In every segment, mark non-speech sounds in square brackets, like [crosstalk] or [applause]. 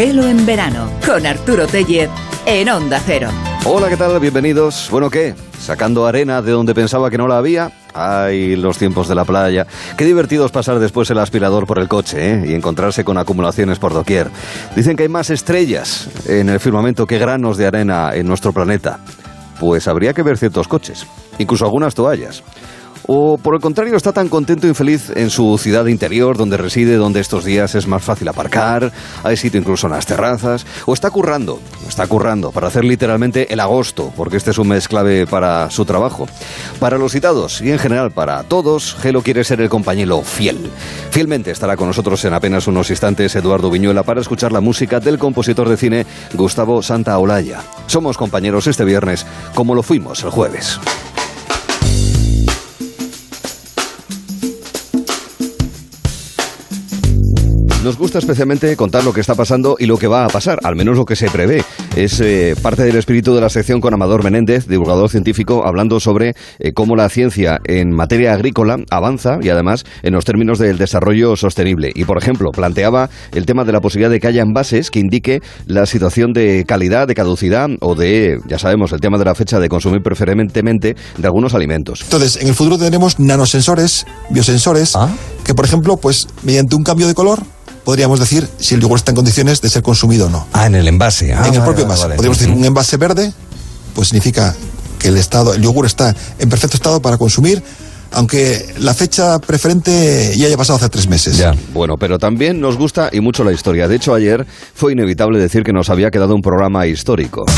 Gelo en verano con Arturo Tellez en Onda Cero. Hola, ¿qué tal? Bienvenidos. Bueno, ¿qué? Sacando arena de donde pensaba que no la había. Ay, los tiempos de la playa. Qué divertido es pasar después el aspirador por el coche ¿eh? y encontrarse con acumulaciones por doquier. Dicen que hay más estrellas en el firmamento que granos de arena en nuestro planeta. Pues habría que ver ciertos coches, incluso algunas toallas. O por el contrario, está tan contento y feliz en su ciudad interior, donde reside, donde estos días es más fácil aparcar, hay sitio incluso en las terrazas, o está currando, está currando para hacer literalmente el agosto, porque este es un mes clave para su trabajo. Para los citados y en general para todos, Gelo quiere ser el compañero fiel. Fielmente estará con nosotros en apenas unos instantes Eduardo Viñuela para escuchar la música del compositor de cine Gustavo Santaolalla. Somos compañeros este viernes, como lo fuimos el jueves. Nos gusta especialmente contar lo que está pasando y lo que va a pasar, al menos lo que se prevé. Es eh, parte del espíritu de la sección con Amador Menéndez, divulgador científico, hablando sobre eh, cómo la ciencia en materia agrícola avanza y además en los términos del desarrollo sostenible. Y, por ejemplo, planteaba el tema de la posibilidad de que haya envases que indique la situación de calidad, de caducidad o de, ya sabemos, el tema de la fecha de consumir preferentemente de algunos alimentos. Entonces, en el futuro tendremos nanosensores, biosensores, ¿Ah? que, por ejemplo, pues mediante un cambio de color, podríamos decir si el yogur está en condiciones de ser consumido o no. Ah, en el envase. Ah, en el vale, propio vale, envase. vale. Podríamos decir un envase verde, pues significa que el estado, el yogur está en perfecto estado para consumir, aunque la fecha preferente ya haya pasado hace tres meses. Ya, bueno, pero también nos gusta y mucho la historia. De hecho, ayer fue inevitable decir que nos había quedado un programa histórico. Pues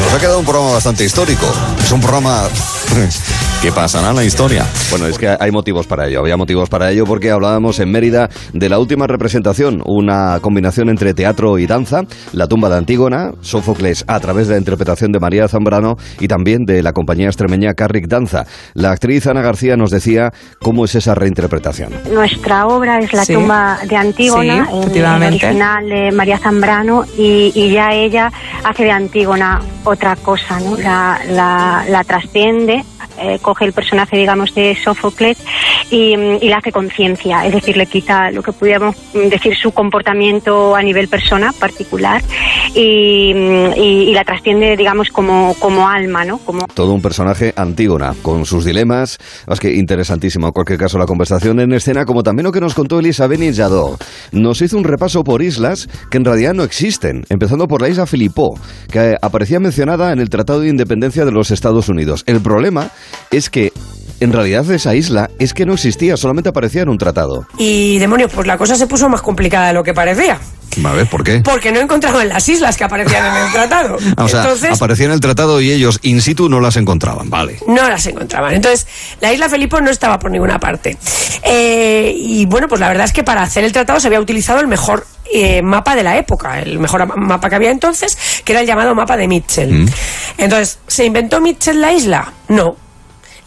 nos ha quedado un programa bastante histórico. Es un programa [laughs] ¿Qué pasará la historia? Bueno, es que hay motivos para ello. Había motivos para ello porque hablábamos en Mérida de la última representación, una combinación entre teatro y danza, la tumba de Antígona, Sófocles a través de la interpretación de María Zambrano y también de la compañía extremeña Carrick Danza. La actriz Ana García nos decía cómo es esa reinterpretación. Nuestra obra es La Sí. tumba de Antígona, Sí, en original de María Zambrano, y, y ya ella hace de Antígona otra cosa, ¿no? La, la, la trasciende, eh, coge el personaje, digamos, de Sófocles y, mm, y la hace conciencia, es decir, le quita lo que pudiéramos mm, decir su comportamiento a nivel persona particular y, mm, y- y la trasciende, digamos, como, como alma, ¿no? Como Todo un personaje Antígona, con sus dilemas. Es que interesantísimo, en cualquier caso, la conversación en escena, como también lo que nos contó Elisa Benillador. Nos hizo un repaso por islas que en realidad no existen, empezando por la isla Filipó, que aparecía mencionada en el Tratado de Independencia de los Estados Unidos. El problema es que, en realidad, esa isla es que no existía, solamente aparecía en un tratado. Y demonios, pues la cosa se puso más complicada de lo que parecía. A ver, ¿por qué? Porque no encontraban las islas que aparecían en el tratado. [laughs] Ah, o sea, Entonces, aparecía en el tratado y ellos in situ no las encontraban, vale. no las encontraban. Entonces, la isla Felipo no estaba por ninguna parte. Eh, y bueno, pues la verdad es que para hacer el tratado se había utilizado el mejor eh, mapa de la época, el mejor ma- mapa que había entonces, que era el llamado mapa de Mitchell. Mm. Entonces, ¿se inventó Mitchell la isla? No.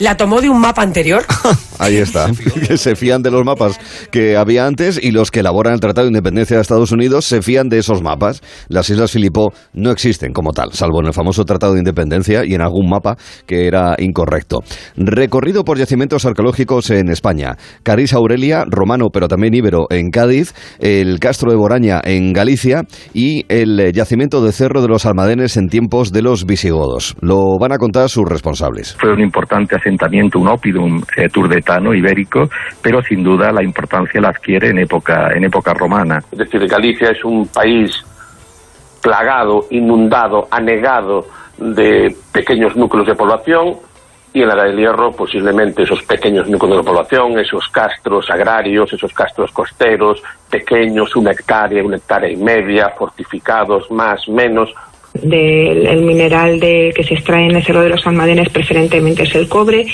La tomó de un mapa anterior. [laughs] Ahí está, que se fían de los mapas que había antes y los que elaboran el Tratado de Independencia de Estados Unidos se fían de esos mapas. Las Islas Filipó no existen como tal, salvo en el famoso Tratado de Independencia y en algún mapa que era incorrecto. Recorrido por yacimientos arqueológicos en España. Carís Aurelia, romano pero también íbero en Cádiz, el Castro de Boraña en Galicia y el yacimiento de Cerro de los Almadenes en tiempos de los visigodos. Lo van a contar sus responsables. fue un importante asentamiento, un oppidum eh, turdetano ibérico, pero sin duda la importancia la adquiere en época, en época romana. Es decir, Galicia es un país plagado, inundado, anegado de pequeños núcleos de población y en la Edad del Hierro posiblemente esos pequeños núcleos de población, esos castros agrarios, esos castros costeros, pequeños, una hectárea, una hectárea y media, fortificados, más, menos, del el mineral de, que se extrae en el Cerro de los Almadenes preferentemente es el cobre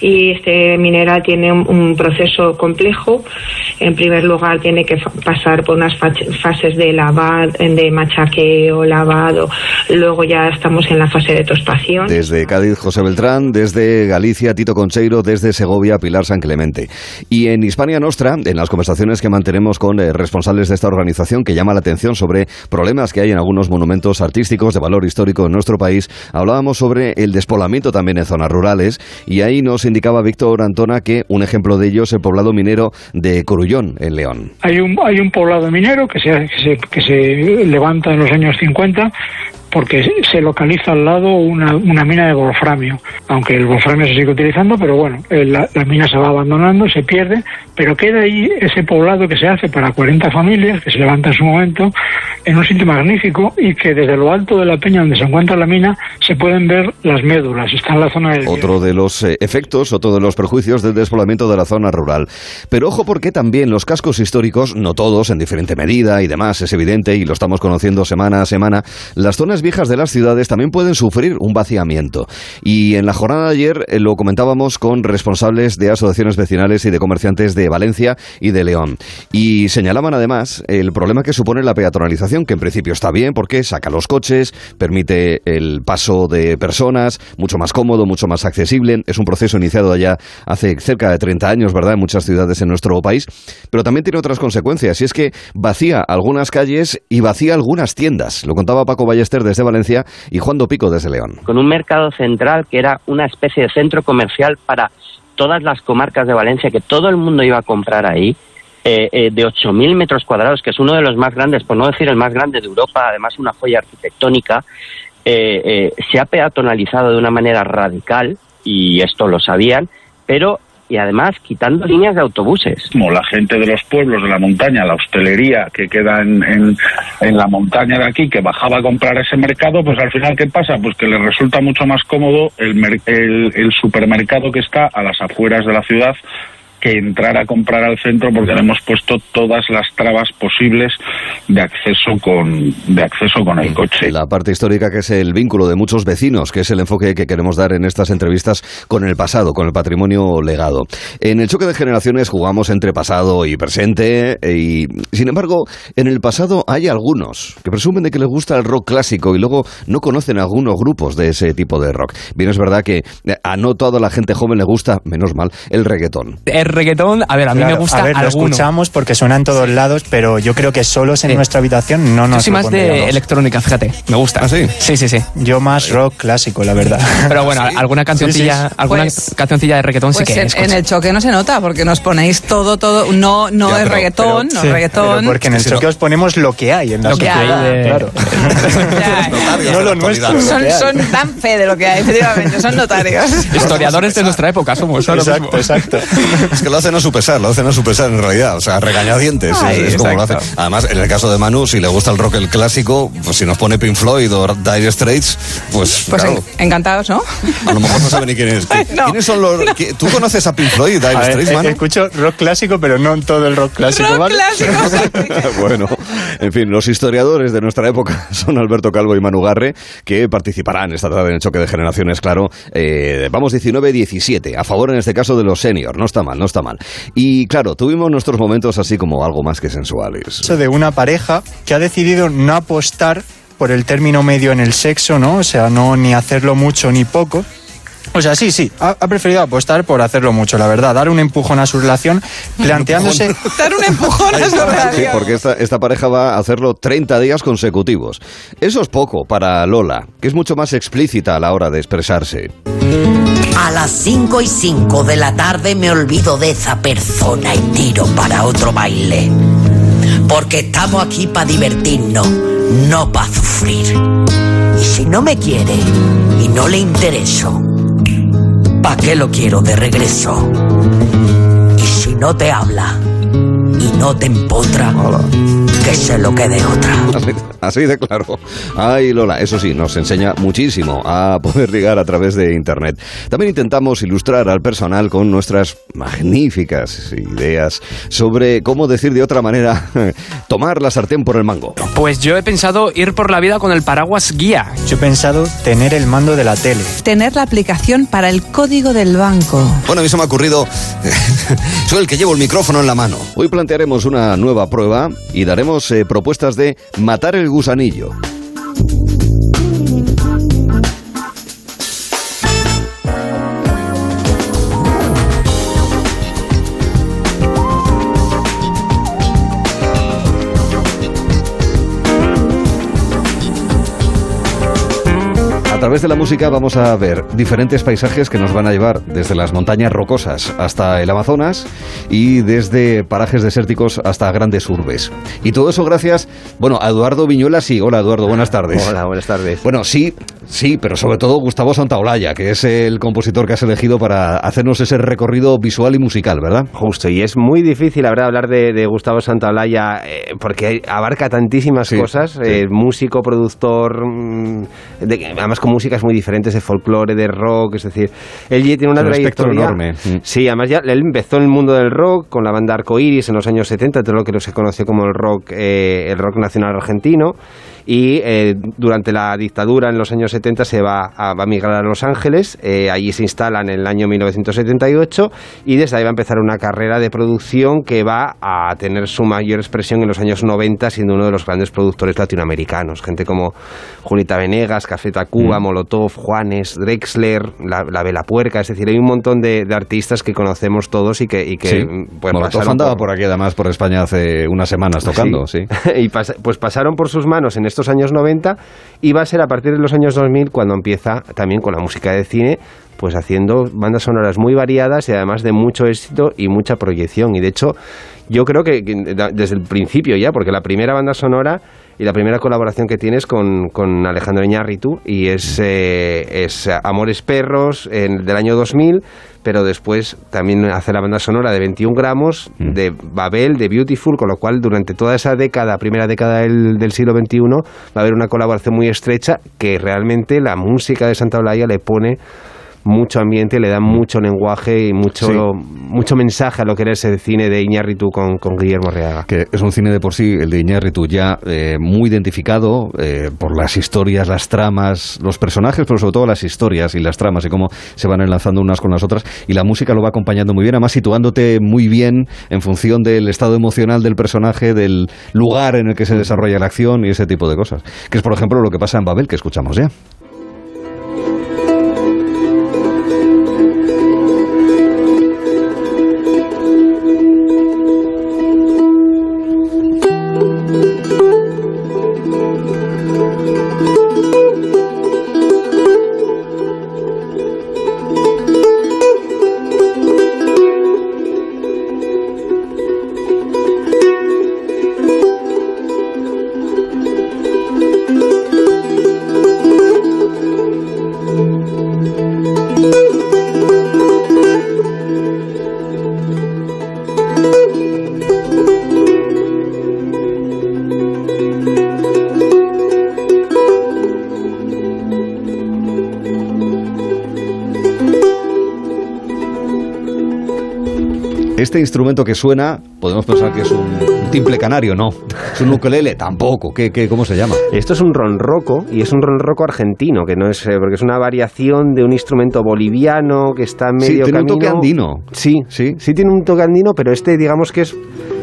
y este mineral tiene un, un proceso complejo. En primer lugar tiene que pasar por unas fases de lavado, de machaqueo, lavado, luego ya estamos en la fase de tostación. Desde Cádiz, José Beltrán, desde Galicia, Tito Concheiro, desde Segovia, Pilar San Clemente. Y en Hispania Nostra, en las conversaciones que mantenemos con eh, responsables de esta organización que llama la atención sobre problemas que hay en algunos monumentos artísticos de valor histórico en nuestro país, hablábamos sobre el despoblamiento también en zonas rurales y ahí nos indicaba Víctor Antona que un ejemplo de ello es el poblado minero de Corullón, en León. Hay un, hay un poblado minero que se, que se, levanta en los años 50 porque se localiza al lado una, una mina de wolframio, aunque el wolframio se sigue utilizando, pero bueno, eh, la, la, mina se va abandonando, se pierde, pero queda ahí ese poblado que se hace para 40 familias, que se levanta en su momento, en un sitio magnífico y que desde lo alto de la peña donde se encuentra la mina se pueden ver las médulas, está en la zona del... Otro de los eh, efectos, otro de los perjuicios del despoblamiento de la zona rural. Pero ojo porque también los cascos históricos, no todos, en diferente medida y demás, es evidente y lo estamos conociendo semana a semana, las zonas viejas de las ciudades también pueden sufrir un vaciamiento. Y en la jornada de ayer eh, lo comentábamos con responsables de asociaciones vecinales y de comerciantes de Valencia y de León. Y señalaban además el problema que supone la peatonalización, que en principio está bien porque saca los coches, permite el paso de personas, mucho más cómodo, mucho más accesible. Es un proceso iniciado ya hace cerca de 30 años, ¿verdad?, en muchas ciudades en nuestro país. Pero también tiene otras consecuencias, y es que vacía algunas calles y vacía algunas tiendas. Lo contaba Paco Ballester desde Valencia y Juan Dopico desde León. Con un mercado central que era una especie de centro comercial para todas las comarcas de Valencia, que todo el mundo iba a comprar ahí, eh, eh, de 8.000 metros cuadrados, que es uno de los más grandes, por no decir el más grande de Europa, además una joya arquitectónica, eh, eh, se ha peatonalizado de una manera radical, y esto lo sabían, pero y además quitando líneas de autobuses. Como la gente de los pueblos de la montaña, la hostelería que queda en, en, la montaña de aquí, que bajaba a comprar ese mercado, pues al final, ¿qué pasa? Pues que le resulta mucho más cómodo el, el supermercado que está a las afueras de la ciudad que entrar a comprar al centro porque le hemos puesto todas las trabas posibles de acceso con de acceso con el coche. La parte histórica que es el vínculo de muchos vecinos, que es el enfoque que queremos dar en estas entrevistas con el pasado, con el patrimonio legado. En el choque de generaciones jugamos entre pasado y presente y sin embargo, en el pasado hay algunos que presumen de que les gusta el rock clásico y luego no conocen algunos grupos de ese tipo de rock. Bien, es verdad que a no toda la gente joven le gusta, menos mal, el reggaetón. El reggaetón, a ver, a mí claro, me gusta a ver, alguno. lo escuchamos porque suena en todos lados, pero yo creo que solos en Sí. nuestra habitación no Yo nos soy lo más de electrónica, fíjate. Me gusta. ¿Ah, sí? Sí, sí, sí. Yo más rock clásico, la verdad. [laughs] Pero bueno, alguna cancioncilla, Sí, sí. alguna Pues- cancioncilla de reggaetón Pues sí que en, en el choque no se nota porque nos ponéis todo, todo. No, no Ya, es pero- reggaetón, pero- no sí, es reggaetón. pero porque en el choque os ponemos lo que hay en la Lo que sociedad, hay de- claro. [laughs] no lo nuestro. Son, son tan fe de lo que hay, efectivamente, son notarios. [laughs] Historiadores de nuestra época somos. Exacto, exacto. Es que lo hacen a su pesar, lo hacen a su pesar en realidad. O sea, regañadientes. Ay, es, es como lo hacen. Además, en el caso de Manu, si le gusta el rock el clásico, pues si nos pone Pink Floyd o Dire Straits, pues, Pues claro, en- encantados, ¿no? a lo mejor no sabe ni quién es. [laughs] ¿Qui- No, ¿Quiénes son los.? qui- ¿Tú conoces a Pink Floyd y Dire A Straits, eh, Manu? escucho rock clásico, pero no todo el rock clásico, Rock ¿vale? clásico. [laughs] bueno, en fin, los historiadores de nuestra época [laughs] son Alberto Calvo y Manu Garre, que participarán esta tarde en el choque de generaciones, claro. Eh, vamos 19-17, a favor en este caso de los seniors, no está mal, no está mal. Y claro, tuvimos nuestros momentos así como algo más que sensuales. Eso de una pareja que ha decidido no apostar por el término medio en el sexo, ¿no? O sea, no ni hacerlo mucho ni poco. O sea, sí, sí, ha, ha preferido apostar por hacerlo mucho, la verdad, dar un empujón a su relación, [laughs] planteándose... Dar un empujón [laughs] a su Sí, relación. porque esta, esta pareja va a hacerlo 30 días consecutivos. Eso es poco para Lola, que es mucho más explícita a la hora de expresarse. A las 5 y 5 de la tarde me olvido de esa persona y tiro para otro baile. Porque estamos aquí para divertirnos, no para sufrir. Y si no me quiere y no le intereso, ¿para qué lo quiero de regreso? Y si no te habla no te empotra, que se lo quede otra. Así, así de claro. Ay, Lola, eso sí, nos enseña muchísimo a poder ligar a través de Internet. También intentamos ilustrar al personal con nuestras magníficas ideas sobre cómo decir de otra manera, [laughs] tomar la sartén por el mango. Pues yo he pensado ir por la vida con el paraguas guía. Yo he pensado tener el mando de la tele. Tener la aplicación para el código del banco. Bueno, a mí se me ha ocurrido, [laughs] soy el que llevo el micrófono en la mano. Hoy plantearemos una nueva prueba y daremos eh, propuestas de matar el gusanillo. Través de la música vamos a ver diferentes paisajes que nos van a llevar desde las montañas rocosas hasta el Amazonas y desde parajes desérticos hasta grandes urbes. Y todo eso gracias, bueno, a Eduardo Viñuela, sí. Hola Eduardo, buenas tardes. Hola, buenas tardes. Bueno, sí, sí, pero sobre todo Gustavo Santaolalla, que es el compositor que has elegido para hacernos ese recorrido visual y musical, ¿verdad? Justo, y es muy difícil, la verdad, hablar de, de Gustavo Santaolalla eh, porque abarca tantísimas Sí, cosas, eh, músico, productor, mm, de- además con músicas muy diferentes, de folclore, de rock, es decir, él ya tiene una Es un espectro trayectoria... enorme. Mm. Sí, además ya él empezó en el mundo del rock con la banda Arcoiris en los años 70, todo lo que se conoció como el rock, eh, el rock nacional argentino. Y eh, durante la dictadura en los años 70 se va a, va a migrar a Los Ángeles, eh, allí se instala en el año 1978 y desde ahí va a empezar una carrera de producción que va a tener su mayor expresión en los años 90 siendo uno de los grandes productores latinoamericanos, gente como Julita Venegas, Café Tacuba, Mm. Molotov, Juanes, Drexler, La, la Vela Puerca, es decir, hay un montón de, de artistas que conocemos todos y que, y que Sí. pues, Molotov andaba por- por aquí además por España hace unas semanas tocando, sí. [laughs] y pas- pues pasaron por sus manos en estos años 90 y va a ser a partir de los años 2000 cuando empieza también con la música de cine pues haciendo bandas sonoras muy variadas y además de mucho éxito y mucha proyección. Y de hecho yo creo que, desde el principio ya porque la primera banda sonora y la primera colaboración que tienes con, con Alejandro Iñárritu y es, eh, es Amores Perros en- del año 2000 pero después también hace la banda sonora de 21 gramos, de Babel, de Beautiful, con lo cual durante toda esa década, primera década del, del siglo XXI, va a haber una colaboración muy estrecha que realmente la música de Santa Olaya le pone mucho ambiente, le da mucho lenguaje y mucho, Sí. mucho mensaje a lo que era ese cine de Iñárritu con, con Guillermo Reaga. Que es un cine de por sí, el de Iñárritu, ya eh, muy identificado eh, por las historias, las tramas, los personajes, pero sobre todo las historias y las tramas y cómo se van enlazando unas con las otras. Y la música lo va acompañando muy bien, además situándote muy bien en función del estado emocional del personaje, del lugar en el que se desarrolla la acción y ese tipo de cosas. Que es, por ejemplo, lo que pasa en Babel, que escuchamos ya. Instrumento que suena, podemos pensar que es un, un timple canario, no. Es un ukelele, tampoco. ¿Qué, qué, cómo se llama? Esto es un ronroco y es un ronroco argentino, que no es eh, porque es una variación de un instrumento boliviano que está Sí, medio tiene un toque andino. Sí, sí, sí tiene un toque andino, pero este digamos que es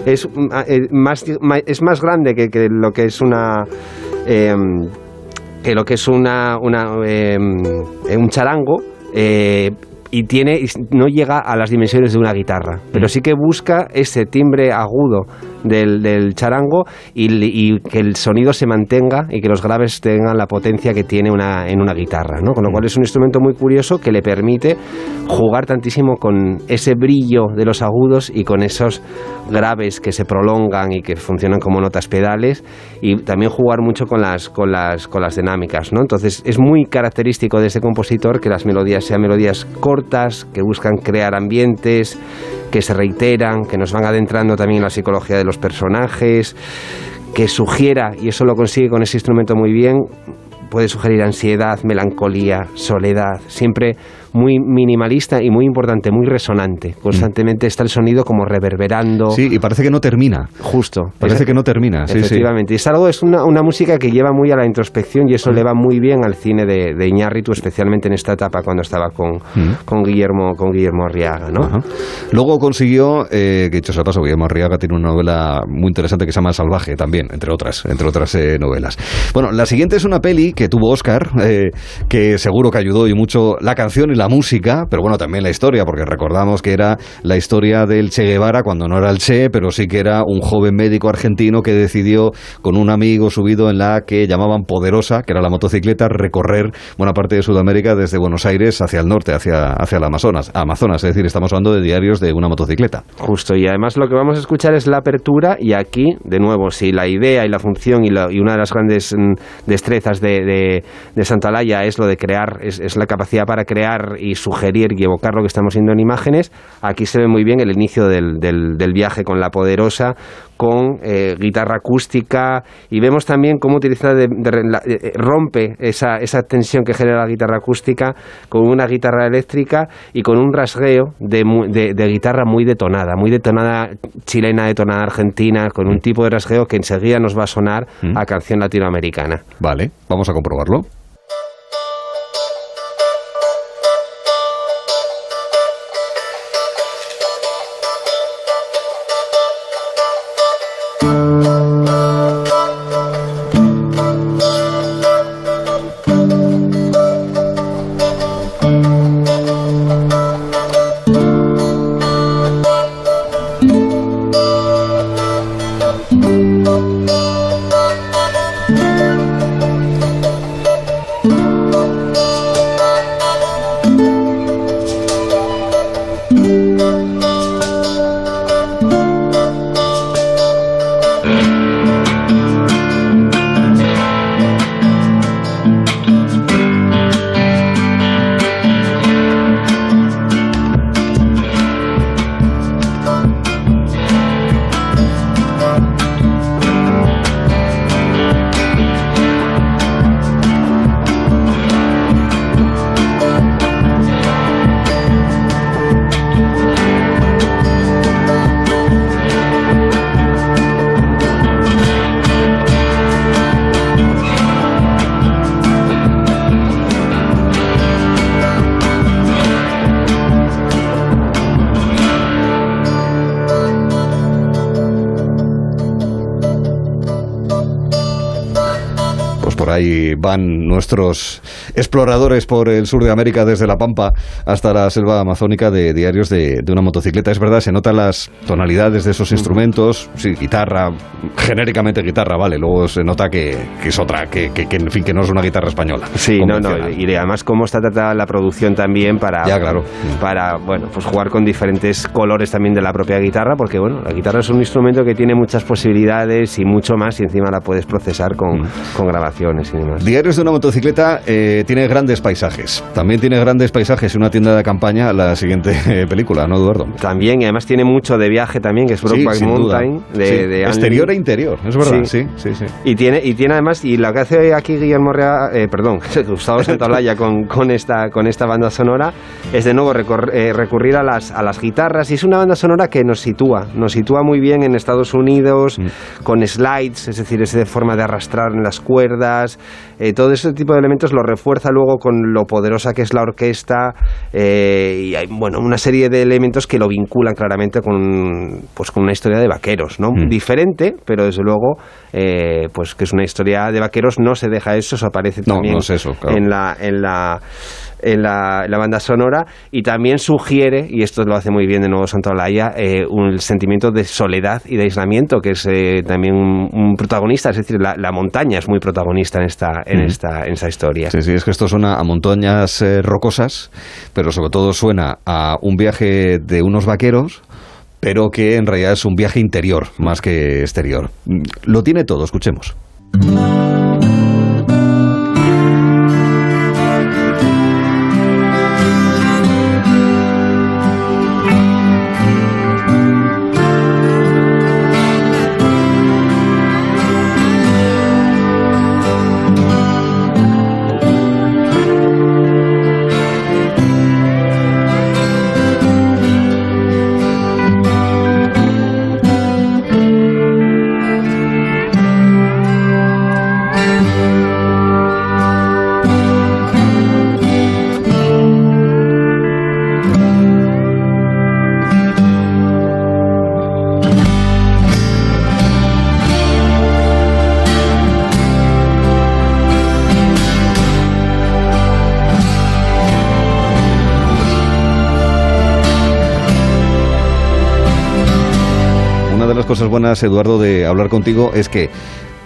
es eh, más es más grande que, que lo que es una em, que lo que es una, una em, eh, un charango eh, y tiene no llega a las dimensiones de una guitarra, pero sí que busca ese timbre agudo del, del charango y, y que el sonido se mantenga y que los graves tengan la potencia que tiene una, en una guitarra, ¿no? Con lo cual es un instrumento muy curioso que le permite jugar tantísimo con ese brillo de los agudos y con esos graves que se prolongan y que funcionan como notas pedales y también jugar mucho con las, con las, con las dinámicas, ¿no? Entonces es muy característico de ese compositor que las melodías sean melodías cortas, que buscan crear ambientes, que se reiteran, que nos van adentrando también en la psicología de los personajes, que sugiera, y eso lo consigue con ese instrumento muy bien, puede sugerir ansiedad, melancolía, soledad, siempre muy minimalista y muy importante, muy resonante. Constantemente está el sonido como reverberando. Sí, y parece que no termina. Justo. Parece que no termina. Sí, sí. Efectivamente. Y es algo, es una, una música que lleva muy a la introspección y eso le va muy bien al cine de, de Iñárritu, especialmente en esta etapa cuando estaba con, Mm. con Guillermo con Guillermo Arriaga, ¿no? Ajá. Luego consiguió, eh, que dicho sea paso, Guillermo Arriaga tiene una novela muy interesante que se llama Salvaje también, entre otras, entre otras eh, novelas. Bueno, la siguiente es una peli que tuvo Oscar, eh, que seguro que ayudó y mucho la canción y la música, pero bueno, también la historia, porque recordamos que era la historia del Che Guevara cuando no era el Che, pero sí que era un joven médico argentino que decidió con un amigo subido en la que llamaban Poderosa, que era la motocicleta, recorrer buena parte de Sudamérica desde Buenos Aires hacia el norte, hacia, hacia el Amazonas, Amazonas, es decir, estamos hablando de diarios de una motocicleta. Justo, y además lo que vamos a escuchar es la apertura y aquí, de nuevo, si la idea y la función y, la- y una de las grandes mm, destrezas de, de, de Santalaya es lo de crear, es, es la capacidad para crear y sugerir y evocar lo que estamos viendo en imágenes, aquí se ve muy bien el inicio del, del, del viaje con la poderosa, con eh, guitarra acústica y vemos también cómo utiliza de- de- la- eh, rompe esa, esa tensión que genera la guitarra acústica con una guitarra eléctrica y con un rasgueo de, de- de guitarra muy detonada, muy detonada chilena, detonada argentina, con un tipo de rasgueo que enseguida nos va a sonar a canción latinoamericana. Vale, vamos a comprobarlo. Nuestros exploradores por el sur de América, desde La Pampa hasta la selva amazónica de diarios de, de una motocicleta. Es verdad, se notan las tonalidades de esos instrumentos, sí, guitarra, genéricamente guitarra, vale, luego se nota que, que es otra, que, que- que, en fin, que no es una guitarra española. Sí, no, no, y además cómo está tratada la producción también para, Ya, claro. para bueno, pues jugar con diferentes colores también de la propia guitarra, porque bueno, la guitarra es un instrumento que tiene muchas posibilidades y mucho más, y encima la puedes procesar con, con grabaciones y demás. Diarios de una motocicleta eh, tiene grandes paisajes. También tiene grandes paisajes y una tienda de campaña la siguiente eh, [laughs] película, ¿no, Eduardo? También, y además tiene mucho de viaje también, que es Brokeback. Mountain, de, Sí, de Ang exterior e interior, es verdad, sí, sí, sí. Y tiene, y tiene además, y lo que hace aquí Guillermo Rea, eh, perdón, [laughs] Gustavo Santaolalla con, con, esta, con esta banda sonora, es de nuevo recor- eh, recurrir a las, a las guitarras, y es una banda sonora que nos sitúa, nos sitúa muy bien en Estados Unidos, con slides, es decir, esa forma de arrastrar en las cuerdas, eh, todo ese tipo de elementos lo refuerza luego con lo poderosa que es la orquesta, eh, y hay, bueno, una serie de elementos que lo vinculan claramente con, pues, con una historia de vaqueros, ¿no? Diferente, pero desde luego, eh, pues que es una historia de vaqueros, no se deja eso, eso aparece No, también no es eso, claro. en la, en la en la, en la banda sonora y también sugiere, y esto lo hace muy bien de nuevo Santolaya, eh, un sentimiento de soledad y de aislamiento, que es eh, también un, un protagonista, es decir, la, la montaña es muy protagonista en esta, en Mm. esta, en esta historia. Sí, sí, es que esto suena a montañas eh, rocosas, pero sobre todo suena a un viaje de unos vaqueros, pero que en realidad es un viaje interior más que exterior. Mm, Lo tiene todo, escuchemos. Cosas buenas, Eduardo, de hablar contigo es que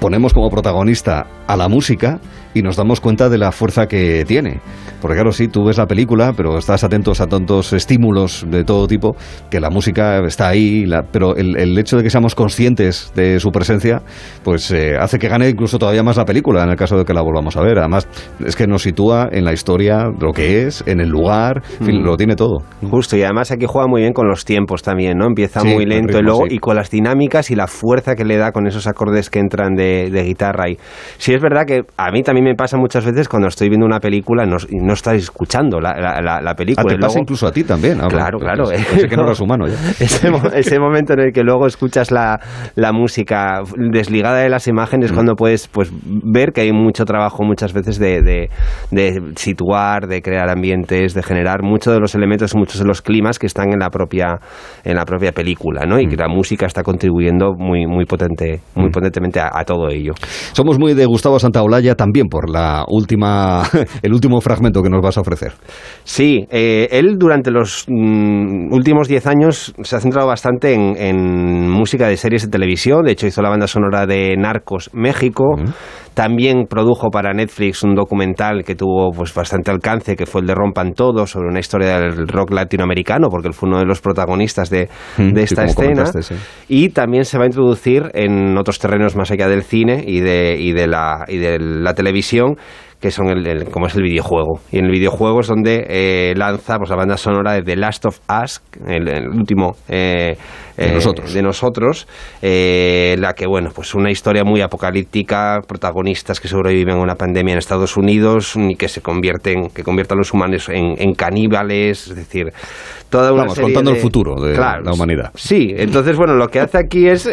ponemos como protagonista a la música y nos damos cuenta de la fuerza que tiene. Porque claro, sí, tú ves la película, pero estás atentos a tantos estímulos de todo tipo, que la música está ahí, la- pero el, el hecho de que seamos conscientes de su presencia, pues eh, hace que gane incluso todavía más la película, en el caso de que la volvamos a ver. Además, es que nos sitúa en la historia, lo que es, en el lugar, en fin, Mm. lo tiene todo. Justo, y además aquí juega muy bien con los tiempos también, ¿no? Empieza Sí, muy lento y ritmo, luego sí. y con las dinámicas y la fuerza que le da con esos acordes que entran de, de guitarra. Y sí es verdad que a mí también me pasa muchas veces cuando estoy viendo una película no, y no estáis escuchando la, la, la- la película. Ah, te y pasa luego- incluso a ti también. Ah, Claro, bueno, claro. Pensé que no eras humano ya. [laughs] ese, mo- ese momento en el que luego escuchas la, la música desligada de las imágenes Mm. cuando puedes pues ver que hay mucho trabajo muchas veces de, de- de situar, de crear ambientes, de generar muchos de los elementos, muchos de los climas que están en la propia en la propia película, ¿no? Y Mm. que la música está contribuyendo muy muy potente, muy potentemente a, a todo ello. Somos muy de Gustavo Santaolalla también por la última, [laughs] el último fragmento que nos vas a ofrecer. Sí, eh, él durante los mm, últimos 10 años se ha centrado bastante en, en música de series de televisión. De hecho, hizo la banda sonora de Narcos México. También produjo para Netflix un documental que tuvo pues bastante alcance, que fue el de Rompan Todo, sobre una historia del rock latinoamericano, porque él fue uno de los protagonistas de, Mm, de sí, esta escena. sí. Y también se va a introducir en otros terrenos más allá del cine y de, y de, la, y de la televisión que son el, el- como es el videojuego. Y en el videojuego es donde eh, lanza pues, la banda sonora de The Last of Us, el, el último eh, De eh, nosotros. de nosotros, eh, la que, bueno, pues una historia muy apocalíptica, protagonistas que sobreviven a una pandemia en Estados Unidos y que se convierten, que conviertan a los humanos en, en caníbales, es decir, toda una Vamos, serie contando de- el futuro de Claro, la humanidad. Sí, entonces, bueno, lo que hace aquí es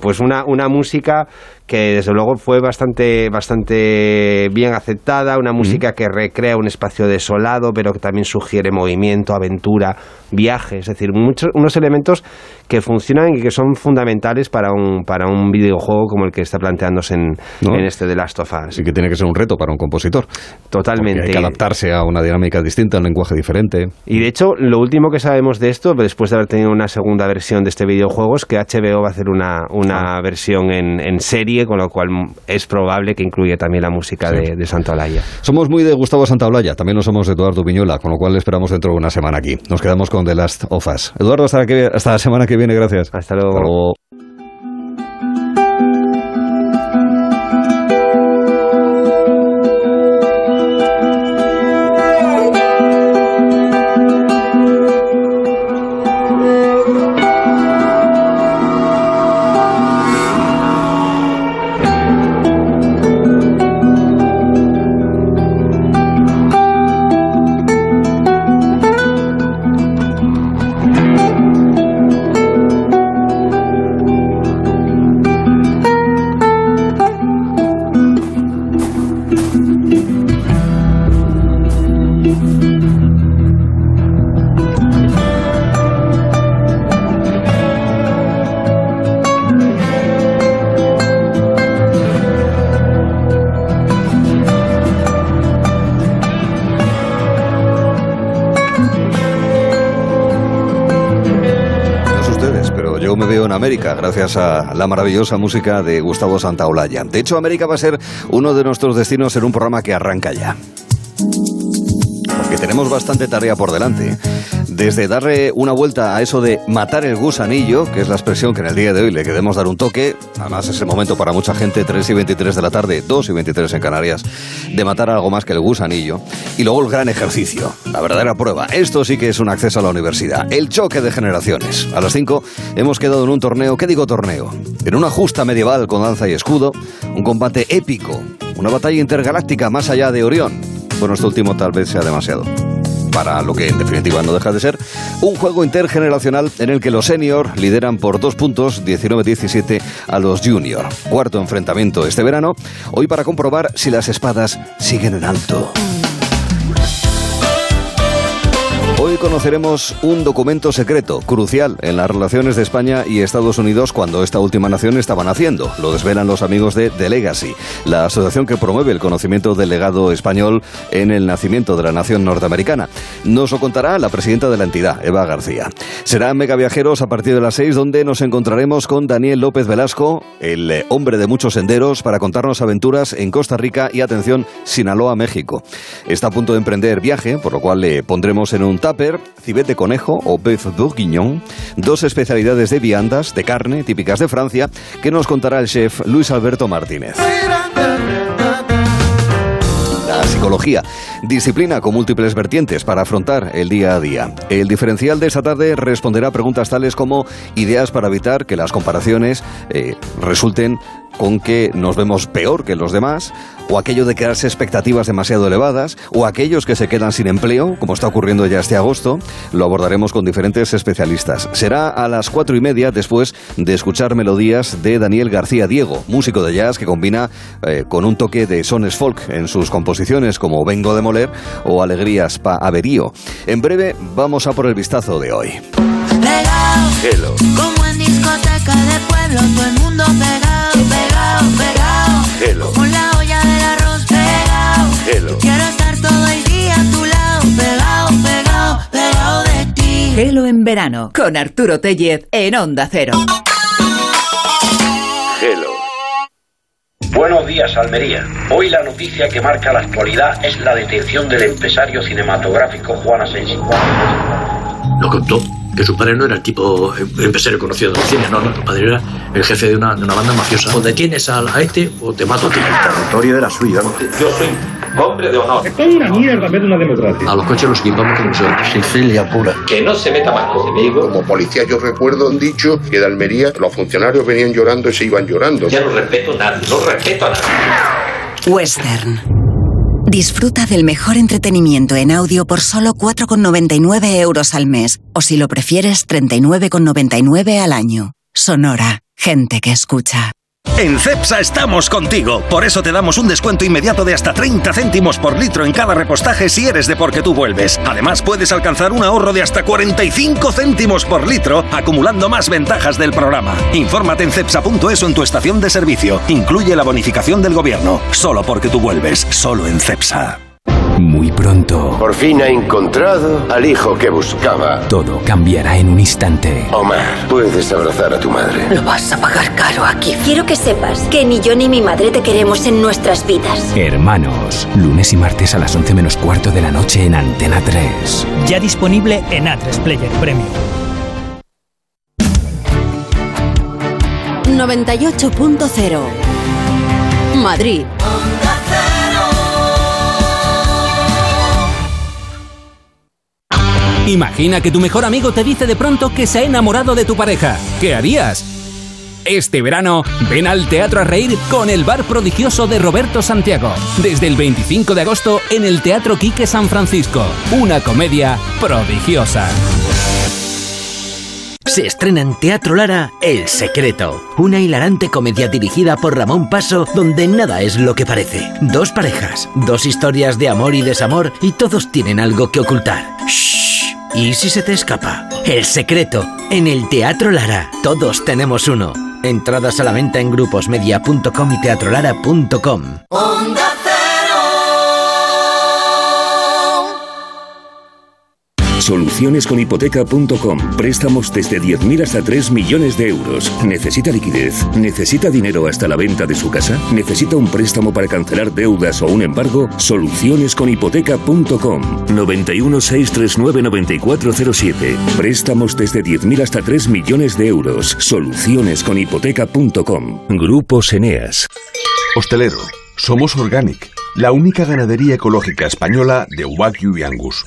pues una, una música que desde luego fue bastante, bastante bien aceptada, una música que recrea un espacio desolado, pero que también sugiere movimiento, aventura, viaje, es decir, muchos, unos elementos que funcionan y que son fundamentales para un, para un videojuego como el que está planteándose en, ¿No? en este The Last of Us. Así que tiene que ser un reto para un compositor. Totalmente. Porque hay que adaptarse a una dinámica distinta, un lenguaje diferente. Y de hecho, lo último que sabemos de esto, después de haber tenido una segunda versión de este videojuego, es que HBO va a hacer una, una versión en, en serie, con lo cual es probable que incluya también la música de, de Santa Olaya. Somos muy de Gustavo Santaolalla, también lo somos de Eduardo Piñola, con lo cual le esperamos dentro de una semana aquí. Nos quedamos con The Last of Us. Eduardo, hasta, que- hasta la semana que viene, gracias. Hasta luego. Gracias a la maravillosa música de Gustavo Santaolalla. De hecho, América va a ser uno de nuestros destinos en un programa que arranca ya. Porque tenemos bastante tarea por delante. Desde darle una vuelta a eso de matar el gusanillo, que es la expresión que en el día de hoy le queremos dar un toque, además es el momento para mucha gente, 3 y 23 de la tarde, 2 y 23 en Canarias, de matar algo más que el gusanillo. Y luego el gran ejercicio, la verdadera prueba. Esto sí que es un acceso a la universidad, el choque de generaciones. A las 5 hemos quedado en un torneo, ¿qué digo torneo? En una justa medieval con danza y escudo, un combate épico, una batalla intergaláctica más allá de Orión. Bueno, esto último tal vez sea demasiado para lo que en definitiva no deja de ser un juego intergeneracional en el que los senior lideran por dos puntos 19-17 a los junior. Cuarto enfrentamiento este verano, hoy para comprobar si las espadas siguen en alto. Conoceremos un documento secreto, crucial en las relaciones de España y Estados Unidos cuando esta última nación estaba naciendo. Lo desvelan los amigos de The Legacy, la asociación que promueve el conocimiento del legado español en el nacimiento de la nación norteamericana. Nos lo contará la presidenta de la entidad, Eva García. Será Mega Viajeros a partir de las 6 donde nos encontraremos con Daniel López Velasco, el hombre de muchos senderos, para contarnos aventuras en Costa Rica y, atención, Sinaloa, México. Está a punto de emprender viaje, por lo cual le pondremos en un tupper cibet de conejo o bœuf bourguignon, dos especialidades de viandas, de carne, típicas de Francia, que nos contará el chef Luis Alberto Martínez. La psicología, disciplina con múltiples vertientes para afrontar el día a día. El diferencial de esta tarde responderá a preguntas tales como ideas para evitar que las comparaciones eh, resulten con que nos vemos peor que los demás, o aquello de crearse expectativas demasiado elevadas, o aquellos que se quedan sin empleo, como está ocurriendo ya este agosto, lo abordaremos con diferentes especialistas. Será a las cuatro y media después de escuchar melodías de Daniel García Diego, músico de jazz que combina eh, con un toque de sones folk en sus composiciones como Vengo de Moler o Alegrías pa Averío. En breve vamos a por el vistazo de hoy. Hello. como en discoteca de pueblo, todo el mundo pegado. Hello. Con la olla del arroz pegado. Hello. Quiero estar todo el día a tu lado, pegado, pegado, pegado de ti. Gelo en verano con Arturo Tellez en Onda Cero. Hello. Buenos días, Almería. Hoy la noticia que marca la actualidad es la detención del empresario cinematográfico Juan Asensio. Lo contó que su padre no era el tipo empresario conocido del cine, no, no, su padre era el jefe de una, de una banda mafiosa. O detienes a, a este o te mato a ti. El territorio era suyo. Yo soy hombre de honor. Es una mierda de una democracia. A los coches los equipamos con nosotros. Sicilia pura. Que no se meta más conmigo. Como policía yo recuerdo un dicho que de Almería los funcionarios venían llorando y se iban llorando. Ya no respeto a nadie, no respeto a nadie. Western. Disfruta del mejor entretenimiento en audio por solo 4,99 euros al mes. O si lo prefieres, 39,99 al año. Sonora. Gente que escucha. En CEPSA estamos contigo. Por eso te damos un descuento inmediato de hasta 30 céntimos por litro en cada repostaje si eres de porque tú vuelves. Además, puedes alcanzar un ahorro de hasta 45 céntimos por litro, acumulando más ventajas del programa. Infórmate en cepsa.es o en tu estación de servicio. Incluye la bonificación del gobierno. Solo porque tú vuelves. Solo en CEPSA. Muy pronto. Por fin ha encontrado al hijo que buscaba. Todo cambiará en un instante. Omar, puedes abrazar a tu madre. Lo vas a pagar caro aquí. Quiero que sepas que ni yo ni mi madre te queremos en nuestras vidas. Hermanos, lunes y martes a las 11 menos cuarto de la noche en Antena 3. Ya disponible en A3 Player Premium. 98.0 Madrid. Imagina que tu mejor amigo te dice de pronto que se ha enamorado de tu pareja. ¿Qué harías? Este verano, ven al Teatro a Reír con el Bar Prodigioso de Roberto Santiago. Desde el 25 de agosto en el Teatro Quique San Francisco. Una comedia prodigiosa. Se estrena en Teatro Lara El Secreto, una hilarante comedia dirigida por Ramón Paso donde nada es lo que parece. Dos parejas, dos historias de amor y desamor y todos tienen algo que ocultar. Shh. ¿Y si se te escapa? El Secreto, en el Teatro Lara. Todos tenemos uno. Entradas a la venta en gruposmedia.com y teatrolara.com. Solucionesconhipoteca.com. Préstamos desde 10.000 hasta 3 millones de euros. ¿Necesita liquidez? ¿Necesita dinero hasta la venta de su casa? ¿Necesita un préstamo para cancelar deudas o un embargo? Solucionesconhipoteca.com. 91 639 9407. Préstamos desde 10.000 hasta 3 millones de euros. Solucionesconhipoteca.com. Grupos Eneas. Hostelero, somos Organic, la única ganadería ecológica española de Wagyu y Angus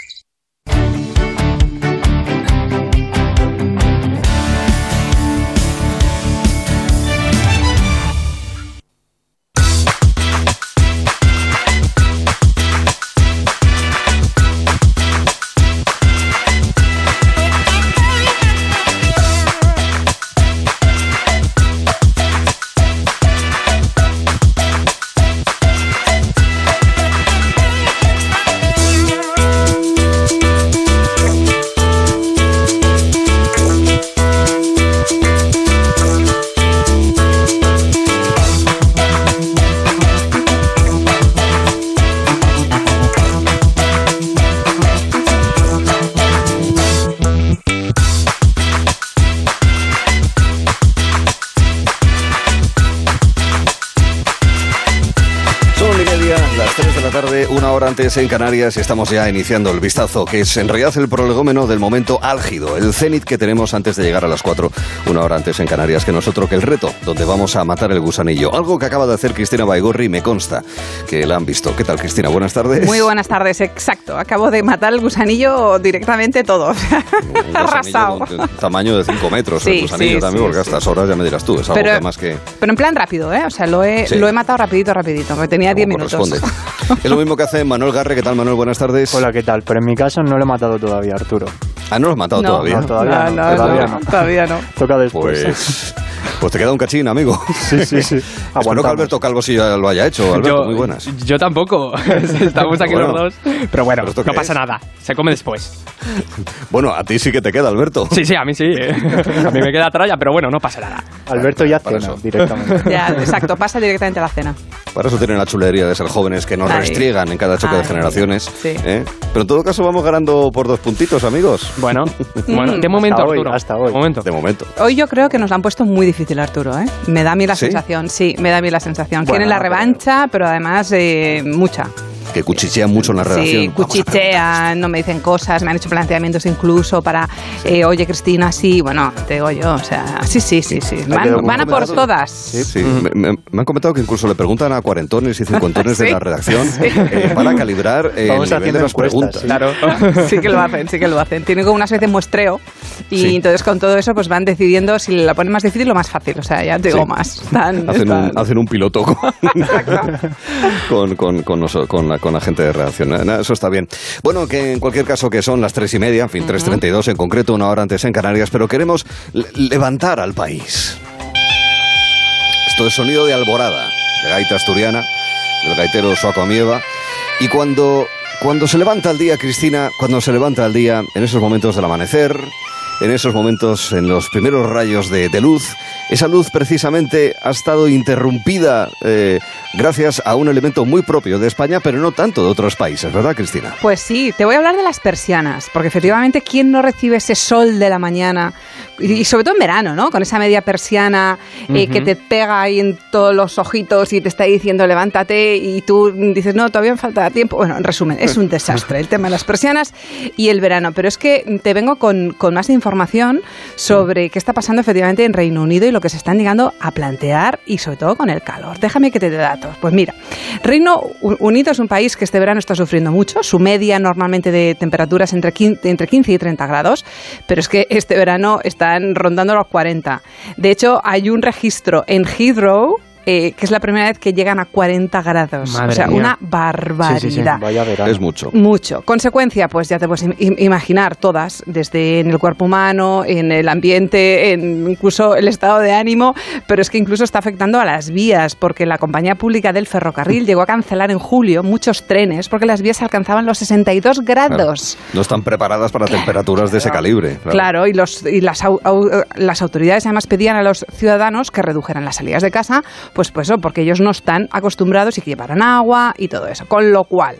Antes en Canarias, y estamos ya iniciando el vistazo, que es en realidad el prolegómeno del momento álgido, el cenit que tenemos antes de llegar a las 4, una hora antes en Canarias, que nosotros que el reto, donde vamos a matar el gusanillo. Algo que acaba de hacer Cristina Baigorri, me consta que la han visto. ¿Qué tal, Cristina? Buenas tardes. Muy buenas tardes, exacto. Acabo de matar el gusanillo directamente todo. Arrasado. tamaño de 5 metros, Sí, el gusanillo sí, también, sí, porque a estas horas ya me dirás tú, es algo Pero- que más que Pero en plan rápido, ¿eh? O sea, lo he, lo he matado rapidito, rapidito, porque tenía 10 minutos. es lo mismo que hace Manuel Garre. ¿Qué tal, Manuel? Buenas tardes. Hola, ¿qué tal? Pero en mi caso no lo he matado todavía, Arturo. Ah, ¿no lo has matado No, todavía? no, todavía no, todavía no. Todavía no. Toca después. Pues, pues te queda un cachín, amigo. Sí, sí, sí. [laughs] Espero que. Alberto Calvo sí ya lo haya hecho. Alberto, Yo- muy buenas. Yo tampoco. [laughs] Estamos aquí Bueno. los dos. Pero bueno, ¿Pero esto no pasa es? nada. Se come después. [laughs] Bueno, a ti sí que te queda, Alberto. Sí, sí, a mí sí. eh. A mí me queda tralla, pero bueno, no pasa nada. Alberto ya cena eso. directamente. Ya, exacto, pasa directamente a la cena. Para eso tienen la chulería de ser jóvenes que nos Ay. restriegan en cada choque de generaciones. Sí. ¿eh? Pero en todo caso vamos ganando por dos puntitos, amigos. Bueno, [laughs] bueno, de momento, Hasta hoy, Arturo. hasta hoy. De momento. De momento. Hoy yo creo que nos la han puesto muy difícil, Arturo, ¿eh? Me da a mí la ¿Sí? sensación, sí, me da a mí la sensación. Bueno, Quieren la pero- revancha, pero además eh, mucha. Que cuchichean mucho en la redacción. Sí, cuchichean, no me dicen cosas, me han hecho planteamientos incluso para, eh, oye Cristina, sí, bueno, te digo yo, o sea, sí, sí, sí, sí. Van, van a por todas. Sí, sí. Me, me- me han comentado que incluso le preguntan a cuarentones y cincuentones de [laughs] Sí. la redacción Sí. eh, para calibrar eh, Vamos el nivel haciendo de las preguntas. sí. [laughs] Sí que lo hacen, sí que lo hacen. Tienen como una especie de muestreo y Sí. entonces con todo eso pues van decidiendo si la ponen más difícil o más fácil. O sea, ya te digo Sí. más. Están- Hacen un, están- hacen un piloto [laughs] con, con, con, con, con la, con la gente de redacción. Nada, Eso está bien. Bueno, que en cualquier caso que son las tres y media, en fin, 3.32 en concreto, una hora antes en Canarias, pero queremos le- levantar al país. Esto es sonido de alborada, de gaita asturiana, del gaitero Soaco Amieva. Y cuando, cuando se levanta el día, Cristina, cuando se levanta el día, en esos momentos del amanecer, en esos momentos, en los primeros rayos de, luz, esa luz precisamente ha estado interrumpida eh, gracias a un elemento muy propio de España, pero no tanto de otros países, ¿verdad, Cristina? Pues sí, te voy a hablar de las persianas, porque efectivamente, ¿quién no recibe ese sol de la mañana? Y, sobre todo en verano, ¿no? Con esa media persiana eh, Ujú. que te pega ahí en todos los ojitos y te está diciendo levántate y tú dices, no, todavía me falta tiempo. Bueno, en resumen, es un desastre el tema de las persianas y el verano. Pero es que te vengo con, con más información sobre qué está pasando efectivamente en Reino Unido y lo que se están llegando a plantear y sobre todo con el calor. Déjame que te dé datos. Pues mira, Reino Unido es un país que este verano está sufriendo mucho. Su media normalmente de temperaturas entre 15, entre 15 y 30 grados, pero es que este verano están rondando los 40. De hecho, hay un registro en Heathrow. Eh, que es la primera vez que llegan a 40 grados. Madre o sea, mía. una barbaridad. sí, sí, vaya verano. Es mucho. Mucho. Consecuencia, pues ya te puedes im- im- imaginar todas, desde en el cuerpo humano, en el ambiente, en incluso el estado de ánimo, pero es que incluso está afectando a las vías, porque la compañía pública del ferrocarril [laughs] llegó a cancelar en julio muchos trenes porque las vías alcanzaban los 62 grados. No están preparadas para temperaturas de ese calibre. Claro, y, los, y las, au- au- las autoridades además pedían a los ciudadanos que redujeran las salidas de casa, pues, pues eso, porque ellos no están acostumbrados y que llevaran agua y todo eso. Con lo cual,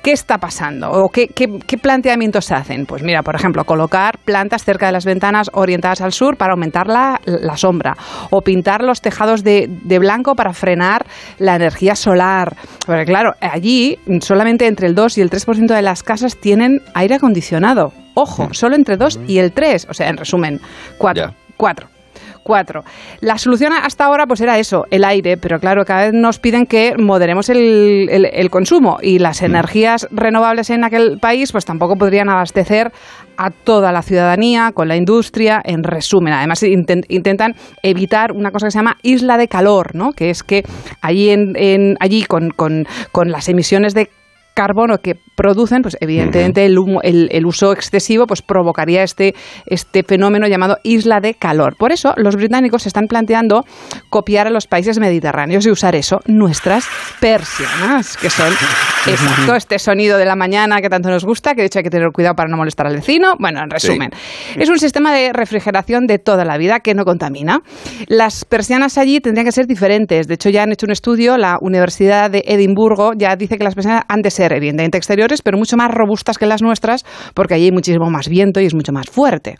¿Qué está pasando? ¿O qué, qué- qué planteamientos se hacen? Pues mira, por ejemplo, colocar plantas cerca de las ventanas orientadas al sur para aumentar la, la sombra. O pintar los tejados de, de blanco para frenar la energía solar. Porque claro, allí solamente entre el 2 y el 3% de las casas tienen aire acondicionado. Ojo, solo entre 2 y el 3. O sea, en resumen, 4. Ya. 4. Cuatro. La solución hasta ahora pues era eso, el aire, pero claro, cada vez nos piden que moderemos el, el- el consumo y las energías renovables en aquel país pues tampoco podrían abastecer a toda la ciudadanía con la industria, en resumen. Además inten- intentan evitar una cosa que se llama isla de calor, ¿no? que es que allí, en, en- allí con, con- con las emisiones de carbono que producen, pues evidentemente el, humo- el, el uso excesivo pues provocaría este, este fenómeno llamado isla de calor. Por eso los británicos están planteando copiar a los países mediterráneos y usar eso, nuestras persianas, que son [laughs] exacto, este sonido de la mañana que tanto nos gusta, que de hecho hay que tener cuidado para no molestar al vecino. Bueno, en resumen, es un sistema de refrigeración de toda la vida que no contamina. Las persianas allí tendrían que ser diferentes. De hecho, ya han hecho un estudio, la Universidad de Edimburgo ya dice que las persianas han de ser evidentemente exteriores, pero mucho más robustas que las nuestras, porque allí hay muchísimo más viento y es mucho más fuerte.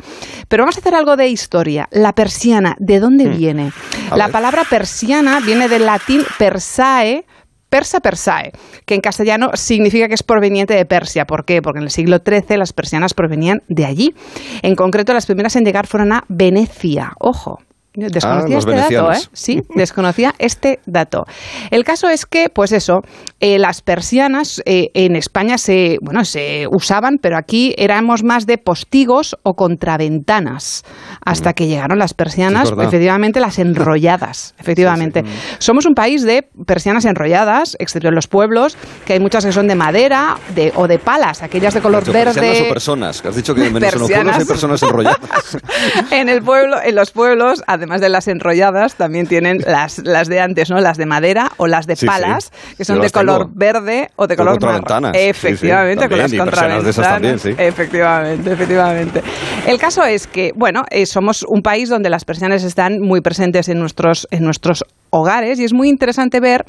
Pero vamos a hacer algo de historia. La persiana, ¿de dónde viene? A La ver. palabra persiana viene del latín persae, persa persae, que en castellano significa que es proveniente de Persia. ¿Por qué? Porque en el siglo XIII las persianas provenían de allí. En concreto, las primeras en llegar fueron a Venecia. Ojo, Desconocía Ah, este dato, ¿eh? Sí, desconocía este dato. El caso es que, pues eso, eh, las persianas eh, en España se, bueno, se usaban, pero aquí éramos más de postigos o contraventanas, hasta que llegaron las persianas, Sí, efectivamente las enrolladas, [laughs] efectivamente. Somos un país de persianas enrolladas, excepto en los pueblos, que hay muchas que son de madera de, o de palas, aquellas de color ¿Has dicho persianas verde. o personas? Que has dicho que en Venezuela hay personas enrolladas. [laughs] en el pueblo, en los pueblos, además de las enrolladas, también tienen [laughs] las, las de antes, ¿no? Las de madera o las de Sí, sí. palas, que Yo son de tengo. color verde o de color marrón. Sí, Efectivamente, con las contraventanas. también, sí. Efectivamente, efectivamente. El caso es que, bueno, eh, somos un país donde las persianas están muy presentes en nuestros, en nuestros hogares y es muy interesante ver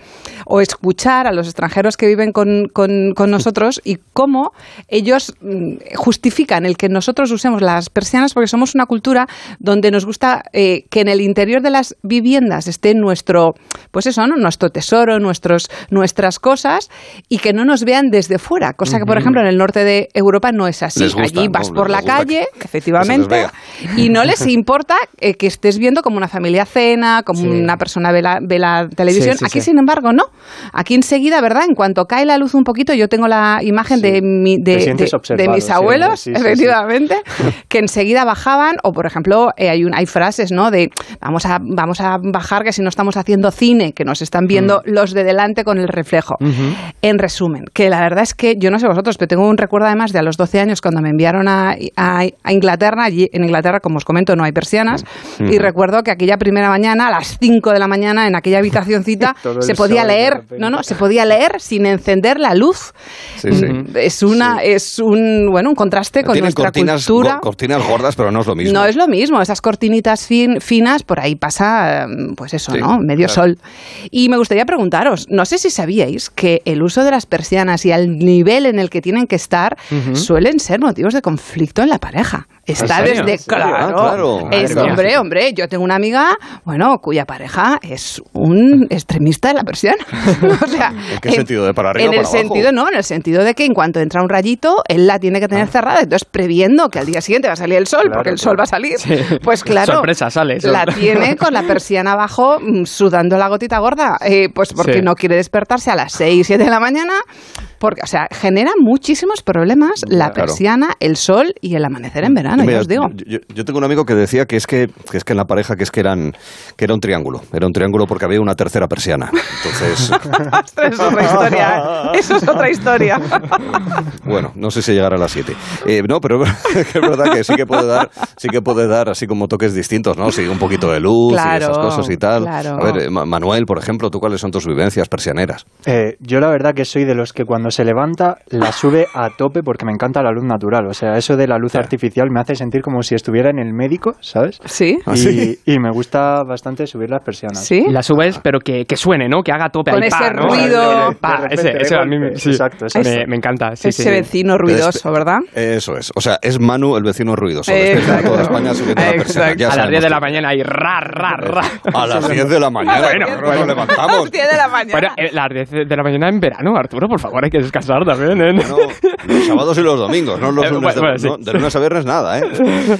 o escuchar a los extranjeros que viven con, con- con nosotros y cómo ellos mm, justifican el que nosotros usemos las persianas porque somos una cultura donde nos gusta eh, que en el interior de las viviendas esté nuestro, pues eso, ¿no? nuestro tesoro, nuestros, nuestras cosas y que no nos vean desde fuera, cosa que por ejemplo en el norte de Europa no es así. Gusta, Allí ¿no? vas por la calle, que- efectivamente, que y no les importa eh, que estés viendo como una familia cena, como una persona ve la, ve la televisión. Sí, sí, Aquí, sí. sin embargo, no. Aquí enseguida, ¿verdad? En cuanto cae la luz un poquito, yo tengo la imagen de, mi, de, de- de mis abuelos, efectivamente, [laughs] que enseguida bajaban, o por ejemplo, eh, hay, un, hay frases, ¿no? De vamos a, vamos a bajar que si no estamos haciendo cine, que nos están viendo Mm. los de delante con el reflejo. En resumen, que la verdad es que yo no sé vosotros, pero tengo un recuerdo además de a los 12 años cuando me enviaron a, a- a Inglaterra. Allí en Inglaterra, como os comento, no hay persianas. Mm. Y recuerdo que aquella primera mañana, a las 5 de la mañana, en aquella habitacioncita, [laughs] el se podía leer. No, no, se podía leer sin encender la luz. Sí, sí. Mm, Es una, es un, bueno, un contraste con Tienen nuestra cortinas, cultura. go- cortinas gordas, pero no es lo mismo. No es lo mismo, esas cortinitas fin- finas, por ahí pasa, mm, pues eso, Sí, ¿no? Medio claro. sol. Y me gustaría preguntaros, no sé si sabíais que el uso de las persianas y al nivel en el que tienen que estar suelen ser motivos de conflicto en la pareja. Está desde, claro, Ah, claro. es- hombre, hombre, yo tengo una amiga, bueno, cuya pareja es un extremista de la persiana. [laughs] o sea, ¿En qué sentido? ¿De para arriba en o el abajo? sentido, no, en el sentido de que en cuanto entra un rayito, él la tiene que tener cerrada, entonces previendo que al día siguiente va a salir el sol, Claro, porque el claro. sol va a salir, Sí. [laughs] pues claro, Sorpresa, sale. la tiene con la persiana abajo mm, sudando la gotita gorda, eh, pues porque Sí. no quiere despertarse a las 6, 7 de la mañana, porque, o sea, genera muchísimos problemas la Claro. persiana, el sol y el amanecer en verano, Mira, ya os digo. Yo, yo- tengo un amigo que decía que es que, que es que en la pareja que es que eran que era un triángulo, era un triángulo porque había una tercera persiana. Entonces, [laughs] Eso es otra historia, ¿eh? eso es otra historia. [laughs] bueno, no sé si llegará a las 7. Eh, no, pero [laughs] es verdad que sí que puede dar, sí que puede dar así como toques distintos, ¿no? Sí, un poquito de luz y Claro, esas cosas y tal. claro. A ver, eh, Ma- Manuel, por ejemplo, ¿tú cuáles son tus vivencias persianeras? Eh, yo la verdad que soy de los que cuando se levanta la sube a tope porque me encanta la luz natural. O sea, eso de la luz artificial me hace sentir como si estuviera en el médico, ¿sabes? Sí. ¿Ah, Y, sí? y me gusta bastante subir las persianas. Sí. La subes, pero que, que suene, ¿no? Que haga a tope Con ahí, pa, ese ¿no? ruido. Pa, De ese, ese de a mí me, golpe. sí. Exacto, me, exacto. me encanta. Sí, Ese sí, sí. vecino ruidoso, ¿verdad? Eso es. O sea, es Manu el vecino ruidoso. A toda España subiendo la persiana. Ya a las sabemos 10 de la mañana y ra, ra, ra. A las 10 de la mañana. Bueno, bueno. nos levantamos. 10 de la mañana. Bueno, eh, las 10 de la mañana en verano, Arturo, por favor, hay que descansar también. ¿eh? [laughs] Los sábados y los domingos, no los Eh, lunes. de- bueno, sí. no, de lunes a viernes nada, ¿eh?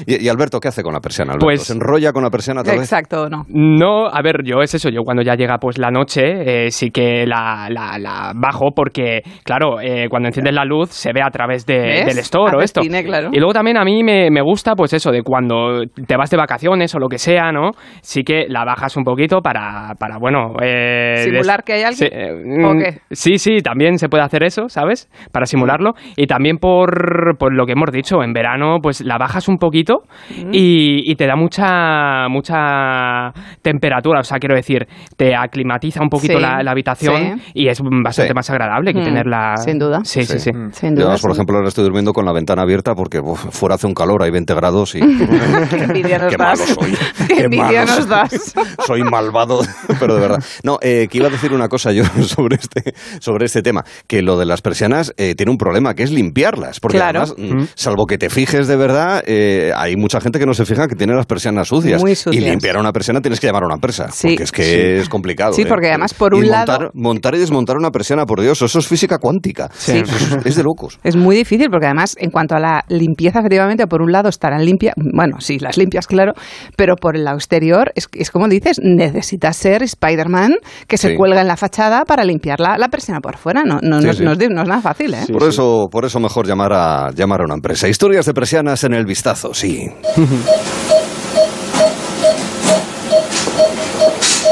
Y, y Alberto, ¿qué hace con la persiana? Alberto? Pues- ¿Se enrolla con la persiana otra vez? Exacto, no. No, a ver, yo es eso, yo cuando ya llega pues la noche eh, sí que la, la, la bajo porque, claro, eh, cuando enciendes la luz se ve a través de- del store o esto. claro. Y luego también a mí me, me gusta pues eso de cuando te vas de vacaciones o lo que sea, ¿no? Sí que la bajas un poquito para, para bueno... eh, ¿Simular que hay alguien? Sí, eh, ¿O mm, qué? Sí, sí, también se puede hacer eso, ¿sabes? Para simularlo. Y también por, por lo que hemos dicho, en verano pues la bajas un poquito Mm. y, y te da mucha mucha temperatura, o sea, quiero decir, te aclimatiza un poquito Sí, la, la habitación sí. y es bastante Sí. más agradable que Mm, tenerla... sin duda. Sí, sí, sí. Sin Yo, duda. por sí. ejemplo, ahora estoy durmiendo con la ventana abierta porque uf, fuera hace un calor, hay 20 grados y... Qué envidia nos Qué malo das. soy. Qué Qué envidia nos das. Soy [laughs] [laughs] malvado, [laughs] pero de verdad. No, eh, que iba a decir una cosa yo sobre este, sobre este tema, que lo de las persianas eh, tiene un problema, que es limpiarlas, porque Claro. además, mm, salvo que te fijes de verdad, persiana, eh, hay mucha gente que no se fija que tiene las persianas sucias. Muy sucias. Y limpiar una persiana tienes que llamar a una empresa. Sí. Porque es que Sí. es complicado. Sí, ¿eh? porque además, por un Y lado- montar, montar y desmontar una persiana, por Dios, eso es física cuántica. Sí. Es, es de locos. Es muy difícil porque además en cuanto a la limpieza, efectivamente, por un lado estarán limpias, bueno, sí, las limpias, claro, pero por el lado exterior es, es como dices, necesitas ser Spider-Man que se Sí. cuelga en la fachada para limpiar la, la persiana por fuera. No, no, Sí, no, sí. no es, de- no es nada fácil, ¿eh? por, Eso, por eso mejor llamar a, llamar a una empresa. Historias de persianas en el vistazo, sí. [laughs]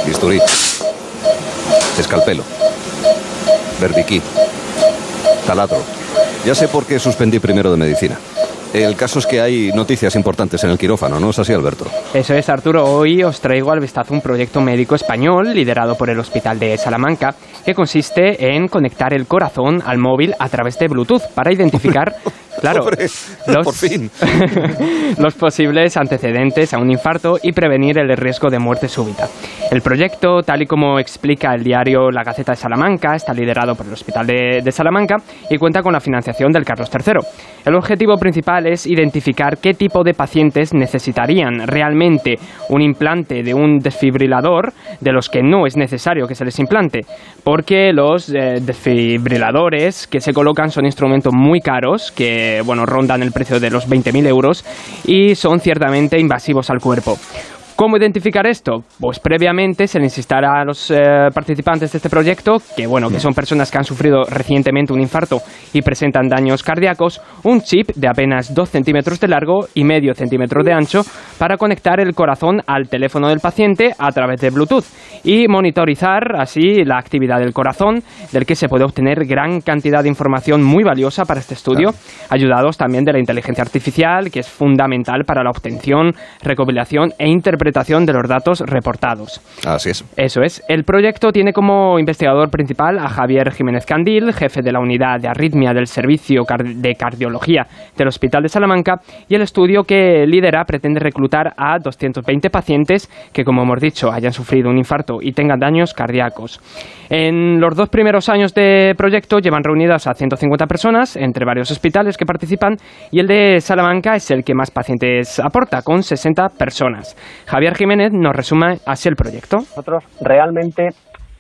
Bisturí. Escalpelo. Berbiquí. Taladro. Ya sé por qué suspendí primero de medicina. El caso es que hay noticias importantes en el quirófano, ¿no es así, Alberto? Eso es, Arturo. Hoy os traigo al vistazo un proyecto médico español liderado por el Hospital de Salamanca que consiste en conectar el corazón al móvil a través de Bluetooth para identificar, [laughs] claro, Pobre, [laughs] los, por fin. [laughs] los posibles antecedentes a un infarto y prevenir el riesgo de muerte súbita. El proyecto, tal y como explica el diario La Gaceta de Salamanca, está liderado por el Hospital de, de Salamanca y cuenta con la financiación del Carlos III. El objetivo principal es identificar qué tipo de pacientes necesitarían realmente un implante de un desfibrilador de los que no es necesario que se les implante, porque los eh, desfibriladores que se colocan son instrumentos muy caros que bueno rondan el precio de los 20.000 euros y son ciertamente invasivos al cuerpo. ¿Cómo identificar esto? Pues previamente se les insistirá a los eh, participantes de este proyecto, que bueno, que son personas que han sufrido recientemente un infarto y presentan daños cardíacos, un chip de apenas 2 centímetros de largo y medio centímetro de ancho para conectar el corazón al teléfono del paciente a través de Bluetooth y monitorizar así la actividad del corazón, del que se puede obtener gran cantidad de información muy valiosa para este estudio, ayudados también de la inteligencia artificial, que es fundamental para la obtención, recopilación e interpretación de los datos reportados. Así es. Eso es. El proyecto tiene como investigador principal a Javier Jiménez Candil, jefe de la unidad de arritmia del Servicio de Cardiología del Hospital de Salamanca, y el estudio que lidera pretende reclutar a 220 pacientes que, como hemos dicho, hayan sufrido un infarto y tengan daños cardíacos. En los dos primeros años de proyecto llevan reunidas a 150 personas entre varios hospitales que participan y el de Salamanca es el que más pacientes aporta, con 60 personas. Javier Jiménez nos resume así el proyecto. Nosotros realmente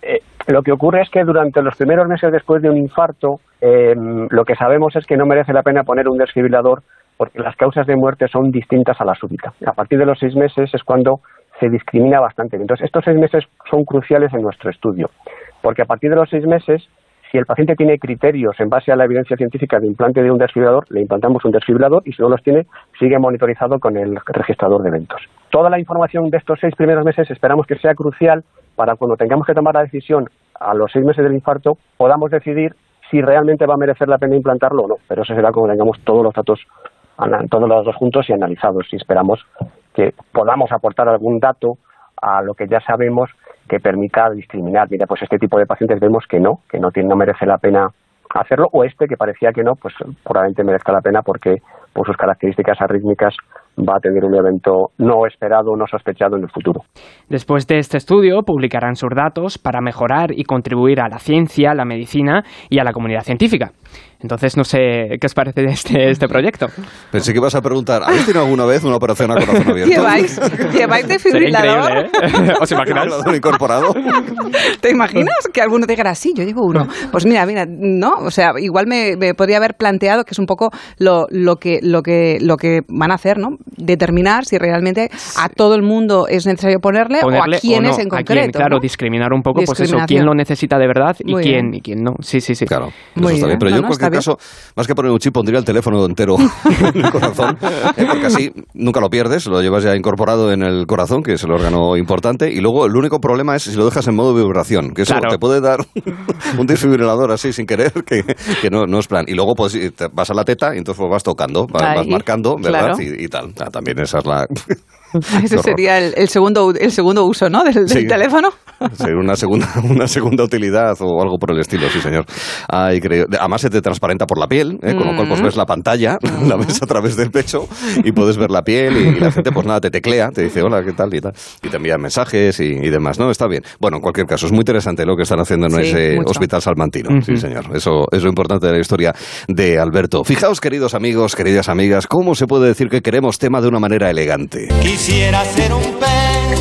eh, lo que ocurre es que durante los primeros meses después de un infarto, eh, lo que sabemos es que no merece la pena poner un desfibrilador porque las causas de muerte son distintas a la súbita. A partir de los seis meses es cuando se discrimina bastante. Entonces, estos seis meses son cruciales en nuestro estudio, porque a partir de los seis meses, si el paciente tiene criterios en base a la evidencia científica de implante de un desfibrilador, le implantamos un desfibrilador y si no los tiene, sigue monitorizado con el registrador de eventos. Toda la información de estos seis primeros meses esperamos que sea crucial para cuando tengamos que tomar la decisión a los seis meses del infarto, podamos decidir si realmente va a merecer la pena implantarlo o no. Pero eso será cuando tengamos todos los datos, todos los datos juntos y analizados. Y esperamos que podamos aportar algún dato a lo que ya sabemos que permita discriminar. Mira, pues este tipo de pacientes vemos que no, que no, tiene, no merece la pena hacerlo, o este que parecía que no, pues probablemente merezca la pena porque por sus características arrítmicas va a tener un evento no esperado, no sospechado en el futuro. Después de este estudio, publicarán sus datos para mejorar y contribuir a la ciencia, la medicina y a la comunidad científica. Entonces, no sé qué os parece de este, este proyecto. Pensé que ibas a preguntar, ¿habéis tenido alguna vez una operación a corazón abierto? ¿Lleváis, ¿Lleváis increíble, ¿eh? [laughs] ¿Os imagináis? ¿Te imaginas que alguno dijera, sí, yo llevo uno? Pues mira, mira, no, o sea, igual me, me podría haber planteado que es un poco lo, lo, que, lo, que, lo que van a hacer, ¿no? Determinar si realmente a todo el mundo es necesario ponerle, Ponerle o a quiénes no, en a quién, concreto. claro, ¿no? discriminar un poco, pues eso, quién lo necesita de verdad y Muy quién, bien. y quién no. Sí, sí, sí. Claro. Muy Eso está bien. bien. Pero No, yo está caso, más que poner un chip, pondría el teléfono entero [laughs] en el corazón. ¿eh? Porque así nunca lo pierdes, lo llevas ya incorporado en el corazón, que es el órgano importante. Y luego el único problema es si lo dejas en modo vibración, que eso Claro. te puede dar [laughs] un desfibrilador así sin querer, que, que no, no es plan. Y luego pues, te vas a la teta y entonces pues, vas tocando, vas, Ahí, vas marcando, ¿verdad? claro. Y, y tal. Ah, también esa es la. [laughs] Ese sería el, el segundo, el segundo uso, ¿no? Del, del Sí. teléfono. [laughs] Sí, una segunda, [laughs] una segunda utilidad o algo por el estilo, sí, señor. Ay, creo. Además se te transparenta por la piel, ¿eh? con lo cual pues Mm. ves la pantalla, la ves a través del pecho y puedes ver la piel y, la gente pues nada, te teclea, te dice hola, ¿qué tal? y tal. Y te envía mensajes y, y demás, ¿no? Está bien. Bueno, en cualquier caso, es muy interesante lo que están haciendo en Sí, ese mucho. hospital salmantino. Sí, señor. Eso es lo importante de la historia de Alberto. Fijaos, queridos amigos, queridas amigas, cómo se puede decir que queremos tema de una manera elegante. Quisiera ser un pez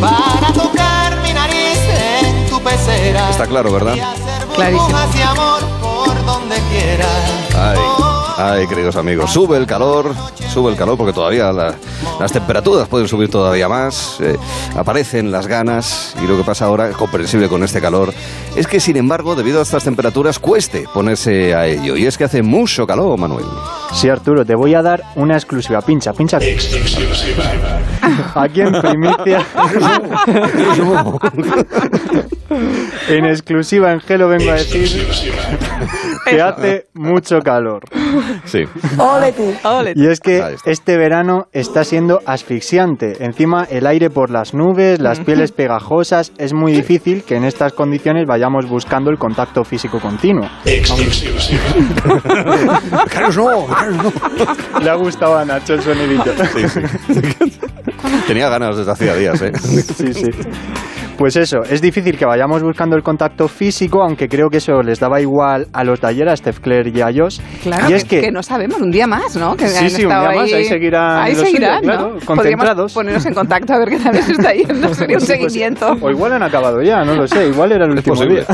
para tocar mi nariz en tu pecera. Está claro, ¿verdad? Burbujas de amor por donde quiera. Ay, ay, queridos amigos, sube el calor, sube el calor porque todavía la- las temperaturas pueden subir todavía más, eh, aparecen las ganas y lo que pasa ahora, comprensible con este calor, es que sin embargo, debido a estas temperaturas, cueste ponerse a ello. Y es que hace mucho calor, Manuel. Sí, Arturo, te voy a dar una exclusiva. Pincha, pincha. Aquí en primicia. [laughs] en exclusiva en Gelo vengo a decir que hace mucho calor. Sí. Ole tú. Y es que este verano está siendo asfixiante. Encima el aire por las nubes, las pieles pegajosas. Es muy difícil que en estas condiciones vayamos buscando el contacto físico continuo. [laughs] Carlos, no, Carlos, no. Le ha gustado a Nacho el sonidito. Sí, sí. [laughs] Tenía ganas desde hacía días, ¿eh? Sí, sí. Pues eso, es difícil que vayamos buscando el contacto físico, aunque creo que eso les daba igual a los de ayer, a Steph Claire y a Josh. Claro, y es que, que no sabemos, un día más, ¿no? Que Sí, sí, un día más, ahí seguirán Ahí lo suyo, seguirán, claro, ¿no? concentrados. Podríamos ponernos en contacto a ver qué tal les está yendo. Sería un Sí, pues, seguimiento. o igual han acabado ya, no lo sé, igual era el último día.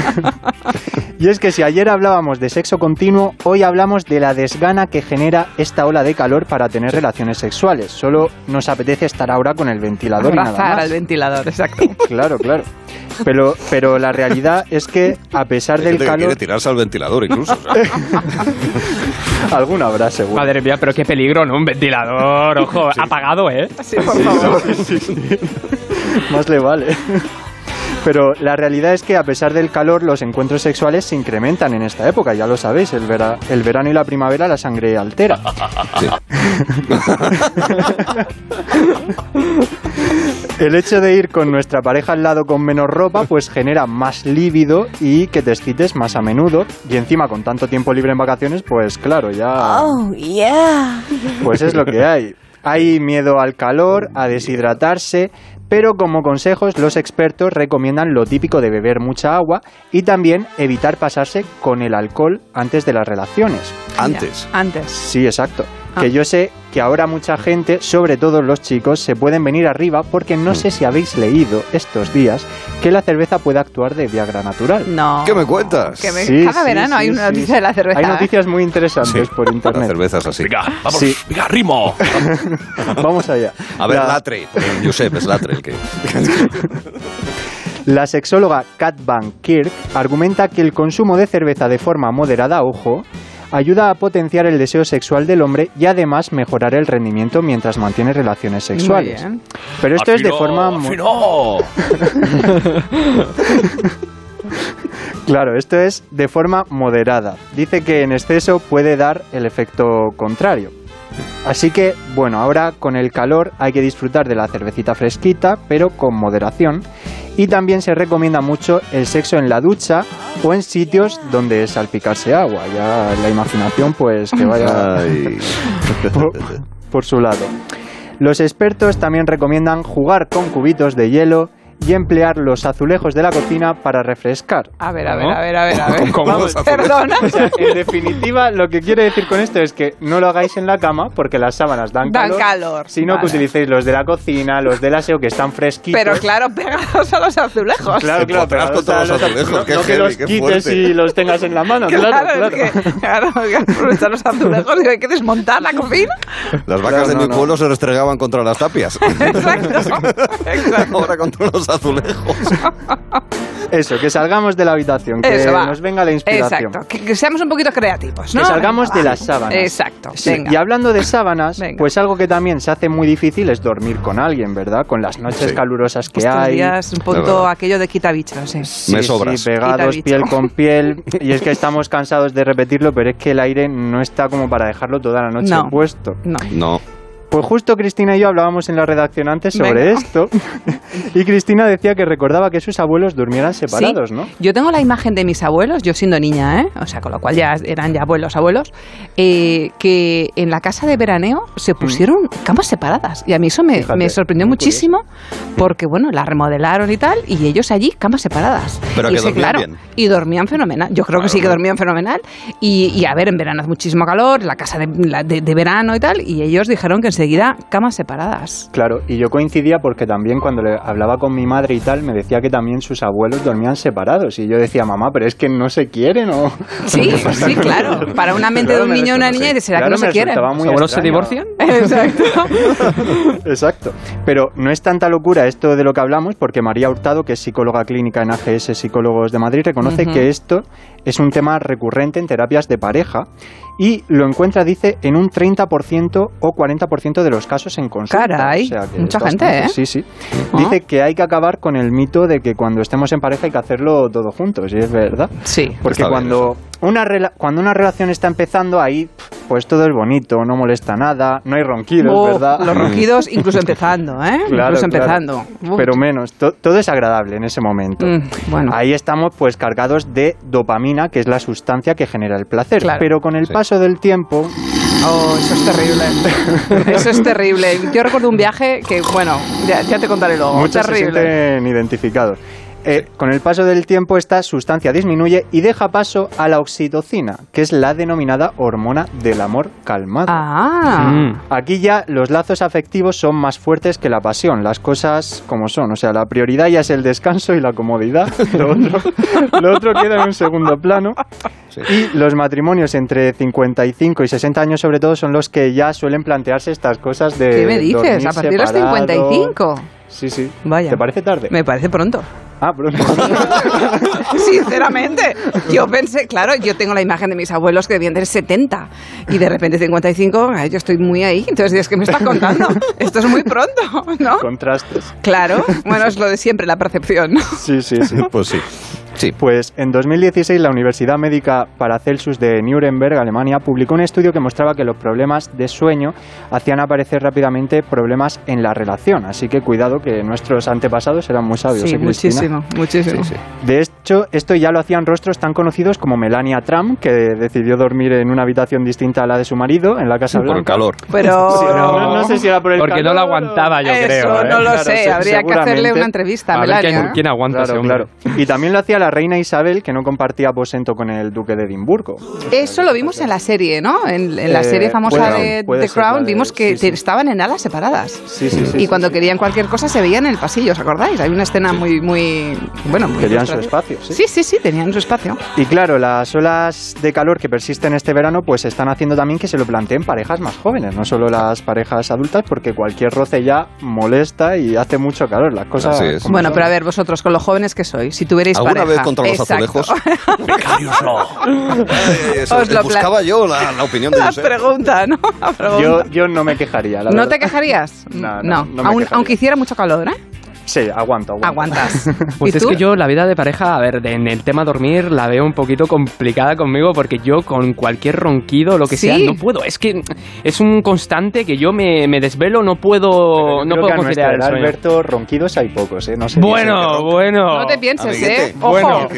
[laughs] y es que si ayer hablábamos de sexo continuo, hoy hablamos de la desgana que genera esta ola de calor para tener relaciones sexuales. Solo nos apetece estar ahora con el ventilador y nada Abrazar más. al ventilador, exacto. Claro, claro. Pero, pero la realidad es que a pesar Hay del gente que quiere tirarse al ventilador incluso. o sea. [laughs] Alguna habrá, seguro. Madre mía, pero qué peligro, ¿no? Un ventilador, ojo, apagado, ¿eh? Sí, por favor. Sí, sí, sí. [laughs] Más le vale. Pero la realidad es que a pesar del calor, los encuentros sexuales se incrementan en esta época, ya lo sabéis, el, vera- el verano y la primavera la sangre altera. [laughs] El hecho de ir con nuestra pareja al lado con menos ropa, pues genera más líbido y que te excites más a menudo. Y encima, con tanto tiempo libre en vacaciones, pues claro, ya... Oh, yeah. Pues es lo que hay. Hay miedo al calor, a deshidratarse, pero como consejos los expertos recomiendan lo típico de beber mucha agua y también evitar pasarse con el alcohol antes de las relaciones. Antes. Antes. Sí, exacto. Ah. Que yo sé que ahora mucha gente, sobre todo los chicos, se pueden venir arriba porque no sé si habéis leído estos días que la cerveza puede actuar de Viagra natural. No. ¿Qué me cuentas? Que me- Sí, cada sí, verano sí, hay una sí. noticia de la cerveza. Hay ¿eh? noticias muy interesantes por La internet. cerveza es así. Venga, vamos, Sí. venga, ritmo. [laughs] Vamos allá. A ver, La- Latre. Eh, Josep, es Latre el que... [laughs] La sexóloga Kat Van Kirk argumenta que el consumo de cerveza de forma moderada, ojo, ayuda a potenciar el deseo sexual del hombre y además mejorar el rendimiento mientras mantiene relaciones sexuales. Pero esto es de forma afino. [laughs] Claro, esto es de forma moderada. Dice que en exceso puede dar el efecto contrario. Así que, bueno, ahora con el calor hay que disfrutar de la cervecita fresquita, pero con moderación. Y también se recomienda mucho el sexo en la ducha o en sitios donde salpicarse agua. Ya la imaginación, pues que vaya Ay. [laughs] por, por su lado. Los expertos también recomiendan jugar con cubitos de hielo y emplear los azulejos de la cocina para refrescar. A ver, a ver, a ver, a ver, a ver. [laughs] ¿Cómo Vamos, perdona. O sea, en definitiva, lo que quiere decir con esto es que no lo hagáis en la cama porque las sábanas dan, Dan calor, sino que vale. utilicéis los de la cocina, los del aseo que están fresquitos. Pero claro, pegados a los azulejos. Claro, claro, pero con todos los azulejos, qué no que heavy, los qué quites fuerte. y los tengas en la mano, claro, [laughs] Claro, claro. es que, claro, hay que aprovechar los azulejos digo, hay que desmontar la cocina. Las vacas Claro, de no, mi no. pueblo se restregaban contra las tapias. [laughs] Exacto. Exacto. Ahora contra los azulejos. [laughs] Eso, que salgamos de la habitación, que Eso nos venga la inspiración. Exacto. Que, que seamos un poquito creativos, ¿no? Que salgamos Venga, de las sábanas. Exacto. Sí, Venga. Y hablando de sábanas, Venga. pues algo que también se hace muy difícil es dormir con alguien, ¿verdad? Con las noches Sí. calurosas que Estos hay. días un verdad. aquello de quitabichos, sí. Sí, Me sí, sobras. pegados piel con piel. [laughs] Y es que estamos cansados de repetirlo, pero es que el aire no está como para dejarlo toda la noche No. puesto. No. No. Pues justo Cristina y yo hablábamos en la redacción antes sobre Venga. esto [laughs] y Cristina decía que recordaba que sus abuelos durmieran separados, Sí. ¿no? Yo tengo la imagen de mis abuelos, yo siendo niña, ¿eh? o sea, con lo cual ya eran ya abuelos, abuelos, eh, que en la casa de veraneo se pusieron camas separadas. Y a mí eso me, Fíjate, me sorprendió muchísimo porque, bueno, la remodelaron y tal, y ellos allí camas separadas. Pero y que dormían claro, bien. Y dormían fenomenal. Yo creo que sí que dormían fenomenal. Y, y a ver, en verano hace muchísimo calor, la casa de, la- de- de verano y tal, y ellos dijeron que enseguida camas separadas. Claro, y yo coincidía porque también cuando le hablaba con mi madre y tal, me decía que también sus abuelos dormían separados. Y yo decía, mamá, pero es que no se quieren o... [laughs] Sí, [laughs] sí, claro. Para una mente de un niño o una niña, ¿será que no se quieren? ¿Los abuelos se divorcian? [laughs] Exacto. Exacto. Pero no es tanta locura esto de lo que hablamos, porque María Hurtado, que es psicóloga clínica en AGS Psicólogos de Madrid, reconoce que esto es un tema recurrente en terapias de pareja y lo encuentra, dice, en un 30% o 40% de los casos en consulta. Caray, O sea que mucha gente, ¿eh? Sí, sí. Ah. Dice que hay que acabar con el mito de que cuando estemos en pareja hay que hacerlo todo juntos, y es verdad. Sí. Porque Está bien cuando una, rela- cuando una relación está empezando, ahí pues todo es bonito, no molesta nada, no hay ronquidos, Oh, ¿verdad? Los ronquidos [laughs] incluso empezando, ¿eh? Claro, incluso claro. empezando. Pero menos, to- todo es agradable en ese momento. Mm, bueno. Ahí estamos pues cargados de dopamina, que es la sustancia que genera el placer. Claro. Pero con el Sí. paso del tiempo, Oh, eso es terrible. [laughs] Eso es terrible. Yo recuerdo un viaje que, bueno, ya, ya te contaré luego. muchos se terrible. sienten identificados. Eh, con el paso del tiempo esta sustancia disminuye y deja paso a la oxitocina, que es la denominada hormona del amor calmado. Ah. Mm. Aquí ya los lazos afectivos son más fuertes que la pasión, las cosas como son, o sea, la prioridad ya es el descanso y la comodidad, [laughs] lo otro, lo otro queda en un segundo plano. Y los matrimonios entre 55 y 60 años sobre todo son los que ya suelen plantearse estas cosas de... ¿Qué me dices? A partir de los separados. 55. Sí, sí. Vaya. ¿Te parece tarde? Me parece pronto. Ah. [laughs] Sinceramente, yo pensé, claro, yo tengo la imagen de mis abuelos que debían tener 70 y de repente 55, ay, yo estoy muy ahí. Entonces, es que me estás contando? Esto es muy pronto, ¿no? Contrastes. Claro, bueno, es lo de siempre, la percepción. Sí, sí, sí. Pues sí. Sí. Pues en 2016 la Universidad Médica Paracelsus de Nuremberg, Alemania, publicó un estudio que mostraba que los problemas de sueño hacían aparecer rápidamente problemas en la relación. Así que cuidado que nuestros antepasados eran muy sabios. Sí, ¿eh, muchísimo, muchísimo. De hecho, esto ya lo hacían rostros tan conocidos como Melania Trump, que decidió dormir en una habitación distinta a la de su marido en la Casa Por el Blanca. calor. Pero [laughs] Sí, no, no- no sé si era por el Porque no calor la o- aguantaba, yo Eso creo. ¿eh? no lo Claro, sé, habría que hacerle una entrevista a A ver Melania. quién, quién aguanta ese Claro, hombre. claro. Y también lo hacía la reina Isabel, que no compartía aposento con el duque de Edimburgo. Eso lo vimos en la serie, ¿no? En, en la Eh, serie famosa puede- de puede The Crown de- vimos que sí, sí. te- estaban en alas separadas. Sí, sí, sí. y sí, cuando sí. querían cualquier cosa se veían en el pasillo, ¿os acordáis? Hay una escena muy, muy, bueno, muy Querían su espacio, sí. Sí, sí, sí, tenían su espacio. Y claro, las olas de calor que persisten este verano pues están haciendo también que se lo planteen parejas más jóvenes, no solo las parejas adultas, porque cualquier roce ya molesta y hace mucho calor. Las cosas Así es. como Bueno, son. pero a ver, vosotros con lo jóvenes que sois, si tuvierais ¿Alguna pareja... vez contra los Exacto. azulejos? [laughs] Becarios no. Eh, eso, Os lo buscaba yo la, la opinión de La Josep. pregunta, ¿no? La pregunta. yo, yo no me quejaría, la ¿No verdad. te quejarías? No, no, no me Aun- quejaría. aunque hiciera mucho calor, ¿eh? Sí, aguanto, aguanto. Aguantas. [laughs] Pues ¿Y es tú? que yo la vida de pareja, a ver, en el tema dormir la veo un poquito complicada conmigo porque yo con cualquier ronquido, lo que Sí. sea, no puedo. Es que es un constante que yo me, me desvelo, no puedo, no puedo que conciliar el sueño. Alberto, ronquidos hay pocos, ¿eh? No sé. Bueno, bueno. No te pienses, Amiguete. ¿eh? Ojo. Bueno.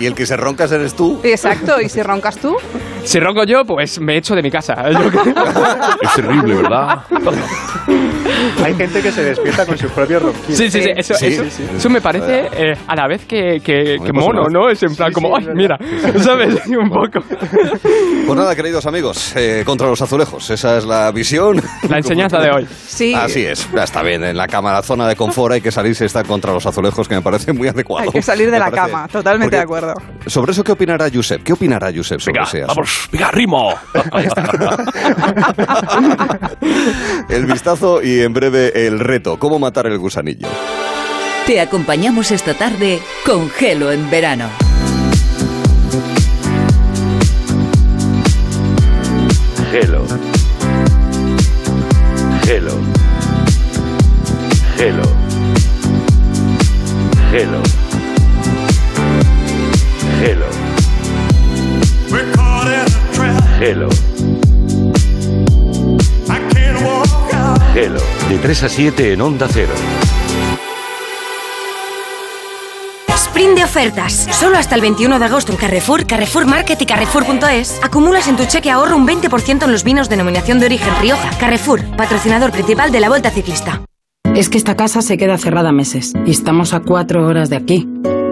Y el que se roncas eres tú. Exacto, y si roncas tú, Si ronco yo, pues me echo de mi casa. [laughs] Es terrible, ¿verdad? [laughs] Hay gente que se despierta con sus propios ronquidos. Sí, sí, sí. Eso, Sí, eso, sí, sí. eso me parece eh, a la vez que, que, que mono, no. Es en plan Sí, como, sí, ay, mira, ¿sabes? Un poco. Pues nada, queridos amigos, eh, contra los azulejos. Esa es la visión. La enseñanza de hoy. sí. Así es, está bien. En la cama, la zona de confort hay que salirse está contra los azulejos, que me parece muy adecuado. Hay que salir de Me la parece- cama, totalmente de Porque- acuerdo. Sobre eso, ¿qué opinará Josep? ¿Qué opinará Josep sobre ese vamos, venga, ritmo. [laughs] [laughs] El vistazo y en breve el reto. ¿Cómo matar el gusanillo? Te acompañamos esta tarde con Gelo en verano. Gelo. Gelo. Gelo. Gelo. Gelo. Gelo. Hello, de 3 a 7 en Onda Cero. Sprint de ofertas. Solo hasta el 21 de agosto en Carrefour, Carrefour Market y Carrefour.es. Acumulas en tu cheque ahorro un 20% en los vinos denominación de origen Rioja. Carrefour, patrocinador principal de la Vuelta Ciclista. Es que esta casa se queda cerrada meses y estamos a cuatro horas de aquí.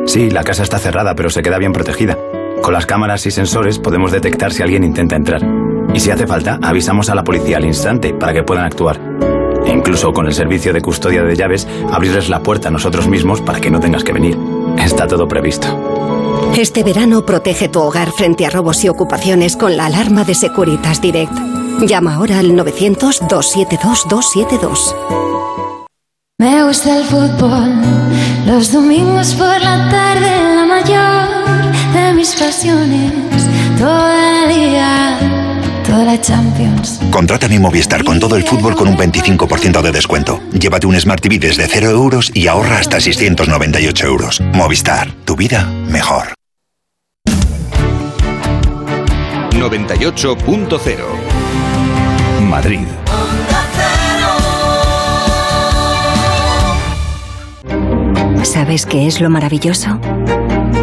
Sí, la casa está cerrada, pero se queda bien protegida. Con las cámaras y sensores podemos detectar si alguien intenta entrar. Y si hace falta, avisamos a la policía al instante para que puedan actuar. E incluso con el servicio de custodia de llaves, abrirles la puerta a nosotros mismos para que no tengas que venir. Está todo previsto. Este verano protege tu hogar frente a robos y ocupaciones con la alarma de Securitas Direct. Llama ahora al 900-272-272. Me gusta el fútbol, los domingos por la tarde, la mayor de mis pasiones, todo el día, toda la Champions. Contrata mi Movistar con todo el fútbol con un 25% de descuento. Llévate un Smart TV desde 0 euros y ahorra hasta 698 euros. Movistar, tu vida mejor. 98.0 Madrid. ¿Sabes qué es lo maravilloso?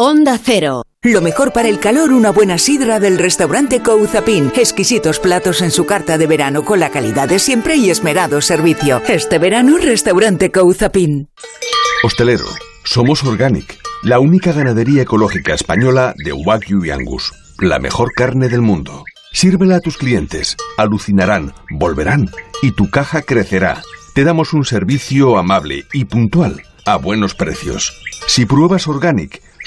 Onda Cero. Lo mejor para el calor, una buena sidra del restaurante Couzapin. Exquisitos platos en su carta de verano con la calidad de siempre y esmerado servicio. Este verano, restaurante Couzapin. Hostelero, somos Organic, la única ganadería ecológica española de Wagyu y Angus, la mejor carne del mundo. Sírvela a tus clientes, alucinarán, volverán y tu caja crecerá. Te damos un servicio amable y puntual, a buenos precios. Si pruebas Organic,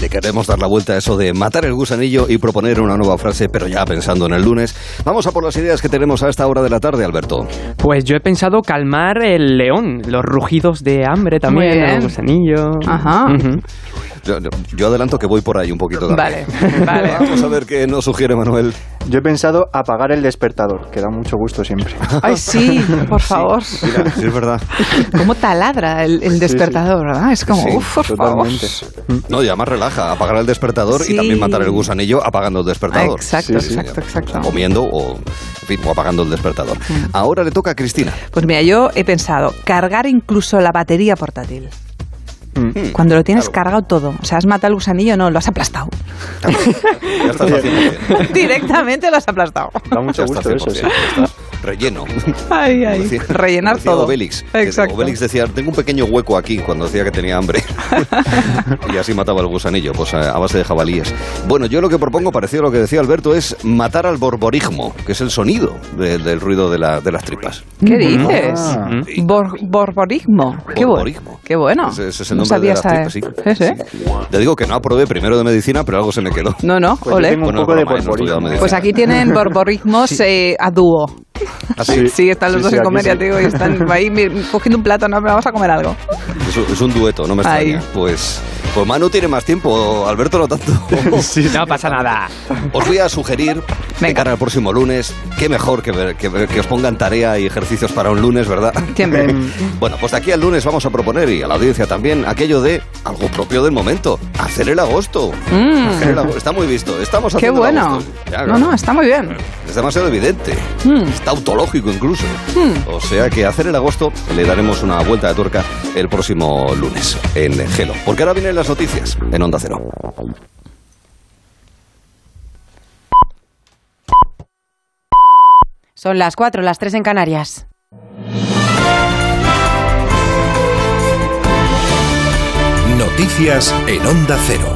Le queremos dar la vuelta a eso de matar el gusanillo y proponer una nueva frase, pero ya pensando en el lunes. Vamos a por las ideas que tenemos a esta hora de la tarde, Alberto. Pues yo he pensado calmar el león, los rugidos de hambre también, el gusanillo. Ajá. Yo, yo adelanto que voy por ahí un poquito también. Vale, [laughs] vale. Vamos a ver qué nos sugiere Manuel. Yo he pensado apagar el despertador, que da mucho gusto siempre. Ay, sí, [laughs] por favor. Mira, sí es verdad. ¿Cómo taladra el, el despertador, verdad? Es como, Sí, uff, por favor. No, y además relaja, apagar el despertador Sí. y también matar el gusanillo apagando el despertador. Exacto, exacto, exacto. Comiendo o, en fin, o apagando el despertador. Ahora le toca a Cristina. Pues mira, yo he pensado cargar incluso la batería portátil. Mm. Cuando lo tienes cargado todo. O sea, has matado el gusanillo, no, lo has aplastado. Ya estás. [laughs] Directamente lo has aplastado. Da mucho gusto eso, 100%, sí. Relleno. Ay, ay. Decía- Rellenar decía todo. Obelix. Exacto. Obelix decía, tengo un pequeño hueco aquí cuando decía que tenía hambre. [laughs] y así mataba el gusanillo, pues a a base de jabalíes. Bueno, yo lo que propongo, parecido a lo que decía Alberto, es matar al borborismo, que es el sonido de- del ruido de, la- de las tripas. ¿Qué dices? Ah. Bor- borborismo. Qué bueno. Borborismo. Qué bueno. Ese, ese es el No nombre de sabía las tripas, sí. Sí, sí. Te digo que no aprobé primero de medicina, pero algo se me quedó. No, no, Pues ole. tengo un Bueno, poco de broma, ¿eh? No borborismo. medicina. Pues aquí tienen [laughs] borborismos eh, a dúo. ¿Ah, sí? Están los Sí, dos sí, en comer, ya sí. te digo, y están [laughs] ahí cogiendo un plato, no, pero vamos a comer algo. Es, un- es un dueto, no me Ahí. extraña. Pues Pues Manu tiene más tiempo, Alberto no tanto. [laughs] No pasa nada. Os voy a sugerir, de cara al próximo lunes, qué mejor que, ver- que, que os pongan tarea y ejercicios para un lunes, ¿verdad? Siempre. [laughs] bueno, pues de aquí al lunes vamos a proponer, y a la audiencia también, aquello de algo propio del momento, hacer el agosto. Mm. Hacer el agosto. Está muy visto, estamos Qué haciendo el bueno. agosto. Ya, No, no, está muy bien. Es demasiado evidente. Mm. Está autológico incluso. Mm. O sea que hacer el agosto le daremos una vuelta de tuerca el próximo lunes en Gelo. Porque ahora vienen las noticias en Onda Cero. Son las 4, las 3 en Canarias. Noticias en Onda Cero.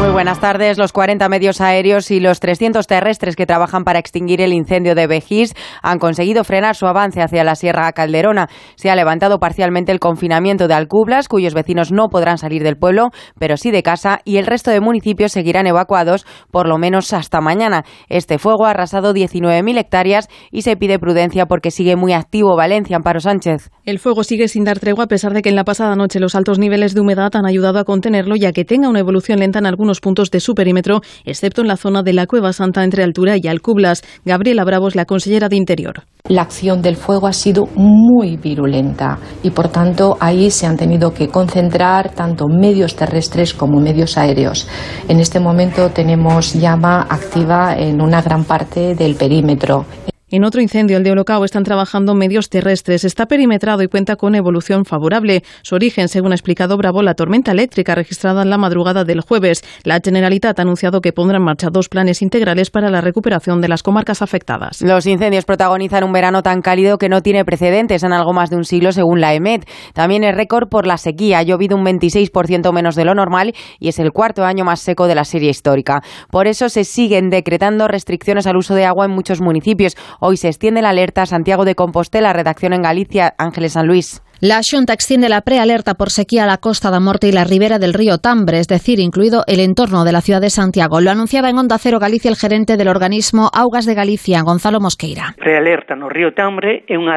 Muy buenas tardes. Los 40 medios aéreos y los 300 terrestres que trabajan para extinguir el incendio de Vejís han conseguido frenar su avance hacia la Sierra Calderona. Se ha levantado parcialmente el confinamiento de Alcublas, cuyos vecinos no podrán salir del pueblo, pero sí de casa, y el resto de municipios seguirán evacuados por lo menos hasta mañana. Este fuego ha arrasado 19.000 hectáreas y se pide prudencia porque sigue muy activo Valencia, Amparo Sánchez. El fuego sigue sin dar tregua a pesar de que en la pasada noche los altos niveles de humedad han ayudado a contenerlo ya que tenga una evolución lenta en algunos puntos de su perímetro, excepto en la zona de la Cueva Santa entre Altura y Alcublas. Gabriela Bravos, la consellera de Interior. La acción del fuego ha sido muy virulenta y por tanto ahí se han tenido que concentrar tanto medios terrestres como medios aéreos. En este momento tenemos llama activa en una gran parte del perímetro. En otro incendio, el de Olocao, están trabajando medios terrestres. Está perimetrado y cuenta con evolución favorable. Su origen, según ha explicado Bravo, la tormenta eléctrica registrada en la madrugada del jueves. La Generalitat ha anunciado que pondrá en marcha dos planes integrales para la recuperación de las comarcas afectadas. Los incendios protagonizan un verano tan cálido que no tiene precedentes en algo más de un siglo, según la EMET. También es récord por la sequía. Ha llovido un 26% menos de lo normal y es el cuarto año más seco de la serie histórica. Por eso se siguen decretando restricciones al uso de agua en muchos municipios. Hoy se extiende la alerta a Santiago de Compostela, redacción en Galicia, Ángeles San Luis. La Xunta extiende la prealerta por sequía a la Costa da Morte y la ribera del río Tambre, es decir, incluido el entorno de la ciudad de Santiago. Lo anunciaba en Onda Cero Galicia el gerente del organismo Augas de Galicia, Gonzalo Mosqueira. prealerta no río Tambre é unha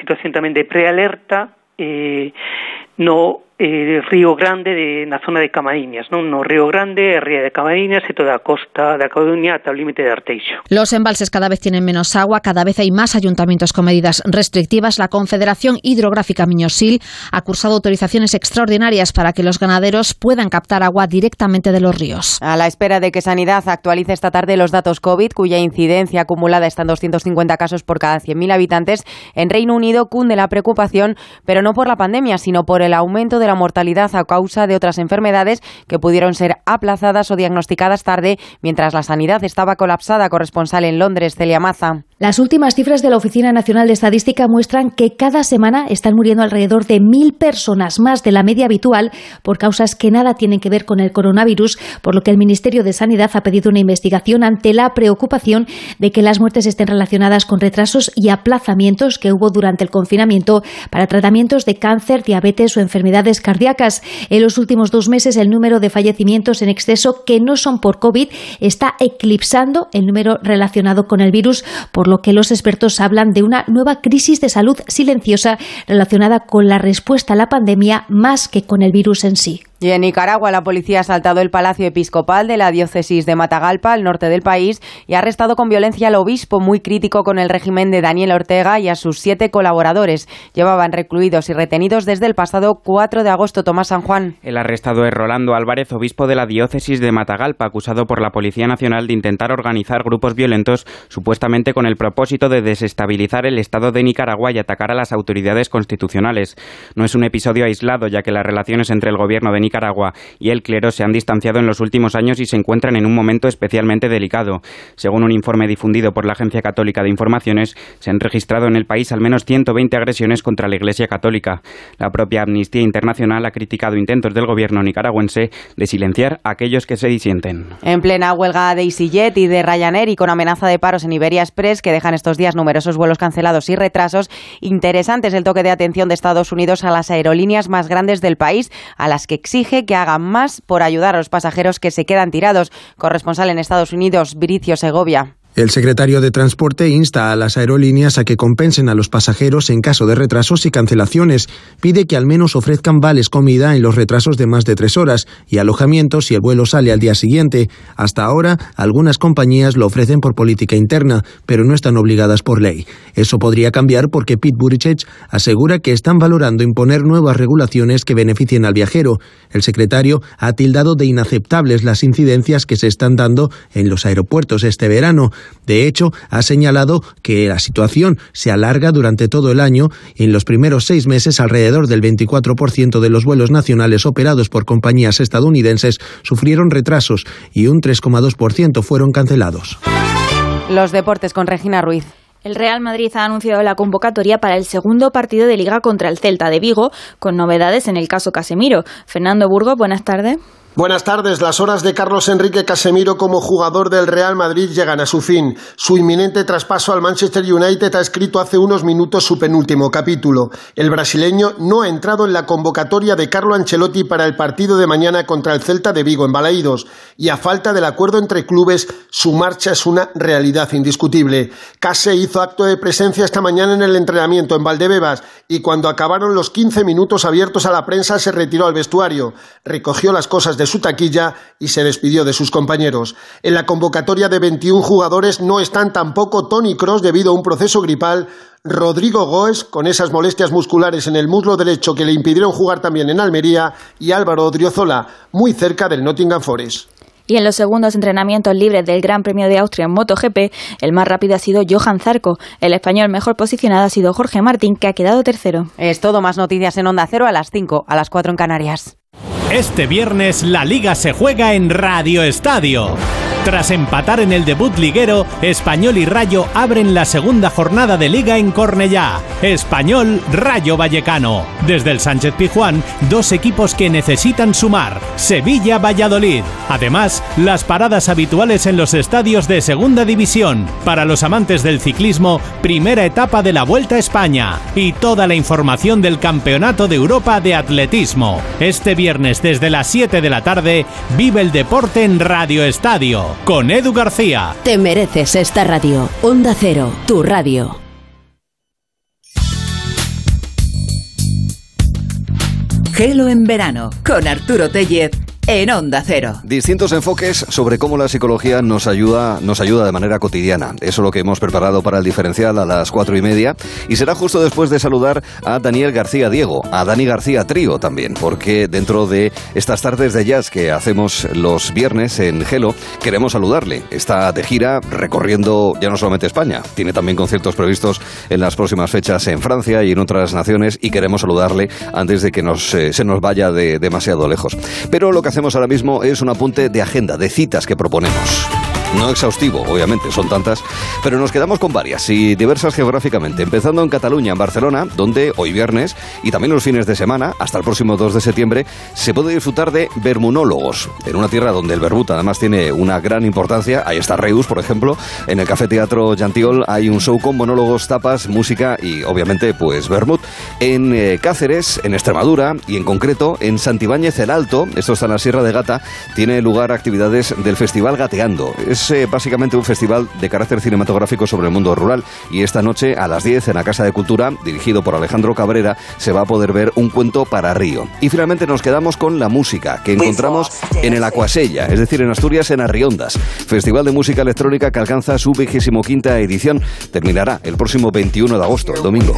situación tamén de prealerta eh, no eh, Río Grande de, na zona de Camariñas, non? No Río Grande, a Ría de Camariñas e toda a costa da Coruña ata o límite de Arteixo. Los embalses cada vez tienen menos agua, cada vez hay más ayuntamientos con medidas restrictivas. La Confederación Hidrográfica Miñosil ha cursado autorizaciones extraordinarias para que los ganaderos puedan captar agua directamente de los ríos. A la espera de que Sanidad actualice esta tarde los datos COVID, cuya incidencia acumulada está en 250 casos por cada 100.000 habitantes, en Reino Unido cunde la preocupación, pero no por la pandemia, sino por el aumento de la mortalidad a causa de otras enfermedades que pudieron ser aplazadas o diagnosticadas tarde mientras la sanidad estaba colapsada. Corresponsal en Londres, Celia Maza. Las últimas cifras de la Oficina Nacional de Estadística muestran que cada semana están muriendo alrededor de mil personas más de la media habitual por causas que nada tienen que ver con el coronavirus, por lo que el Ministerio de Sanidad ha pedido una investigación ante la preocupación de que las muertes estén relacionadas con retrasos y aplazamientos que hubo durante el confinamiento para tratamientos de cáncer, diabetes o enfermedades cardíacas. En los últimos dos meses, el número de fallecimientos en exceso que no son por COVID está eclipsando el número relacionado con el virus, por lo que los expertos hablan de una nueva crisis de salud silenciosa relacionada con la respuesta a la pandemia más que con el virus en sí. Y en Nicaragua, la policía ha asaltado el Palacio Episcopal de la diócesis de Matagalpa, al norte del país, y ha arrestado con violencia al obispo, muy crítico con el régimen de Daniel Ortega, y a sus siete colaboradores. Llevaban recluidos y retenidos desde el pasado 4 de agosto. Tomás San Juan. El arrestado es Rolando Álvarez, obispo de la diócesis de Matagalpa, acusado por la Policía Nacional de intentar organizar grupos violentos, supuestamente con el propósito de desestabilizar el Estado de Nicaragua y atacar a las autoridades constitucionales. No es un episodio aislado, ya que las relaciones entre el gobierno de y el clero se han distanciado en los últimos años y se encuentran en un momento especialmente delicado. Según un informe difundido por la Agencia Católica de Informaciones, se han registrado en el país al menos 120 agresiones contra la Iglesia Católica. La propia Amnistía Internacional ha criticado intentos del gobierno nicaragüense de silenciar a aquellos que se disienten. En plena huelga de EasyJet y de Ryanair y con amenaza de paros en Iberia Express, que dejan estos días numerosos vuelos cancelados y retrasos, interesante es el toque de atención de Estados Unidos a las aerolíneas más grandes del país, a las que exige que hagan más por ayudar a los pasajeros que se quedan tirados. Corresponsal en Estados Unidos, Viricio Segovia. El secretario de Transporte insta a las aerolíneas a que compensen a los pasajeros en caso de retrasos y cancelaciones. Pide que al menos ofrezcan vales comida en los retrasos de más de tres horas y alojamiento si el vuelo sale al día siguiente. Hasta ahora, algunas compañías lo ofrecen por política interna, pero no están obligadas por ley. Eso podría cambiar porque Pete Buttigieg asegura que están valorando imponer nuevas regulaciones que beneficien al viajero. El secretario ha tildado de inaceptables las incidencias que se están dando en los aeropuertos este verano. De hecho, ha señalado que la situación se alarga durante todo el año en los primeros seis meses alrededor del 24% de los vuelos nacionales operados por compañías estadounidenses sufrieron retrasos y un 3,2% fueron cancelados. Los deportes con Regina Ruiz. El Real Madrid ha anunciado la convocatoria para el segundo partido de liga contra el Celta de Vigo, con novedades en el caso Casemiro. Fernando Burgo, buenas tardes. Buenas tardes. Las horas de Carlos Enrique Casemiro como jugador del Real Madrid llegan a su fin. Su inminente traspaso al Manchester United ha escrito hace unos minutos su penúltimo capítulo. El brasileño no ha entrado en la convocatoria de Carlo Ancelotti para el partido de mañana contra el Celta de Vigo en Balaídos y a falta del acuerdo entre clubes, su marcha es una realidad indiscutible. Case hizo acto de presencia esta mañana en el entrenamiento en Valdebebas y cuando acabaron los 15 minutos abiertos a la prensa se retiró al vestuario, recogió las cosas de su taquilla y se despidió de sus compañeros. En la convocatoria de 21 jugadores no están tampoco Tony Cross debido a un proceso gripal, Rodrigo Goes con esas molestias musculares en el muslo derecho que le impidieron jugar también en Almería y Álvaro Odriozola, muy cerca del Nottingham Forest. Y en los segundos entrenamientos libres del Gran Premio de Austria en MotoGP, el más rápido ha sido Johan Zarco. El español mejor posicionado ha sido Jorge Martín, que ha quedado tercero. Es todo, más noticias en Onda Cero a las 5, a las 4 en Canarias. Este viernes la liga se juega en Radio Estadio. Tras empatar en el debut liguero, Español y Rayo abren la segunda jornada de liga en Cornellá. Español Rayo Vallecano. Desde el Sánchez Pijuán, dos equipos que necesitan sumar. Sevilla Valladolid. Además, las paradas habituales en los estadios de Segunda División. Para los amantes del ciclismo, primera etapa de la Vuelta a España. Y toda la información del Campeonato de Europa de Atletismo. Este viernes desde las 7 de la tarde, vive el deporte en Radio Estadio con Edu García. Te mereces esta radio. Onda Cero, tu radio. Gelo en verano con Arturo Tellez en Onda Cero. Distintos enfoques sobre cómo la psicología nos ayuda, nos ayuda de manera cotidiana. Eso es lo que hemos preparado para el diferencial a las cuatro y media. Y será justo después de saludar a Daniel García Diego, a Dani García Trío también, porque dentro de estas tardes de jazz que hacemos los viernes en Gelo, queremos saludarle. Está de gira recorriendo ya no solamente España, tiene también conciertos previstos en las próximas fechas en Francia y en otras naciones y queremos saludarle antes de que nos, eh, se nos vaya de demasiado lejos. Pero lo que hacemos ahora mismo es un apunte de agenda, de citas que proponemos. No exhaustivo, obviamente, son tantas, pero nos quedamos con varias y diversas geográficamente, empezando en Cataluña, en Barcelona, donde hoy viernes y también los fines de semana, hasta el próximo 2 de septiembre, se puede disfrutar de vermunólogos, en una tierra donde el verbut además tiene una gran importancia. Ahí está Reus, por ejemplo, en el Café Teatro Yantiol hay un show con monólogos, tapas, música y obviamente pues vermut. En eh, Cáceres, en Extremadura y en concreto en Santibáñez el Alto, esto está en la Sierra de Gata, tiene lugar actividades del Festival Gateando. Es eh, básicamente un festival de carácter cinematográfico sobre el mundo rural y esta noche a las 10 en la Casa de Cultura, dirigido por Alejandro Cabrera, se va a poder ver un cuento para Río. Y finalmente nos quedamos con la música que encontramos en el Acuasella, es decir, en Asturias, en Arriondas. Festival de música electrónica que alcanza su vigésimo quinta edición. Terminará el próximo 21 de agosto, el domingo.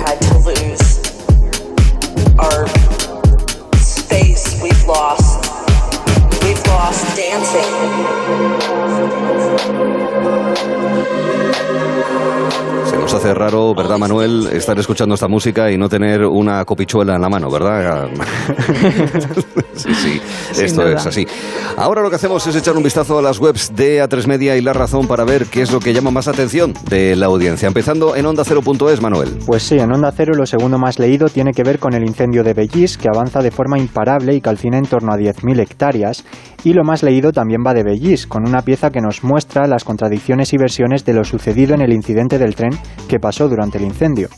Se nos hace raro, ¿verdad, Manuel, estar escuchando esta música y no tener una copichuela en la mano, ¿verdad? [laughs] sí, sí, esto es así. Ahora lo que hacemos es echar un vistazo a las webs de A3 Media y La Razón para ver qué es lo que llama más atención de la audiencia. Empezando en Onda Cero.es, Manuel. Pues sí, en Onda Cero lo segundo más leído tiene que ver con el incendio de Bellis, que avanza de forma imparable y calcina en torno a 10.000 hectáreas. Y lo más leído también va de Bellis, con una pieza que nos muestra las contradicciones y versiones de lo sucedido en el incidente del tren que pasó durante el incendio.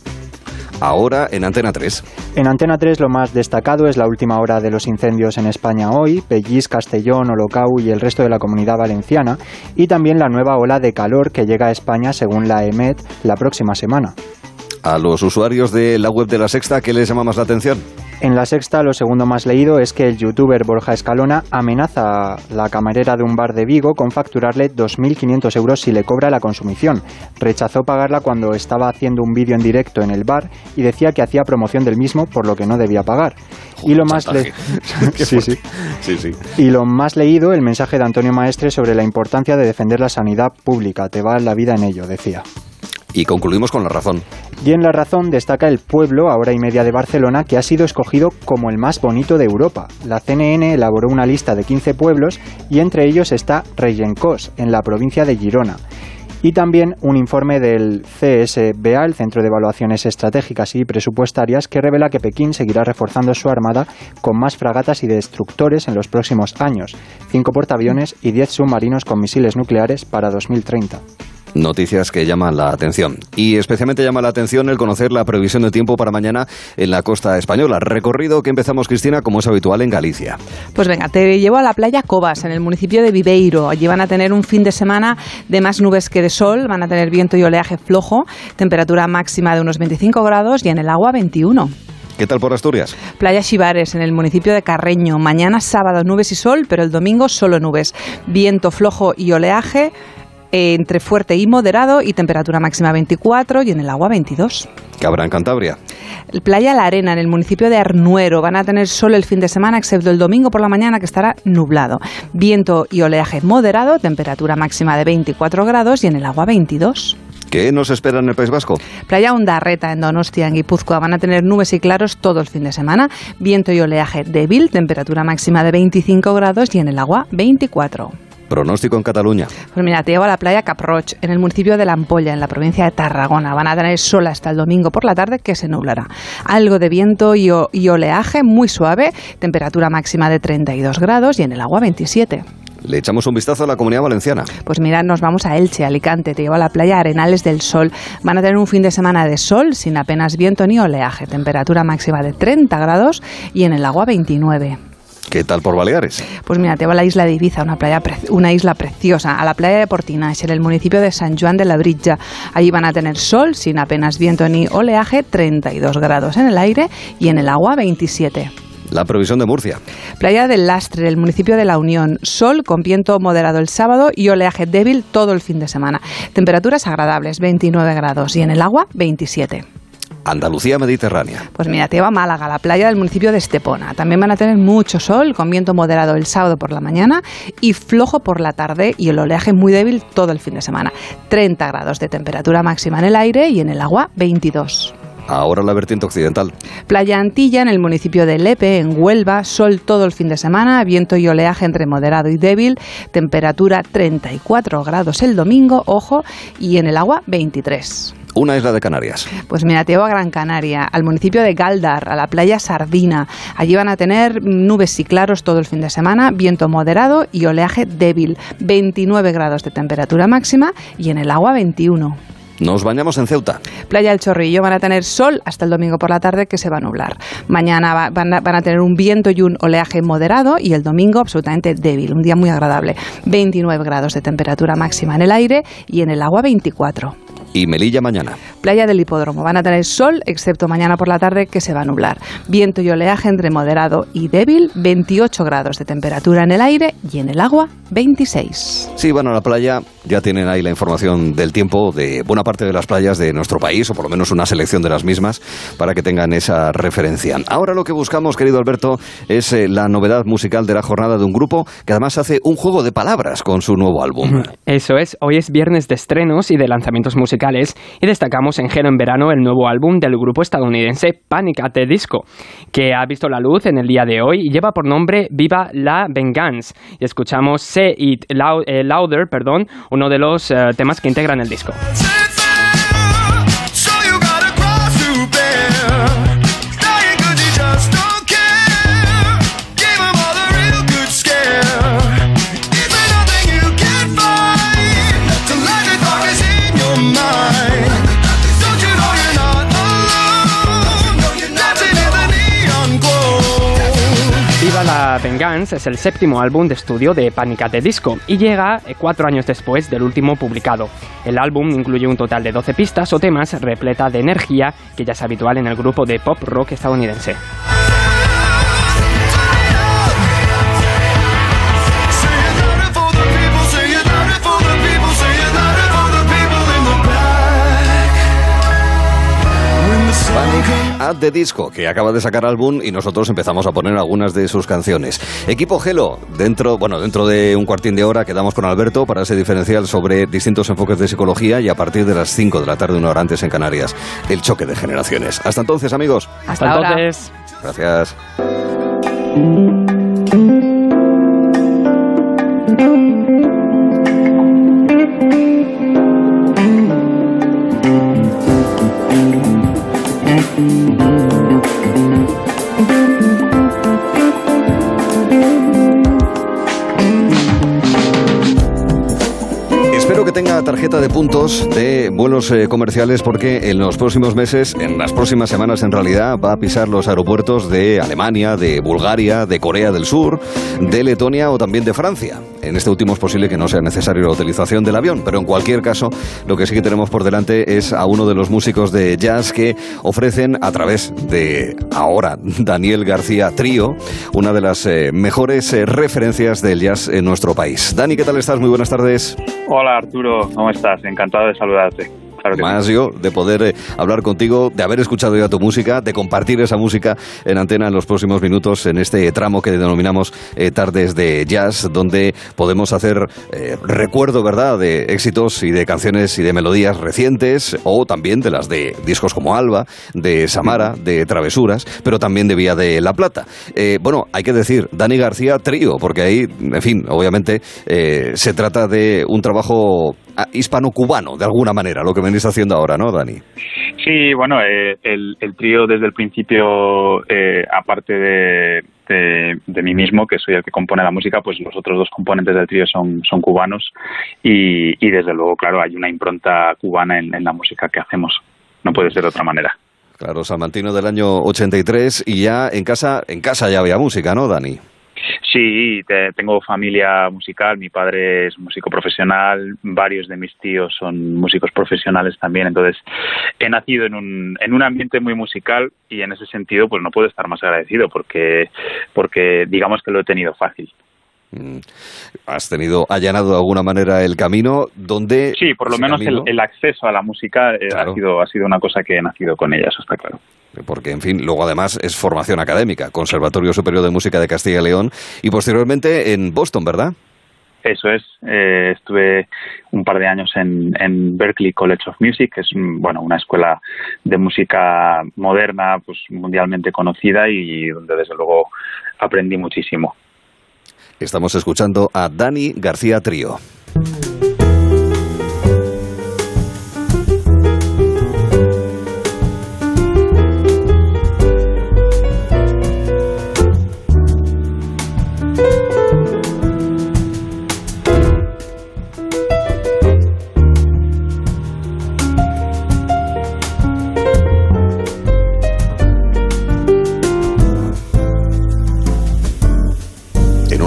Ahora en Antena 3. En Antena 3 lo más destacado es la última hora de los incendios en España hoy, Pellís, Castellón, Olocau y el resto de la comunidad valenciana, y también la nueva ola de calor que llega a España según la EMET la próxima semana. A los usuarios de la web de la Sexta, ¿qué les llama más la atención? En la sexta, lo segundo más leído es que el youtuber Borja Escalona amenaza a la camarera de un bar de Vigo con facturarle 2.500 euros si le cobra la consumición. Rechazó pagarla cuando estaba haciendo un vídeo en directo en el bar y decía que hacía promoción del mismo por lo que no debía pagar. y lo más [laughs] [laughs] sí. sí, sí. Y lo más leído, el mensaje de Antonio Maestre sobre la importancia de defender la sanidad pública. Te va la vida en ello, decía. Y concluimos con la razón. Y en la razón destaca el pueblo a hora y media de Barcelona que ha sido escogido como el más bonito de Europa. La CNN elaboró una lista de 15 pueblos y entre ellos está Regencós, en la provincia de Girona. Y también un informe del CSBA, el Centro de Evaluaciones Estratégicas y Presupuestarias, que revela que Pekín seguirá reforzando su armada con más fragatas y destructores en los próximos años, cinco portaaviones y 10 submarinos con misiles nucleares para 2030 noticias que llaman la atención. Y especialmente llama la atención el conocer la previsión de tiempo para mañana en la costa española. Recorrido que empezamos, Cristina, como es habitual en Galicia. Pues venga, te llevo a la playa Cobas, en el municipio de Viveiro. Allí van a tener un fin de semana de más nubes que de sol, van a tener viento y oleaje flojo, temperatura máxima de unos 25 grados y en el agua 21. ¿Qué tal por Asturias? Playa Chivares, en el municipio de Carreño. Mañana sábado nubes y sol, pero el domingo solo nubes. Viento flojo y oleaje entre fuerte y moderado y temperatura máxima 24 y en el agua 22. ¿Qué habrá en Cantabria? Playa La Arena, en el municipio de Arnuero. Van a tener sol el fin de semana, excepto el domingo por la mañana, que estará nublado. Viento y oleaje moderado, temperatura máxima de 24 grados y en el agua 22. ¿Qué nos espera en el País Vasco? Playa Undarreta, en Donostia, en Guipúzcoa. Van a tener nubes y claros todo el fin de semana. Viento y oleaje débil, temperatura máxima de 25 grados y en el agua 24. Pronóstico en Cataluña. Pues mira, te llevo a la playa Caproch, en el municipio de La Ampolla, en la provincia de Tarragona. Van a tener sol hasta el domingo por la tarde, que se nublará. Algo de viento y, oleaje muy suave, temperatura máxima de 32 grados y en el agua 27. Le echamos un vistazo a la comunidad valenciana. Pues mira, nos vamos a Elche, Alicante, te llevo a la playa Arenales del Sol. Van a tener un fin de semana de sol sin apenas viento ni oleaje, temperatura máxima de 30 grados y en el agua 29. ¿Qué tal por Baleares? Pues mira, te va a la isla de Ibiza, una, playa una isla preciosa, a la playa de Portinax, en el municipio de San Juan de la Brilla. Allí van a tener sol, sin apenas viento ni oleaje, 32 grados en el aire y en el agua 27. La provisión de Murcia. Playa del Lastre, el municipio de La Unión. Sol con viento moderado el sábado y oleaje débil todo el fin de semana. Temperaturas agradables, 29 grados y en el agua 27. Andalucía Mediterránea. Pues mira, te va a Málaga, la playa del municipio de Estepona. También van a tener mucho sol, con viento moderado el sábado por la mañana y flojo por la tarde y el oleaje muy débil todo el fin de semana. 30 grados de temperatura máxima en el aire y en el agua 22. Ahora la vertiente occidental. Playa Antilla, en el municipio de Lepe, en Huelva, sol todo el fin de semana, viento y oleaje entre moderado y débil, temperatura 34 grados el domingo, ojo, y en el agua 23 una isla de Canarias. Pues mira, te llevo a Gran Canaria, al municipio de Galdar, a la playa Sardina. Allí van a tener nubes y claros todo el fin de semana, viento moderado y oleaje débil. 29 grados de temperatura máxima y en el agua 21. Nos bañamos en Ceuta. Playa El Chorrillo van a tener sol hasta el domingo por la tarde que se va a nublar. Mañana van a, van a, tener un viento y un oleaje moderado y el domingo absolutamente débil, un día muy agradable. 29 grados de temperatura máxima en el aire y en el agua 24 y Melilla mañana. Playa del Hipódromo. Van a tener sol, excepto mañana por la tarde que se va a nublar. Viento y oleaje entre moderado y débil, 28 grados de temperatura en el aire y en el agua 26. Sí, van a la playa, ya tienen ahí la información del tiempo de buena parte de las playas de nuestro país, o por lo menos una selección de las mismas, para que tengan esa referencia. Ahora lo que buscamos, querido Alberto, es eh, la novedad musical de la jornada de un grupo que además hace un juego de palabras con su nuevo álbum. Eso es, hoy es viernes de estrenos y de lanzamientos musicales y destacamos en en Verano el nuevo álbum del grupo estadounidense Panic at the Disco, que ha visto la luz en el día de hoy y lleva por nombre Viva la Vengeance. Y escuchamos Say It eh, Louder, perdón, uno de los eh, temas que integran el disco. Guns es el séptimo álbum de estudio de Panic! at the Disco y llega eh, cuatro años después del último publicado. El álbum incluye un total de 12 pistas o temas repleta de energía que ya es habitual en el grupo de pop rock estadounidense. At the Disco, que acaba de sacar álbum y nosotros empezamos a poner algunas de sus canciones. Equipo Gelo, dentro, bueno, dentro de un cuartín de hora quedamos con Alberto para ese diferencial sobre distintos enfoques de psicología y a partir de las 5 de la tarde, una hora antes en Canarias, el choque de generaciones. Hasta entonces, amigos. Hasta, entonces. Gracias. Tarjeta de puntos de vuelos eh, comerciales porque en los próximos meses, en las próximas semanas en realidad, va a pisar los aeropuertos de Alemania, de Bulgaria, de Corea del Sur, de Letonia o también de Francia. En este último es posible que no sea necesario la utilización del avión, pero en cualquier caso, lo que sí que tenemos por delante es a uno de los músicos de jazz que ofrecen a través de ahora Daniel García Trío, una de las eh, mejores eh, referencias del jazz en nuestro país. Dani, ¿qué tal estás? Muy buenas tardes. Hola Arturo, ¿cómo estás? Encantado de saludarte. Claro Más sí. yo de poder eh, hablar contigo, de haber escuchado ya tu música, de compartir esa música en antena en los próximos minutos en este tramo que denominamos eh, Tardes de Jazz, donde podemos hacer eh, recuerdo, ¿verdad?, de éxitos y de canciones y de melodías recientes o también de las de discos como Alba, de Samara, de Travesuras, pero también de Vía de la Plata. Eh, bueno, hay que decir, Dani García Trío, porque ahí, en fin, obviamente eh, se trata de un trabajo hispano-cubano, de alguna manera, lo que venís haciendo ahora, ¿no, Dani? Sí, bueno, eh, el, el trío desde el principio, eh, aparte de, de, de mí mismo, que soy el que compone la música, pues los otros dos componentes del trío son, son cubanos y, y desde luego, claro, hay una impronta cubana en, en la música que hacemos. No puede ser de otra manera. Claro, Salmantino del año 83 y ya en casa, en casa ya había música, ¿no, Dani? Sí, te- tengo familia musical, mi padre es músico profesional, varios de mis tíos son músicos profesionales también, entonces he nacido en un, en un ambiente muy musical y en ese sentido pues no puedo estar más agradecido porque, porque digamos que lo he tenido fácil. Mm. Has tenido allanado de alguna manera el camino donde... Sí, por lo menos el acceso a la música eh, ha, sido, ha sido una cosa que he nacido con ella, eso está claro. Porque, en fin, luego además es formación académica, Conservatorio Superior de Música de Castilla y León y posteriormente en Boston, ¿verdad? Eso es. eh, estuve un par de años en, en Berklee College of Music, que es mm, bueno una escuela de música moderna, pues mundialmente conocida y donde desde luego aprendí muchísimo. Estamos escuchando a Dani García Trío.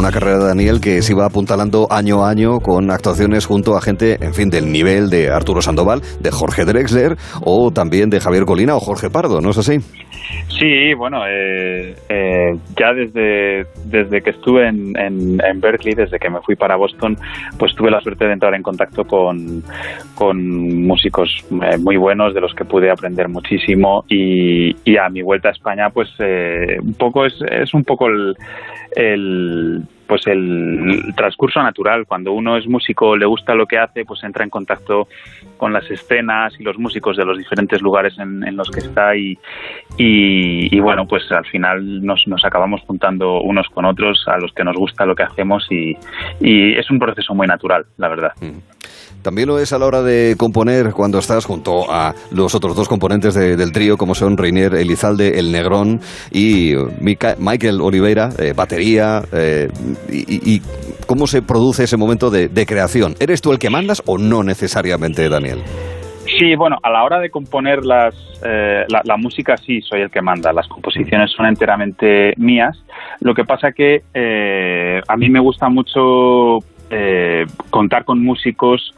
Una carrera de Daniel que se iba apuntalando año a año con actuaciones junto a gente, en fin, del nivel de Arturo Sandoval, de Jorge Drexler o también de Javier Colina o Jorge Pardo, ¿no es así? Sí, bueno, eh, eh, ya desde, desde que estuve en, en, Berkeley, desde que me fui para Boston, pues tuve la suerte de entrar en contacto con, con músicos eh, muy buenos, de los que pude aprender muchísimo y, y a mi vuelta a España, pues eh, un poco es, es un poco el, el pues el transcurso natural. Cuando uno es músico, le gusta lo que hace, pues entra en contacto con las escenas y los músicos de los diferentes lugares en, en los que está y, y, y, bueno, pues al final nos, nos acabamos juntando unos con otros a los que nos gusta lo que hacemos y, y es un proceso muy natural, la verdad. También lo es a la hora de componer cuando estás junto a los otros dos componentes de- del trío, como son Reinier Elizalde, El Negrón y Michael Oliveira, eh, batería. eh, y, cómo se produce ese momento de, creación? ¿Eres tú el que mandas o no necesariamente, Daniel? Sí, bueno, a la hora de componer las, eh, la, música sí soy el que manda. Las composiciones son enteramente mías. Lo que pasa que a mí me gusta mucho eh, contar con músicos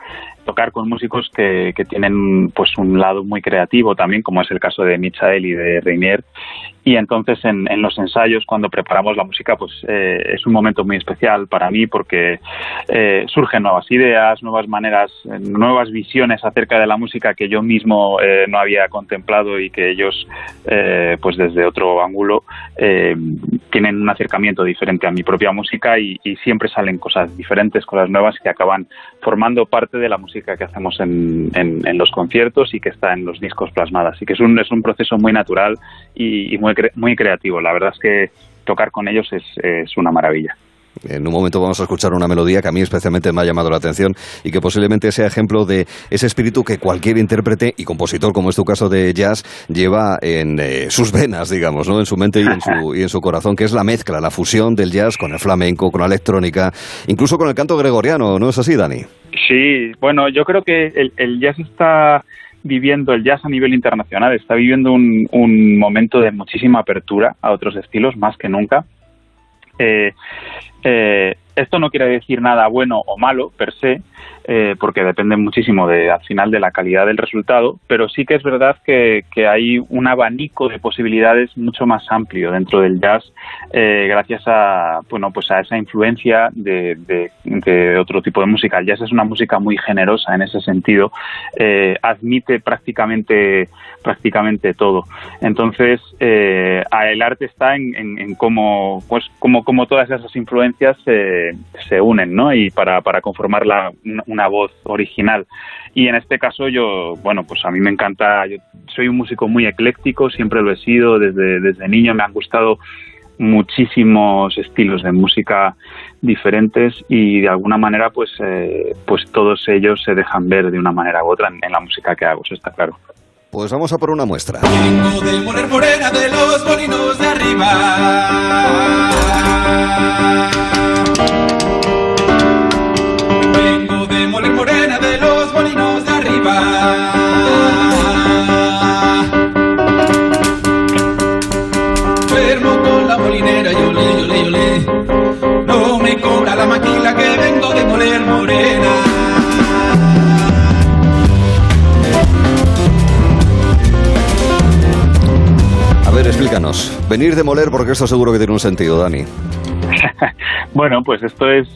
tocar con músicos que, que, tienen pues un lado muy creativo también, como es el caso de Michael y de Reinier, y entonces en, los ensayos cuando preparamos la música pues eh, es un momento muy especial para mí porque eh, surgen nuevas ideas nuevas maneras nuevas visiones acerca de la música que yo mismo eh, no había contemplado y que ellos eh, pues desde otro ángulo eh, tienen un acercamiento diferente a mi propia música y, siempre salen cosas diferentes cosas nuevas que acaban formando parte de la música que hacemos en, los conciertos y que está en los discos plasmadas así que es un, es un proceso muy natural y, y muy muy, creativo. La verdad es que tocar con ellos es, es una maravilla. En un momento vamos a escuchar una melodía que a mí especialmente me ha llamado la atención y que posiblemente sea ejemplo de ese espíritu que cualquier intérprete y compositor, como es tu caso de jazz, lleva en eh, sus venas, digamos, ¿no? en su mente y en su, y en su corazón, que es la mezcla, la fusión del jazz con el flamenco, con la electrónica, incluso con el canto gregoriano, ¿no es así, Dani? Sí, bueno, yo creo que el, el jazz está viviendo el jazz a nivel internacional, está viviendo un, un momento de muchísima apertura a otros estilos, más que nunca. Eh, eh, esto no quiere decir nada bueno o malo per se, eh, porque depende muchísimo de, al final de la calidad del resultado, pero sí que es verdad que, hay un abanico de posibilidades mucho más amplio dentro del jazz, eh, gracias a bueno pues a esa influencia de, otro tipo de música. El jazz es una música muy generosa en ese sentido, eh, admite prácticamente prácticamente todo. Entonces, eh, el arte está en, en, en cómo pues como todas esas influencias se, se unen, ¿no? Y para, para conformar la, una voz original. Y en este caso yo, bueno, pues a mí me encanta, yo soy un músico muy ecléctico, siempre lo he sido, desde, desde niño me han gustado muchísimos estilos de música diferentes y de alguna manera pues eh, pues todos ellos se dejan ver de una manera u otra en, en la música que hago, eso está claro. Pues vamos a por una muestra. Vengo del Moler Morena de los molinos de arriba. Vengo de Moler Morena de los molinos de arriba. Duermo con la molinera, yo le, yo le, yo le. No me cobra la maquila que vengo de Moler Morena. Explícanos. Venir de moler, porque esto seguro que tiene un sentido, Dani. [laughs] bueno, pues esto es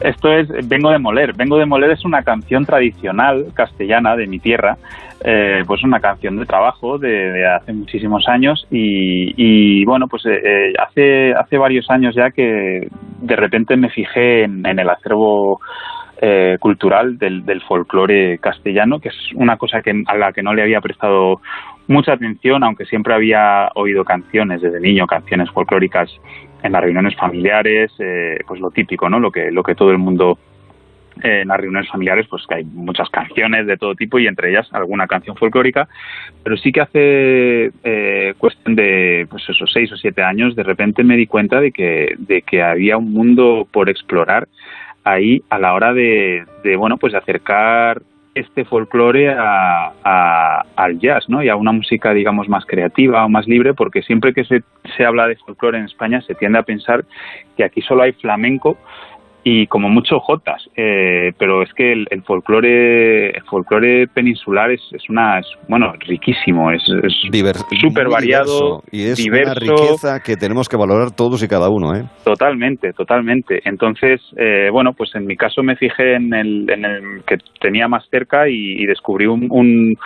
esto es vengo de moler vengo de moler es una canción tradicional castellana de mi tierra eh, pues una canción de trabajo de, hace muchísimos años y, bueno pues eh, hace hace varios años ya que de repente me fijé en, en el acervo eh, cultural del, del folclore castellano, que es una cosa que, a la que no le había prestado mucha atención, aunque siempre había oído canciones desde niño, canciones folclóricas en las reuniones familiares, eh, pues lo típico, ¿no? Lo que, lo que todo el mundo eh, en las reuniones familiares, pues que hay muchas canciones de todo tipo y entre ellas alguna canción folclórica, pero sí que hace eh, cuestión de pues esos seis o siete años, de repente me di cuenta de que, de que había un mundo por explorar ahí a la hora de, de bueno, pues de acercar este folclore a, a, al jazz, ¿no? Y a una música, digamos, más creativa o más libre, porque siempre que se, se habla de folclore en España se tiende a pensar que aquí solo hay flamenco y como mucho jotas, eh, pero es que el, el folclore el folclore peninsular es, es una es, bueno riquísimo, es súper variado y es diverso, una riqueza que tenemos que valorar todos y cada uno, ¿eh? Totalmente, totalmente. Entonces, eh, bueno, pues en mi caso me fijé en el, en el que tenía más cerca y, y descubrí un, un,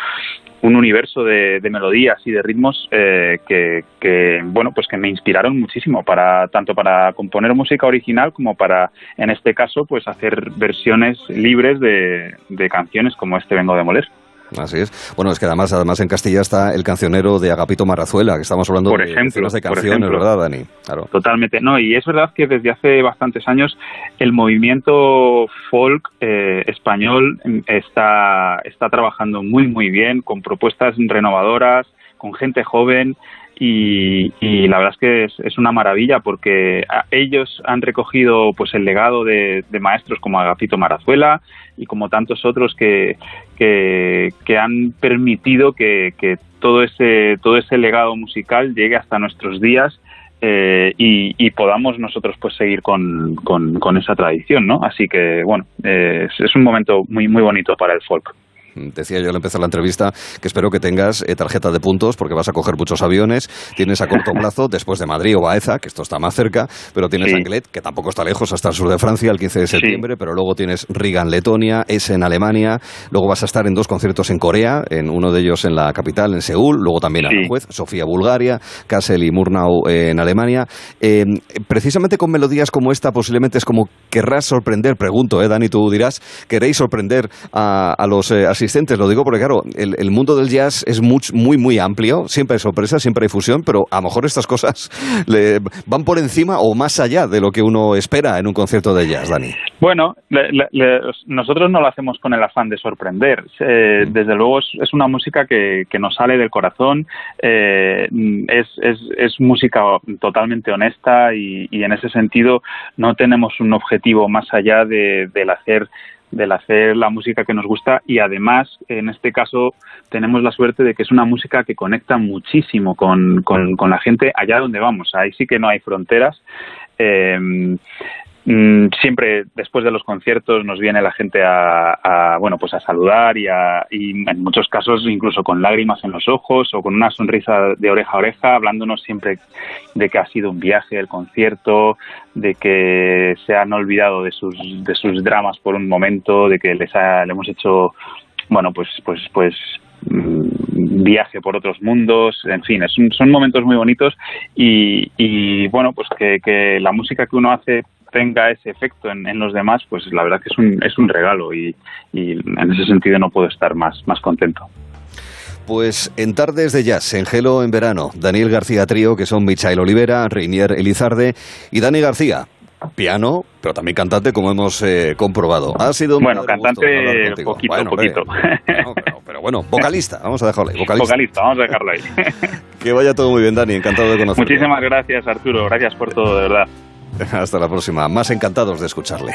un universo de, melodías y de ritmos eh, que, que, bueno pues que me inspiraron muchísimo para tanto para componer música original como para en este caso pues hacer versiones libres de, de canciones como este vengo de moler Así es. Bueno, es que además, además en Castilla está el cancionero de Agapito Marrazuela, que estamos hablando por de, ejemplo, de canciones, ejemplo. ¿verdad, Dani? Claro. Totalmente. No, y es verdad que desde hace bastantes años el movimiento folk eh, español está, está trabajando muy, muy bien, con propuestas renovadoras, con gente joven y, la verdad es que es, una maravilla porque ellos han recogido pues el legado de, maestros como Agapito Marazuela y como tantos otros que, que, han permitido que, todo ese todo ese legado musical llegue hasta nuestros días eh, y, y podamos nosotros pues seguir con, con, con esa tradición, ¿no? Así que bueno, eh, es, es un momento muy muy bonito para el folk. Decía yo al empezar la entrevista que espero que tengas eh, tarjeta de puntos porque vas a coger muchos aviones. Tienes a [laughs] corto plazo, después de Madrid o Baeza, que esto está más cerca, pero tienes Sí. Anglet, que tampoco está lejos, hasta el sur de Francia, el 15 de septiembre, pero luego tienes Riga en Letonia, Essen en Alemania, luego vas a estar en dos conciertos en Corea, en uno de ellos en la capital, en Seúl, luego también en Aranjuez, Sofía, Bulgaria, Kassel y Murnau eh, en Alemania. Eh, precisamente con melodías como esta, posiblemente es como querrás sorprender, pregunto, eh, Dani, tú dirás, queréis sorprender a, a los eh, lo digo porque claro, el, el mundo del jazz es much- muy, muy amplio, siempre hay sorpresas, siempre hay fusión, pero a lo mejor estas cosas [laughs] le- van por encima o más allá de lo que uno espera en un concierto de jazz, Dani. Bueno, le- nosotros no lo hacemos con el afán de sorprender. Eh, desde luego es, es una música que, que nos sale del corazón, eh, es, es, es música totalmente honesta y, y en ese sentido no tenemos un objetivo más allá de, del hacer del hacer la música que nos gusta y además en este caso tenemos la suerte de que es una música que conecta muchísimo con, con, la gente allá donde vamos. Ahí sí que no hay fronteras. Eh, siempre después de los conciertos nos viene la gente a, bueno pues a saludar y, a, y en muchos casos incluso con lágrimas en los ojos o con una sonrisa de oreja a oreja hablándonos siempre de que ha sido un viaje el concierto de que se han olvidado de sus de sus dramas por un momento de que les ha- le hemos hecho bueno pues pues pues mm, viaje por otros mundos, en fin, son momentos muy bonitos y, y, bueno, pues que la música que uno hace tenga ese efecto en, en los demás, pues la verdad que es un, es un regalo y, y en ese sentido no puedo estar más, más contento. Pues en Tardes de Jazz, en Gelo en verano, Daniel García Trío, que son Michael Olivera, Reinier Elizarde y Dani García. Piano, pero también cantante, como hemos eh, comprobado. Ha sido un Bueno, cantante poquito, Bueno, hombre, poquito. no, pero, pero bueno, vocalista, vamos a dejarlo ahí. Vocalista. Vocalista, vamos a dejarlo ahí. [laughs] Que vaya todo muy bien, Dani, encantado de conocerte. Muchísimas gracias, Arturo, gracias por todo, de verdad. [laughs] Hasta la próxima, más encantados de escucharle.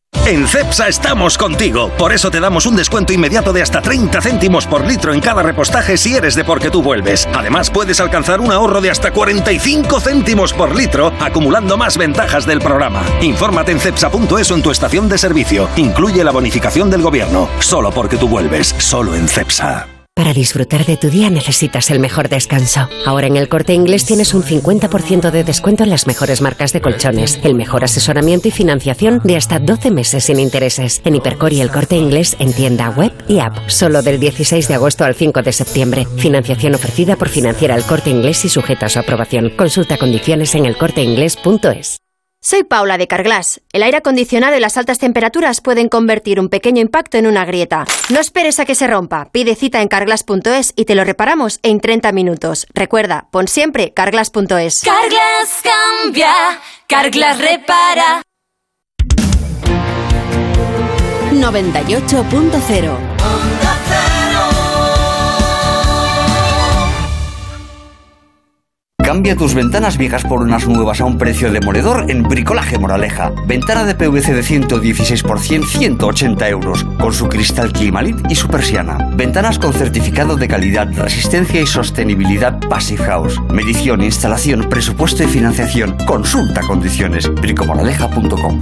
En CEPSA estamos contigo. Por eso te damos un descuento inmediato de hasta 30 céntimos por litro en cada repostaje si eres de porque tú vuelves. Además, puedes alcanzar un ahorro de hasta 45 céntimos por litro, acumulando más ventajas del programa. Infórmate en cepsa.es o en tu estación de servicio. Incluye la bonificación del gobierno. Solo porque tú vuelves. Solo en CEPSA. Para disfrutar de tu día necesitas el mejor descanso. Ahora en el corte inglés tienes un 50% de descuento en las mejores marcas de colchones, el mejor asesoramiento y financiación de hasta 12 meses sin intereses. En Hipercor y el corte inglés en tienda web y app. Solo del 16 de agosto al 5 de septiembre. Financiación ofrecida por Financiera el corte inglés y sujeta a su aprobación. Consulta condiciones en elcorteinglés.es. Soy Paula de Carglass. El aire acondicionado y las altas temperaturas pueden convertir un pequeño impacto en una grieta. No esperes a que se rompa. Pide cita en carglass.es y te lo reparamos en 30 minutos. Recuerda, pon siempre carglass.es. Carglass cambia, Carglass repara. 98.0 Cambia tus ventanas viejas por unas nuevas a un precio demoledor en Bricolaje Moraleja. Ventana de PVC de 116 por 100, 180 euros, con su cristal Climalit y su persiana. Ventanas con certificado de calidad, resistencia y sostenibilidad Passive House. Medición, instalación, presupuesto y financiación. Consulta condiciones. bricomoraleja.com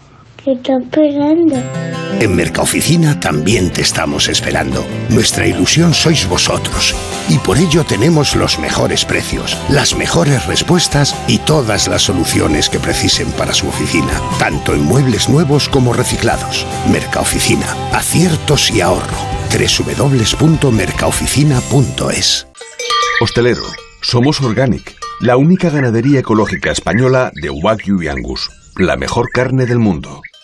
¿Qué está esperando? En Mercaoficina también te estamos esperando. Nuestra ilusión sois vosotros. Y por ello tenemos los mejores precios, las mejores respuestas y todas las soluciones que precisen para su oficina, tanto en muebles nuevos como reciclados. Mercaoficina, aciertos y ahorro. www.mercaoficina.es Hostelero, somos Organic, la única ganadería ecológica española de Wagyu y Angus, la mejor carne del mundo.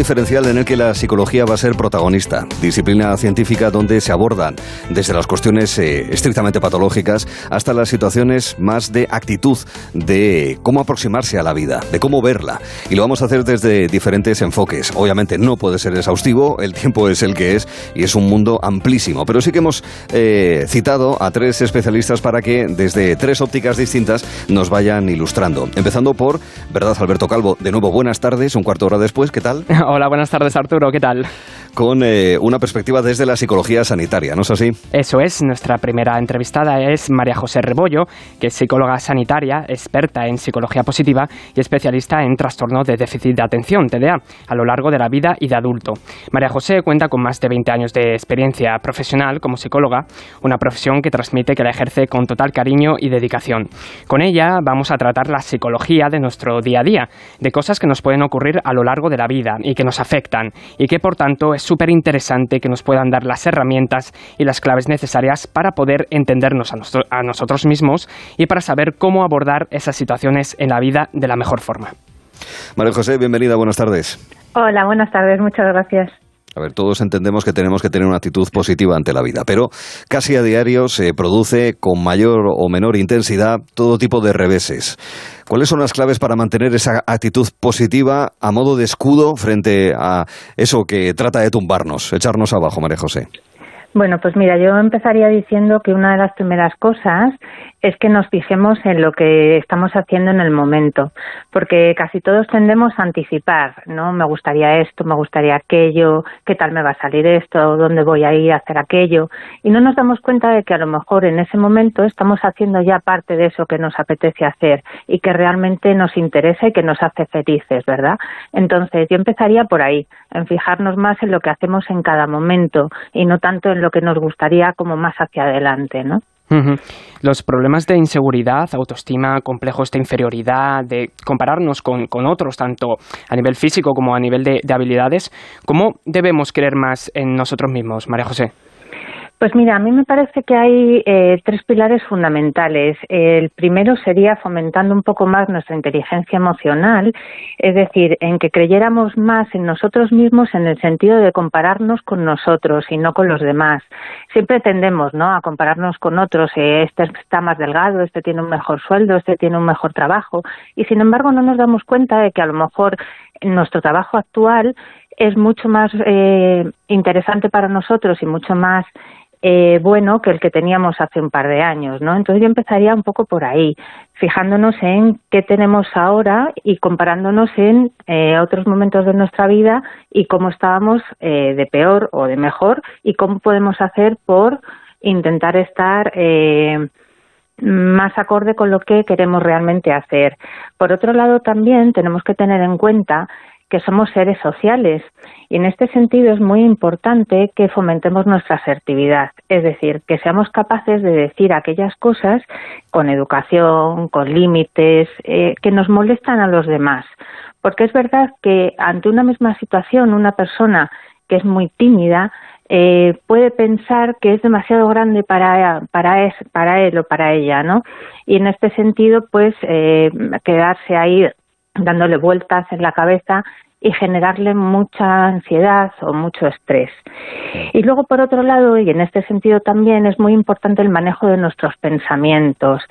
Diferencial en el que la psicología va a ser protagonista, disciplina científica donde se abordan desde las cuestiones eh, estrictamente patológicas hasta las situaciones más de actitud, de cómo aproximarse a la vida, de cómo verla. Y lo vamos a hacer desde diferentes enfoques. Obviamente no puede ser exhaustivo, el tiempo es el que es y es un mundo amplísimo, pero sí que hemos eh, citado a tres especialistas para que desde tres ópticas distintas nos vayan ilustrando. Empezando por, ¿verdad, Alberto Calvo? De nuevo, buenas tardes, un cuarto hora después, ¿qué tal? [laughs] Hola, buenas tardes Arturo, ¿qué tal? Con eh, una perspectiva desde la psicología sanitaria, ¿no es así? Eso es, nuestra primera entrevistada es María José Rebollo, que es psicóloga sanitaria, experta en psicología positiva y especialista en trastorno de déficit de atención, TDA, a lo largo de la vida y de adulto. María José cuenta con más de 20 años de experiencia profesional como psicóloga, una profesión que transmite que la ejerce con total cariño y dedicación. Con ella vamos a tratar la psicología de nuestro día a día, de cosas que nos pueden ocurrir a lo largo de la vida y que nos afectan y que por tanto es súper interesante que nos puedan dar las herramientas y las claves necesarias para poder entendernos a, a nosotros mismos y para saber cómo abordar esas situaciones en la vida de la mejor forma. María José, bienvenida, buenas tardes. Hola, buenas tardes, muchas gracias. A ver, todos entendemos que tenemos que tener una actitud positiva ante la vida, pero casi a diario se produce con mayor o menor intensidad todo tipo de reveses. ¿Cuáles son las claves para mantener esa actitud positiva a modo de escudo frente a eso que trata de tumbarnos, echarnos abajo, María José? Bueno, pues mira, yo empezaría diciendo que una de las primeras cosas es que nos fijemos en lo que estamos haciendo en el momento, porque casi todos tendemos a anticipar, ¿no? Me gustaría esto, me gustaría aquello, qué tal me va a salir esto, dónde voy a ir a hacer aquello, y no nos damos cuenta de que a lo mejor en ese momento estamos haciendo ya parte de eso que nos apetece hacer y que realmente nos interesa y que nos hace felices, ¿verdad? Entonces, yo empezaría por ahí, en fijarnos más en lo que hacemos en cada momento y no tanto en lo que nos gustaría como más hacia adelante, ¿no? Los problemas de inseguridad, autoestima, complejos de inferioridad, de compararnos con, otros, tanto a nivel físico como a nivel de, de habilidades, ¿cómo debemos creer más en nosotros mismos, María José? Pues mira, a mí me parece que hay eh, tres pilares fundamentales. El primero sería fomentando un poco más nuestra inteligencia emocional, es decir, en que creyéramos más en nosotros mismos en el sentido de compararnos con nosotros y no con los demás. Siempre tendemos, ¿no?, a compararnos con otros. Eh, este está más delgado, este tiene un mejor sueldo, este tiene un mejor trabajo, y sin embargo no nos damos cuenta de que a lo mejor nuestro trabajo actual es mucho más eh, interesante para nosotros y mucho más eh, bueno que el que teníamos hace un par de años, ¿no? Entonces yo empezaría un poco por ahí, fijándonos en qué tenemos ahora y comparándonos en eh, otros momentos de nuestra vida y cómo estábamos eh, de peor o de mejor y cómo podemos hacer por intentar estar eh, más acorde con lo que queremos realmente hacer. Por otro lado, también tenemos que tener en cuenta que somos seres sociales y en este sentido es muy importante que fomentemos nuestra asertividad, es decir, que seamos capaces de decir aquellas cosas con educación, con límites, eh, que nos molestan a los demás. Porque es verdad que ante una misma situación una persona que es muy tímida eh, puede pensar que es demasiado grande para, para, es, para él o para ella, ¿no? Y en este sentido, pues, eh, quedarse ahí dándole vueltas en la cabeza y generarle mucha ansiedad o mucho estrés. Y luego, por otro lado, y en este sentido también es muy importante el manejo de nuestros pensamientos.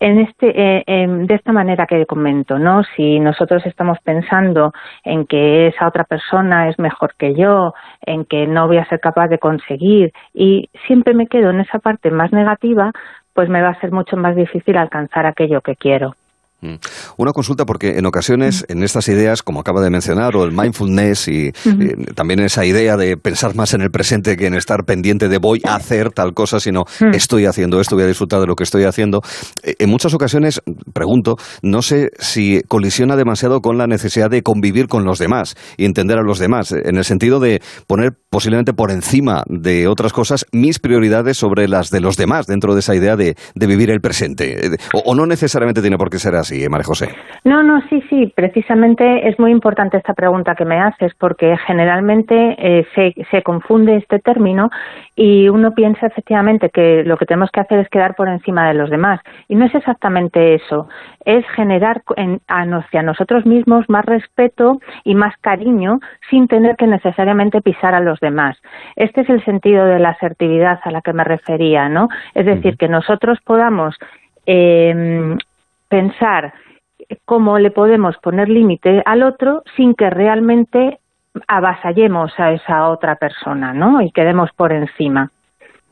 En este, eh, de esta manera que comento, ¿no? Si nosotros estamos pensando en que esa otra persona es mejor que yo, en que no voy a ser capaz de conseguir, y siempre me quedo en esa parte más negativa, pues me va a ser mucho más difícil alcanzar aquello que quiero. Mm. Una consulta porque en ocasiones en estas ideas, como acaba de mencionar, o el mindfulness y eh, también esa idea de pensar más en el presente que en estar pendiente de voy a hacer tal cosa, sino estoy haciendo esto, voy a disfrutar de lo que estoy haciendo. Eh, en muchas ocasiones, pregunto, no sé si colisiona demasiado con la necesidad de convivir con los demás y entender a los demás, en el sentido de poner posiblemente por encima de otras cosas mis prioridades sobre las de los demás dentro de esa idea de, vivir el presente. Eh, o no necesariamente tiene por qué ser así. María José. No, no, sí, sí. Precisamente es muy importante esta pregunta que me haces porque generalmente eh, se, se confunde este término y uno piensa efectivamente que lo que tenemos que hacer es quedar por encima de los demás. Y no es exactamente eso. Es generar en, hacia nosotros mismos más respeto y más cariño sin tener que necesariamente pisar a los demás. Este es el sentido de la asertividad a la que me refería, ¿no? Es decir, que nosotros podamos eh, pensar cómo le podemos poner límite al otro sin que realmente avasallemos a esa otra persona, ¿no? Y quedemos por encima.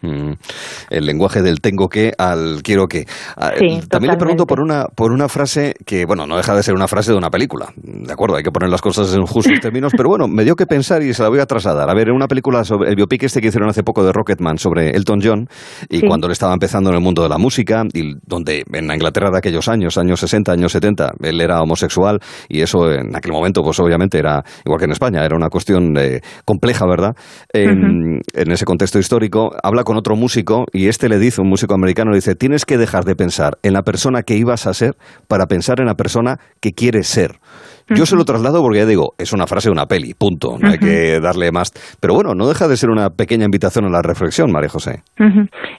Mm. El lenguaje del tengo que al quiero que. Ah, también le pregunto por una, por una frase que, bueno, no deja de ser una frase de una película. De acuerdo, hay que poner las cosas en justos [laughs] términos, pero bueno, me dio que pensar y se la voy a trasladar. A ver, en una película sobre el biopic este que hicieron hace poco de Rocketman sobre Elton John y cuando él estaba empezando en el mundo de la música y donde en la Inglaterra de aquellos años, años 60, años 70, él era homosexual y eso en aquel momento, pues obviamente era igual que en España, era una cuestión eh, compleja, ¿verdad? En, en ese contexto histórico, habla con otro músico y este le dice, un músico americano, le dice, tienes que dejar de pensar en la persona que ibas a ser para pensar en la persona que quieres ser. Yo se lo traslado porque ya digo, es una frase de una peli, punto. No hay que darle más. Pero bueno, no deja de ser una pequeña invitación a la reflexión, María José.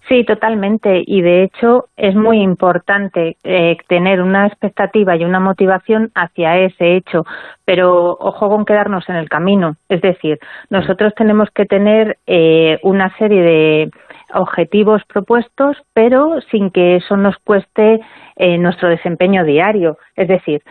Sí, totalmente. Y de hecho es muy importante eh, tener una expectativa y una motivación hacia ese hecho. Pero ojo con quedarnos en el camino. Es decir, nosotros tenemos que tener eh, una serie de objetivos propuestos, pero sin que eso nos cueste eh, nuestro desempeño diario. Es decir,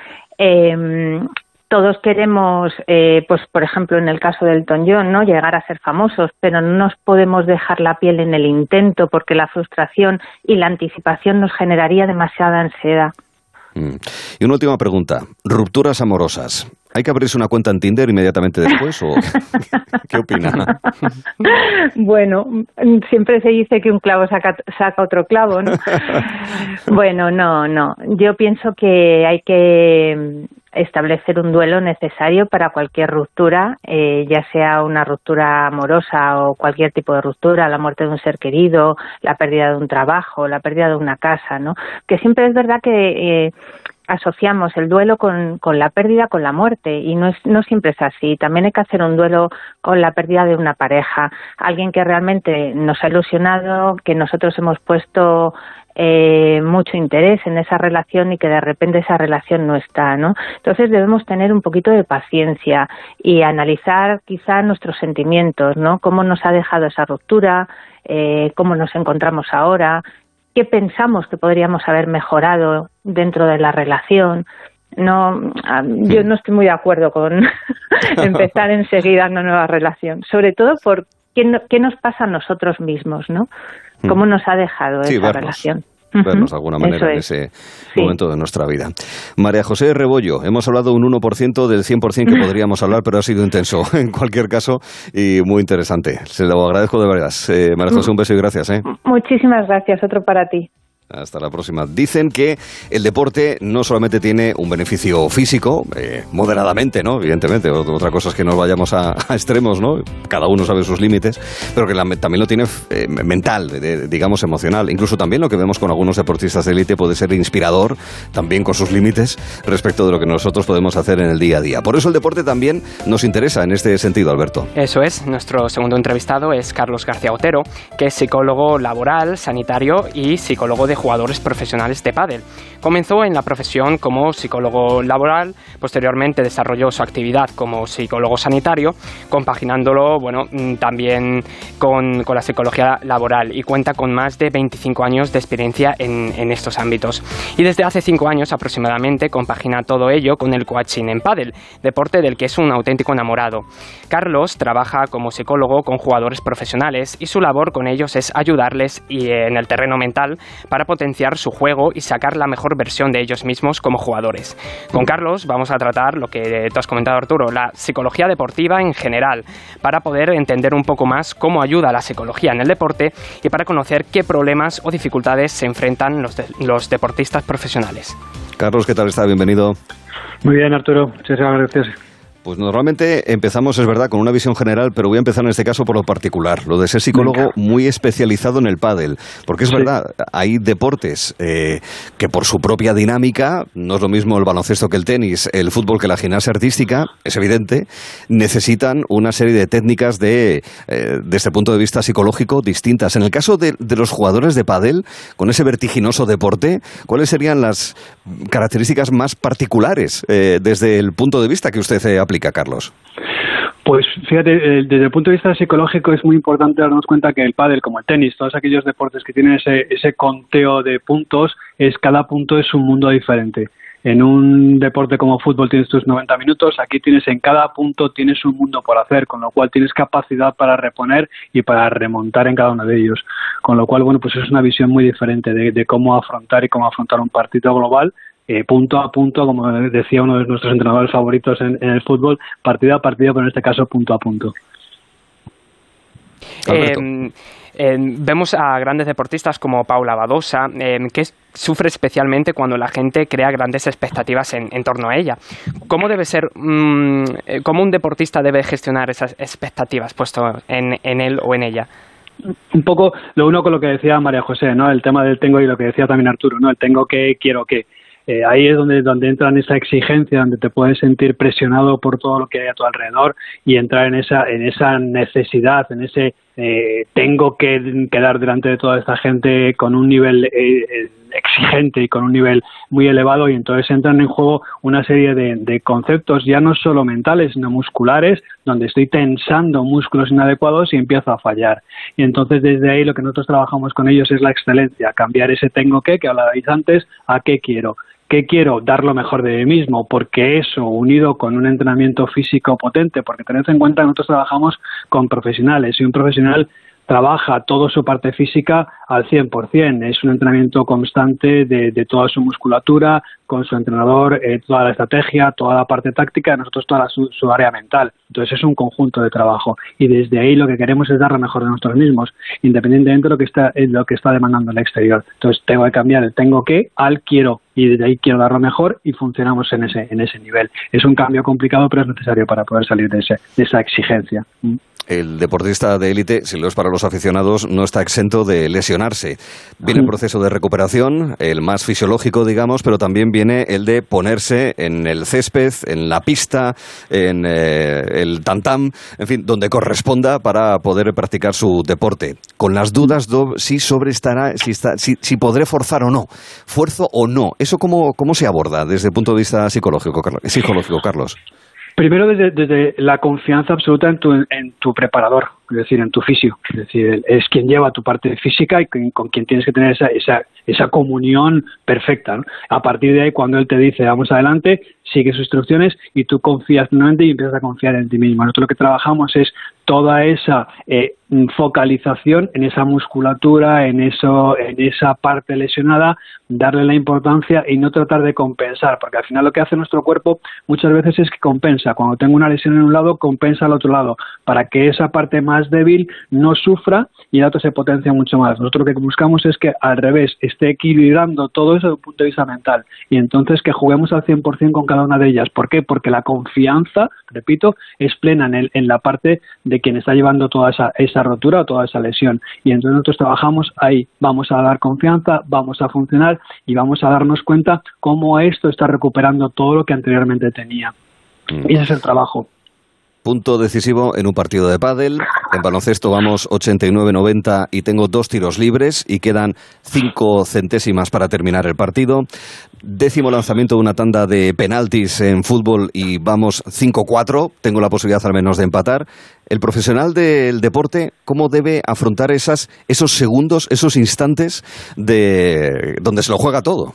eh, todos queremos, eh, pues por ejemplo en el caso del John, ¿no? llegar a ser famosos, pero no nos podemos dejar la piel en el intento porque la frustración y la anticipación nos generaría demasiada ansiedad. Mm. Y una última pregunta, rupturas amorosas. ¿Hay que abrirse una cuenta en Tinder inmediatamente después o [laughs] qué opina? Bueno, siempre se dice que un clavo saca, saca otro clavo, ¿no? [laughs] bueno, no, no. Yo pienso que hay que establecer un duelo necesario para cualquier ruptura, eh, ya sea una ruptura amorosa o cualquier tipo de ruptura, la muerte de un ser querido, la pérdida de un trabajo, la pérdida de una casa, ¿no? Que siempre es verdad que eh, asociamos el duelo con, la pérdida con la muerte y no, es, no siempre es así. También hay que hacer un duelo con la pérdida de una pareja, alguien que realmente nos ha ilusionado, que nosotros hemos puesto eh, mucho interés en esa relación y que de repente esa relación no está, ¿no? Entonces debemos tener un poquito de paciencia y analizar quizá nuestros sentimientos, ¿no? Cómo nos ha dejado esa ruptura, eh, cómo nos encontramos ahora, qué pensamos que podríamos haber mejorado dentro de la relación no, ah, yo no estoy muy de acuerdo con [laughs] empezar enseguida una nueva relación, sobre todo por qué, qué nos pasa a nosotros mismos, ¿no? ¿Cómo nos ha dejado esa relación? Vernos de alguna manera en ese momento de nuestra vida. María José Rebollo, hemos hablado un 1% del 100% que [laughs] podríamos hablar, pero ha sido intenso [laughs] en cualquier caso y muy interesante. Se lo agradezco de verdad. Eh, María José, un beso y gracias. ¿eh? Muchísimas gracias, otro para ti. Hasta la próxima. Dicen que el deporte no solamente tiene un beneficio físico, eh, moderadamente, ¿no? Evidentemente, otra cosa es que nos vayamos [laughs] a, extremos, ¿no? Cada uno sabe sus límites, pero que también lo tiene eh, mental, digamos emocional. Incluso también lo que vemos con algunos deportistas de élite puede ser inspirador, también con sus límites, respecto de lo que nosotros podemos hacer en el día a día. Por eso el deporte también nos interesa en este sentido, Alberto. Eso es. Nuestro segundo entrevistado es Carlos García Otero, que es psicólogo laboral, sanitario y psicólogo de jugadores profesionales de pádel. Comenzó en la profesión como psicólogo laboral, posteriormente desarrolló su actividad como psicólogo sanitario, compaginándolo bueno, mm, también con, la psicología laboral y cuenta con más de 25 años de experiencia en, en estos ámbitos. Y desde hace 5 años aproximadamente compagina todo ello con el coaching en pádel, deporte del que es un auténtico enamorado. Carlos trabaja como psicólogo con jugadores profesionales y su labor con ellos es ayudarles y en el terreno mental para potenciar su juego y sacar la mejor versión de ellos mismos como jugadores. Con Carlos vamos a tratar lo que tú has comentado Arturo, la psicología deportiva en general, para poder entender un poco más cómo ayuda la psicología en el deporte y para conocer qué problemas o dificultades se enfrentan los, los deportistas profesionales. Carlos, ¿qué tal está? Bienvenido. Muy bien, Arturo. Muchas gracias. Pues normalmente empezamos, es verdad, con una visión general, pero voy a empezar en este caso por lo particular, lo de ser psicólogo muy especializado en el pádel, porque es verdad, hay deportes eh, que por su propia dinámica, no es lo mismo el baloncesto que el tenis, el fútbol que la gimnasia artística, es evidente, necesitan una serie de técnicas de, eh, desde el punto de vista psicológico distintas. En el caso de, los jugadores de pádel, con ese vertiginoso deporte, ¿cuáles serían las características más particulares eh, desde el punto de vista que usted ha Carlos? Pues fíjate, eh, desde el punto de vista psicológico es muy importante darnos cuenta que el pádel, como el tenis, todos aquellos deportes que tienen ese, ese conteo de puntos, es cada punto es un mundo diferente. En un deporte como fútbol tienes tus 90 minutos, aquí tienes en cada punto tienes un mundo por hacer, con lo cual tienes capacidad para reponer y para remontar en cada uno de ellos. Con lo cual, bueno, pues es una visión muy diferente de, de cómo afrontar y cómo afrontar un partido global eh, punto a punto, como decía uno de nuestros entrenadores favoritos en, el fútbol, partido a partido, pero en este caso punto a punto. Em, em, vemos a grandes deportistas como Paula Badosa, em, que sufre especialmente cuando la gente crea grandes expectativas en, torno a ella. ¿Cómo debe ser, mm, eh, cómo un deportista debe gestionar esas expectativas puesto en, en él o en ella? un poco lo uno con lo que decía María José, ¿no? El tema del tengo y lo que decía también Arturo, ¿no? El tengo que, quiero que. Eh, ahí es donde, donde entra en esa exigencia, donde te puedes sentir presionado por todo lo que hay a tu alrededor y entrar en esa, en esa necesidad, en ese eh, tengo que quedar delante de toda esta gente con un nivel eh, exigente y con un nivel muy elevado. Y entonces entran en juego una serie de, de, conceptos ya no solo mentales sino musculares donde estoy tensando músculos inadecuados y empiezo a fallar. Y entonces desde ahí lo que nosotros trabajamos con ellos es la excelencia cambiar ese tengo que que hablabais antes a qué quiero ¿Qué quiero? Dar lo mejor de mí mismo, porque eso, unido con un entrenamiento físico potente, porque tened en cuenta que nosotros trabajamos con profesionales y un profesional trabaja toda su parte física al 100%. Es un entrenamiento constante de, toda su musculatura, con su entrenador, eh, toda la estrategia, toda la parte táctica, nosotros toda su, área mental. Entonces es un conjunto de trabajo y desde ahí lo que queremos es dar lo mejor de nosotros mismos, independientemente de lo que está, de lo que está demandando el exterior. Entonces tengo que cambiar el tengo que al quiero y desde ahí quiero dar lo mejor y funcionamos en ese, en ese nivel. Es un cambio complicado, pero es necesario para poder salir de, ese, de esa exigencia. ¿Mm? El deportista de élite, si lo es para los aficionados, no está exento de lesionarse. Viene el proceso de recuperación, el más fisiológico, digamos, pero también viene el de ponerse en el césped, en la pista, en eh, el tantam, en fin, donde corresponda para poder practicar su deporte. Con las dudas si sobre estará, si, está, si, podré forzar o no, fuerzo o no. ¿Eso cómo, cómo se aborda desde el punto de vista psicológico, psicológico Carlos? Primero, desde, la confianza absoluta en tu, en tu preparador. es decir, en tu fisio. Es decir, es quien lleva tu parte física y con, con quien tienes que tener esa, esa, esa comunión perfecta. ¿no? A partir de ahí, cuando él te dice vamos adelante, sigue sus instrucciones y tú confías plenamente y empiezas a confiar en ti mismo. Nosotros lo que trabajamos es toda esa eh, focalización en esa musculatura, en eso, en esa parte lesionada, darle la importancia y no tratar de compensar, porque al final lo que hace nuestro cuerpo muchas veces es que compensa. Cuando tengo una lesión en un lado, compensa al otro lado, para que esa parte más débil no sufra y el otro se potencia mucho más. Nosotros lo que buscamos es que al revés esté equilibrando todo eso desde un punto de vista mental y entonces que juguemos al 100% con cada una de ellas. ¿Por qué? Porque la confianza, repito, es plena en, el, en la parte de quien está llevando toda esa, esa rotura o toda esa lesión. Y entonces nosotros trabajamos ahí, vamos a dar confianza, vamos a funcionar y vamos a darnos cuenta cómo esto está recuperando todo lo que anteriormente tenía. Y ese es el trabajo. Punto decisivo en un partido de pádel. En baloncesto vamos 89-90 y tengo dos tiros libres y quedan cinco centésimas para terminar el partido. Décimo lanzamiento de una tanda de penaltis en fútbol y vamos 5-4. Tengo la posibilidad al menos de empatar. El profesional del deporte, ¿cómo debe afrontar esas, esos segundos, esos instantes de donde se lo juega todo?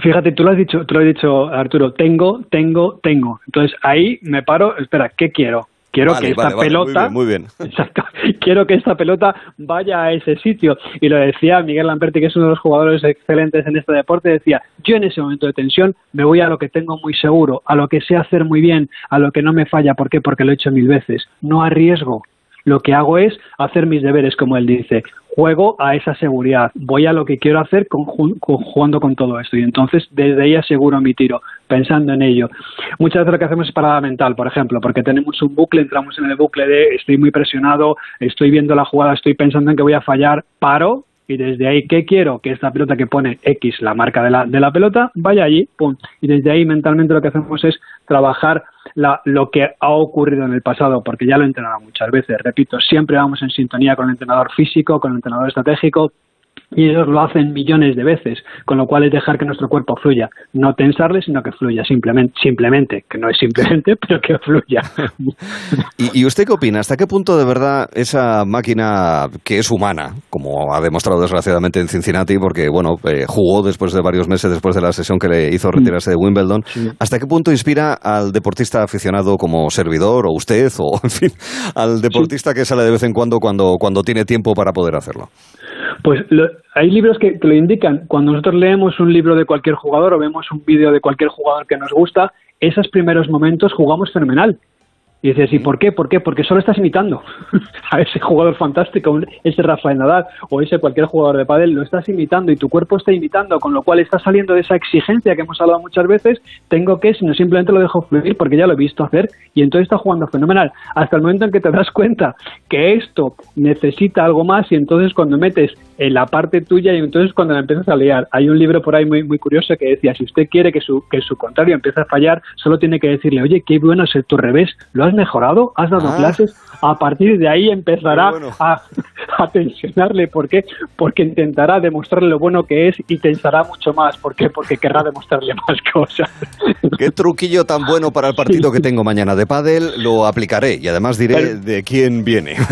Fíjate, tú lo has dicho, tú lo has dicho, Arturo, tengo, tengo, tengo. Entonces ahí me paro, espera, ¿qué quiero? Quiero Vale, que esta vale, vale, pelota, Muy bien, muy bien. [laughs] exacto, quiero que esta pelota vaya a ese sitio. Y lo decía Miguel Lamperti, que es uno de los jugadores excelentes en este deporte, decía, yo en ese momento de tensión me voy a lo que tengo muy seguro, a lo que sé hacer muy bien, a lo que no me falla. ¿Por qué? Porque lo he hecho mil veces. No arriesgo. Lo que hago es hacer mis deberes, como él dice. Juego a esa seguridad. Voy a lo que quiero hacer conju- con- jugando con todo esto. Y entonces desde ahí aseguro mi tiro, pensando en ello. Muchas veces lo que hacemos es parada mental, por ejemplo, porque tenemos un bucle, entramos en el bucle de estoy muy presionado, estoy viendo la jugada, estoy pensando en que voy a fallar, paro y desde ahí, ¿qué quiero? Que esta pelota que pone X, la marca de la, de la pelota, vaya allí, pum. Y desde ahí mentalmente lo que hacemos es trabajar la- lo que ha ocurrido en el pasado, porque ya lo he entrenado muchas veces. Repito, siempre vamos en sintonía con el entrenador físico, con el entrenador estratégico, y ellos lo hacen millones de veces, con lo cual es dejar que nuestro cuerpo fluya, no tensarle, sino que fluya simplemente, simplemente, que no es simplemente, [laughs] pero que fluya. [laughs] ¿Y, y usted qué opina? ¿Hasta qué punto de verdad esa máquina que es humana, como ha demostrado desgraciadamente en Cincinnati, porque bueno, eh, jugó después de varios meses después de la sesión que le hizo retirarse de Wimbledon, ¿hasta qué punto inspira al deportista aficionado como servidor o usted o [laughs] en fin, al deportista que sale de vez en cuando cuando, cuando tiene tiempo para poder hacerlo? Pues lo- hay libros que, que lo indican. Cuando nosotros leemos un libro de cualquier jugador o vemos un vídeo de cualquier jugador que nos gusta, esos primeros momentos jugamos fenomenal. Y dices, ¿y por qué? ¿Por qué? Porque solo estás imitando [laughs] a ese jugador fantástico, ese Rafael Nadal o ese cualquier jugador de pádel, lo estás imitando y tu cuerpo está imitando, con lo cual estás saliendo de esa exigencia que hemos hablado muchas veces, tengo que, sino simplemente lo dejo fluir porque ya lo he visto hacer y entonces está jugando fenomenal. Hasta el momento en que te das cuenta que esto necesita algo más y entonces cuando metes en la parte tuya y entonces cuando la empiezas a liar. Hay un libro por ahí muy, muy curioso que decía, si usted quiere que su, que su contrario empiece a fallar, solo tiene que decirle, oye, qué bueno es tu revés, ¿lo has mejorado? ¿Has dado Ah. clases? A partir de ahí empezará bueno. a, a tensionarle. ¿Por qué? Porque intentará demostrarle lo bueno que es y tensará mucho más. ¿Por qué? Porque querrá demostrarle más cosas. Qué truquillo tan bueno para el partido que tengo mañana de pádel, lo aplicaré y además diré de quién viene. [laughs]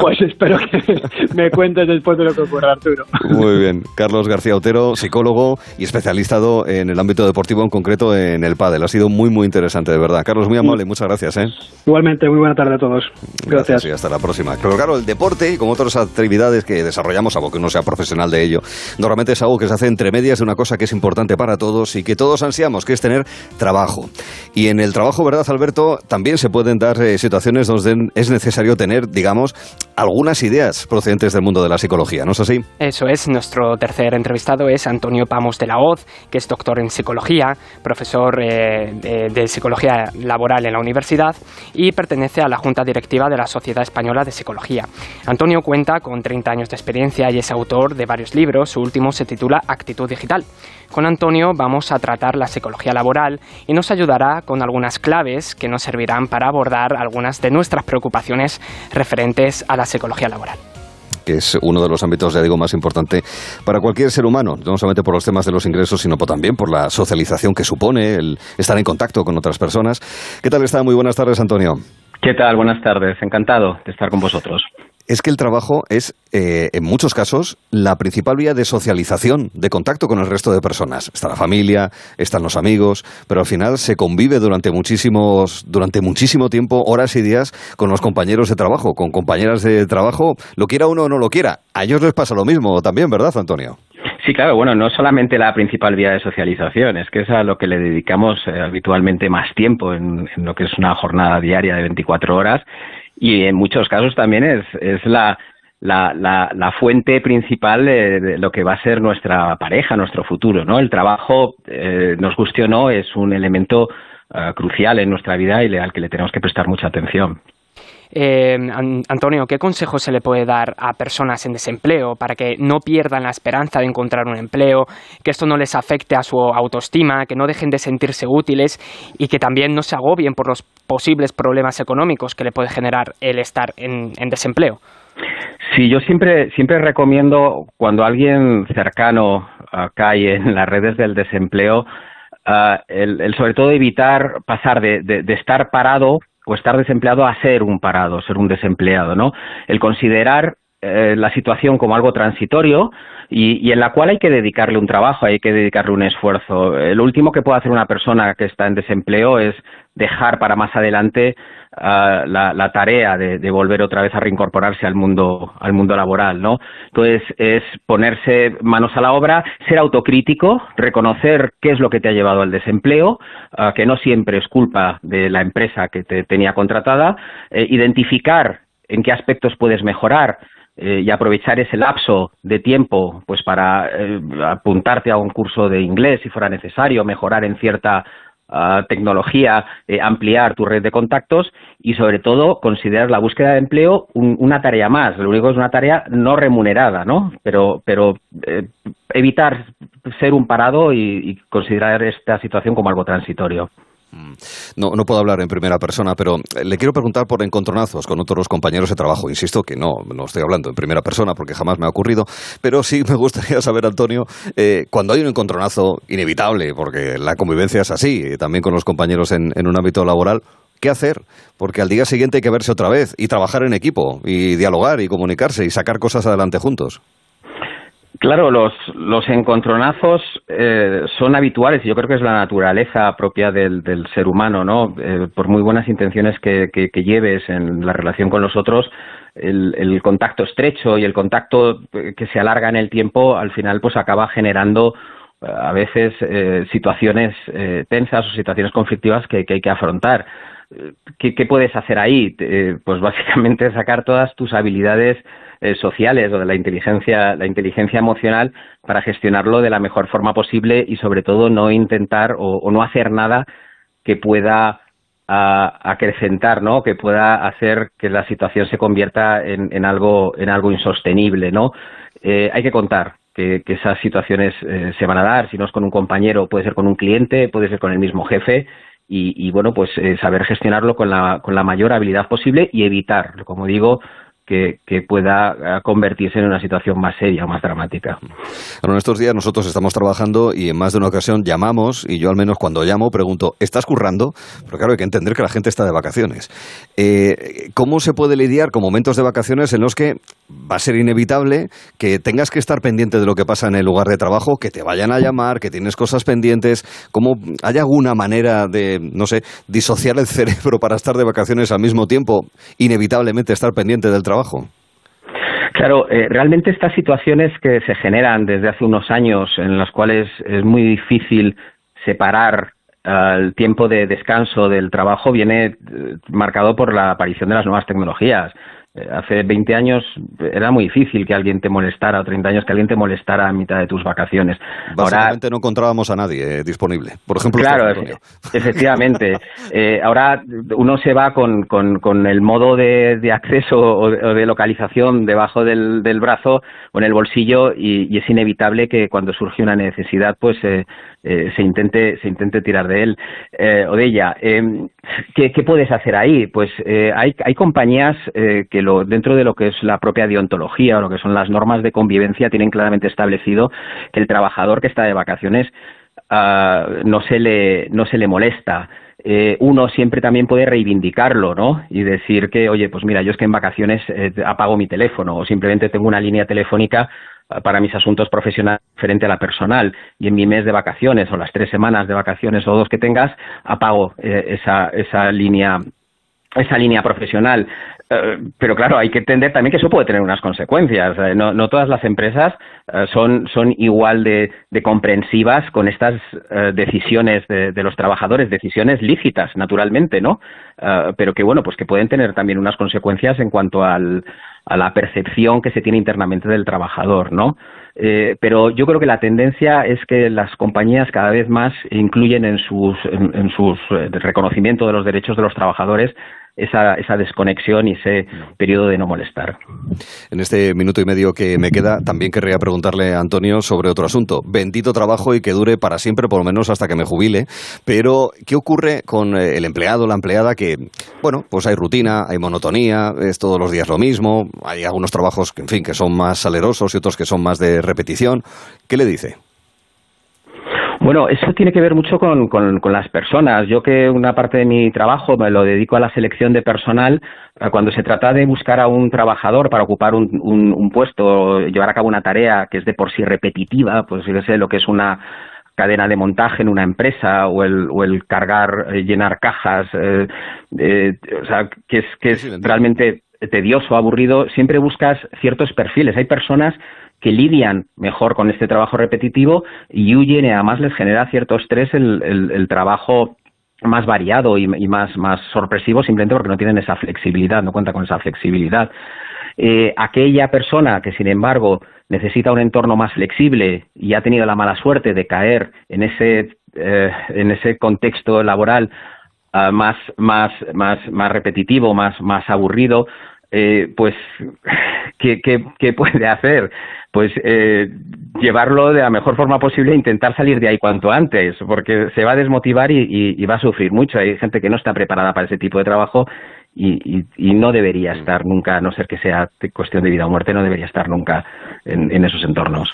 Pues espero que me cuentes después de lo que ocurra, Arturo. Muy bien. Carlos García Otero, psicólogo y especializado en el ámbito deportivo, en concreto en el pádel. Ha sido muy, muy interesante, de verdad. Carlos, muy amable, muchas gracias. ¿eh? Igualmente, muy buena tarde a todos. Gracias. y hasta la próxima. Pero claro, el deporte y como otras actividades que desarrollamos, algo que uno sea profesional de ello, normalmente es algo que se hace entre medias de una cosa que es importante para todos y que todos ansiamos, que es tener trabajo. Y en el trabajo, ¿verdad, Alberto? También se pueden dar eh, situaciones donde es necesario tener, digamos, algunas ideas procedentes del mundo de la psicología, ¿no es así? Eso es, nuestro tercer entrevistado es Antonio Pamos de la Hoz, que es doctor en psicología, profesor eh, de, de psicología laboral en la universidad y pertenece a la junta directiva de la Sociedad Española de Psicología. Antonio cuenta con 30 años de experiencia y es autor de varios libros, su último se titula Actitud Digital. Con Antonio vamos a tratar la psicología laboral y nos ayudará con algunas claves que nos servirán para abordar algunas de nuestras preocupaciones referentes a la psicología laboral. es uno de los ámbitos, ya digo, más importante para cualquier ser humano, no solamente por los temas de los ingresos, sino también por la socialización que supone, el estar en contacto con otras personas. ¿Qué tal está? Muy buenas tardes, Antonio. ¿Qué tal? Buenas tardes. Encantado de estar con vosotros. es que el trabajo es, eh, en muchos casos, la principal vía de socialización, de contacto con el resto de personas. Está la familia, están los amigos, pero al final se convive durante muchísimos, durante muchísimo tiempo, horas y días, con los compañeros de trabajo, con compañeras de trabajo, lo quiera uno o no lo quiera. A ellos les pasa lo mismo también, ¿verdad, Antonio? Sí, claro, bueno, no solamente la principal vía de socialización, es que es a lo que le dedicamos eh, habitualmente más tiempo en, lo que es una jornada diaria de 24 horas y en muchos casos también es, es la, la, la, la, fuente principal de, lo que va a ser nuestra pareja, nuestro futuro, ¿no? El trabajo, eh, nos guste o no, es un elemento uh, crucial en nuestra vida y al que le tenemos que prestar mucha atención. Eh, Antonio, ¿qué consejo se le puede dar a personas en desempleo para que no pierdan la esperanza de encontrar un empleo, que esto no les afecte a su autoestima, que no dejen de sentirse útiles y que también no se agobien por los posibles problemas económicos que le puede generar el estar en, desempleo? Sí, yo siempre, siempre recomiendo cuando alguien cercano uh, cae en las redes del desempleo, uh, el, sobre todo evitar pasar de estar parado o estar desempleado a ser un parado, ser un desempleado, ¿no? El considerar eh, la situación como algo transitorio y, y, en la cual hay que dedicarle un trabajo, hay que dedicarle un esfuerzo. El último que puede hacer una persona que está en desempleo es dejar para más adelante la, tarea de, volver otra vez a reincorporarse al mundo al mundo laboral, ¿no? Entonces es ponerse manos a la obra, ser autocrítico, reconocer qué es lo que te ha llevado al desempleo, que no siempre es culpa de la empresa que te tenía contratada, eh, identificar en qué aspectos puedes mejorar, eh, y aprovechar ese lapso de tiempo pues para eh, apuntarte a un curso de inglés si fuera necesario, mejorar en cierta tecnología, eh, ampliar tu red de contactos y sobre todo considerar la búsqueda de empleo un, una tarea más. Lo único es una tarea no remunerada, ¿no? Pero, pero eh, evitar ser un parado y considerar esta situación como algo transitorio. No, no puedo hablar en primera persona, pero le quiero preguntar por encontronazos con otros compañeros de trabajo. Insisto que no, no estoy hablando en primera persona porque jamás me ha ocurrido, pero sí me gustaría saber, Antonio, eh, cuando hay un encontronazo inevitable, porque la convivencia es así, también con los compañeros en un ámbito laboral, ¿qué hacer? Porque al día siguiente hay que verse otra vez y trabajar en equipo y dialogar y comunicarse y sacar cosas adelante juntos. Claro, los, los encontronazos eh, son habituales y yo creo que es la naturaleza propia del, ser humano, ¿no? Eh, por muy buenas intenciones que, que, que, lleves en la relación con los otros, el, contacto estrecho y el contacto que se alarga en el tiempo, al final pues acaba generando eh, a veces eh, situaciones eh, tensas o situaciones conflictivas que, que hay que afrontar. ¿Qué, ¿Qué, puedes hacer ahí? pues básicamente sacar todas tus habilidades eh, sociales o de la inteligencia, la inteligencia emocional para gestionarlo de la mejor forma posible y sobre todo no intentar o, no hacer nada que pueda a, acrecentar, ¿no? Que pueda hacer que la situación se convierta en, en algo en algo insostenible, ¿no? Eh, hay que contar que, que esas situaciones eh, se van a dar, si no es con un compañero, puede ser con un cliente, puede ser con el mismo jefe, y, y bueno, pues eh, saber gestionarlo con la, con la mayor habilidad posible y evitar, como digo, que, pueda convertirse en una situación más seria o más dramática. Bueno, en estos días nosotros estamos trabajando y en más de una ocasión llamamos y yo al menos cuando llamo pregunto, ¿estás currando? Pero claro, hay que entender que la gente está de vacaciones. Eh, ¿Cómo se puede lidiar con momentos de vacaciones en los que va a ser inevitable que tengas que estar pendiente de lo que pasa en el lugar de trabajo, que te vayan a llamar, que tienes cosas pendientes? ¿Cómo hay alguna manera de, no sé, disociar el cerebro para estar de vacaciones al mismo tiempo, inevitablemente estar pendiente del trabajo? Claro, eh, realmente estas situaciones que se generan desde hace unos años, en las cuales es muy difícil separar el tiempo de descanso del trabajo, viene uh, marcado por la aparición de las nuevas tecnologías. Hace 20 años era muy difícil que alguien te molestara, o 30 años que alguien te molestara a mitad de tus vacaciones. Básicamente ahora, no encontrábamos a nadie eh, disponible. Por ejemplo, claro, efectivamente. [laughs] eh, ahora uno se va con, con, con el modo de, de acceso o de, o de, localización debajo del, del, brazo o en el bolsillo y, y, es inevitable que cuando surge una necesidad, pues eh, eh, se intente se intente tirar de él eh, o de ella. Eh, ¿qué, ¿qué, puedes hacer ahí? Pues eh, hay, hay compañías eh, que lo, dentro de lo que es la propia deontología o lo que son las normas de convivencia tienen claramente establecido que el trabajador que está de vacaciones ah, no se le no se le molesta. Eh, uno siempre también puede reivindicarlo, ¿no? Y decir que, oye, pues mira, yo es que en vacaciones eh, apago mi teléfono o simplemente tengo una línea telefónica para mis asuntos profesionales frente a la personal y en mi mes de vacaciones o las tres semanas de vacaciones o dos que tengas apago eh, esa, esa línea esa línea profesional. Eh, pero claro, hay que entender también que eso puede tener unas consecuencias. Eh, no, todas las empresas eh, son, son igual de, de, comprensivas con estas decisiones de, de, los trabajadores, decisiones lícitas, naturalmente, ¿no? pero que, bueno, pues que pueden tener también unas consecuencias en cuanto al, a la percepción que se tiene internamente del trabajador, ¿no? pero yo creo que la tendencia es que las compañías cada vez más incluyen en sus, en, en sus reconocimiento de los derechos de los trabajadores esa, esa desconexión y ese periodo de no molestar. En este minuto y medio que me queda, también querría preguntarle a Antonio sobre otro asunto. Bendito trabajo y que dure para siempre, por lo menos hasta que me jubile. Pero, ¿qué ocurre con eh, el empleado, la empleada, que, bueno, pues hay rutina, hay monotonía, es todos los días lo mismo, hay algunos trabajos, en fin, que son más salerosos y otros que son más de repetición. ¿Qué le dice? Bueno, eso tiene que ver mucho con, con, con, las personas. Yo que una parte de mi trabajo me lo dedico a la selección de personal, cuando se trata de buscar a un trabajador para ocupar un, un, un puesto, llevar a cabo una tarea que es de por sí repetitiva, pues yo sé lo que es una cadena de montaje en una empresa o el, o el cargar, eh, llenar cajas, eh, eh, o sea, que es, que es realmente tedioso, aburrido, siempre buscas ciertos perfiles. Hay personas que lidian mejor con este trabajo repetitivo y huyen y además les genera cierto estrés el, el, trabajo más variado y, más, sorpresivo simplemente porque no tienen esa flexibilidad, no cuenta con esa flexibilidad. Eh, aquella persona que, sin embargo, necesita un entorno más flexible y ha tenido la mala suerte de caer en ese, eh, en ese contexto laboral uh, más, más, más, más repetitivo, más, más aburrido, eh, pues, [laughs] ¿qué, qué, ¿qué puede hacer? Pues eh, llevarlo de la mejor forma posible e intentar salir de ahí cuanto antes, porque se va a desmotivar y, y, y, va a sufrir mucho. Hay gente que no está preparada para ese tipo de trabajo y, y, no debería mm. estar nunca, a no ser que sea cuestión de vida o muerte, no debería estar nunca en, en esos entornos.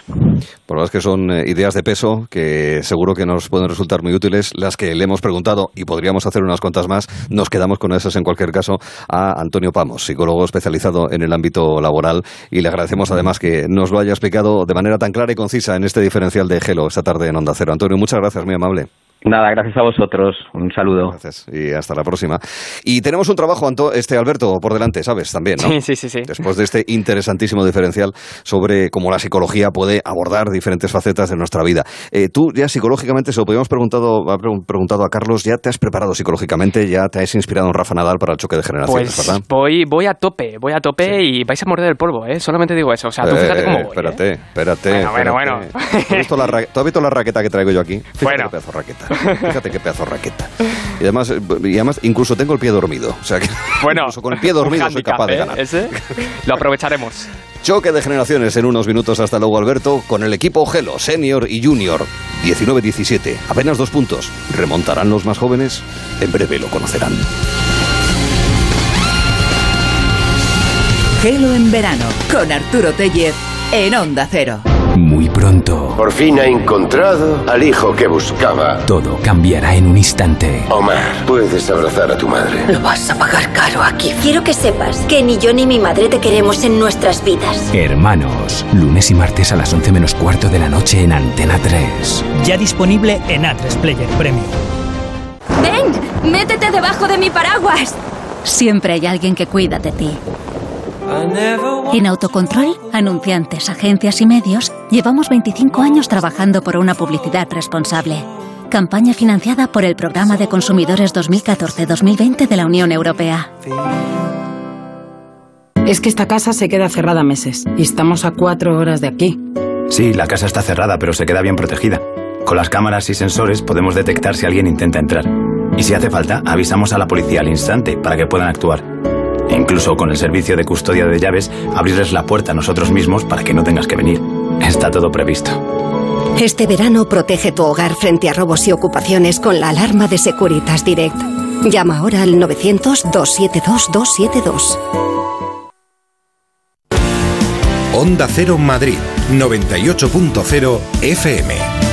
Por lo que son eh, ideas de peso que seguro que nos pueden resultar muy útiles, las que le hemos preguntado y podríamos hacer unas cuantas más. Nos quedamos con esas en cualquier caso a Antonio Pamos, psicólogo especializado en el ámbito laboral y le agradecemos además que nos lo haya explicado de manera tan clara y concisa en este diferencial de Gelo esta tarde en Onda Cero. Antonio, muchas gracias, muy amable. Nada, gracias a vosotros. Un saludo. Gracias y hasta la próxima. Y tenemos un trabajo, Anto, este Alberto, por delante, ¿sabes? También, ¿no? Sí, sí, sí, sí. Después de este interesantísimo diferencial sobre cómo la psicología puede abordar diferentes facetas de nuestra vida. Eh, tú ya psicológicamente, se lo podíamos preguntado, preguntado a Carlos, ¿ya te has preparado psicológicamente? ¿Ya te has inspirado en Rafa Nadal para el choque de generaciones, pues verdad? Voy, voy a tope, voy a tope sí. y vais a morder el polvo, ¿eh? Solamente digo eso. O sea, tú fíjate eh, cómo voy. Espérate, ¿eh? espérate. Bueno, espérate. bueno, bueno. ¿Tú has, visto la, ¿Tú has visto la raqueta que traigo yo aquí? Fíjate bueno. qué pedazo de raqueta. [laughs] Fíjate qué pedazo raqueta. Y además, y además, incluso tengo el pie dormido. O sea que [laughs] bueno, incluso con el pie dormido soy capaz ¿eh? de ganar. ¿Ese? Lo aprovecharemos. [laughs] Choque de generaciones en unos minutos. Hasta luego, Alberto, con el equipo Gelo, Senior y Junior. 19-17, apenas dos puntos. ¿Remontarán los más jóvenes? En breve lo conocerán. Gelo en verano, con Arturo Tellez, en Onda Cero. Muy pronto. Por fin ha encontrado al hijo que buscaba. Todo cambiará en un instante. Omar, puedes abrazar a tu madre. Lo vas a pagar caro aquí. Quiero que sepas que ni yo ni mi madre te queremos en nuestras vidas. Hermanos, lunes y martes a las 11 menos cuarto de la noche en Antena 3. Ya disponible en A3 Player Premium. ¡Ven! ¡Métete debajo de mi paraguas! Siempre hay alguien que cuida de ti. En Autocontrol, anunciantes, agencias y medios, llevamos 25 años trabajando por una publicidad responsable. Campaña financiada por el Programa de Consumidores 2014-2020 de la Unión Europea. Es que esta casa se queda cerrada meses y estamos a cuatro horas de aquí. Sí, la casa está cerrada, pero se queda bien protegida. Con las cámaras y sensores podemos detectar si alguien intenta entrar. Y si hace falta, avisamos a la policía al instante para que puedan actuar. Incluso con el servicio de custodia de llaves, abrirles la puerta a nosotros mismos para que no tengas que venir. Está todo previsto. Este verano protege tu hogar frente a robos y ocupaciones con la alarma de Securitas Direct. Llama ahora al 900-272-272. Onda Cero Madrid, 98.0 FM.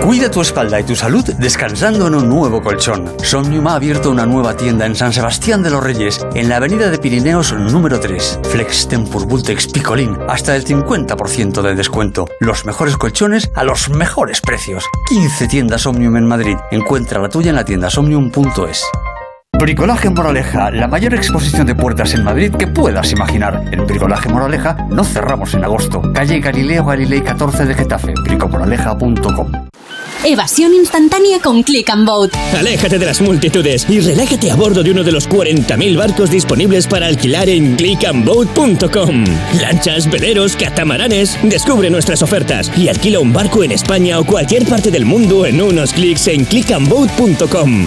Cuida tu espalda y tu salud descansando en un nuevo colchón. Somnium ha abierto una nueva tienda en San Sebastián de los Reyes, en la avenida de Pirineos número 3. Flex Tempur Vultex Picolín, hasta el 50% de descuento. Los mejores colchones a los mejores precios. 15 tiendas Somnium en Madrid. Encuentra la tuya en la tienda somnium.es. Bricolaje Moraleja, la mayor exposición de puertas en Madrid que puedas imaginar. En Bricolaje Moraleja no cerramos en agosto. Calle Galileo Galilei 14 de Getafe, bricomoraleja.com. Evasión instantánea con Click and Boat. Aléjate de las multitudes y relájate a bordo de uno de los 40.000 barcos disponibles para alquilar en clickandboat.com. Lanchas, veleros, catamaranes. Descubre nuestras ofertas y alquila un barco en España o cualquier parte del mundo en unos clics en clickandboat.com.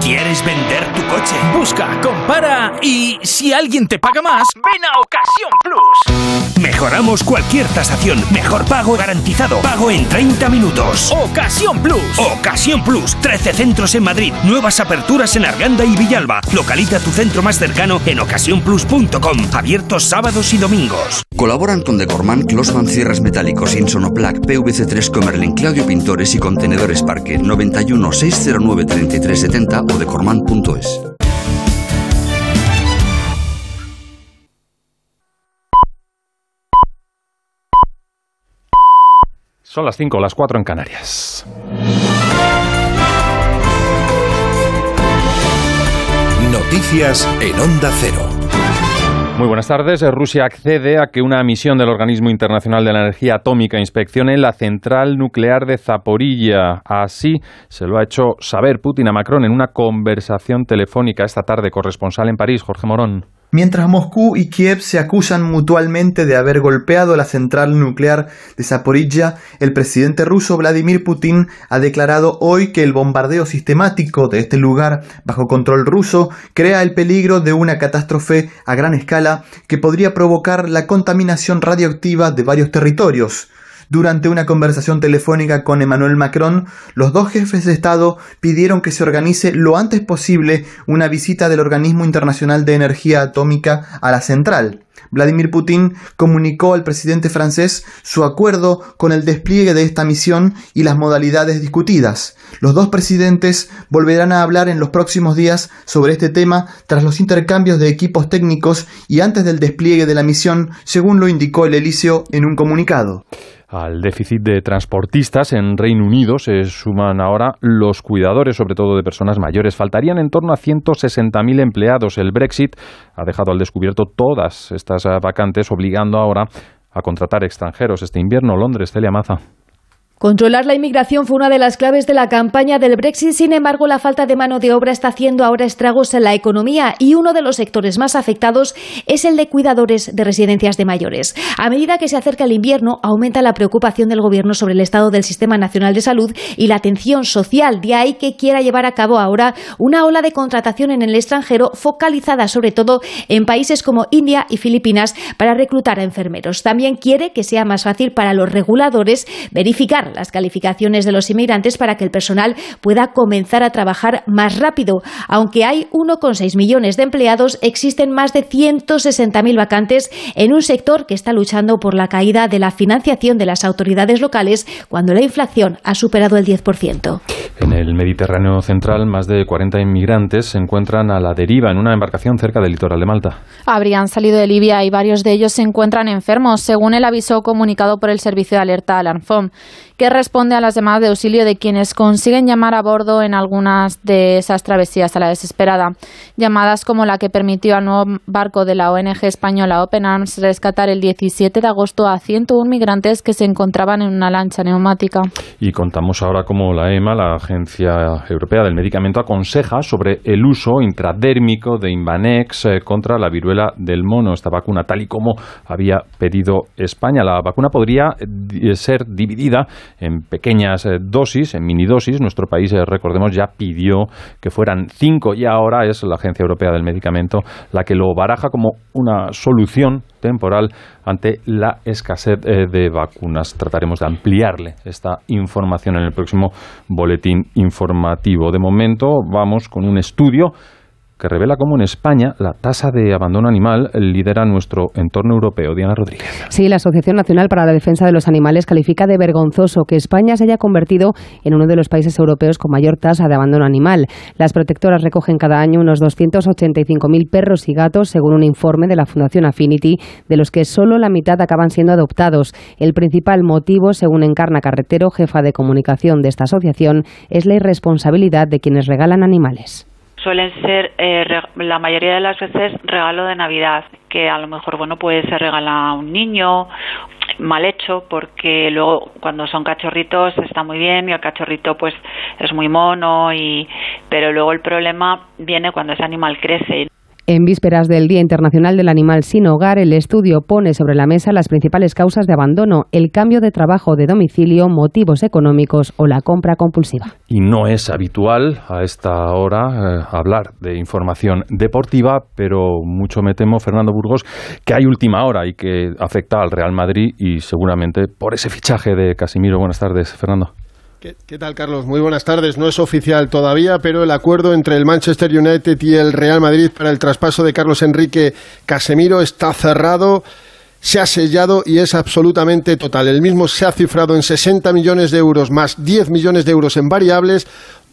¿Quieres vender tu coche? Busca, compara y si alguien te paga más, ven a Ocasión Plus. Mejoramos cualquier tasación. Mejor pago garantizado. Pago en 30 minutos. Ocasión Plus. Ocasión Plus. 13 centros en Madrid. Nuevas aperturas en Arganda y Villalba. Localiza tu centro más cercano en ocasiónplus.com. Abiertos sábados y domingos. Colaboran con Decorman, Closman Cierres Metálicos, Insonoplac, PVC3 Comerlin, Claudio Pintores y Contenedores Parque 91 609 3370 o decorman.es. Son las 5 las 4 en Canarias. Noticias en Onda Cero. Muy buenas tardes. Rusia accede a que una misión del Organismo Internacional de la Energía Atómica inspeccione la central nuclear de Zaporilla. Así se lo ha hecho saber Putin a Macron en una conversación telefónica esta tarde. Corresponsal en París, Jorge Morón. Mientras Moscú y Kiev se acusan mutuamente de haber golpeado la central nuclear de Zaporilla, el presidente ruso Vladimir Putin ha declarado hoy que el bombardeo sistemático de este lugar bajo control ruso crea el peligro de una catástrofe a gran escala que podría provocar la contaminación radioactiva de varios territorios. Durante una conversación telefónica con Emmanuel Macron, los dos jefes de Estado pidieron que se organice lo antes posible una visita del Organismo Internacional de Energía Atómica a la central. Vladimir Putin comunicó al presidente francés su acuerdo con el despliegue de esta misión y las modalidades discutidas. Los dos presidentes volverán a hablar en los próximos días sobre este tema tras los intercambios de equipos técnicos y antes del despliegue de la misión, según lo indicó el Elíseo en un comunicado. Al déficit de transportistas en Reino Unido se suman ahora los cuidadores, sobre todo de personas mayores. Faltarían en torno a 160.000 empleados. El Brexit ha dejado al descubierto todas estas vacantes, obligando ahora a contratar extranjeros. Este invierno, Londres, Celia Maza. Controlar la inmigración fue una de las claves de la campaña del Brexit. Sin embargo, la falta de mano de obra está haciendo ahora estragos en la economía y uno de los sectores más afectados es el de cuidadores de residencias de mayores. A medida que se acerca el invierno, aumenta la preocupación del Gobierno sobre el estado del Sistema Nacional de Salud y la atención social. De ahí que quiera llevar a cabo ahora una ola de contratación en el extranjero focalizada sobre todo en países como India y Filipinas para reclutar a enfermeros. También quiere que sea más fácil para los reguladores verificar las calificaciones de los inmigrantes para que el personal pueda comenzar a trabajar más rápido. Aunque hay 1,6 millones de empleados, existen más de 160.000 vacantes en un sector que está luchando por la caída de la financiación de las autoridades locales cuando la inflación ha superado el 10%. En el Mediterráneo central, más de 40 inmigrantes se encuentran a la deriva en una embarcación cerca del litoral de Malta. Habrían salido de Libia y varios de ellos se encuentran enfermos, según el aviso comunicado por el servicio de alerta Alarmfom que responde a las llamadas de auxilio de quienes consiguen llamar a bordo en algunas de esas travesías a la desesperada. Llamadas como la que permitió al nuevo barco de la ONG española Open Arms rescatar el 17 de agosto a 101 migrantes que se encontraban en una lancha neumática. Y contamos ahora cómo la EMA, la Agencia Europea del Medicamento, aconseja sobre el uso intradérmico de Invanex eh, contra la viruela del mono, esta vacuna, tal y como había pedido España. La vacuna podría eh, ser dividida en pequeñas eh, dosis, en mini dosis. Nuestro país, eh, recordemos, ya pidió que fueran cinco y ahora es la Agencia Europea del Medicamento la que lo baraja como una solución temporal ante la escasez eh, de vacunas. Trataremos de ampliarle esta información en el próximo boletín informativo. De momento vamos con un estudio que revela cómo en España la tasa de abandono animal lidera nuestro entorno europeo. Diana Rodríguez. Sí, la Asociación Nacional para la Defensa de los Animales califica de vergonzoso que España se haya convertido en uno de los países europeos con mayor tasa de abandono animal. Las protectoras recogen cada año unos 285.000 perros y gatos, según un informe de la Fundación Affinity, de los que solo la mitad acaban siendo adoptados. El principal motivo, según Encarna Carretero, jefa de comunicación de esta asociación, es la irresponsabilidad de quienes regalan animales suelen ser eh, la mayoría de las veces regalo de Navidad, que a lo mejor bueno pues se regala a un niño mal hecho porque luego cuando son cachorritos está muy bien y el cachorrito pues es muy mono y pero luego el problema viene cuando ese animal crece en vísperas del Día Internacional del Animal sin Hogar, el estudio pone sobre la mesa las principales causas de abandono, el cambio de trabajo de domicilio, motivos económicos o la compra compulsiva. Y no es habitual a esta hora eh, hablar de información deportiva, pero mucho me temo, Fernando Burgos, que hay última hora y que afecta al Real Madrid y seguramente por ese fichaje de Casimiro. Buenas tardes, Fernando. ¿Qué, tal, Carlos? Muy buenas tardes. No es oficial todavía, pero el acuerdo entre el Manchester United y el Real Madrid para el traspaso de Carlos Enrique Casemiro está cerrado, se ha sellado y es absolutamente total. El mismo se ha cifrado en 60 millones de euros más 10 millones de euros en variables,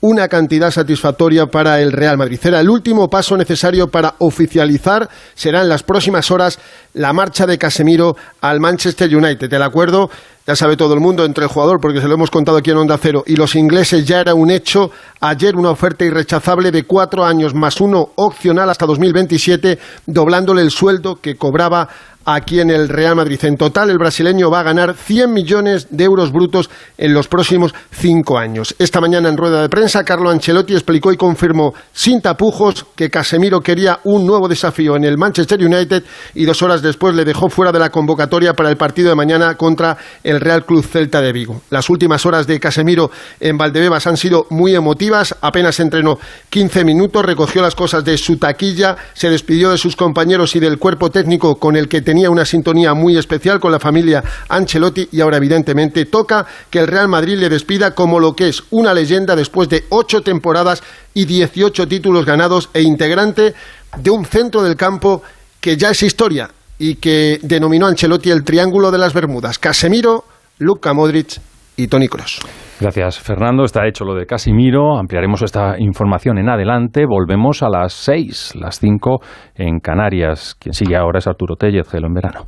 una cantidad satisfactoria para el Real Madrid. Será el último paso necesario para oficializar, será en las próximas horas, la marcha de Casemiro al Manchester United. El acuerdo ya sabe todo el mundo entre el jugador, porque se lo hemos contado aquí en Onda Cero, y los ingleses ya era un hecho. Ayer una oferta irrechazable de cuatro años más uno opcional hasta 2027, doblándole el sueldo que cobraba aquí en el Real Madrid. En total, el brasileño va a ganar 100 millones de euros brutos en los próximos cinco años. Esta mañana en rueda de prensa, Carlo Ancelotti explicó y confirmó sin tapujos que Casemiro quería un nuevo desafío en el Manchester United y dos horas después le dejó fuera de la convocatoria para el partido de mañana contra el Real Club Celta de Vigo. Las últimas horas de Casemiro en Valdebebas han sido muy emotivas. Apenas entrenó 15 minutos, recogió las cosas de su taquilla, se despidió de sus compañeros y del cuerpo técnico con el que tenía tenía una sintonía muy especial con la familia Ancelotti y ahora evidentemente toca que el Real Madrid le despida como lo que es una leyenda después de ocho temporadas y 18 títulos ganados e integrante de un centro del campo que ya es historia y que denominó Ancelotti el Triángulo de las Bermudas. Casemiro, Luka Modric y Tony Kroos. Gracias, Fernando. Está hecho lo de Casimiro. Ampliaremos esta información en adelante. Volvemos a las seis, las cinco en Canarias. Quien sigue ahora es Arturo Tellez, Gelo en verano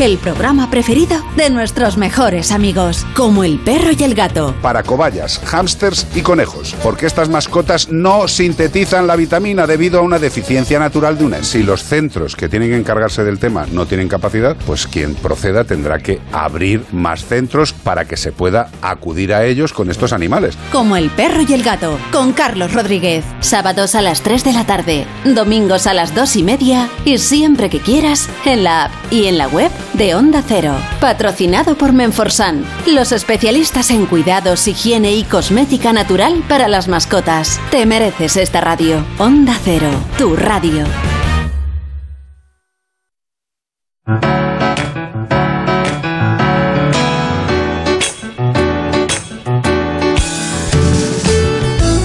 el programa preferido de nuestros mejores amigos, como el perro y el gato. Para cobayas, hámsters y conejos, porque estas mascotas no sintetizan la vitamina debido a una deficiencia natural de una. Si los centros que tienen que encargarse del tema no tienen capacidad, pues quien proceda tendrá que abrir más centros para que se pueda acudir a ellos con estos animales. Como el perro y el gato, con Carlos Rodríguez. Sábados a las 3 de la tarde, domingos a las 2 y media y siempre que quieras en la app y en la web de Onda Cero. Patrocinado por Menforsan, los especialistas en cuidados, higiene y cosmética natural para las mascotas. Te mereces esta radio. Onda Cero, tu radio.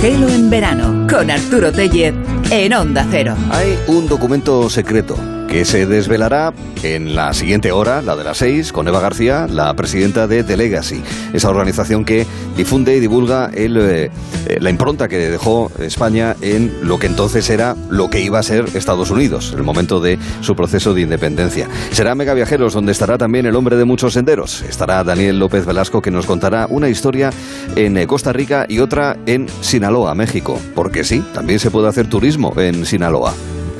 Gelo en verano con Arturo Tellez en Onda Cero. Hay un documento secreto que se desvelará en la siguiente hora, la de las seis, con Eva García, la presidenta de The Legacy, esa organización que difunde y divulga el, eh, eh, la impronta que dejó España en lo que entonces era lo que iba a ser Estados Unidos, el momento de su proceso de independencia. Será Mega Viajeros, donde estará también el hombre de muchos senderos. Estará Daniel López Velasco, que nos contará una historia en eh, Costa Rica y otra en Sinaloa, México. Porque sí, también se puede hacer turismo en Sinaloa.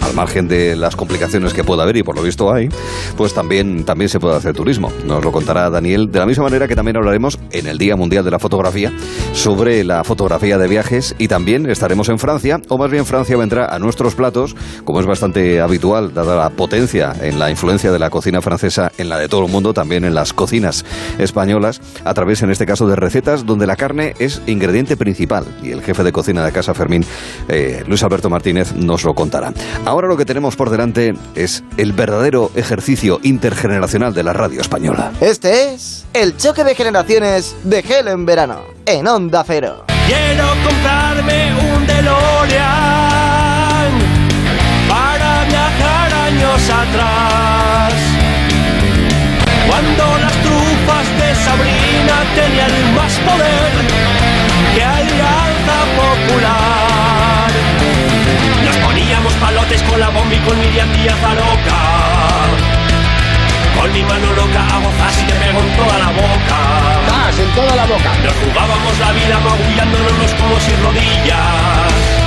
Al margen de las complicaciones que pueda haber, y por lo visto hay, pues también, también se puede hacer turismo. Nos lo contará Daniel, de la misma manera que también hablaremos en el Día Mundial de la Fotografía sobre la fotografía de viajes y también estaremos en Francia, o más bien Francia vendrá a nuestros platos, como es bastante habitual, dada la potencia en la influencia de la cocina francesa en la de todo el mundo, también en las cocinas españolas, a través en este caso de recetas donde la carne es ingrediente principal. Y el jefe de cocina de Casa Fermín, eh, Luis Alberto Martínez, nos lo contará. Lo que tenemos por delante es el verdadero ejercicio intergeneracional de la radio española. Este es el choque de generaciones de Gelo en verano, en Onda Cero. Quiero comprarme un DeLorean para viajar años atrás. Cuando las trufas de Sabrina tenían más poder que Alianza Popular. Nos poníamos palotes con la bomba y con Miriam Díaz a loca. Con mi mano loca hago fácil y te pego en toda la boca. ¡Más, en toda la boca! Nos jugábamos la vida magullándonos como sin rodillas.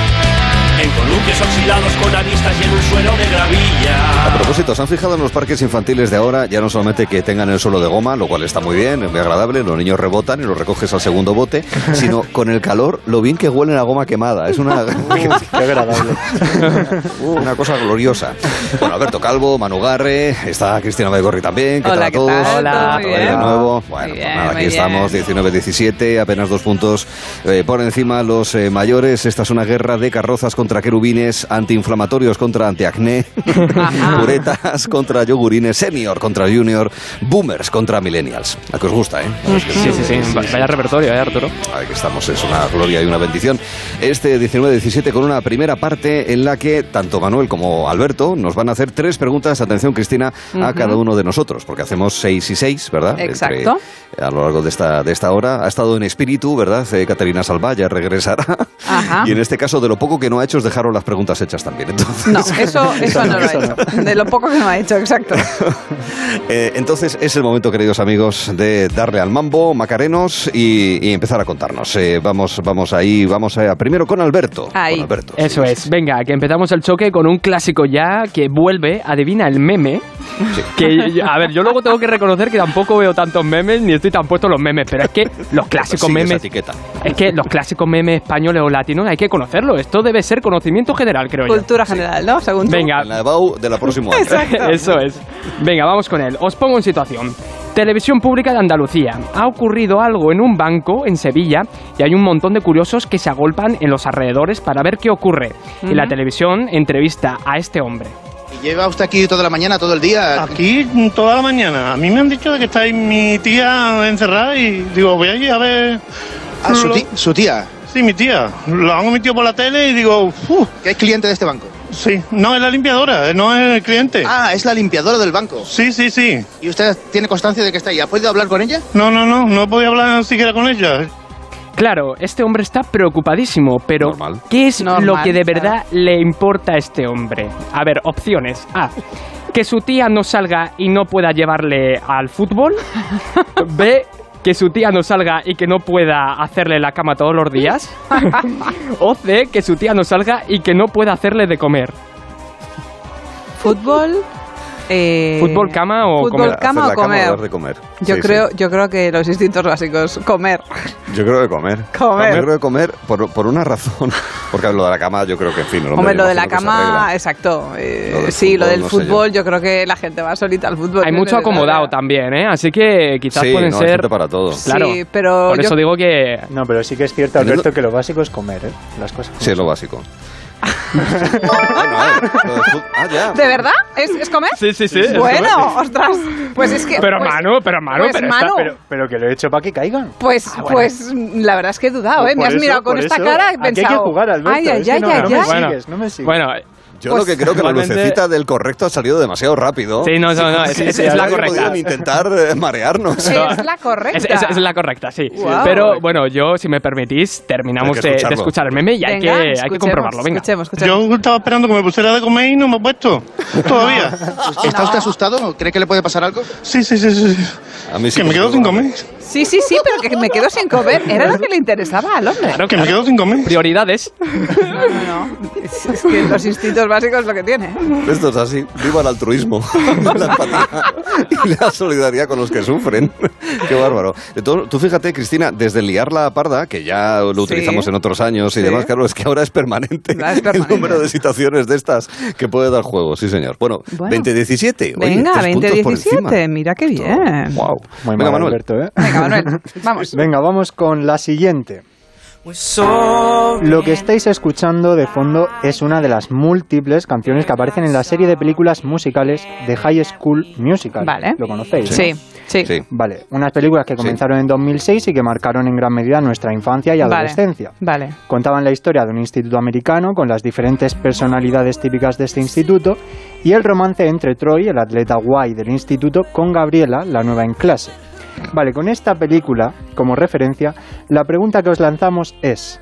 En columpios oxidados con aristas y en un suelo de gravilla. A propósito, ¿se han fijado en los parques infantiles de ahora? Ya no solamente que tengan el suelo de goma, lo cual está muy bien, es muy agradable, los niños rebotan y los recoges al segundo bote, [laughs] sino con el calor, lo bien que huelen a goma quemada. Es una... [laughs] Qué agradable. [laughs] una cosa gloriosa. Bueno, Alberto Calvo, Manu Garre, está Cristina Baigorri también. ¿Qué Hola, tal a ¿qué todos? tal? Hola, muy vez de bien. nuevo. Bueno, pues bien, nada, aquí estamos, 19-17, apenas dos puntos eh, por encima los eh, mayores. Esta es una guerra de carrozas contra querubines, antiinflamatorios contra antiacné, [laughs] puretas contra yogurines, senior contra junior, boomers contra millennials. A que os gusta, ¿eh? Sí, sí, sí. Vaya repertorio, ¿eh, Arturo? Aquí estamos, es una gloria y una bendición. Este 19-17 con una primera parte en la que tanto Manuel como Alberto nos van a hacer tres preguntas, atención Cristina, a cada uno de nosotros, porque hacemos seis y seis, ¿verdad? Exacto. Entre- a lo largo de esta, de esta hora. Ha estado en espíritu, ¿verdad? Eh, Caterina Salva ya regresará. Ajá. Y en este caso, de lo poco que no ha hecho es dejaros las preguntas hechas también. Entonces, No, [laughs] eso, eso no lo ha hecho. De lo poco que no ha hecho, exacto. [laughs] Eh, entonces es el momento, queridos amigos, de darle al mambo, macarenos y, y empezar a contarnos. Eh, vamos, vamos ahí, vamos a, primero con Alberto. Ahí. Con Alberto. Eso es. Venga, que empezamos el choque con un clásico ya que vuelve, adivina el meme. Que, [laughs] yo- a ver, yo luego tengo que reconocer que tampoco veo tantos memes ni estoy tan puesto en los memes, pero es que los clásicos memes. etiqueta. Es que los clásicos memes españoles o latinos hay que conocerlo. Esto debe ser conocimiento general, creo yo. Cultura general, ¿no? Según tú. Venga. En la EBAU de la próxima año. [laughs] [laughs] Eso es. Venga, vamos con él. Os pongo en situación. Televisión Pública de Andalucía. Ha ocurrido algo en un banco en Sevilla y hay un montón de curiosos que se agolpan en los alrededores para ver qué ocurre. Y la televisión entrevista a este hombre. ¿Lleva usted aquí toda la mañana, todo el día? Aquí toda la mañana. A mí me han dicho de que está ahí mi tía encerrada y digo, voy allí a ver... Ah, su, su tía. Sí, mi tía. Lo han metido por la tele y digo, ¡uf! ¿Que es cliente de este banco? Sí, no es la limpiadora, no es el cliente. Ah, es la limpiadora del banco. Sí, sí, sí. ¿Y usted tiene constancia de que está ahí? ¿Ha podido hablar con ella? No, no, no, no podía hablar siquiera con ella. Claro, este hombre está preocupadísimo, pero ¿qué es lo que de verdad le importa a este hombre? A ver, opciones. A. Que su tía no salga y no pueda llevarle al fútbol. B. Que su tía no salga y que no pueda hacerle la cama todos los días. [laughs] o C. Que su tía no salga y que no pueda hacerle de comer. Fútbol. Eh, ¿Fútbol, cama o fútbol, comer? cama o cama comer. dar de comer. Yo Sí, creo, yo creo que los instintos básicos, comer. Yo creo que comer. Comer. Yo creo que comer por, por una razón. [laughs] Porque lo de la cama, yo creo que, en fin, Hombre, lo de la cama, exacto. eh, Lo del sí, lo fútbol, del no sé yo. fútbol, yo. creo que la gente va solita al fútbol. Hay mucho acomodado también, ¿eh? Así que quizás Sí, pueden no, ser... para todo. Claro. Sí, pero Por yo- eso digo que... No, pero sí que es cierto, Alberto, que lo básico es comer, ¿eh? Las cosas. Sí, es lo básico. Bueno, a ver, lo del fut- ah, ya. ¿De verdad? ¿Es, es comer? Sí, sí, sí. es Bueno, comer. ostras. Pues es que. Pero pues- Manu, pero Manu, pues, pero, está- Manu. pero, Pero que lo he hecho para que caigan. Pues, Ah, bueno. pues la verdad es que he dudado, ¿eh? Por Me has eso, mirado con por esta eso. cara y he Aquí hay que pensado. jugar, Alberto, Ay, ay, es que ay, no- ay, no me ay. sigues, no me sigues. Bueno, Yo lo que creo que la lucecita del correcto ha salido demasiado rápido. Sí, no, no, no, es- es- es la Podrían correcta. intentar eh, marearnos. Es la correcta. Es, es- es la correcta, sí. Pero bueno, yo, si me permitís, terminamos de, escuchar el meme y hay, Venga, que, hay que comprobarlo. Venga. Escuchemos, escuchemos. Yo estaba esperando que me pusiera de comer y no me he puesto. Todavía. [laughs] ¿Está usted asustado? ¿Cree que le puede pasar algo? Sí, sí, sí, sí. A mí sí que me me quedo sin comer. Sí, sí, sí, pero que me quedo sin comer. Era lo que le interesaba al hombre. Claro, que me quedo sin comer. Prioridades. No, no, no. Es, es que los instintos básicos es lo que tiene. Esto es así. Viva el altruismo, [laughs] la empatía y la solidaridad con los que sufren. [laughs] Qué bárbaro. Tú, tú fíjate, Cristina, desde liar la parda, que ya lo utilizamos en otros años y Sí. demás, claro, es que ahora es permanente, es permanente. el número de situaciones de estas que puede dar juego. Sí, señor. Bueno, Bueno. 20-17. Oye, Venga, tres puntos por encima. 20-17. Mira qué bien. Wow. Muy Venga, mal, Manuel. Alberto, ¿eh? Venga, Manuel, [laughs] vamos. Venga, vamos con la siguiente. Lo que estáis escuchando de fondo es una de las múltiples canciones que aparecen en la serie de películas musicales de High School Musical. Vale. ¿Lo conocéis? Sí, no? sí. Vale, unas películas que comenzaron en 2006 y que marcaron en gran medida nuestra infancia y Vale. adolescencia. Vale. Contaban la historia de un instituto americano con las diferentes personalidades típicas de este instituto y el romance entre Troy, el atleta guay del instituto, con Gabriela, la nueva en clase. Vale, con esta película como referencia, la pregunta que os lanzamos es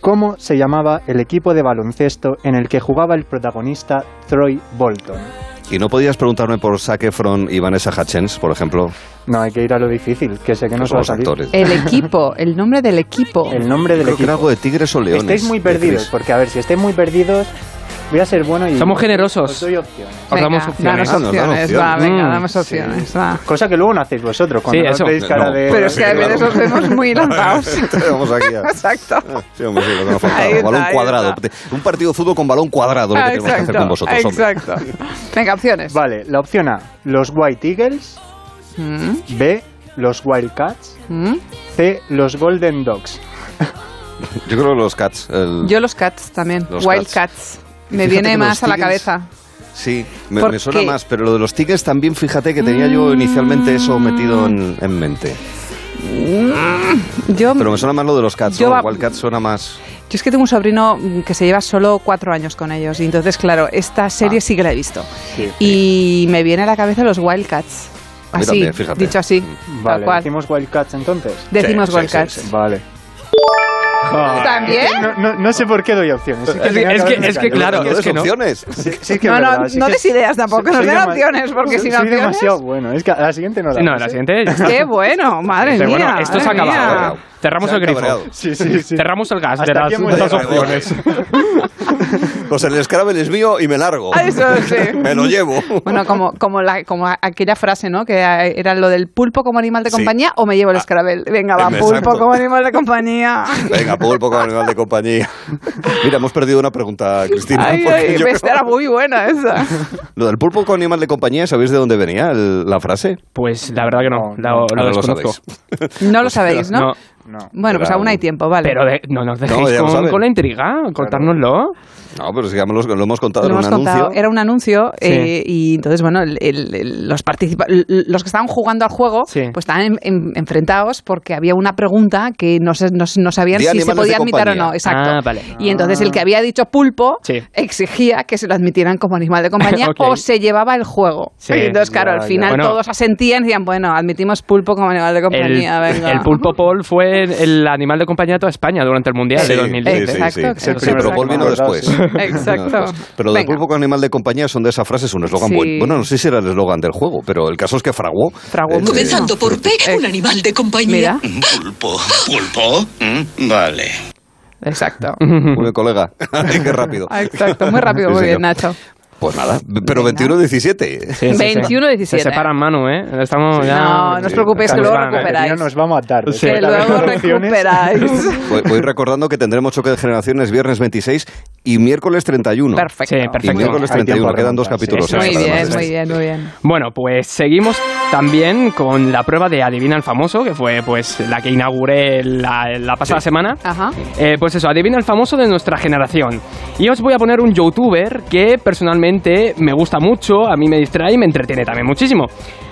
¿cómo se llamaba el equipo de baloncesto en el que jugaba el protagonista Troy Bolton? ¿Y no podías preguntarme por Zac Efron y Vanessa Hutchins, por ejemplo? No, hay que ir a lo difícil, que sé que no Que os va a son los salir. actores. El equipo, el nombre del equipo. El nombre del Creo que equipo. era algo de tigres o leones. Estáis muy perdidos, porque a ver, si estáis muy perdidos, voy a ser bueno y... Somos generosos. Os doy opciones. Os Venga, damos opciones. danos Ah, va, venga, Mm, damos opciones, va. Cosa que luego no hacéis vosotros, cuando Sí, eso. veis cara No, de... Pero es que a veces os vemos muy [laughs] lanzados. Vamos aquí a... Exacto. Sí, hombre, sí, lo que nos faltaba. Ahí está, balón cuadrado. Un partido de fútbol con balón cuadrado, lo que Ah, tenemos que hacer con vosotros, hombre. exacto. Venga, opciones. Vale, la opción A, los White Eagles. Mm, B, los Wildcats. mm. C, los Golden Dogs. [laughs] Yo creo que los Cats. el- Yo los Cats también. Los Wild Cats. Cats. Me viene más a la cabeza. Sí, me, ¿Por me suena qué? más, pero lo de los Tigres también, fíjate que tenía yo inicialmente eso metido en, en mente. Mm, Yo, Pero me suena más lo de los Cats, Yo ¿no? suena más... yo es que tengo un sobrino mm, que se lleva solo cuatro años con ellos. Y entonces, claro, esta serie sí que la he visto. Y me viene a la cabeza los Wildcats. Así, también, fíjate. dicho así. Vale, tal cual. ¿decimos Wildcats entonces? Decimos Sí, sí, Wildcats. sí, sí. No, no- no sé por qué doy opciones. Es que- tenía es que- haberme es que, callado. claro, No es que no. opciones. Sí, sí que es No, no, verdad, no des ideas tampoco, soy den opciones, porque soy- sin soy opciones- demasiado bueno. Es que a la siguiente no la Sí, no, damos, la siguiente. Qué bueno, madre mía. bueno, esto se ha acabado. Cerramos Se el grifo. cabreado. Sí, sí, sí. Cerramos el gas de las, de las opciones. [laughs] Pues el Scrabble es mío y me largo. Ah, eso sí. [laughs] me lo llevo. Bueno, como, como, la, como aquella frase, ¿no? Que era lo del pulpo como animal de Sí. compañía o me llevo el Scrabble. Venga, va, Exacto. pulpo como animal de compañía. Venga, pulpo con [laughs] animal de compañía. [laughs] Mira, hemos perdido una pregunta, Cristina. Ay, ay, yo esta creo- era muy buena esa. [laughs] Lo del pulpo con animal de compañía, ¿sabéis de dónde venía el- la frase? Pues la verdad que no, lo, lo Ahora lo desconozco. sabéis. No lo sabéis, ¿no? No. No. Bueno, pues Era aún hay un- tiempo, vale. Pero de- no nos dejéis No, con, la intriga, contárnoslo. No, pero si ya lo, lo hemos contado Lo en un hemos contado, anuncio. era un anuncio Sí. eh, y entonces, bueno, el- el- el- los participa los que estaban jugando al juego Sí. pues estaban en- en- enfrentados porque había una pregunta que no, se, no, no sabían si se podía admitir o no. Exacto. Ah, vale. Y entonces el que había dicho pulpo Sí. exigía que se lo admitieran como animal de compañía [laughs] o se llevaba el juego. Sí. Y entonces, claro, Ya, al ya. final Bueno. todos asentían y decían, bueno, admitimos pulpo como animal de El, compañía, venga. el pulpo Paul fue el animal de compañía de toda España durante el Mundial de Sí, 2010. sí, sí, Exacto, sí. pero Paul vino después. [laughs] Exacto. [laughs] Pero lo del pulpo con animal de compañía son de esas frases un eslogan Sí. buen- Bueno, no sé si era el eslogan del juego, pero el caso es que fraguó. Fraguó Eh. Comenzando por P, un animal de compañía. Mira, Pulpo. ¿Pulpo? Mm, vale. exacto. Muy bien, colega. [laughs] Qué rápido. Exacto, muy rápido, Sí, muy bien. Nacho. Pues nada, pero 21-17. Sí, sí, sí. 21 17. Se separan mano, ¿eh? Estamos ya... No, no os preocupéis, que luego Vale, recuperáis. No nos va a matar. Sí. Que luego recuperáis. [laughs] Voy, voy recordando que tendremos choque de generaciones viernes 26 y miércoles 31. Perfecto. Sí, Y perfecto. miércoles Hay tiempo 31, a quedan dos sí. capítulos. Sí, Muy extra, bien, además. muy bien, muy bien. Bueno, pues seguimos también con la prueba de Adivina el Famoso, que fue pues la que inauguré la, la pasada semana. Ajá. Eh, pues eso, adivina el famoso de nuestra generación. Y os voy a poner un youtuber que personalmente me gusta mucho, a mí me distrae y me entretiene también muchísimo.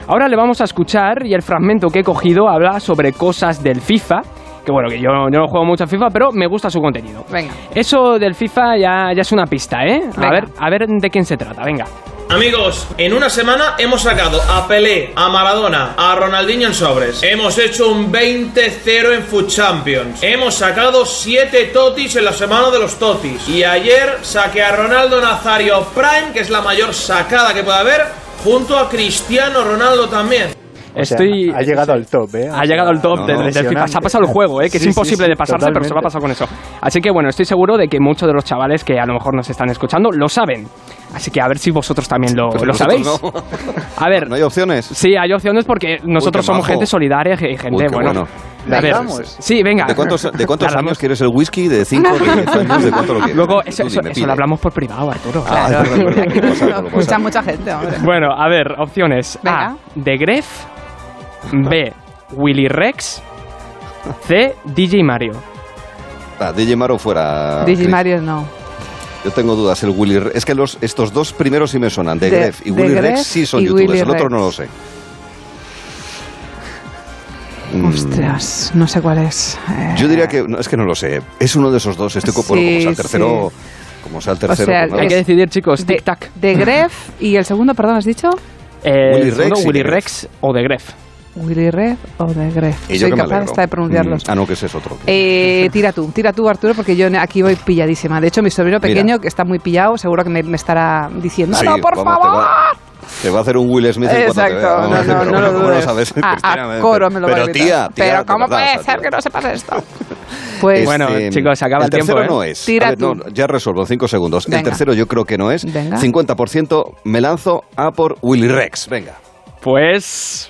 Ahora le vamos a escuchar y el fragmento que he cogido habla sobre cosas del FIFA. Que bueno, que yo, yo no juego mucho a FIFA, pero me gusta su contenido. Venga. Eso del FIFA ya, ya es una pista, ¿eh? A ver, a ver de quién se trata, venga. Amigos, en una semana hemos sacado a Pelé, a Maradona, a Ronaldinho en sobres. Hemos hecho un 20-0 en Food Champions. Hemos sacado 7 totis en la semana de los totis. Y ayer saqué a Ronaldo Nazario Prime, que es la mayor sacada que puede haber, junto a Cristiano Ronaldo también. O sea, Estoy, ha llegado al top, ¿eh? Ha llegado al top No, del, no, del FIFA. Se ha pasado el juego, ¿eh? que Sí, es imposible sí, de pasarse, pero se lo ha totalmente. pasado con eso. Así que bueno, estoy seguro de que muchos de los chavales que a lo mejor nos están escuchando lo saben. Así que a ver si vosotros también lo, Pero lo sabéis. nosotros A ver. ¿No hay opciones? Sí, hay opciones porque nosotros qué somos majo. gente solidaria y gente, Uy, bueno. bueno. A ver, sí, venga. ¿De cuántos, de cuántos años quieres el whisky? ¿De 5, de 10 años? ¿De cuánto lo quieres? Luego, eso, eso, eso lo hablamos por privado, Arturo. Ah, pasa. Escucha mucha gente, hombre. Bueno, a ver, opciones. A. De Gref. [laughs] B. Willy Rex. C. DJ Mario. Ah, DJ Maro fuera. DJ Chris. Mario no. Yo tengo dudas. El Willy Re- Es que los, estos dos primeros sí me sonan. De, De- Gref y de Willy Gref Rex sí son youtubers. Willy el otro Rex. no lo sé. Mm, Ostras, no sé cuál es. Eh, Yo diría que. no, es que no lo sé. Es uno de esos dos. Estoy co- bueno, como sea el tercero. sí. Como sea el tercero. sea, pues. Hay que decidir, chicos. de, Tic-tac. de Gref y el segundo, perdón, ¿has dicho? Eh, Willy segundo, Rex y Willy. Rex o de Gref. Willy Rex o de Gref. Y yo Soy que me capaz hasta de pronunciarlos. Mm, Ah, no, que ese es otro. Eh, tira tú, tira tú, Arturo, porque yo aquí voy pilladísima. De hecho, mi sobrino Mira. pequeño, que está muy pillado, seguro que me, me estará diciendo, Sí, ¡No, por vamos, te favor! Te va a hacer un Will Smith en cuanto te Exacto, vea. Vamos, no, no, pero, no lo ¿cómo dudes. sabes? A- a coro me lo va a Pero tía, tía, Pero ¿cómo verdad, puede ser tío. que no sepas esto? [laughs] Pues Bueno, chicos, se acaba el tercero tiempo, ¿eh? no es. Tira ver, tú. no, ya resuelvo en cinco segundos. El Venga. tercero yo creo que no es. Venga. 50% me lanzo a por Willy Rex. Venga. Pues.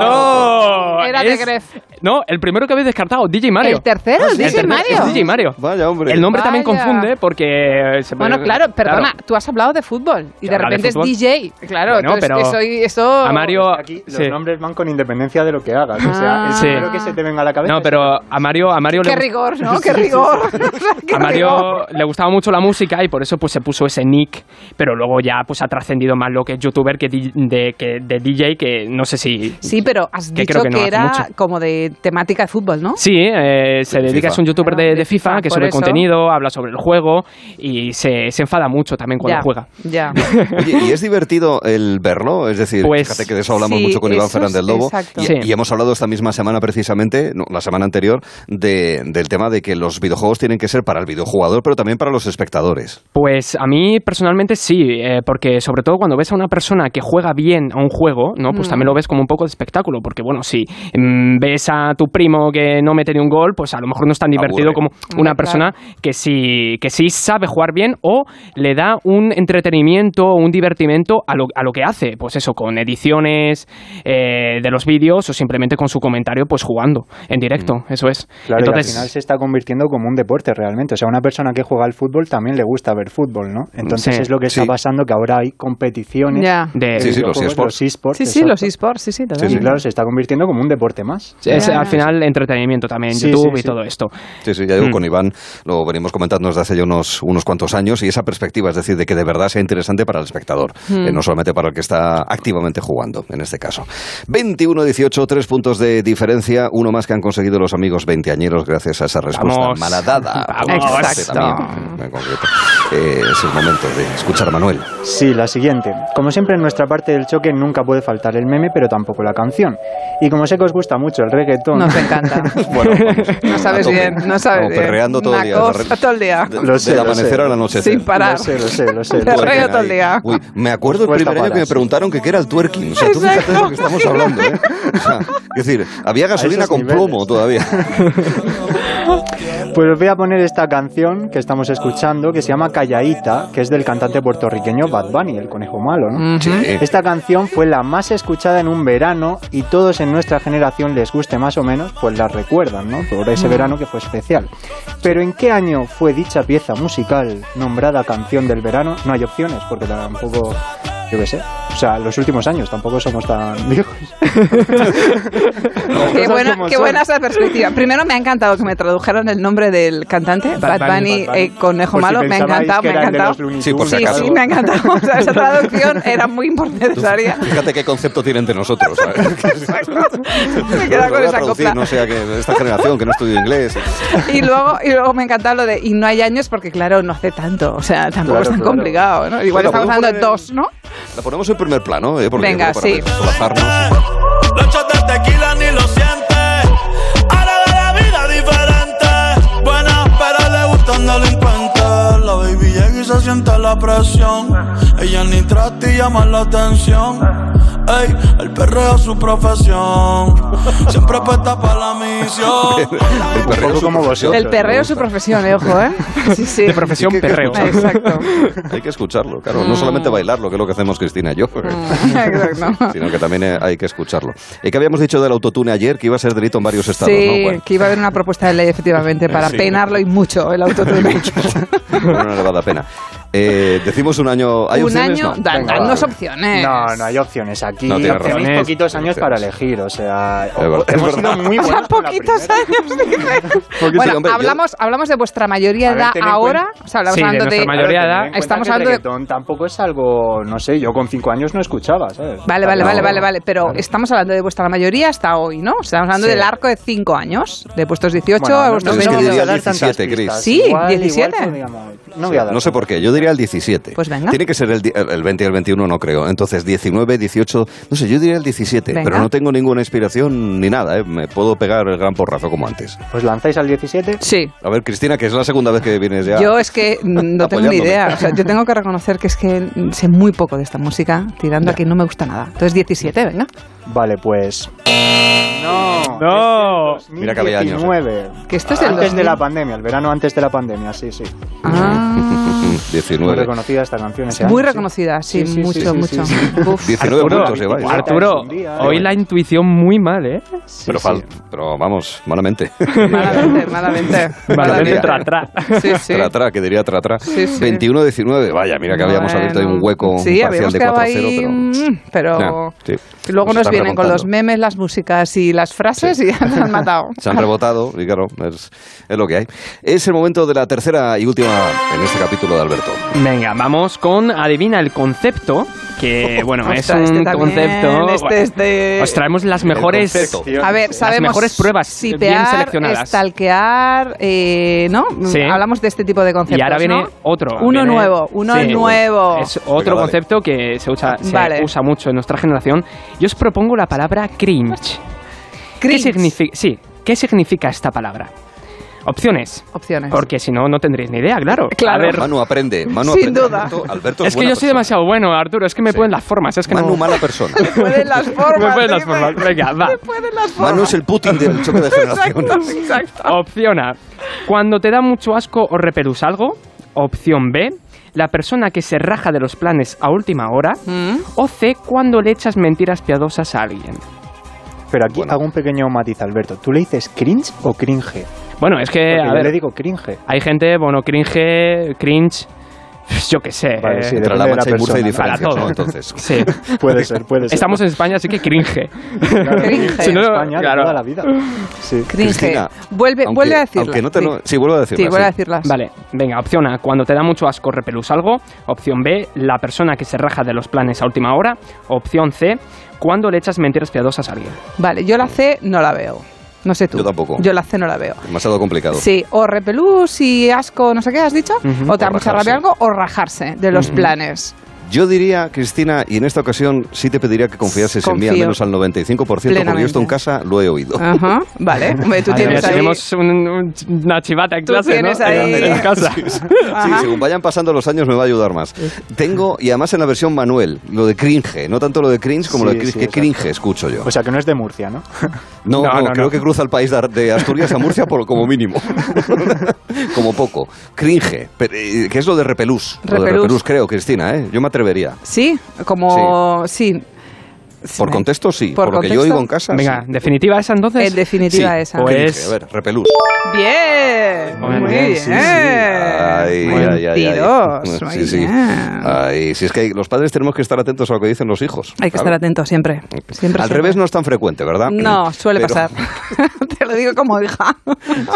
¡No! Era de Gref. No, el primero que habéis descartado, DJ Mario. ¿El tercero? Ah, sí, ¿DJ el tercero Mario? Es DJ Mario. Vaya, hombre. El nombre también confunde porque... se Bueno, puede- claro, perdona, tú has hablado de fútbol y de repente es DJ. Claro, Bueno, entonces pero que soy eso... A Mario... Aquí los sí. nombres van con independencia de lo que hagas. O sea, el Ah. primero Sí. que se te venga a la cabeza. No, pero a Mario, a Mario le Qué gust- rigor, ¿no? [laughs] Qué rigor. [laughs] [laughs] Qué A Mario rigor. le gustaba mucho la música y por eso pues se puso ese nick, pero luego ya pues ha trascendido más lo que es youtuber que, de, que de DJ, que no sé si... Sí, pero has Que dicho creo que que, no era mucho. como de temática de fútbol, ¿no? Sí, eh, se De dedica, FIFA. es un youtuber de, de FIFA que por sube eso. contenido, habla sobre el juego y se, se enfada mucho también cuando Ya, juega. Ya. [laughs] ¿y es divertido el verlo? Es decir, Pues, fíjate que de eso hablamos sí, mucho con Iván Fernández Lobo. exacto. Y, Sí. y hemos hablado esta misma semana precisamente, no, la semana anterior, de- del tema de que los videojuegos tienen que ser para el videojugador, pero también para los espectadores. Pues a mí personalmente sí, eh, porque sobre todo cuando ves a una persona que juega bien a un juego, ¿no? Pues Mm. también lo ves como un poco de espectáculo, porque bueno, si mm, ves a tu primo que no mete ni un gol, pues a lo mejor no es tan divertido Aburre. como una persona que sí, que sí sabe jugar bien o le da un entretenimiento o un divertimento a lo, a lo que hace, pues eso, con ediciones eh, de los vídeos o simplemente con su comentario, pues jugando en directo, Mm. eso es. Claro, y Entonces, al final se está convirtiendo como un deporte realmente. O sea, una persona que juega al fútbol también le gusta ver fútbol, ¿no? Entonces Sí, es lo que está sí. pasando, que ahora hay competiciones de- Sí, sí, los eSports. eSports, Sí, sí, los esports, sí, sí, Sí, totalmente. sí, claro, se está convirtiendo como un deporte más. es Al final entretenimiento también, Sí, YouTube sí, y sí. todo esto. Sí, sí, ya digo, Mm. con Iván lo venimos comentando desde hace ya unos, unos cuantos años y esa perspectiva, es decir, de que de verdad sea interesante para el espectador, eh, no solamente para el que está activamente jugando, en este caso. 21-18, tres puntos de diferencia, uno más que han conseguido los amigos veinteañeros gracias a esa respuesta Vamos. malhadada. [laughs] Vamos. Exacto. también, en concreto. Eh, es el momento de escuchar a Manuel. Sí, la siguiente. Como siempre en nuestra parte del choque nunca puede faltar el meme, pero tampoco la canción. Y como sé que os gusta mucho el reggaetón... Nos encanta. [laughs] Bueno, No sabes tope. bien, no sabes bien. perreando todo Una el día. cosa todo el día. De- Lo sé, del lo amanecer al anochecer. Sin parar. Lo sé, lo sé, lo sé. Reggae todo el día. Uy, me acuerdo el primer año que me preguntaron que qué era el twerking. O sea, tú fíjate de lo que estamos hablando, ¿eh? O sea, es decir, había gasolina con niveles. plomo todavía. [laughs] Pues os voy a poner esta canción que estamos escuchando, que se llama Callaíta, que es del cantante puertorriqueño Bad Bunny, el conejo malo, ¿no? Sí. Esta canción fue la más escuchada en un verano y todos en nuestra generación les guste más o menos, pues la recuerdan, ¿no? Por ese verano que fue especial. Pero ¿en qué año fue dicha pieza musical nombrada canción del verano? No hay opciones, porque tampoco, yo qué sé. O sea, los últimos años tampoco somos tan [laughs] viejos. Qué buena, qué buena esa perspectiva. Primero me ha encantado que me tradujeran el nombre del cantante, Bad, Bad Bunny, Bunny, Bad Bunny. eh, Conejo Por si Malo. me ha encantado, me ha encantado. Sí, por si Sí, acaso. sí, me ha encantado. O sea, esa [laughs] traducción era muy necesaria. Fíjate qué concepto tiene entre nosotros. ¿sabes? [laughs] Me queda con esa copla. no sea que esta generación que no estudia inglés. Y luego, y luego me encanta lo de y no hay años porque claro, no hace tanto, o sea, tampoco Claro, es tan claro. complicado, ¿no? Igual Bueno, estamos hablando de dos, ¿no? La ponemos en primer plano, ¿eh? Porque Venga, sí. de tequila ni lo sientes. La presión. Ella ni trata y llama la atención. Ey, el perreo es su profesión. [laughs] Siempre apuesta para la misión. [laughs] El perreo es su profesión. El perreo es su profesión, eh, ojo, ¿eh? [laughs] Sí, sí. De profesión Hay que- perreo. Exacto. Hay que escucharlo, claro. No solamente bailarlo, que es lo que hacemos Cristina y yo, Exacto. sino que también eh, hay que escucharlo. ¿Y que habíamos dicho del autotune ayer? Que iba a ser delito en varios estados, Sí, ¿no? Bueno, que iba a haber una propuesta de ley, efectivamente, para Sí. peinarlo y mucho el autotune. no, no le va a dar pena. Eh, decimos un año... ¿Hay Un opciones? año, No. da- Venga, danos opciones. No, no hay opciones. Aquí No, tenéis poquitos años Sí. para elegir. O sea, Es verdad, es hemos sido muy buenos. con la poquitos años, dice. Porque sí, Bueno, hombre, yo- hablamos, hablamos de vuestra mayoría de edad ahora. O sea, hablamos Sí, de hablando de. nuestra mayoría de edad. Estamos hablando de. tampoco es algo, no sé, yo con cinco años no escuchaba, ¿sabes? Vale, vale, No. vale, vale, vale. Pero estamos hablando de vuestra mayoría hasta hoy, ¿no? Estamos hablando Sí. del arco de 5 años, de vuestros 18 Bueno, a vuestros no, es que 22. diría voy a dar tantas 17, Chris. pistas. Sí, Igual- 17. igual podríamos- no voy a dar No sé por qué, yo diría el 17. Pues venga. Tiene que ser el, di- el 20 y el 21, no creo. Entonces, 19, 18, no sé, yo diría el 17, Venga. pero no tengo ninguna inspiración ni nada, ¿eh? me puedo pegar el gran porrazo como antes. ¿Pues lanzáis al 17? Sí. A ver, Cristina, que es la segunda vez que vienes ya. Yo es que [laughs] no tengo ni idea. O sea, yo tengo que reconocer que es que sé muy poco de esta música, tirando a que no me gusta nada. Entonces 17, venga. Vale, pues... No. No. Mira que había años, ¿eh? 2019. Que esto es del Antes de 2000. la pandemia, el verano antes de la pandemia, sí, sí. Ah, [laughs] Muy 19. reconocida esta canción ese muy año, reconocida, sí, Sí, sí, mucho, sí, sí, mucho. sí, sí. Uf. 19 Arturo, puntos lleváis. Arturo, hoy la intuición muy mal, ¿eh? pero, fal- pero vamos, malamente. [laughs] Malamente, malamente. Malamente tra, tra. Sí, sí. Tra, tra, que diría tra, tra. Sí, sí. 21-19. Vaya, mira que habíamos Bueno. abierto ahí un hueco Sí, parcial habíamos de quedado 4-0, ahí, pero... mm, pero Ya, sí. luego Nos nos están vienen con los memes, las músicas y las frases y ya nos [laughs] han matado. [laughs] Se han rebotado y claro, es, es lo que hay. Es el momento de la tercera y última en este capítulo de Alberto. Venga, vamos con Adivina el concepto, que [laughs] bueno, es Ostras, este un también, concepto... este es de- Os traemos las mejores... A ver, Las sabemos mejores pruebas bien sipear, seleccionadas. stalkear, eh, ¿no? Sí. Hablamos de este tipo de conceptos, Y ahora viene ¿no? otro. Uno viene- nuevo, uno Sí. nuevo. Es otro Venga, concepto que se usa, se Vale. usa mucho en nuestra generación. Yo os propongo la palabra cringe. ¿Qué Cringe. significa, sí, ¿qué significa esta palabra? Opciones. Opciones. Porque si no, no tendréis ni idea, claro. [laughs] Claro. A ver, Manu aprende, Manu Sin aprende. duda. Alberto, Alberto es que buena yo soy persona. demasiado bueno, Arturo. Es que me Sí. pueden las formas. Es que Manu, no... mala persona. Pueden las [laughs] formas. Me pueden las [laughs] formas. Venga, va. Me pueden las formas. Manu es el Putin del choque de generaciones. Exacto. Opción A. Cuando te da mucho asco o repelús algo. Opción B. La persona que se raja de los planes a última hora. Mm. O C. Cuando le echas mentiras piadosas a alguien. Pero aquí Bueno. hago un pequeño matiz, Alberto. ¿Tú le dices cringe o cringe? Bueno, es que, Porque a yo ver, le digo cringe. hay gente, bueno, cringe, cringe, [laughs] yo qué sé. Vale, eh, sí, Entre la de la mancha y Murcia hay diferencias, todo. ¿no? Entonces. [laughs] [laughs] Sí. Puede ser, puede ser. Estamos en España, así que cringe. Claro, Cringe. Si no, en España claro. toda la vida. Sí. Cringe. Cristina, vuelve, aunque- vuelve a decirlo. aunque no te lo- sí, vuelve a decirlas, Sí, vuelve a sí. decirlas. Vale, venga, opción A, cuando te da mucho asco repelús algo. Opción B, la persona que se raja de los planes a última hora. Opción C, cuando le echas mentiras piadosas a alguien. Vale, yo la C no la veo. No sé tú. Yo tampoco. Yo la C no la veo. Demasiado complicado. Sí, o repelús y asco, no sé qué has dicho, o te da mucha rabia algo, o rajarse de los planes. Yo diría, Cristina, y en esta ocasión sí te pediría que confiases en mí al Confío. menos al 95%, porque yo esto en Plenamente. casa lo he oído. Ajá, vale. [laughs] Hombre, tú tienes ahí... tenemos un- un- una chivata en Tú clase, tienes ¿no? ahí- En, casa. Sí, sí, Ajá. según vayan pasando los años me va a ayudar más. Tengo, y además en la versión Manuel, lo de cringe, no tanto lo de cringe como lo de Sí, cringe, sí, que cringe escucho yo. O sea, que no es de Murcia, ¿no? No, No, no, no, creo no. que cruza el país de, Asturias a Murcia por, como mínimo. [laughs] como poco. Cringe, pero, eh, que es lo de repelús. Lo de Repelús. repelús creo, Cristina, ¿eh? Yo me atrevería. Sí, como... Sí. Por contexto sí, Por por, lo que yo oigo en casa Venga, sí. definitiva esa entonces. En definitiva Sí, esa. Pues- a ver, repelús. Bien, Muy muy bien, bien. sí, sí. Ay, ay, ay, Sí. Ay, si es que los padres tenemos que estar atentos a lo que dicen los hijos. Hay que estar atentos siempre. siempre Al siempre. revés no es tan frecuente, ¿verdad? No, suele Pero- pasar. [laughs] Te lo digo como hija.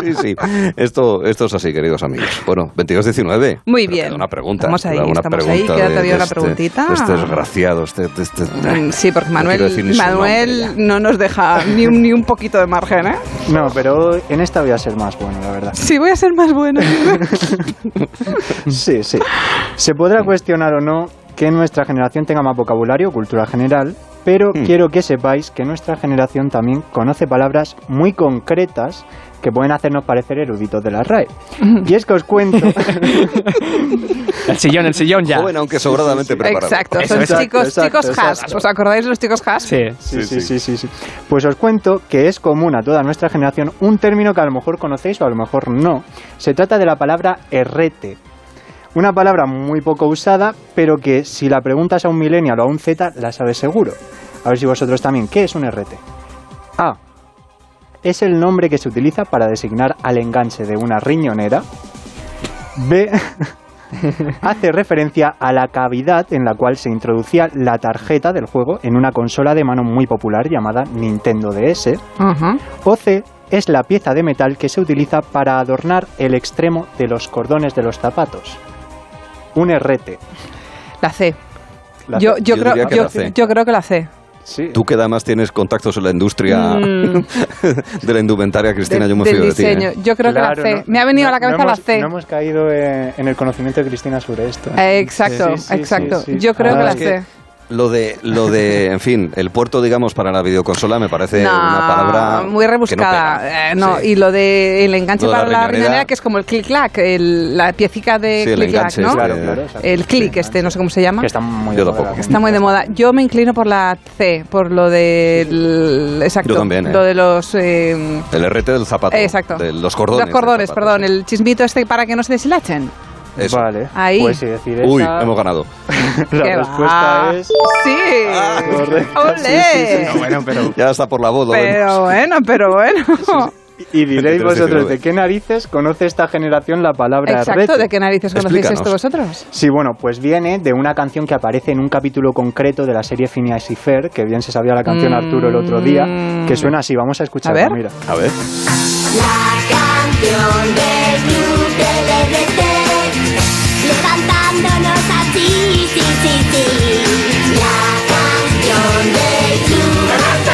Sí, sí. Esto, esto es así, queridos amigos. Bueno, 22-19. Muy Pero bien. Una pregunta. Estamos ahí, queda una estamos pregunta ahí. Queda todavía una preguntita. Este desgraciado. Este, este- Mm, Sí, porque Manuel, Manuel no nos deja ni un, ni un poquito de margen, ¿eh? No, pero en esta voy a ser más bueno, la verdad. Sí, voy a ser más bueno. Sí, sí. Se podrá cuestionar o no que nuestra generación tenga más vocabulario, cultura general, pero Hmm. quiero que sepáis que nuestra generación también conoce palabras muy concretas que pueden hacernos parecer eruditos de la RAE. Y es que os cuento... [laughs] el sillón, el sillón ya. Joven, aunque sobradamente preparado. Exacto, Eso, son exacto, chicos, exacto, chicos exacto. ¿Os acordáis de los chicos. Sí, sí, sí, sí, sí. Pues os cuento que es común a toda nuestra generación un término que a lo mejor conocéis o a lo mejor no. Se trata de la palabra errete. Una palabra muy poco usada, pero que si la preguntas a un millennial o a un Z, la sabes seguro. A ver si vosotros también. ¿Qué es un errete? A. Es el nombre que se utiliza para designar al enganche de una riñonera. B. [laughs] Hace referencia a la cavidad en la cual se introducía la tarjeta del juego en una consola de mano muy popular llamada Nintendo DS. O C es la pieza de metal que se utiliza para adornar el extremo de los cordones de los zapatos. Un errete. La C. La yo, yo, Yo creo, yo, la C. yo creo que la C. Tú que además tienes contactos en la industria Mm. [laughs] de la indumentaria, Cristina, De- yo me del fío de ti. diseño. ¿eh? Yo creo Claro, que la C. no- Me ha venido a la cabeza no la hemos- C. No hemos caído eh, en el conocimiento de Cristina sobre esto. Eh, exacto, Sí, sí, exacto. sí, sí. Yo creo Ah, que la C. Lo de, lo de, en fin, el puerto, digamos, para la videoconsola me parece No, una palabra muy que no rebuscada. pega. Eh, no, Sí. y lo de el enganche Lo de la para la riñonera. que es como el click-clack, el- la piecica de Sí, el click-clack, enganche ¿no? este. Claro, claro, el click este, no sé cómo se llama. Que está muy Yo de moda Está muy de moda. Yo me inclino por la C, por lo del... Exacto. Yo también, ¿eh? Lo de los... eh, El errete del zapato. Eh, exacto. De los cordones. Los cordones, zapato, perdón. El chismito este para que no se deshilachen. Eso. Vale. Ahí. Pues decir Uy, hemos ganado. [laughs] La ¿Qué respuesta va? es... Sí. Correcto. ¡Olé! Sí, sí, sí. No, bueno, pero... Ya está por la voz. lo vemos. Pero bueno, pero bueno. Y diréis 23, vosotros, 19. ¿de qué narices conoce esta generación la palabra Exacto? ¿de qué narices conocéis esto vosotros? Sí, bueno, pues viene de una canción que aparece en un capítulo concreto de la serie Phineas y Fer, que bien se sabía la canción Mm. Arturo el otro día, que suena así, vamos a escucharla, A ver. mira. A ver. canción del club del RT Levantándonos sí, sí La canción del club del RT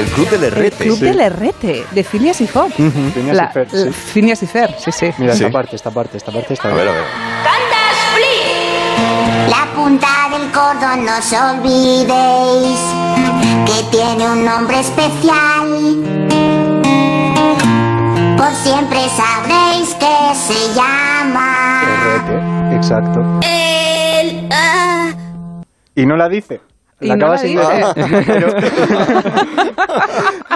El club del El errete. Club del Herrete, de Phineas y Ferb. Phineas La- y Fer, la- sí. Phineas y Fer, sí, sí. Mira Sí. esta parte, esta parte, esta parte, esta A ver, a ver. La punta del cordón no os olvidéis Que tiene un nombre especial Por siempre sabréis que se llama Errete, exacto. El... ah, Y no la dice. Y La acaba decir. Pero- [laughs]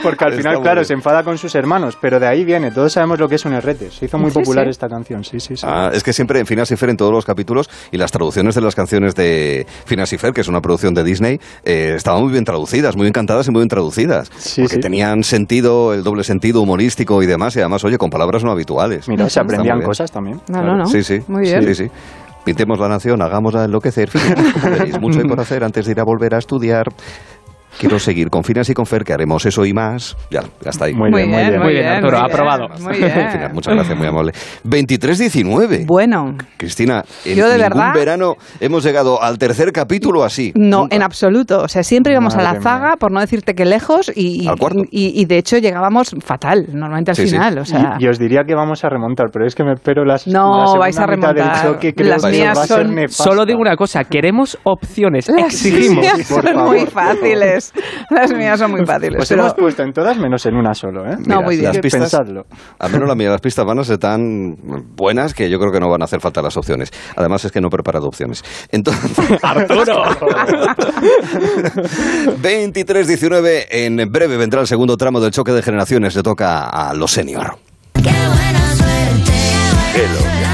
Porque al Está final, claro, bien. se enfada con sus hermanos, pero de ahí viene. Todos sabemos lo que es un errete. Se hizo muy Sí, popular sí. esta canción, sí, sí, sí. Ah, es que siempre en Phineas y Fer en todos los capítulos y las traducciones de las canciones de Phineas y Fer, que es una producción de Disney, eh, estaban muy bien traducidas, muy bien cantadas y muy bien traducidas. Sí, porque sí. tenían sentido, el doble sentido humorístico y demás, y además, oye, con palabras no habituales. Mira, se aprendían cosas también. No, claro. no, no. Sí, sí. Muy bien. Sí, sí. Pintemos la nación, hagámosla enloquecer. Como veréis, mucho hay por hacer antes de ir a volver a estudiar. Quiero seguir con Phineas y con Fer, que haremos eso y más. Ya, ya está ahí. Muy bien, muy bien. Muy bien, Arturo, muy aprobado. bien, Muy bien. [laughs] muchas gracias, muy amable. 23-19. Bueno, Cristina, en Yo de ningún verdad- verano hemos llegado al tercer capítulo así. no, Nunca. en absoluto. O sea, siempre íbamos a Madre la zaga, mía. por no decirte que lejos, y, y- Al cuarto. y, y de hecho llegábamos fatal, normalmente al Sí, sí. final. O sea, Y, y os diría que vamos a remontar, pero es que me espero las. No, la vais a remontar. choque, creo Las que mías va a ser son-. Solo digo una cosa, queremos opciones, las exigimos. mías Sí, son favor, muy por Las mías son muy fáciles. Pues pero hemos puesto en todas menos en una solo, ¿eh? No, muy bien. Las pistas, pensadlo. al menos la mía, las pistas van a ser tan buenas que yo creo que no van a hacer falta las opciones. Además es que no he preparado opciones. Entonces, [laughs] Arturo. 23-19, en breve vendrá el segundo tramo del choque de generaciones. Le toca a los senior. Qué buena suerte Hello. la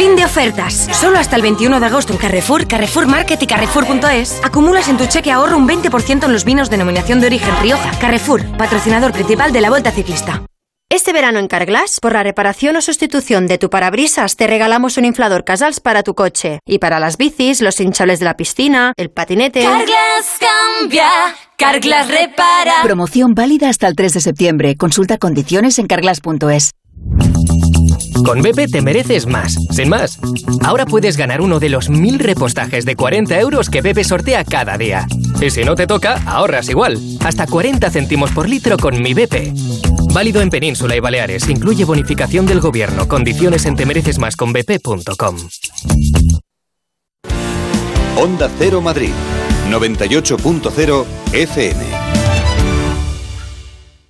Sprint de ofertas. Solo hasta el 21 de agosto en Carrefour, Carrefour Market y Carrefour.es acumulas en tu cheque ahorro un 20% en los vinos denominación de origen Rioja. Carrefour, patrocinador principal de la Vuelta Ciclista. Este verano en Carglass, por la reparación o sustitución de tu parabrisas, te regalamos un inflador Casals para tu coche. Y para las bicis, los hinchables de la piscina, el patinete. Carglass cambia, Carglass repara. Promoción válida hasta el 3 de septiembre. Consulta condiciones en carglass.es. Con BP te mereces más, sin más. Ahora puedes ganar uno de los mil repostajes de 40 euros que BP sortea cada día. Y si no te toca, ahorras igual. Hasta 40 céntimos por litro con mi BP. Válido en Península y Baleares. Incluye bonificación del gobierno. Condiciones en temerecesmasconbp.com. Onda Cero Madrid, 98.0 FM.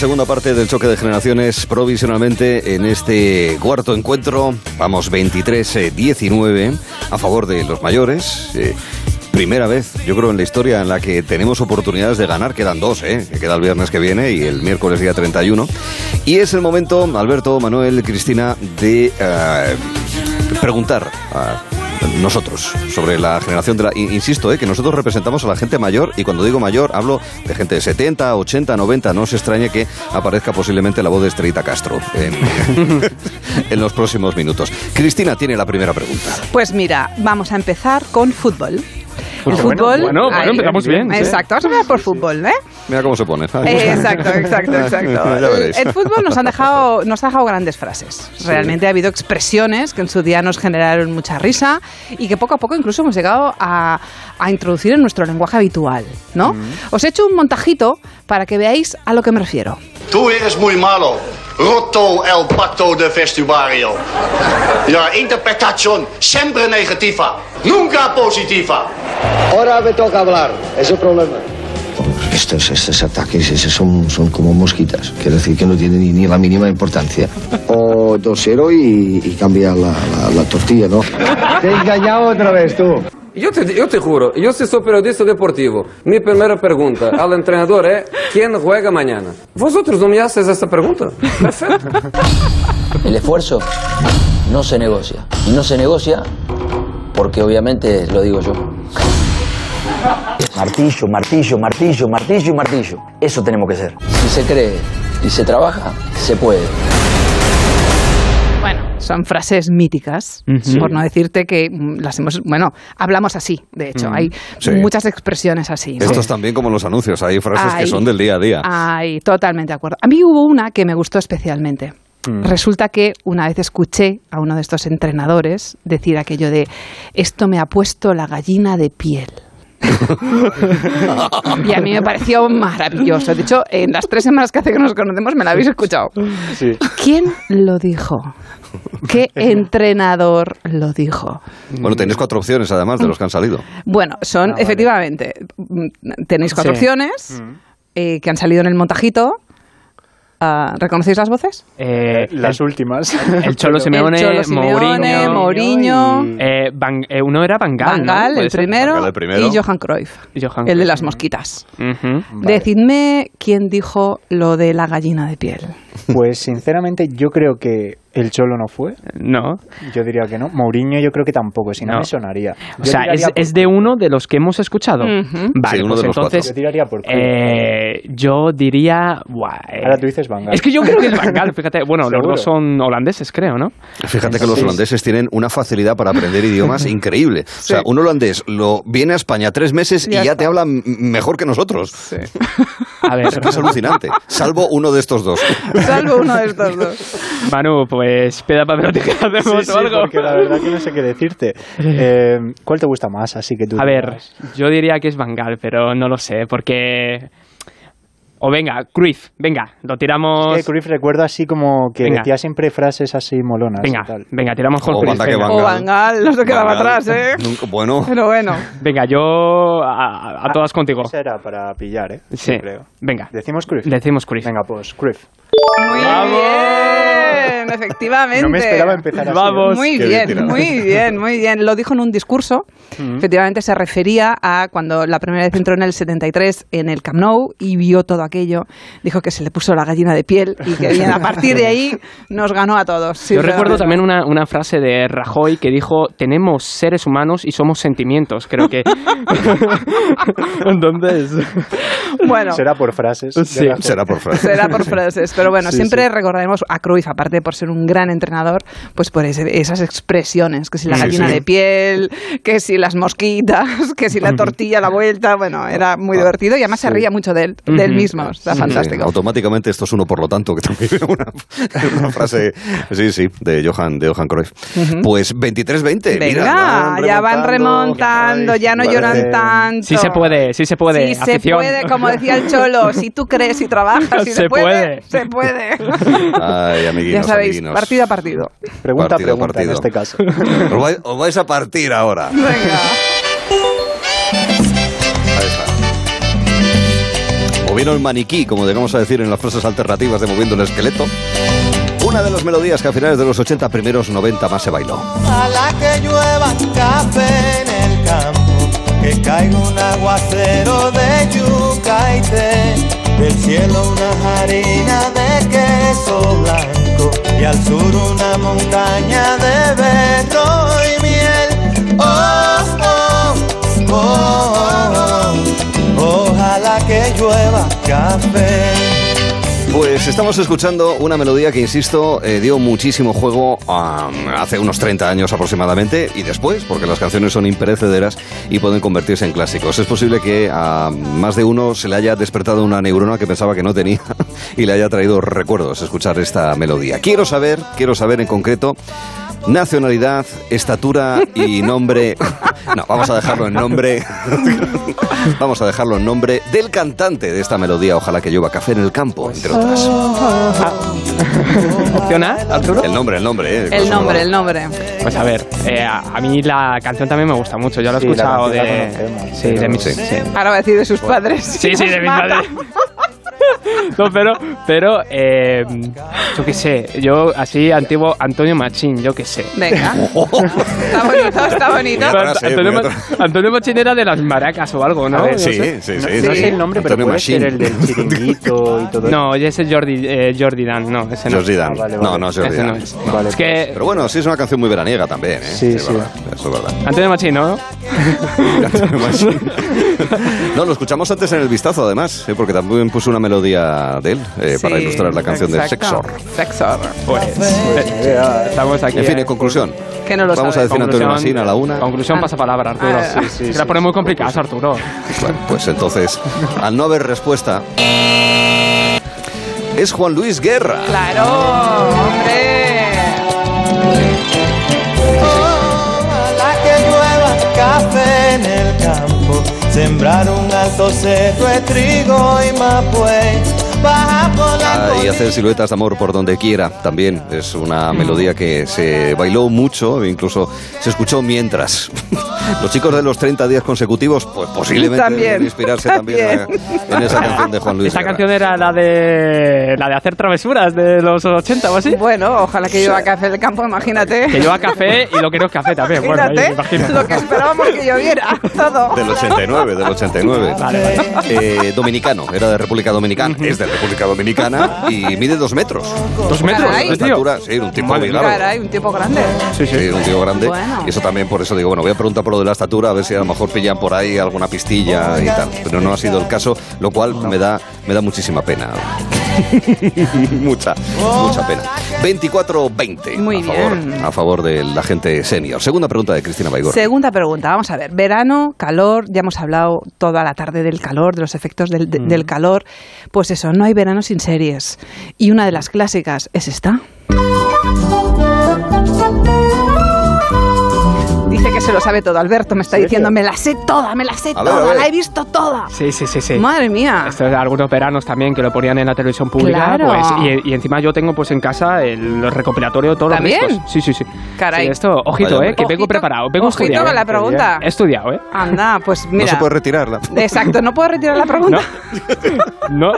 Segunda parte del choque de generaciones, provisionalmente en este cuarto encuentro. Vamos 23-19 a favor de los mayores. Eh, primera vez, yo creo, en la historia en la que tenemos oportunidades de ganar. Quedan dos, ¿eh? que queda el viernes que viene y el miércoles día 31. Y es el momento, Alberto, Manuel, Cristina, de eh, preguntar a nosotros sobre la generación de la... in- Insisto, eh, que nosotros representamos a la gente mayor y cuando digo mayor hablo de gente de 70, 80, 90. No os extrañe que aparezca posiblemente la voz de Estrellita Castro en, [laughs] en los próximos minutos. Cristina tiene la primera pregunta. Pues mira, vamos a empezar con fútbol. El Bueno, fútbol. bueno, bueno, empezamos bien. Exacto, vamos a empezar por fútbol, ¿eh? Mira cómo se pone. [laughs] Eh, Exacto, exacto, exacto. Ya El, veréis. el fútbol nos, han dejado, nos ha dejado grandes frases. Realmente ha habido expresiones que en su día nos generaron mucha risa y que poco a poco incluso hemos llegado a, a introducir en nuestro lenguaje habitual, ¿no? Os he hecho un montajito para que veáis a lo que me refiero. Tú eres muy malo. Roto el pacto de vestuario. La interpretación siempre negativa, nunca positiva. Ahora me toca hablar, es el problema. Estos, estos ataques esos son, son como mosquitas, quiere decir que no tienen ni, ni la mínima importancia. O 2-0 y, y cambia la, la- la tortilla, ¿no? Te he engañado otra vez tú. Yo te, yo te juro, yo sí soy periodista deportivo. Mi primera pregunta al entrenador es, ¿quién juega mañana? Vosotros no me haces esta pregunta. Perfecto. El esfuerzo no se negocia. Y no se negocia porque obviamente lo digo yo. Martillo, martillo, martillo, martillo y martillo. Eso tenemos que hacer. Si se cree y se trabaja, se puede. Bueno, son frases míticas, por no decirte que mm, las hemos, bueno, hablamos así, de hecho, Mm, hay sí. muchas expresiones así. ¿no? Esto es también como los anuncios, hay frases Ay. que son del día a día. Ay, totalmente de acuerdo. A mí hubo una que me gustó especialmente. Mm. Resulta que una vez escuché a uno de estos entrenadores decir aquello de esto me ha puesto la gallina de piel. [laughs] y a mí me pareció maravilloso. De hecho, en las tres semanas que hace que nos conocemos me la habéis escuchado. ¿Quién lo dijo? ¿Qué [laughs] entrenador lo dijo? Bueno, tenéis cuatro opciones además de los que han salido. Bueno, son efectivamente, mm, tenéis cuatro Sí. opciones eh, que han salido en el montajito. Ah, ¿Reconocéis las voces? Eh, Las el- últimas. [laughs] El Cholo El Simeone, Cholo Simeone, Mourinho, Mourinho. eh, Van- eh, uno era Van Gaal, Van ¿no? Gaal, ¿Puede el primero, y Johan Cruyff, Johan el de las mosquitas. Ujú. Decidme quién dijo lo de la gallina de piel. Pues sinceramente yo creo que el Cholo no fue. No. Yo diría que no. Mourinho yo creo que tampoco, si no, No. me sonaría. O sea, es, por- es de uno de los que hemos escuchado. Vale, Sí, uno pues de los cuatro. entonces Yo tiraría por eh, yo diría... buah, eh, Ahora tú dices Van Gaal. Es que yo creo que es Van Gaal, [laughs] fíjate. Bueno, los dos son holandeses, creo, ¿no? Fíjate que los Sí. holandeses tienen una facilidad para aprender idiomas [laughs] increíble. O sea, un holandés lo viene a España tres meses y Ya te habla mejor que nosotros. [laughs] A ver. Es que es alucinante. Salvo uno de estos dos. Salvo uno de estos dos. Manu, pues peda papel o tijera, Sí, hacemos sí, algo. porque la verdad que no sé qué decirte. [laughs] Eh, ¿Cuál te gusta más? Así que tú A ver, digas. yo diría que es Van Gaal, pero no lo sé, porque... O venga, Cruyff, venga, lo tiramos... Es que Cruyff recuerdo así como que Venga. decía siempre frases así molonas. Venga, y tal. venga, tiramos con O Cruyff. venga. Gaal, no se quedaba atrás, ¿eh? [laughs] Nunca- bueno, Pero bueno. Venga, yo a, a todas contigo. Esa era para pillar, ¿eh? Sí, creo. venga. ¿Decimos Cruyff? Decimos Cruyff. Venga, pues Cruyff. Muy bien, efectivamente. No me esperaba empezar así. Vamos. Muy bien, tirada. muy bien, muy bien. Lo dijo en un discurso. Efectivamente se refería a cuando la primera vez entró en el 73 en el Camp Nou y vio todo aquello. Dijo que se le puso la gallina de piel y que bien, a [laughs] partir de ahí nos ganó a todos. Sí, Yo recuerdo también una, una frase de Rajoy que dijo, tenemos seres humanos y somos sentimientos. Creo que... [laughs] Entonces... Bueno. Será por frases. Sí. Será por frase. Será por frases, pero bueno, Sí, siempre sí. recordaremos a Cruyff, aparte de por ser un gran entrenador, pues por ese- esas expresiones, que si la Sí, gallina sí. de piel, que si las mosquitas, [laughs] que si la tortilla a la vuelta, bueno, era muy divertido y además se reía mucho de él, de él mismo, está Sí, fantástico. automáticamente esto es uno por lo tanto, que también es una, [laughs] una frase, sí, sí, de Johan, de Johan Cruyff. Pues 23-20. mira, Venga, ya van remontando, ya no vale. lloran tanto. Sí se puede, sí se puede. Sí se afición. puede, como decía el Cholo, si tú crees y trabajas, [laughs] si se, Se puede. se puede. Ay, amiguinos, ya sabéis, amiguinos. partido a partido. Pregunta a Partido a pregunta en partido. este caso. [laughs] Os vais, os vais a partir ahora. Venga. Ahí está. Moviendo el maniquí, como llegamos a decir en las frases alternativas de Moviendo el Esqueleto. Una de las melodías que a finales de los 80, primeros 90 más se bailó. Ojalá que llueva café en que caiga un aguacero de yuca y té, del cielo una harina de queso blanco y al sur una montaña de berro y miel. Oh, oh, oh, oh, ojalá que llueva café. Pues estamos escuchando una melodía que, insisto, eh, dio muchísimo juego hace unos 30 años aproximadamente y después, porque las canciones son imperecederas y pueden convertirse en clásicos. Es posible que a más de uno se le haya despertado una neurona que pensaba que no tenía [laughs] y le haya traído recuerdos escuchar esta melodía. Quiero saber, quiero saber en concreto nacionalidad, estatura y nombre. No, vamos a dejarlo en nombre. Vamos a dejarlo en nombre del cantante de esta melodía. Ojalá que llueva café en el campo, entre otras. Opción A, Arturo. El nombre, el nombre, ¿eh? El nombre, el nombre. Pues a ver, eh, a, a mí la canción también me gusta mucho. Yo la he Sí, escuchado la de. conocemos, sí, de mis. Sí. sí. Ahora va a decir de sus padres. Sí, sí, de mis padres. [laughs] No, pero, pero, eh, yo qué sé, yo así antiguo Antonio Machín, yo qué sé. Venga. [laughs] Está bonito, está bonito. Pero frase, Antonio, Antonio Machín era de las maracas o algo, ¿no? A ver, No Sí, sé. sí, no, sí. no sí. sé el nombre, pero Antonio puede Machín. ser el del chiringuito y [laughs] todo eso. No, ese es Jordi, eh, Jordi Dan, no, ese no. Jordi Dan. Ah, vale, No, no es Jordi Ese no Dan. es. Vale, Es que Pero bueno, sí es una canción muy veraniega también, ¿eh? Sí, sí. eso es verdad. Antonio Machín, ¿no? Antonio Machín. [laughs] No, lo escuchamos antes en el vistazo, además, ¿eh? porque también puso una melodía de él eh, para ilustrar la canción de. Sexor. Sexor. Pues, eh, estamos aquí. En fin, en conclusión. Que no lo Vamos a sabe. decir Antonio Conclusión- Machín a la una. Conclusión, pasa palabra, Arturo. Ah, sí, sí, sí, la pone sí. muy complicadas, Arturo. Bueno, pues entonces, al no haber respuesta, es Juan Luis Guerra. Claro, hombre. Ojalá que llueva café en el campo, sembrar un alto cerro de trigo y la Ah, y hacer siluetas de amor por donde quiera también es una melodía que se bailó mucho, incluso se escuchó mientras. [laughs] Los chicos de los 30 días consecutivos, pues posiblemente También, inspirarse también, en- en esa canción de Juan Luis. Esta Guerra. canción era la de la de hacer travesuras de los 80 o así. Bueno, ojalá que lleva café del campo, imagínate. Que lleva café y lo que no es café también. Bueno, ahí Imagínate imagino. lo que esperábamos que lloviera, todo. Del 89, del 89. Eh, dominicano, era de República Dominicana, es de República Dominicana y mide dos metros. Dos metros, Caray. De estatura, sí, un tipo muy largo. Caray, un tipo grande. Sí, sí. Sí, un tío grande. Bueno. Y eso también, por eso digo, bueno, voy a preguntar por lo de la estatura, a ver si a lo mejor pillan por ahí alguna pistilla y tal. Pero no ha sido el caso, lo cual me da, me da muchísima pena. [laughs] mucha, mucha pena. 24-20 Muy a favor, bien. a favor de la gente senior. Segunda pregunta de Cristina Baigor. Segunda pregunta, vamos a ver. Verano, calor, ya hemos hablado toda la tarde del calor, de los efectos del, de- del calor. Pues eso, no hay verano sin series. Y una de las clásicas es esta. Dice que se lo sabe todo. Alberto me está diciendo, me la sé toda, me la sé ver, toda, la he visto toda. Sí, sí, sí, sí. Madre mía. Esto es de algunos veranos también que lo ponían en la televisión pública. Claro. Pues, y, y encima yo tengo pues en casa el recopilatorio de todos ¿También? los discos. Sí, sí, sí. Caray. Sí, esto, ojito, Vaya, eh, que vengo preparado. Vengo ojito estudiado. con la eh. pregunta. He estudiado, ¿eh? Anda, pues mira. No se puede retirarla. Exacto, ¿no puedo retirar la [laughs] pregunta? No.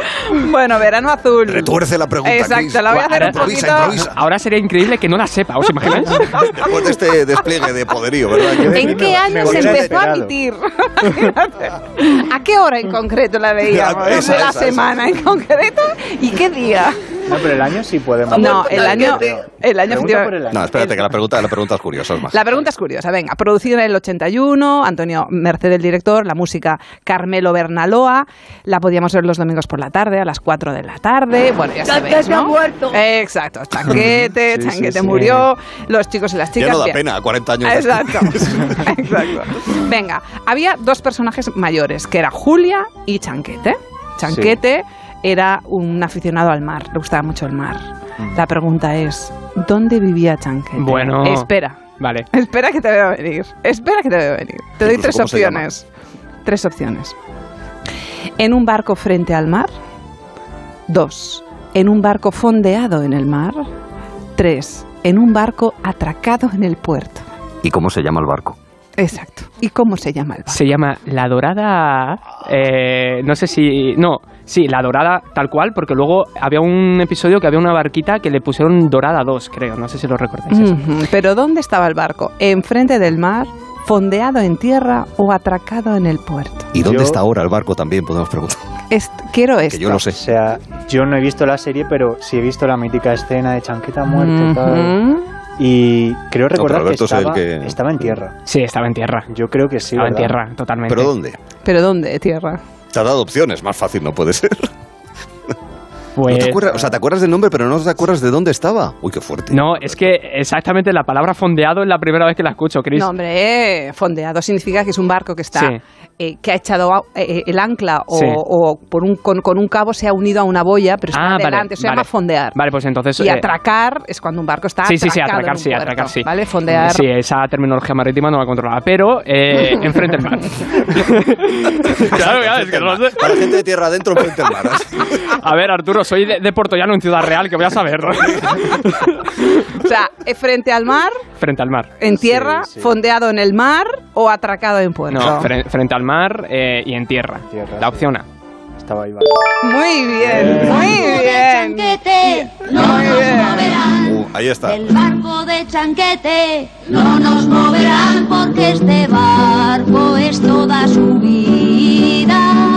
bueno, verano azul. Retuerce la pregunta, Exacto, la voy a hacer un Improvisa, poquito. improvisa. Ahora sería increíble que no la sepa, ¿os imagináis? Después [laughs] de este despliegue de poderío, ¿verdad? ¿En qué año se empezó a emitir? [laughs] ¿A qué hora en concreto la veíamos? [laughs] De la esa, semana en concreto? ¿Y qué día? No, pero el año sí podemos. No, el año, el año por el año. No, espérate, que la pregunta, la pregunta es curiosa, es más. La pregunta es curiosa, venga, producida en el 81, Antonio Merced el director, la música Carmelo Bernaloa, la podíamos ver los domingos por la tarde, a las 4 de la tarde, bueno, ya sabéis, ¿no? muerto. Exacto, [laughs] Chanquete, Sí, Chanquete sí. murió, los chicos y las Ya chicas... no da bien. pena, 40 años Exacto, [laughs] exacto. Venga, había dos personajes mayores, que era Julia y Chanquete. Chanquete era un aficionado al mar, le gustaba mucho el mar. La pregunta es, ¿dónde vivía Chanquete? Bueno. Espera, Vale. [laughs] espera que te veo venir. Espera que te veo venir. Te doy Incluso, tres opciones. Tres opciones. En un barco frente al mar. Dos. En un barco fondeado en el mar. Tres. En un barco atracado en el puerto. ¿Y cómo se llama el barco? Exacto. ¿Y cómo se llama el barco? Se llama La Dorada. eh, no sé si. No, sí, La Dorada tal cual, porque luego había un episodio que había una barquita que le pusieron Dorada 2, creo. No sé si lo recordáis. eso. Pero ¿dónde estaba el barco? ¿Enfrente del mar? ¿Fondeado en tierra o atracado en el puerto? ¿Y dónde Yo- está ahora el barco también? Podemos preguntar. Est- quiero esto. Que yo lo sé. O sea, yo no he visto la serie, pero sí he visto la mítica escena de Chanqueta muerto. tal. Y creo recordar que es estaba, que- estaba en tierra. Sí, estaba en tierra. Yo creo que sí. Estaba en tierra, totalmente. ¿Pero dónde? ¿Pero dónde? Tierra. Te ha dado opciones, más fácil no puede ser. Pues, ¿No te acuerdas? O sea, te acuerdas del nombre, pero no te acuerdas de dónde estaba. Uy, qué fuerte. No, es que exactamente la palabra fondeado es la primera vez que la escucho, Chris. No, hombre, eh, fondeado significa que es un barco que está Sí. Eh, que ha echado a- eh, el ancla o, Sí. o por un, con, con un cabo se ha unido a una boya, pero está Ah, vale, adelante, se vale. llama fondear. Vale, pues entonces. Y eh, atracar es cuando un barco está Sí, sí, sí, atracar, sí, puerto, atracar, sí. ¿Vale? Fondear. Sí, esa terminología marítima no la controlaba, pero eh, [laughs] enfrente del mar. [laughs] claro, claro, es que no lo sé. Para gente de tierra adentro, frente al mar. A ver, Arturo, soy de, de Portollano en Ciudad Real, que voy a saber. [laughs] O sea, eh, frente al mar, frente al mar. en tierra, sí. fondeado en el mar o atracado en puerto. No, fre- frente al mar eh, y en tierra. Tierra, la sí. opción A. Estaba ahí. Muy bien, muy bien. no nos moverán. Uh, ahí está. El barco de chanquete no nos moverán porque este barco es toda su vida.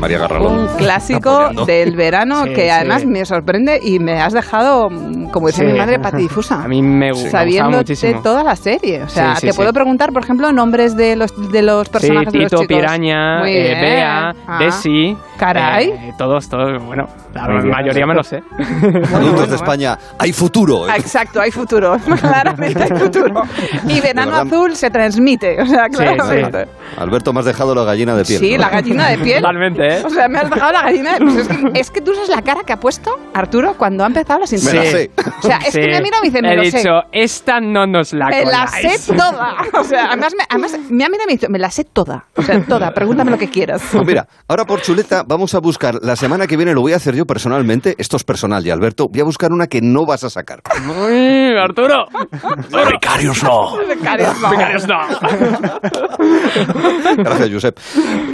María Garralón. Un clásico Apoyando. del verano Sí, que además sí. me sorprende y me has dejado, mm, como dice Sí. mi madre, patidifusa. A mí me, gu- me gustaba Sabiendo de muchísimo. toda la serie. O sea, Sí, sí, te sí. puedo preguntar, por ejemplo, nombres de los, de los Sí, personajes de los Tito, chicos. Piraña, eh. Bea, Ah. Desi. Caray. eh, todos, todos, bueno, la Muy bien. mayoría me lo sé. [laughs] Adultos de España, hay futuro. ¿eh? Ah, Exacto, hay futuro. [laughs] Claramente hay futuro. Y Verano verdad. Azul se transmite. O sea, Sí, claramente. Alberto, me has dejado la gallina de piel. Sí, ¿no? la gallina de piel. Totalmente, ¿eh? O sea, me has dejado la gallina pues [laughs] es, que, es que tú sabes la cara que ha puesto Arturo cuando ha empezado la Me la sintonía. sé. O sea, es Sí. que me mira y me dice, me He lo dicho, sé. esta no nos la Me la coláis. sé toda. O sea, además me, además me ha mirado y me dice, me la sé toda. O sea, toda. Pregúntame lo que quieras. Pues [laughs] mira, ahora por chuleta vamos a buscar, la semana que viene lo voy a hacer yo personalmente, esto es personal y Alberto, voy a buscar una que no vas a sacar. Uy, Arturo. Becarios no. Becarios no. Becarios no. Gracias, Josep.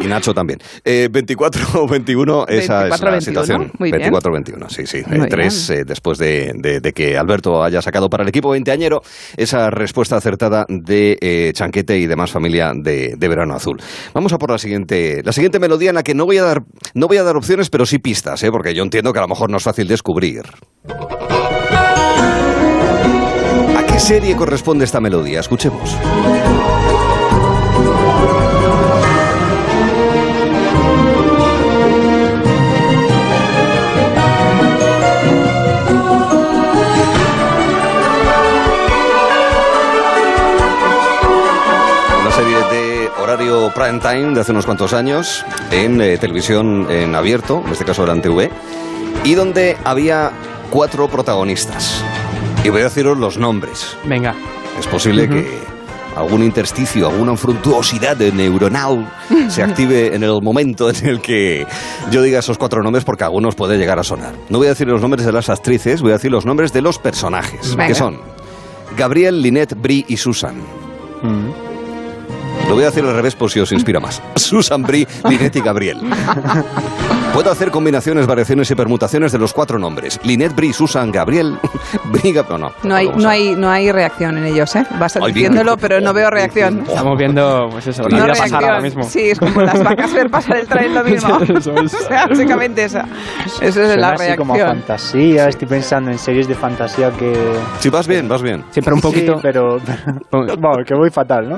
Y Nacho también. Eh, 24 o 21, esa es 24, la 21, situación. muy bien. 24 21, sí, sí. Eh, tres eh, después de, de- de que Alberto haya sacado para el equipo veinteañero esa respuesta acertada de eh, Chanquete y demás familia de, de Verano Azul. Vamos a por la siguiente, la siguiente melodía en la que no voy a dar, no voy a dar opciones, pero sí pistas, ¿eh? porque yo entiendo que a lo mejor no es fácil descubrir. ¿A qué serie corresponde esta melodía? Escuchemos. Horario prime time de hace unos cuantos años en eh, televisión en abierto, en este caso era en TV, y donde había cuatro protagonistas. Y voy a deciros los nombres. Venga. Es posible que algún intersticio, alguna fructuosidad neuronal [laughs] se active en el momento en el que yo diga esos cuatro nombres porque algunos puede llegar a sonar. No voy a decir los nombres de las actrices, voy a decir los nombres de los personajes, Venga. que son Gabriel, Linette, Brie y Susan. Lo voy a decir al revés por si os inspira más. [laughs] Susan, Brie, Linette y Gabriel. Puedo hacer combinaciones, variaciones y permutaciones de los cuatro nombres. Linette, Brie, Susan, Gabriel, [laughs] Brie, Gab- no, no. No hay, no, hay, no hay reacción en ellos, ¿eh? Vas Ay, diciéndolo, bien. pero no veo reacción. [laughs] Estamos viendo, pues eso, la No vida pasar reacción. ahora mismo. Sí, es como las vacas ver pasar el tren lo mismo. Eso es. O sea, básicamente esa. Eso es Suena la así como a reacción. fantasía, estoy pensando en series de fantasía que... Sí, vas bien, vas bien. Siempre un poquito. Sí, pero... pero- bueno, que voy fatal, ¿no?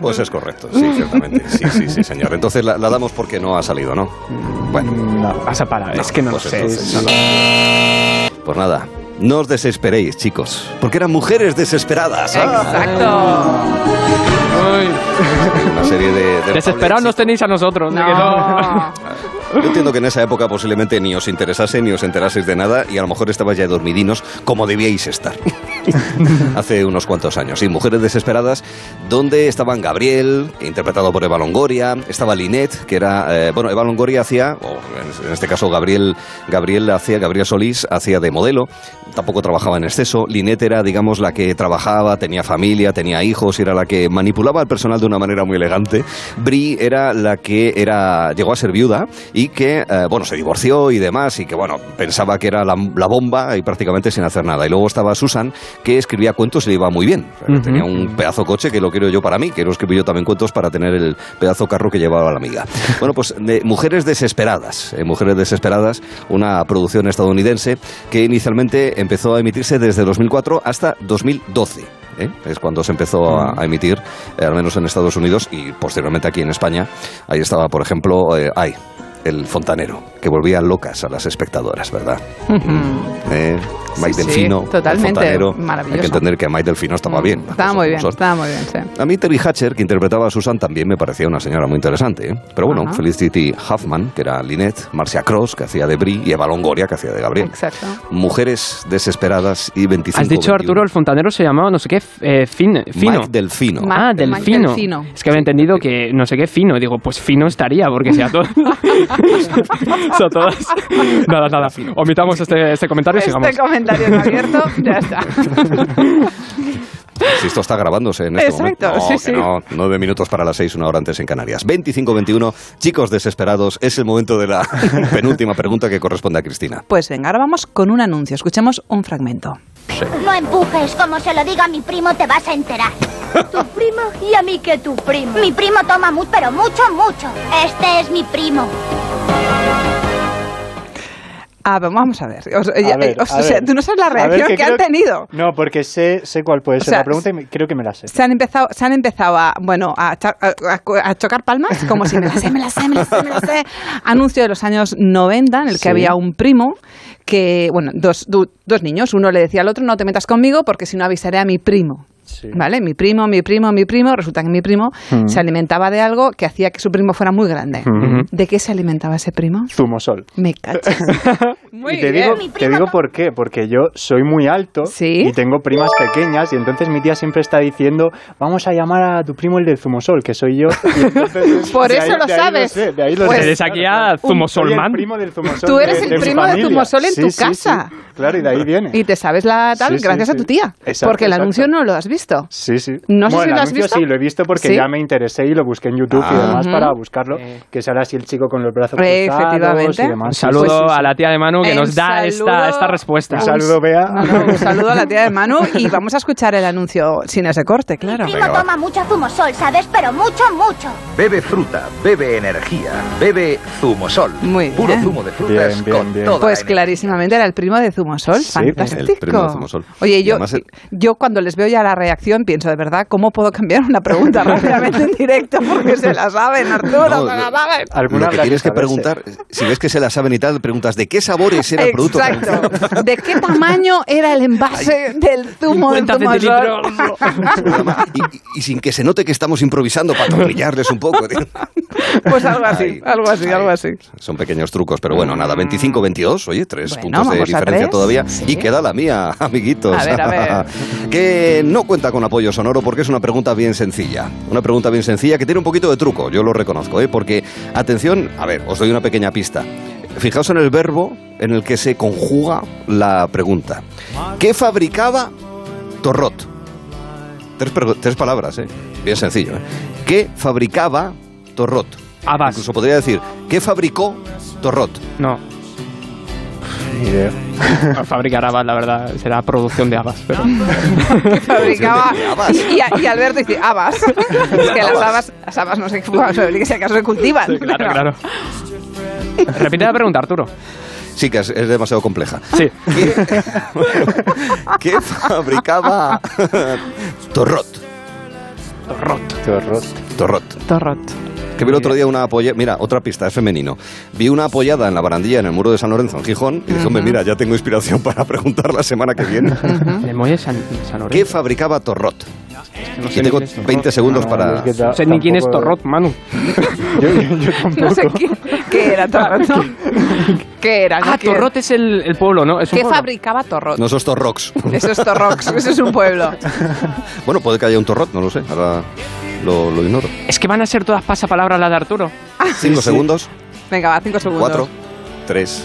Pues es correcto, sí, ciertamente. Sí, sí, sí, señor. Entonces la, la damos porque no ha salido, ¿no? Bueno, No. Vas a parar, es que no pues lo sé. entonces nada. Pues nada, no os desesperéis, chicos, porque eran mujeres desesperadas. Ah, Exacto. Una serie de... de Desesperados nos tenéis a nosotros. ¿no? [laughs] Yo entiendo que en esa época posiblemente ni os interesase ni os enteraseis de nada y a lo mejor estabais ya dormidinos como debíais estar. [laughs] Hace unos cuantos años. Y Mujeres Desesperadas, donde estaban Gabriel, interpretado por Eva Longoria, estaba Linette, que era, eh, bueno, Eva Longoria hacía, o en- este caso Gabriel, Gabriel hacía, Gabriel Solís hacía de modelo, tampoco trabajaba en exceso. Linette era, digamos, la que trabajaba, tenía familia, tenía hijos era la que manipulaba al personal de una manera muy elegante. Brie era la que era, llegó a ser viuda y que, eh, bueno, se divorció y demás y que, bueno, pensaba que era la, la bomba y prácticamente sin hacer nada. Y luego estaba Susan, que escribía cuentos y le iba muy bien. Tenía un pedazo coche que lo quiero yo para mí, quiero escribir yo también cuentos para tener el pedazo carro que llevaba la amiga. [laughs] Bueno, pues de Mujeres Desesperadas. eh, Mujeres Desesperadas, una producción estadounidense que inicialmente empezó a emitirse desde 2004 hasta 2012. ¿eh? Es cuando se empezó a, a emitir, eh, al menos en Estados Unidos y posteriormente aquí en España. Ahí estaba, por ejemplo, eh, ay, el fontanero, que volvía locas a las espectadoras, ¿verdad? Eh, Mike Sí, sí, Delfino, totalmente, el fontanero. maravilloso. Hay que entender que Mike Delfino estaba bien. las Estaba muy bien, estaba muy bien, sí. A mí Terry Hatcher, que interpretaba a Susan, también me parecía una señora muy interesante. ¿eh? Pero bueno, Ajá. Felicity Huffman, que era Lynette, Marcia Cross, que hacía de Brie, y Eva Longoria, que hacía de Gabriel. Exacto. Mujeres desesperadas y 25 Has dicho, 21. Arturo, el fontanero se llamaba no sé qué, eh, fin- fino. Mike Delfino. Ah, Mike delfino. Delfino. Es que había entendido que no sé qué fino. Y digo, pues fino estaría, porque sea [laughs] todo. [laughs] Son todas. Nada, nada. Omitamos este, este comentario y sigamos. Este comentario está abierto, ya está. [laughs] [laughs] Si esto está grabándose en este Exacto, momento. No, sí, que sí. no. Nueve minutos para las seis, una hora antes en Canarias. 25-21, chicos desesperados, es el momento de la [laughs] penúltima pregunta que corresponde a Cristina. Pues venga, ahora vamos con un anuncio. Escuchemos un fragmento. No empujes, como se lo diga a mi primo te vas a enterar. [laughs] ¿Tu primo? ¿Y a mí qué tu primo? Mi primo toma mucho, pero mucho, mucho. Este es mi primo. Ah, pero vamos a ver. O sea, ya- A ver, o a sea, ver. tú no sabes la reacción que, han tenido. No, porque sé, sé cuál puede O ser sea, la pregunta y me- creo que me la sé. Se han empezado, se han empezado a, bueno, a, a- chocar palmas, como si me la sé, me la sé, me la sé, me la sé. Anuncio de los años 90 en el que Sí. había un primo que, bueno, dos, du- dos niños. Uno le decía al otro, no te metas conmigo porque si no avisaré a mi primo. ¿Vale? Mi primo, mi primo, mi primo. Resulta que mi primo Mm. se alimentaba de algo que hacía que su primo fuera muy grande. Ujú. ¿De qué se alimentaba ese primo? Zumosol. Me cachas. [laughs] Muy y te bien. digo, te digo por qué, porque yo soy muy alto y tengo primas pequeñas y entonces mi tía siempre está diciendo, vamos a llamar a tu primo el del zumosol, que soy yo. [laughs] Entonces, Por eso ahí- lo de ahí sabes. sé, de ahí lo Pues- sé. Eres aquí a Zumosolman. primo del zumosol Tú eres de- el primo de. Zumosol en Sí, tu sí, casa. sí. Claro, y de ahí viene. Y te sabes la tal Sí, sí, gracias a sí. tu tía. Exacto, porque el exacto. anuncio no lo has visto. Sí, sí. No sé si lo has visto. sí, lo he visto porque ¿Sí? ya me interesé y lo busqué en YouTube y Ah. demás para buscarlo, que sale así el chico con los brazos Eh, cruzados efectivamente. y demás. Un Sí, saludo sí, sí, sí. a la tía de Manu que nos da esta, saludo. esta respuesta. Un saludo, Bea. No, no, un saludo a la tía de Manu y vamos a escuchar el anuncio sin ese corte, claro. Mi primo toma mucho zumosol, ¿sabes? Pero mucho, mucho. Bebe fruta, bebe energía, bebe zumosol. Muy Puro bien. zumo de frutas Bien, con bien, bien. toda Pues la clarísimamente era el primo de Zumosol. Fantástico. el primo de Zumosol. Oye, Y yo, además yo cuando les veo ya la reacción pienso, de verdad, ¿cómo puedo cambiar una pregunta [laughs] rápidamente en directo? Porque se la saben, Arturo, No, se la saben. Lo que tienes que preguntar, si ves que se la saben y tal, preguntas de qué sabores era el producto. Exacto. [laughs] ¿De qué tamaño era el envase del zumo de 50 Zumosol? Y, y- y sin que se note que estamos improvisando para atornillarles un poco. tío. Pues algo así, algo así, algo así. Son pequeños trucos, pero bueno, nada, 25-22, oye, tres Bueno, puntos de diferencia todavía. Sí. Y queda la mía, amiguitos. A ver, a ver. [laughs] que no cuenta con apoyo sonoro porque es una pregunta bien sencilla. Una pregunta bien sencilla que tiene un poquito de truco, yo lo reconozco, ¿eh? porque, atención, a ver, os doy una pequeña pista. Fijaos en el verbo en el que se conjuga la pregunta. ¿Qué fabricaba Torrot? Tres, tres palabras, ¿eh? Bien sencillo. ¿eh? ¿Qué fabricaba Torrot? Incluso podría decir, ¿qué fabricó Torrot? No. [laughs] Fabricar habas, la verdad, será producción de habas. Pero... que [laughs] [laughs] fabricaba. Y, y- y Alberto dice, habas. es que las habas, las habas no sé qué si acaso se cultivan. Sí, claro, pero- claro. Repite la pregunta, Arturo. Sí, que es, es demasiado compleja. Sí. ¿Qué, qué fabricaba Torrot? Torrot. Torrot. Torrot. Torrot. Que vi el otro día una apoyada. Mira, otra pista, es femenino. Vi una apoyada en la barandilla en el muro de San Lorenzo, en Gijón, y dije, hombre, mira, ya tengo inspiración [laughs] para preguntar la semana que viene. El muelle San, San Lorenzo. ¿Qué fabricaba Torrot? No Y sé tengo ni quién es Torrot. 20 segundos No, para. es que No sé ni quién es Torrot, Manu. [laughs] Yo, yo- yo tampoco. [laughs] No sé qué, qué era Torrot. ¿no? ¿Qué era? Ah, ¿Qué- Torrot es el, el pueblo, ¿no? Es un ¿Qué pueblo. fabricaba Torrot? No, esos Torrox. Eso es Torrox, eso es un pueblo. bueno, puede que haya un Torrot, no lo sé. Ahora lo, lo ignoro. Es que van a ser todas pasapalabras las de Arturo. Cinco segundos. Venga, va, cinco segundos. Cuatro. Tres.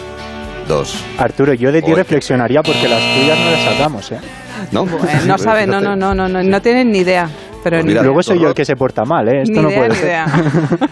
Dos. Arturo, yo de ti Oye. reflexionaría porque las tuyas no las sacamos, ¿eh? ¿No? Eh, no [laughs] sabe, no, no, no, no, no, no tienen ni idea. Pero Pues mira. Luego soy yo el que se porta mal, ¿eh? Esto Ni no idea, puede ni ser. idea.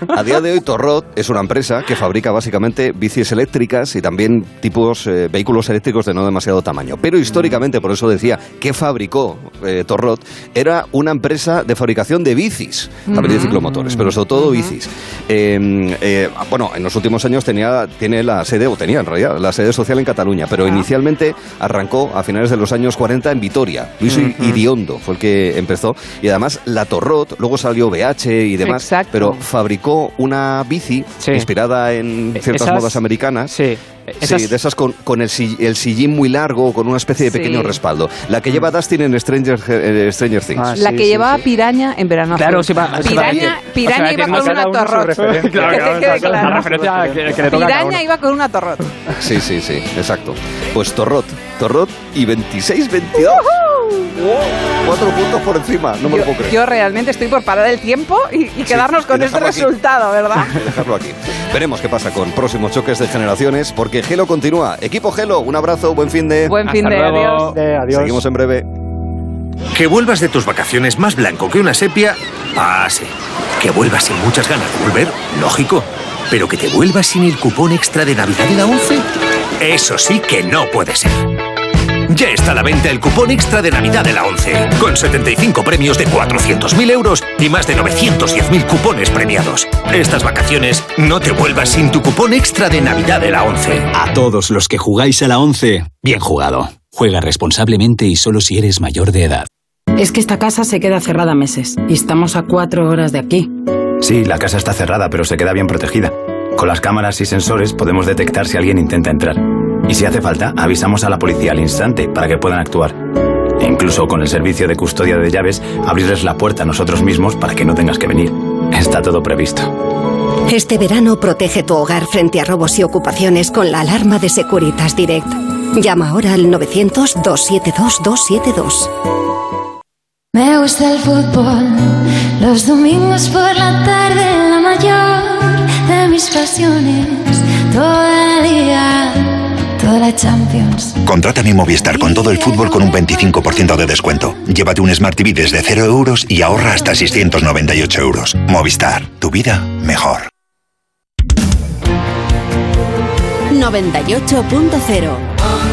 A día de hoy, Torrot es una empresa que fabrica básicamente bicis eléctricas y también tipos eh, vehículos eléctricos de no demasiado tamaño. Pero históricamente, por eso decía que fabricó eh, Torrot, era una empresa de fabricación de bicis, también de ciclomotores, pero sobre todo bicis. Eh, eh, bueno, en los últimos años tenía, tiene la sede, o tenía en realidad, la sede social en Cataluña, pero inicialmente arrancó a finales de los años 40 en Vitoria. Luis Iriondo fue el que empezó y además la Torrot, luego salió BH y demás, Exacto. pero fabricó una bici Sí. inspirada en ciertas Esas- modas americanas. Sí. Sí, Esas- de esas con, con el, si- el sillín muy largo, con una especie de Sí. pequeño respaldo. La que lleva Dustin en Stranger, eh, Stranger Things. Ah, La que sí, llevaba sí. piraña en verano. Claro, azul. sí va- Piraña, o piraña sea, iba con una torrot. [laughs] Piraña iba con una torrot. Sí, sí, sí, exacto. Pues Torrot, Torrot y 26-22. Cuatro puntos por encima, no me lo Yo, puedo creer. yo realmente estoy por parar el tiempo y, y quedarnos y con este dejarlo aquí. resultado, ¿verdad? [laughs] Dejarlo aquí. Veremos qué pasa con próximos choques de generaciones, porque Gelo continúa. Equipo Gelo, un abrazo, buen fin de. Buen fin Hasta de luego. adiós. Eh, adiós. Seguimos en breve. Que vuelvas de tus vacaciones más blanco que una sepia, ah, sí. Que vuelvas sin muchas ganas de volver, lógico. Pero que te vuelvas sin el cupón extra de Navidad de la 11, eso sí que no puede ser. Ya está a la venta el cupón extra de Navidad de la 11, con 75 premios de 400.000 euros y más de 910.000 cupones premiados. Estas vacaciones no te vuelvas sin tu cupón extra de Navidad de la 11. A todos los que jugáis a la 11, bien jugado. Juega responsablemente y solo si eres mayor de edad. Es que esta casa se queda cerrada meses y estamos a cuatro horas de aquí. Sí, la casa está cerrada, pero se queda bien protegida. Con las cámaras y sensores podemos detectar si alguien intenta entrar. Y si hace falta, avisamos a la policía al instante para que puedan actuar. E incluso con el servicio de custodia de llaves, abrirles la puerta a nosotros mismos para que no tengas que venir. Está todo previsto. Este verano protege tu hogar frente a robos y ocupaciones con la alarma de Securitas Direct. Llama ahora al 900-272-272. Me gusta el fútbol, los domingos por la tarde, la mayor mis pasiones, todo el día, toda la Champions. Contrata mi Movistar con todo el fútbol con un 25% de descuento. Llévate un Smart TV desde 0 euros y ahorra hasta 698 euros. Movistar, tu vida mejor. 98.0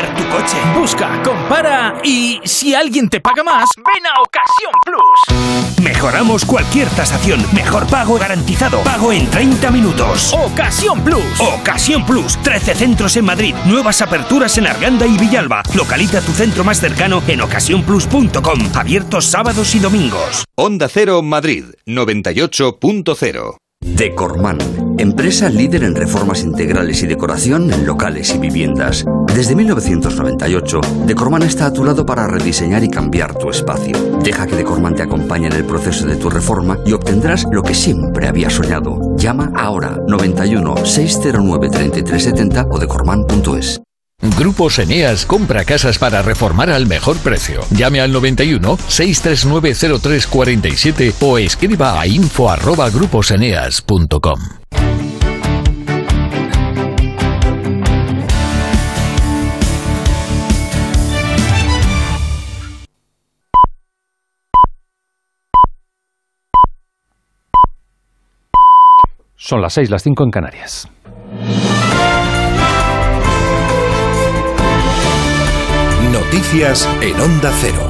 Busca, compara y si alguien te paga más, ven a Ocasión Plus. Mejoramos cualquier tasación. Mejor pago garantizado. Pago en 30 minutos. Ocasión Plus. Ocasión Plus. 13 centros en Madrid. Nuevas aperturas en Arganda y Villalba. Localiza tu centro más cercano en ocasiónplus.com. Abiertos sábados y domingos. Onda Cero Madrid 98.0 Decorman, empresa líder en reformas integrales y decoración en locales y viviendas. Desde 1998, Decorman está a tu lado para rediseñar y cambiar tu espacio. Deja que Decorman te acompañe en el proceso de tu reforma y obtendrás lo que siempre habías soñado. Llama ahora 91 609 3370 o decorman.es. Grupos Eneas compra casas para reformar al mejor precio. Llame al 91 639 0347 o escriba a info Son las 6, las 5 en Canarias. Noticias en Onda Cero.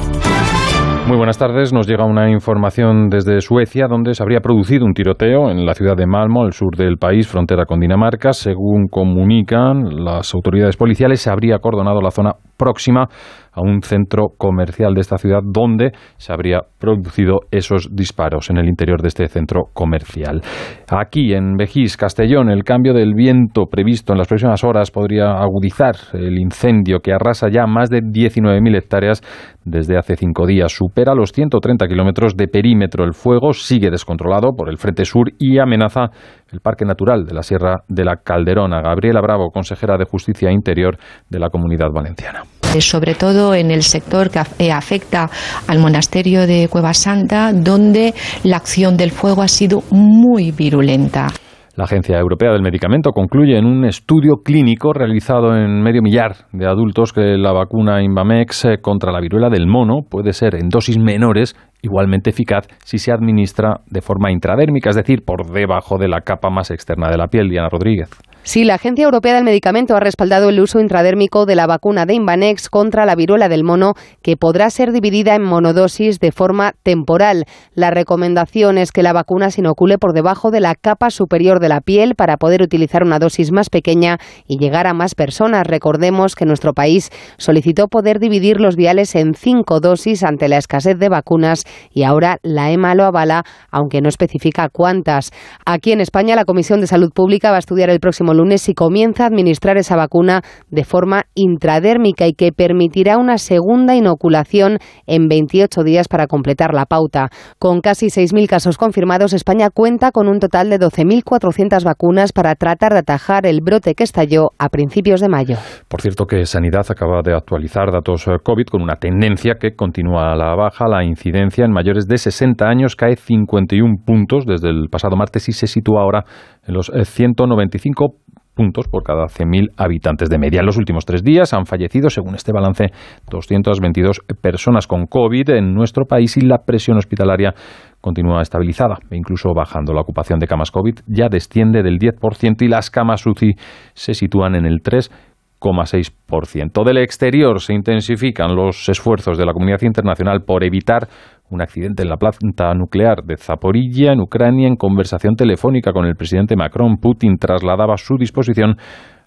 Muy buenas tardes. Nos llega una información desde Suecia donde se habría producido un tiroteo en la ciudad de Malmo, al sur del país, frontera con Dinamarca. Según comunican las autoridades policiales, se habría acordonado la zona próxima a un centro comercial de esta ciudad donde se habría producido esos disparos en el interior de este centro comercial. Aquí en Vejís, Castellón, el cambio del viento previsto en las próximas horas podría agudizar el incendio que arrasa ya más de 19.000 hectáreas desde hace cinco días. Supera los 130 kilómetros de perímetro. El fuego sigue descontrolado por el Frente Sur y amenaza el Parque Natural de la Sierra de la Calderona. Gabriela Bravo, consejera de Justicia e Interior de la Comunidad Valenciana sobre todo en el sector que eh, afecta al monasterio de Cueva Santa, donde la acción del fuego ha sido muy virulenta. La Agencia Europea del Medicamento concluye en un estudio clínico realizado en medio millar de adultos que la vacuna Invamex eh, contra la viruela del mono puede ser en dosis menores igualmente eficaz si se administra de forma intradérmica, es decir, por debajo de la capa más externa de la piel. Diana Rodríguez. Sí, la Agencia Europea del Medicamento ha respaldado el uso intradérmico de la vacuna de Invanex contra la viruela del mono, que podrá ser dividida en monodosis de forma temporal. La recomendación es que la vacuna se inocule por debajo de la capa superior de la piel para poder utilizar una dosis más pequeña y llegar a más personas. Recordemos que nuestro país solicitó poder dividir los viales en cinco dosis ante la escasez de vacunas y ahora la EMA lo avala, aunque no especifica cuántas. Aquí en España, la Comisión de Salud Pública va a estudiar el próximo lunes si comienza a administrar esa vacuna de forma intradérmica y que permitirá una segunda inoculación en 28 días para completar la pauta. Con casi 6.000 casos confirmados, España cuenta con un total de 12.400 vacunas para tratar de atajar el brote que estalló a principios de mayo. Por cierto que Sanidad acaba de actualizar datos eh, COVID con una tendencia que continúa a la baja. La incidencia en mayores de 60 años cae 51 puntos desde el pasado martes y se sitúa ahora los 195 eh, puntos por cada 100.000 habitantes de media. En los últimos tres días han fallecido, según este balance, 222 personas con COVID en nuestro país y la presión hospitalaria continúa estabilizada e incluso bajando. La ocupación de camas COVID ya desciende del 10% y las camas UCI se sitúan en el 3,6%. Del exterior se intensifican los esfuerzos de la comunidad internacional por evitar un accidente en la planta nuclear de Zaporilla, en Ucrania, en conversación telefónica con el presidente Macron, Putin trasladaba su disposición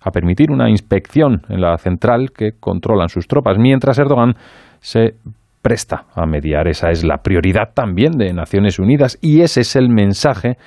a permitir una inspección en la central que controlan sus tropas, mientras Erdogan se presta a mediar. Esa es la prioridad también de Naciones Unidas y ese es el mensaje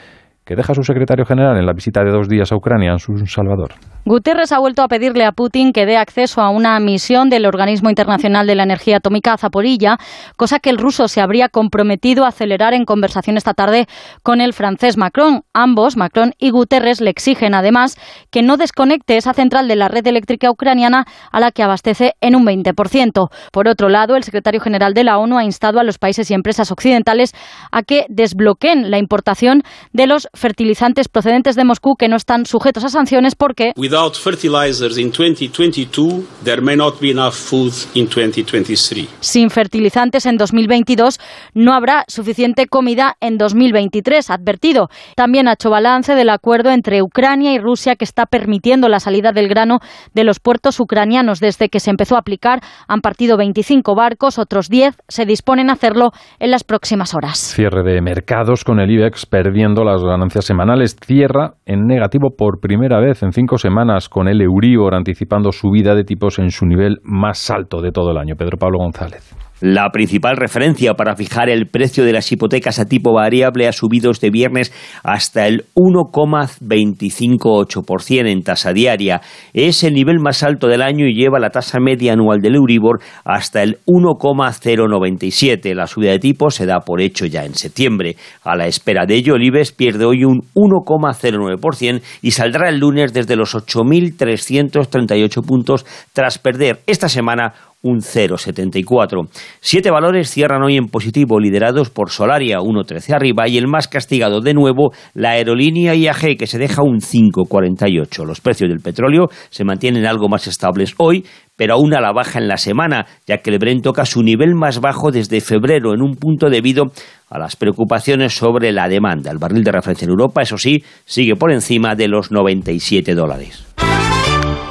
que deja su secretario general en la visita de dos días a Ucrania, en su Salvador. Guterres ha vuelto a pedirle a Putin que dé acceso a una misión del Organismo Internacional de la Energía Atómica a Zaporilla, cosa que el ruso se habría comprometido a acelerar en conversación esta tarde con el francés Macron. Ambos, Macron y Guterres, le exigen además que no desconecte esa central de la red eléctrica ucraniana a la que abastece en un 20%. Por otro lado, el secretario general de la ONU ha instado a los países y empresas occidentales a que desbloqueen la importación de los fertilizantes procedentes de Moscú que no están sujetos a sanciones porque Without fertilizers in 2022, there may not be enough food in 2023. Sin fertilizantes en 2022 no habrá suficiente comida en 2023, advertido. También ha hecho balance del acuerdo entre Ucrania y Rusia que está permitiendo la salida del grano de los puertos ucranianos. Desde que se empezó a aplicar han partido 25 barcos, otros 10 se disponen a hacerlo en las próximas horas. Cierre de mercados con el IBEX perdiendo las ganancias semanales. Cierra en negativo por primera vez en cinco semanas con el Euribor anticipando subida de tipos en su nivel más alto de todo el año. Pedro Pablo González. La principal referencia para fijar el precio de las hipotecas a tipo variable ha subido este viernes hasta el 1,258% en tasa diaria. Es el nivel más alto del año y lleva la tasa media anual del Euribor hasta el 1,097. La subida de tipo se da por hecho ya en septiembre. A la espera de ello, el IBEX pierde hoy un 1,09% y saldrá el lunes desde los 8.338 puntos tras perder esta semana un 0,74. Siete valores cierran hoy en positivo, liderados por Solaria, 1,13 arriba, y el más castigado de nuevo, la aerolínea IAG, que se deja un 5,48. Los precios del petróleo se mantienen algo más estables hoy, pero aún a la baja en la semana, ya que el Brent toca su nivel más bajo desde febrero en un punto debido a las preocupaciones sobre la demanda. El barril de referencia en Europa, eso sí, sigue por encima de los 97 dólares.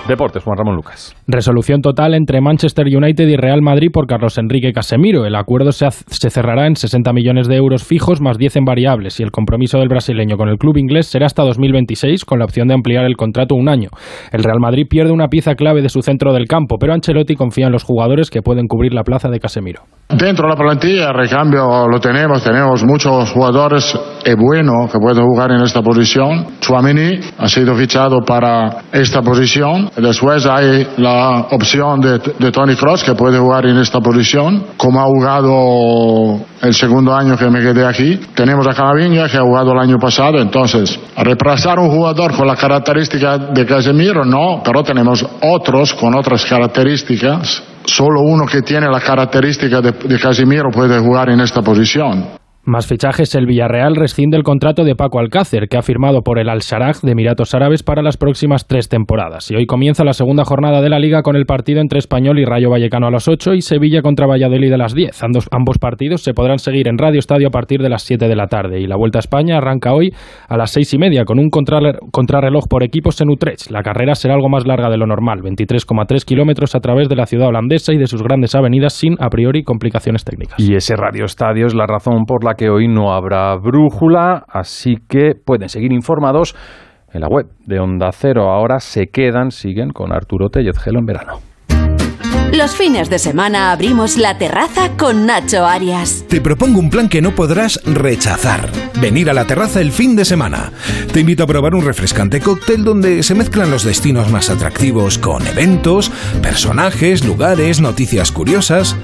Deportes, Juan Ramón Lucas. Resolución total entre Manchester United y Real Madrid por Carlos Enrique Casemiro. El acuerdo se, se, cerrará en 60 millones de euros fijos más 10 en variables y el compromiso del brasileño con el club inglés será hasta 2026 con la opción de ampliar el contrato un año. El Real Madrid pierde una pieza clave de su centro del campo, pero Ancelotti confía en los jugadores que pueden cubrir la plaza de Casemiro. Dentro de la plantilla, recambio lo tenemos, tenemos muchos jugadores es bueno que pueden jugar en esta posición. Chouameni ha sido fichado para esta posición. Después hay la opción de, de Tony Cross que puede jugar en esta posición. Como ha jugado el segundo año que me quedé aquí, tenemos a Camavinga que ha jugado el año pasado. Entonces, reemplazar un jugador con la característica de Casemiro, no, pero tenemos otros con otras características solo uno que tiene la característica de, de, Casimiro puede jugar en esta posición. Más fichajes, el Villarreal rescinde el contrato de Paco Alcácer, que ha firmado por el Al-Sharaj de Emiratos Árabes para las próximas tres temporadas. Y hoy comienza la segunda jornada de la Liga con el partido entre Español y Rayo Vallecano a las 8 y Sevilla contra Valladolid a las 10. Ambos, partidos se podrán seguir en Radio Estadio a partir de las 7 de la tarde. Y la Vuelta a España arranca hoy a las 6 y media con un contrarreloj por equipos en Utrecht. La carrera será algo más larga de lo normal, 23,3 kilómetros a través de la ciudad holandesa y de sus grandes avenidas sin, a priori, complicaciones técnicas. Y ese Radio Estadio es la razón por la que hoy no habrá brújula, así que pueden seguir informados en la web de Onda Cero. Ahora se quedan, siguen con Arturo Tellez Gelo en verano. Los fines de semana abrimos la terraza con Nacho Arias. Te propongo un plan que no podrás rechazar. Venir a la terraza el fin de semana. Te invito a probar un refrescante cóctel donde se mezclan los destinos más atractivos con eventos, personajes, lugares, noticias curiosas.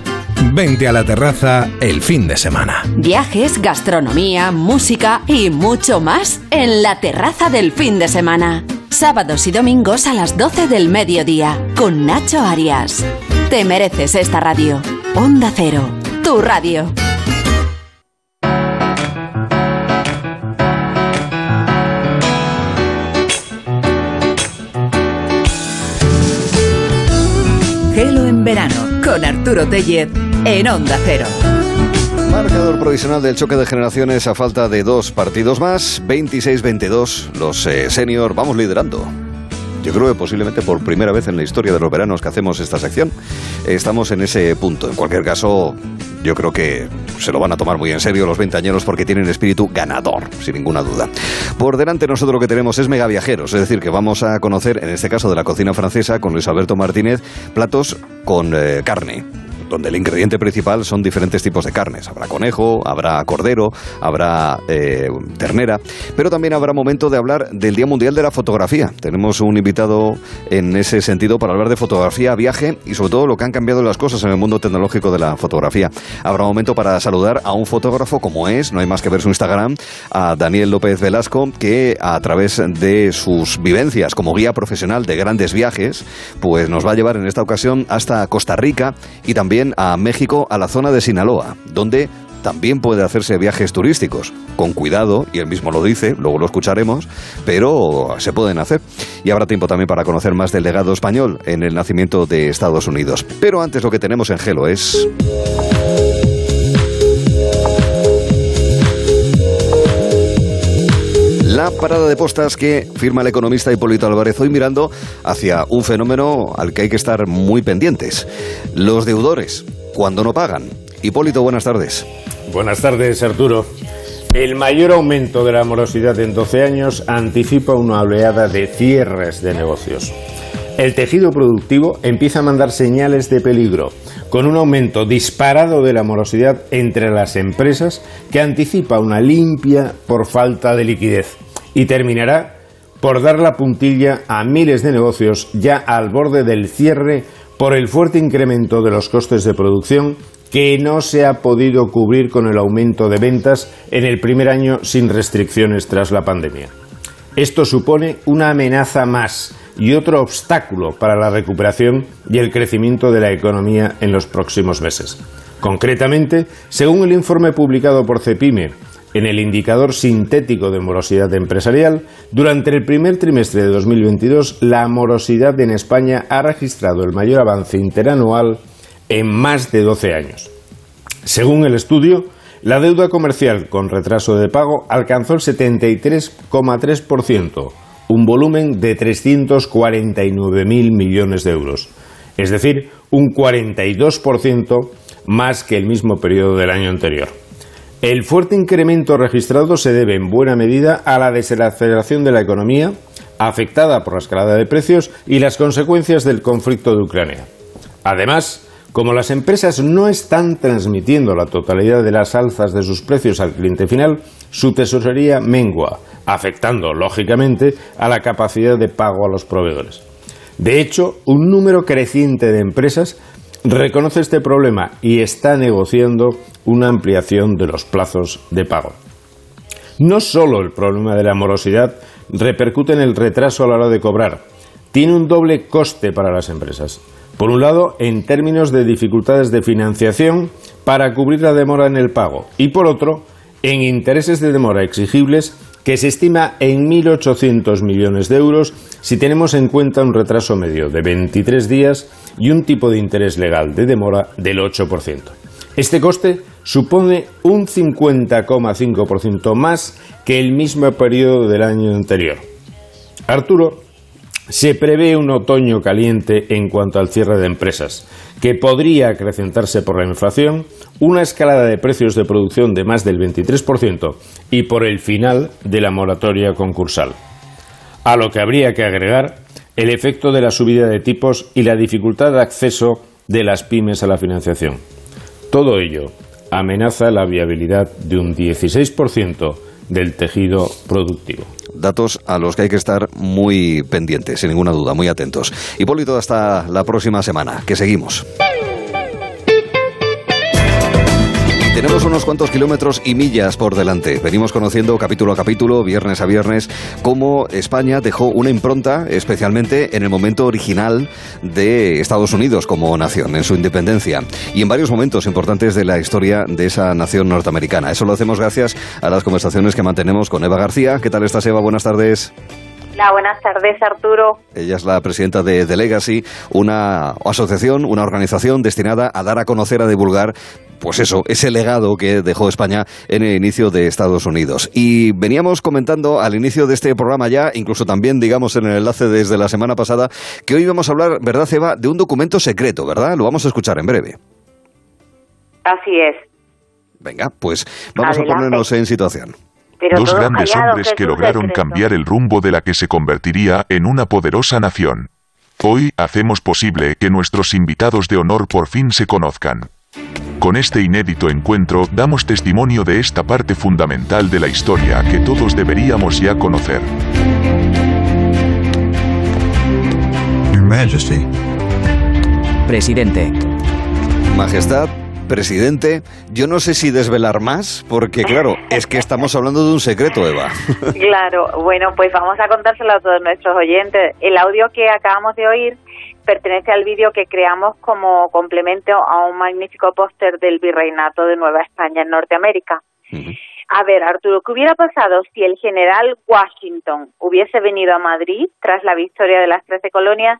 Vente a la terraza el fin de semana. Viajes, gastronomía, música y mucho más en la terraza del fin de semana. Sábados y domingos a las 12 del mediodía con Nacho Arias. Te mereces esta radio. Onda Cero, tu radio. Gelo en verano con Arturo Tellez en Onda Cero. Marcador provisional del choque de generaciones a falta de dos partidos más, 26-22, los eh, senior vamos liderando. Yo creo que posiblemente por primera vez en la historia de los veranos que hacemos esta sección, estamos en ese punto. En cualquier caso, yo creo que se lo van a tomar muy en serio los veinteañeros porque tienen espíritu ganador, sin ninguna duda. Por delante nosotros lo que tenemos es mega viajeros, es decir, que vamos a conocer, en este caso de la cocina francesa, con Luis Alberto Martínez, platos con eh, carne donde el ingrediente principal son diferentes tipos de carnes. Habrá conejo, habrá cordero, habrá eh, ternera, pero también habrá momento de hablar del Día Mundial de la Fotografía. Tenemos un invitado en ese sentido para hablar de fotografía, viaje y sobre todo lo que han cambiado las cosas en el mundo tecnológico de la fotografía. Habrá momento para saludar a un fotógrafo como es, no hay más que ver su Instagram, a Daniel López Velasco, que a través de sus vivencias como guía profesional de grandes viajes, pues nos va a llevar en esta ocasión hasta Costa Rica y también a México, a la zona de Sinaloa, donde también puede hacerse viajes turísticos, con cuidado, y él mismo lo dice, luego lo escucharemos, pero se pueden hacer. Y habrá tiempo también para conocer más del legado español en el nacimiento de Estados Unidos. Pero antes lo que tenemos en Gelo es... La parada de postas que firma el economista Hipólito Álvarez hoy mirando hacia un fenómeno al que hay que estar muy pendientes. Los deudores, cuando no pagan. Hipólito, buenas tardes. Buenas tardes, Arturo. El mayor aumento de la morosidad en 12 años anticipa una oleada de cierres de negocios. El tejido productivo empieza a mandar señales de peligro, con un aumento disparado de la morosidad entre las empresas que anticipa una limpia por falta de liquidez y terminará por dar la puntilla a miles de negocios ya al borde del cierre por el fuerte incremento de los costes de producción que no se ha podido cubrir con el aumento de ventas en el primer año sin restricciones tras la pandemia. Esto supone una amenaza más y otro obstáculo para la recuperación y el crecimiento de la economía en los próximos meses. Concretamente, según el informe publicado por CEPIME en el indicador sintético de morosidad empresarial, durante el primer trimestre de 2022 la morosidad en España ha registrado el mayor avance interanual en más de 12 años. Según el estudio, la deuda comercial con retraso de pago alcanzó el 73,3%, un volumen de 349.000 millones de euros, es decir, un 42% más que el mismo periodo del año anterior. El fuerte incremento registrado se debe en buena medida a la desaceleración de la economía, afectada por la escalada de precios y las consecuencias del conflicto de Ucrania. Además, como las empresas no están transmitiendo la totalidad de las alzas de sus precios al cliente final, su tesorería mengua, afectando, lógicamente, a la capacidad de pago a los proveedores. De hecho, un número creciente de empresas reconoce este problema y está negociando una ampliación de los plazos de pago. No solo el problema de la morosidad repercute en el retraso a la hora de cobrar, tiene un doble coste para las empresas. Por un lado, en términos de dificultades de financiación para cubrir la demora en el pago y por otro, en intereses de demora exigibles que se estima en 1.800 millones de euros si tenemos en cuenta un retraso medio de 23 días y un tipo de interés legal de demora del 8%. Este coste supone un 50,5% más que el mismo periodo del año anterior. Arturo, se prevé un otoño caliente en cuanto al cierre de empresas, que podría acrecentarse por la inflación, una escalada de precios de producción de más del 23% y por el final de la moratoria concursal. A lo que habría que agregar el efecto de la subida de tipos y la dificultad de acceso de las pymes a la financiación. Todo ello amenaza la viabilidad de un 16% del tejido productivo. Datos a los que hay que estar muy pendientes, sin ninguna duda, muy atentos. Hipólito, hasta la próxima semana, que seguimos. Tenemos unos cuantos kilómetros y millas por delante. Venimos conociendo capítulo a capítulo, viernes a viernes, cómo España dejó una impronta, especialmente en el momento original de Estados Unidos como nación, en su independencia, y en varios momentos importantes de la historia de esa nación norteamericana. Eso lo hacemos gracias a las conversaciones que mantenemos con Eva García. ¿Qué tal estás, Eva? Buenas tardes. Hola, buenas tardes, Arturo. Ella es la presidenta de The Legacy, una asociación, una organización destinada a dar a conocer, a divulgar pues eso, ese legado que dejó España en el inicio de Estados Unidos. Y veníamos comentando al inicio de este programa ya, incluso también, digamos, en el enlace desde la semana pasada, que hoy vamos a hablar, ¿verdad, Eva?, de un documento secreto, ¿verdad? Lo vamos a escuchar en breve. Así es. Venga, pues vamos a ponernos en situación. Dos grandes hombres que lograron cambiar el rumbo de la que se convertiría en una poderosa nación. Hoy hacemos posible que nuestros invitados de honor por fin se conozcan. Con este inédito encuentro damos testimonio de esta parte fundamental de la historia que todos deberíamos ya conocer. Your Majesty. Presidente. Majestad, presidente, yo no sé si desvelar más, porque claro, es que estamos hablando de un secreto, Eva. [laughs] Claro, bueno, pues vamos a contárselo a todos nuestros oyentes. El audio que acabamos de oír pertenece al vídeo que creamos como complemento a un magnífico póster del Virreinato de Nueva España en Norteamérica. A ver, Arturo, ¿qué hubiera pasado si el general Washington hubiese venido a Madrid tras la victoria de las Trece Colonias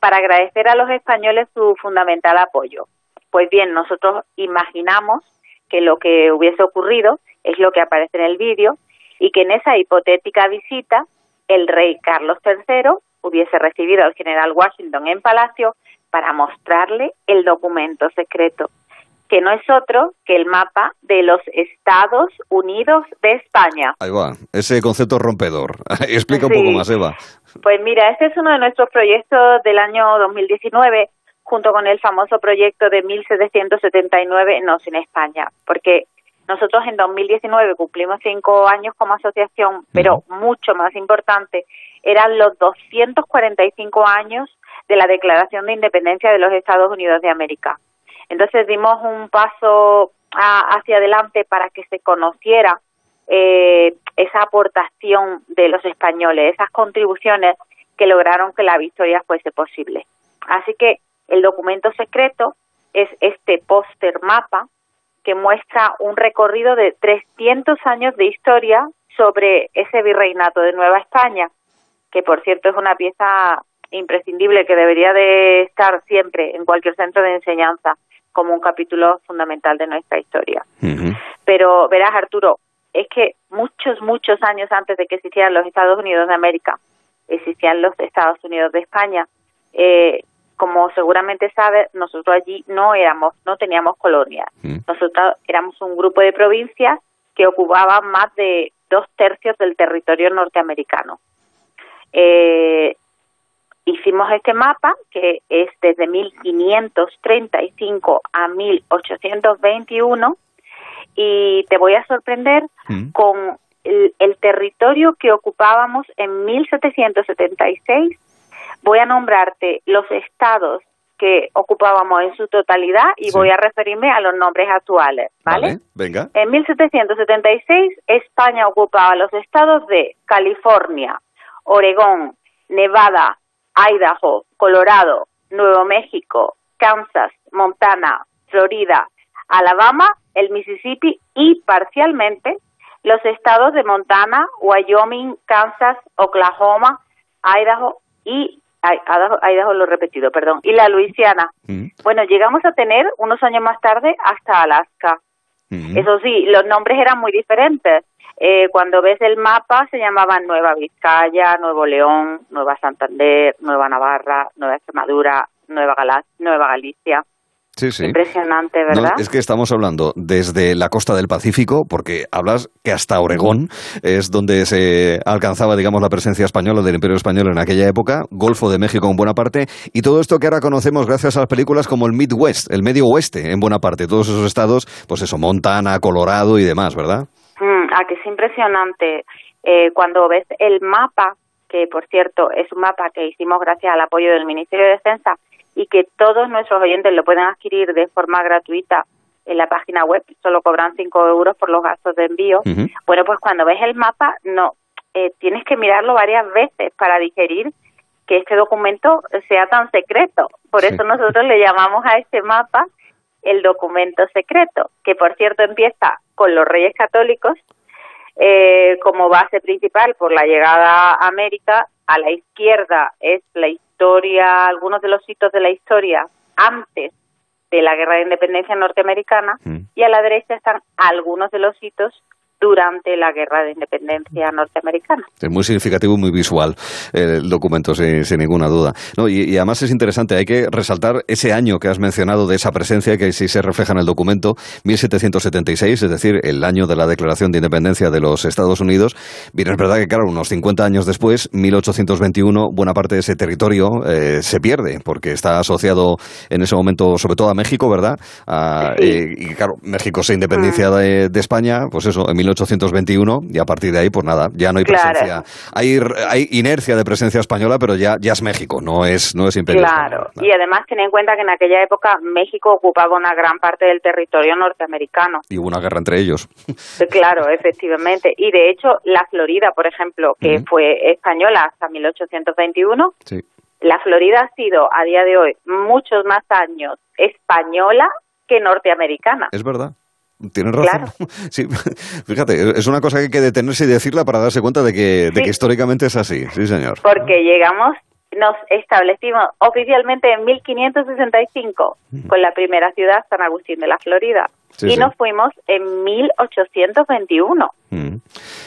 para agradecer a los españoles su fundamental apoyo? Pues bien, nosotros imaginamos que lo que hubiese ocurrido es lo que aparece en el vídeo y que en esa hipotética visita el rey Carlos III hubiese recibido al general Washington en Palacio para mostrarle el documento secreto, que no es otro que el mapa de los Estados Unidos de España. Ahí va, ese concepto rompedor. [laughs] Explica un poco más, Eva. Pues mira, este es uno de nuestros proyectos del año 2019 junto con el famoso proyecto de 1779 Nos en España, porque nosotros en 2019 cumplimos cinco años como asociación, pero mucho más importante eran los 245 años de la Declaración de Independencia de los Estados Unidos de América. Entonces dimos un paso hacia adelante para que se conociera eh, esa aportación de los españoles, esas contribuciones que lograron que la victoria fuese posible. Así que el documento secreto es este póster mapa que muestra un recorrido de 300 años de historia sobre ese virreinato de Nueva España que por cierto es una pieza imprescindible que debería de estar siempre en cualquier centro de enseñanza como un capítulo fundamental de nuestra historia. Pero verás, Arturo, es que muchos, muchos años antes de que existieran los Estados Unidos de América, existían los Estados Unidos de España. Eh, como seguramente sabes, nosotros allí no éramos, no teníamos colonias. Nosotros éramos un grupo de provincias que ocupaban más de dos tercios del territorio norteamericano eh, hicimos este mapa que es desde 1535 a 1821 y te voy a sorprender mm. con el, territorio que ocupábamos en 1776. Voy a nombrarte los estados que ocupábamos en su totalidad y voy a referirme a los nombres actuales, ¿vale? Venga. En 1776 España ocupaba los estados de California, Oregón, Nevada, Idaho, Colorado, Nuevo México, Kansas, Montana, Florida, Alabama el Mississippi y parcialmente los estados de Montana, Wyoming, Kansas, Oklahoma, Idaho y Idaho lo he repetido, perdón, y la Luisiana. Mm. Bueno, llegamos a tener unos años más tarde hasta Alaska. Mm. Eso sí, los nombres eran muy diferentes. Eh, cuando ves el mapa se llamaban Nueva Vizcaya, Nuevo León, Nueva Santander, Nueva Navarra, Nueva Extremadura, Nueva, Nueva Galicia. Sí, sí. Impresionante, ¿verdad? es que estamos hablando desde la costa del Pacífico, porque hablas que hasta Oregón es donde se alcanzaba, digamos, la presencia española del Imperio Español en aquella época, Golfo de México en buena parte, y todo esto que ahora conocemos gracias a las películas como el Midwest, el Medio Oeste en buena parte, todos esos estados, pues eso, Montana, Colorado y demás, ¿verdad? Mm, ah, que es impresionante. Eh, cuando ves el mapa, que por cierto es un mapa que hicimos gracias al apoyo del Ministerio de Defensa, y que todos nuestros oyentes lo pueden adquirir de forma gratuita en la página web, solo cobran 5 euros por los gastos de envío. Bueno, pues cuando ves el mapa, no, eh, tienes que mirarlo varias veces para digerir que este documento sea tan secreto. Por eso nosotros le llamamos a este mapa el documento secreto, que por cierto empieza con los reyes católicos eh, como base principal por la llegada a América. A la izquierda es la historia, algunos de los hitos de la historia antes de la guerra de independencia norteamericana mm. y a la derecha están algunos de los hitos durante la guerra de independencia norteamericana. Es muy significativo, muy visual el documento, sin, ninguna duda. No, y, además es interesante, hay que resaltar ese año que has mencionado de esa presencia que sí se refleja en el documento, 1776, es decir, el año de la declaración de independencia de los Estados Unidos. Bien, es verdad que, claro, unos 50 años después, 1821, buena parte de ese territorio eh, se pierde, porque está asociado en ese momento sobre todo a México, ¿verdad? Eh, y, claro, México se independencia mm. de, de España, pues eso, en 1821 y a partir de ahí, pues nada, ya no hay presencia. Hay, hay inercia de presencia española, pero ya, ya es México, no es, no es Imperio Claro, y además ten en cuenta que en aquella época México ocupaba una gran parte del territorio norteamericano. Y hubo una guerra entre ellos. Claro, [laughs] efectivamente. Y de hecho, la Florida, por ejemplo, que fue española hasta 1821, la Florida ha sido a día de hoy muchos más años española que norteamericana. Es verdad. Tienes razón. [laughs] Sí, fíjate, es una cosa que hay que detenerse y decirla para darse cuenta de que, de que históricamente es así. Sí, señor. Porque llegamos, nos establecimos oficialmente en 1565 con la primera ciudad, San Agustín de la Florida y nos fuimos en 1821. Mm.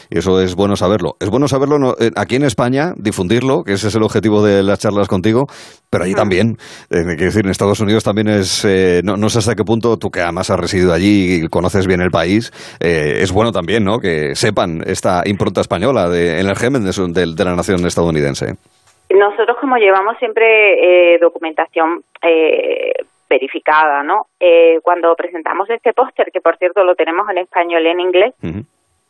Y eso es bueno saberlo. Es bueno saberlo eh, aquí en España, difundirlo, que ese es el objetivo de las charlas contigo, pero allí también. Eh, decir, en Estados Unidos también es, eh, no, sé hasta qué punto tú que además has residido allí y conoces bien el país, es bueno también ¿no? que sepan esta impronta española de, en el germen de, de, la nación estadounidense. Nosotros como llevamos siempre documentación verificada, ¿no? Eh, cuando presentamos este póster, que por cierto lo tenemos en español y en inglés,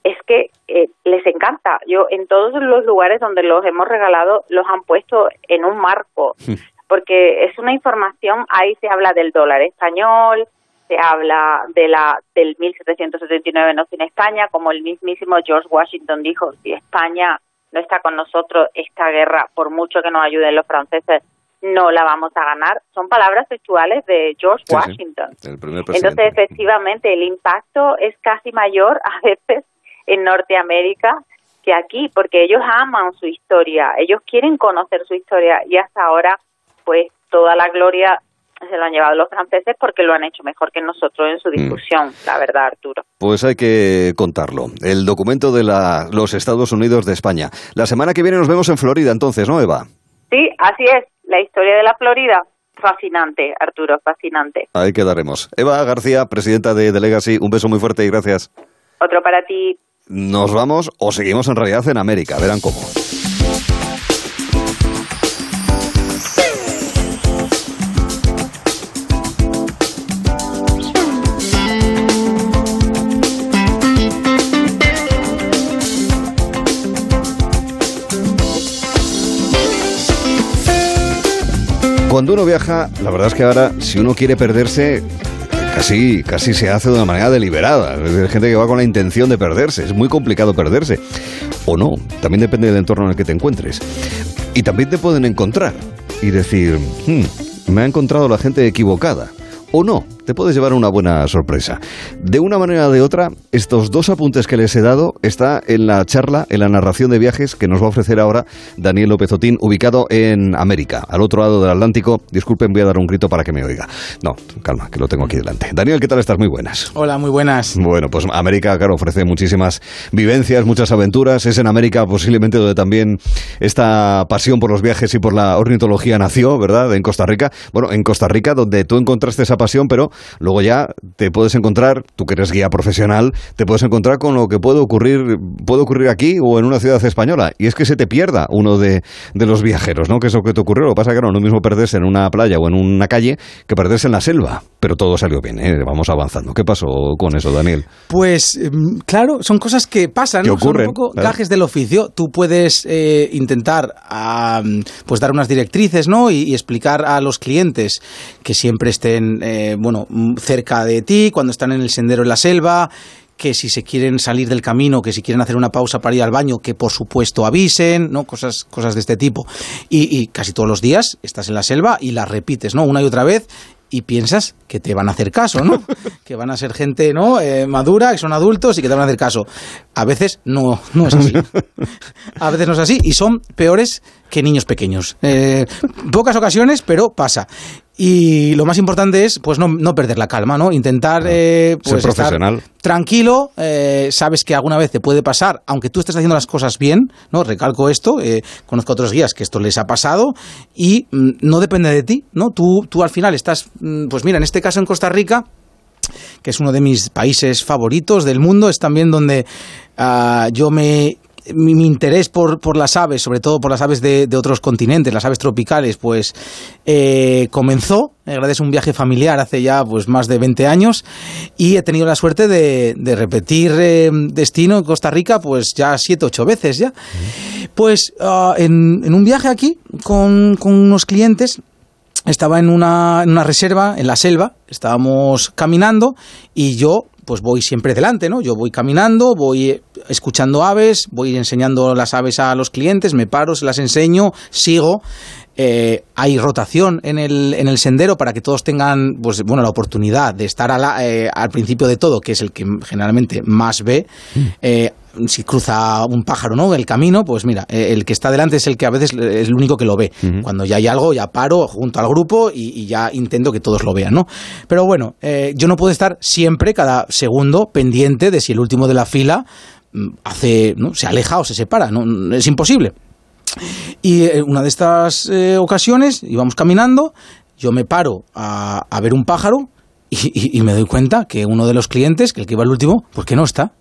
es que eh, les encanta. Yo en todos los lugares donde los hemos regalado los han puesto en un marco, porque es una información, ahí se habla del dólar español, se habla de la del 1779 no en España, como el mismísimo George Washington dijo, si España no está con nosotros, esta guerra, por mucho que nos ayuden los franceses, no la vamos a ganar. Son palabras textuales de George Washington. Entonces, efectivamente, el impacto es casi mayor a veces en Norteamérica que aquí, porque ellos aman su historia, ellos quieren conocer su historia y hasta ahora, pues toda la gloria se lo han llevado los franceses porque lo han hecho mejor que nosotros en su mm. discusión, la verdad, Arturo. Pues hay que contarlo. El documento de la, los Estados Unidos de España. La semana que viene nos vemos en Florida, entonces, ¿no, Eva? Sí, así es la historia de la Florida, fascinante, Arturo, fascinante. Ahí quedaremos. Eva García, presidenta de Delegacy, un beso muy fuerte y gracias. Otro para ti. Nos vamos o seguimos en realidad en América, verán cómo. Cuando uno viaja, la verdad es que ahora, si uno quiere perderse, casi, casi se hace de una manera deliberada. Hay gente que va con la intención de perderse. Es muy complicado perderse. O no, también depende del entorno en el que te encuentres. Y también te pueden encontrar y decir, hmm, me ha encontrado la gente equivocada. O no, te puedes llevar una buena sorpresa. De una manera o de otra, estos dos apuntes que les he dado está en la charla, en la narración de viajes que nos va a ofrecer ahora Daniel López Otín, ubicado en América, al otro lado del Atlántico. Disculpen, voy a dar un grito para que me oiga. No, calma, que lo tengo aquí delante. Daniel, ¿qué tal estás? Muy buenas. Hola, muy buenas. Bueno, pues América, claro, ofrece muchísimas vivencias, muchas aventuras. Es en América posiblemente donde también esta pasión por los viajes y por la ornitología nació, ¿verdad? En Costa Rica. Bueno, en Costa Rica donde tú encontraste esa pasión, pero luego ya te puedes encontrar, tú que eres guía profesional, te puedes encontrar con lo que puede ocurrir, puede ocurrir aquí o en una ciudad española. Y es que se te pierda uno de, los viajeros, ¿no? Que es lo que te ocurrió. Lo que pasa es que no, lo mismo perderse en una playa o en una calle que perderse en la selva. Pero todo salió bien, ¿eh? Vamos avanzando. ¿Qué pasó con eso, Daniel? Pues, em, claro, son cosas que pasan, que ocurren, son un poco gajes del oficio. Tú puedes eh, intentar pues dar unas directrices, ¿no? Y, explicar a los clientes que siempre estén, eh, bueno, cerca de ti, cuando están en el sendero en la selva, que si se quieren salir del camino, que si quieren hacer una pausa para ir al baño, que por supuesto avisen, ¿no? Cosas, cosas de este tipo. Y, y, casi todos los días estás en la selva y las repites, ¿no? Una y otra vez y piensas que te van a hacer caso, ¿no? [laughs] que van a ser gente ¿no? Eh, madura, que son adultos y que te van a hacer caso. A veces no, no es así. [laughs] A veces no es así y son peores que niños pequeños. Eh, pocas ocasiones, pero pasa. Y lo más importante es, pues, no, no perder la calma, ¿no? Intentar, eh, pues, estar tranquilo. Eh, sabes que alguna vez te puede pasar, aunque tú estés haciendo las cosas bien, ¿no? Recalco esto. Eh, conozco a otros guías que esto les ha pasado y mm, no depende de ti, ¿no? Tú, tú al final estás, mm, pues mira, en este caso en Costa Rica, que es uno de mis países favoritos del mundo, es también donde ah, yo me mi, interés por, por, las aves, sobre todo por las aves de, otros continentes, las aves tropicales, pues eh, comenzó gracias a un viaje familiar hace ya pues más de 20 años y he tenido la suerte de, repetir eh, destino en Costa Rica pues ya siete ocho veces ya. Pues ah, en, un viaje aquí con, con unos clientes estaba en una, en una reserva en la selva, estábamos caminando y yo pues voy siempre delante, ¿no? Yo voy caminando, voy escuchando aves, voy enseñando las aves a los clientes, me paro, se las enseño, sigo. Eh, hay rotación en el, en el sendero para que todos tengan pues, bueno, la oportunidad de estar eh, al principio de todo, que es el que generalmente más ve. Mm. Eh, si cruza un pájaro no el camino pues mira eh, el que está delante es el que a veces es el único que lo ve. Cuando ya hay algo ya paro junto al grupo y, ya intento que todos lo vean no pero bueno eh, yo no puedo estar siempre cada segundo pendiente de si el último de la fila mm, hace no se aleja o se separa no es imposible. Y eh, una de estas ocasiones íbamos caminando yo me paro a, ver un pájaro y, y, me doy cuenta que uno de los clientes, que el que iba el último, ¿por qué no está?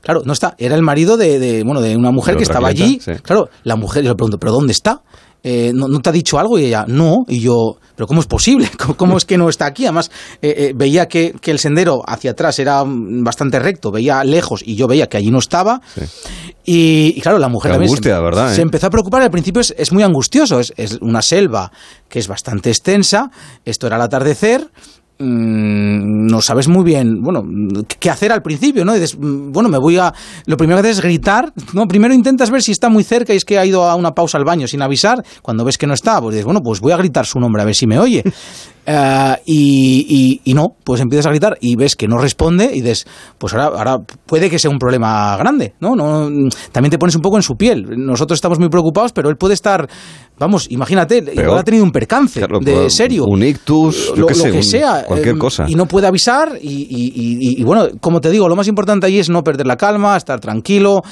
Claro, no está. Era el marido de, bueno, de una mujer que estaba allí. Claro, la mujer, yo le pregunto, ¿pero dónde está? Eh, ¿no, te ha dicho algo? Y ella, no. Y yo, ¿pero cómo es posible? [laughs] ¿Cómo, es que no está aquí? Además, eh, eh, veía que, el sendero hacia atrás era bastante recto, veía lejos y yo veía que allí no estaba. Y, claro, la mujer también se, ¿verdad, se, empezó a preocupar. Al principio es, es muy angustioso. Es, es, una selva que es bastante extensa. Esto era al atardecer. Mm, no sabes muy bien, bueno, qué hacer al principio, ¿no? dices, mm, bueno, me voy a... Lo primero que haces es gritar, ¿no? Primero intentas ver si está muy cerca y es que ha ido a una pausa al baño sin avisar. Cuando ves que no está, pues dices, bueno, pues voy a gritar su nombre a ver si me oye. [laughs] Eh, y, y, no, pues empiezas a gritar y ves que no responde y dices, pues ahora, ahora puede que sea un problema grande, ¿no? no También te pones un poco en su piel. Nosotros estamos muy preocupados, pero él puede estar, vamos, imagínate, igual ha tenido un percance de serio. Un ictus, lo, que, sea. Cualquier em, cosa. Y no puede avisar y, y bueno, como te digo, lo más importante ahí es no perder la calma, estar tranquilo,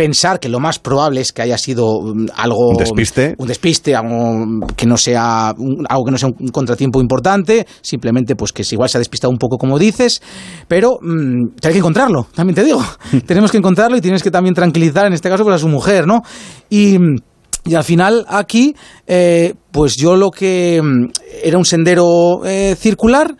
pensar que lo más probable es que haya sido mm, algo un despiste, un despiste, algo que no sea algo que no sea un contratiempo importante, simplemente pues que igual se ha despistado un poco como dices, pero mm, hay que encontrarlo, también te digo, [laughs] tenemos que encontrarlo y tienes que también tranquilizar en este caso pues a su mujer, ¿no? Y y al final aquí, eh, pues yo lo que mm, era un sendero eh, circular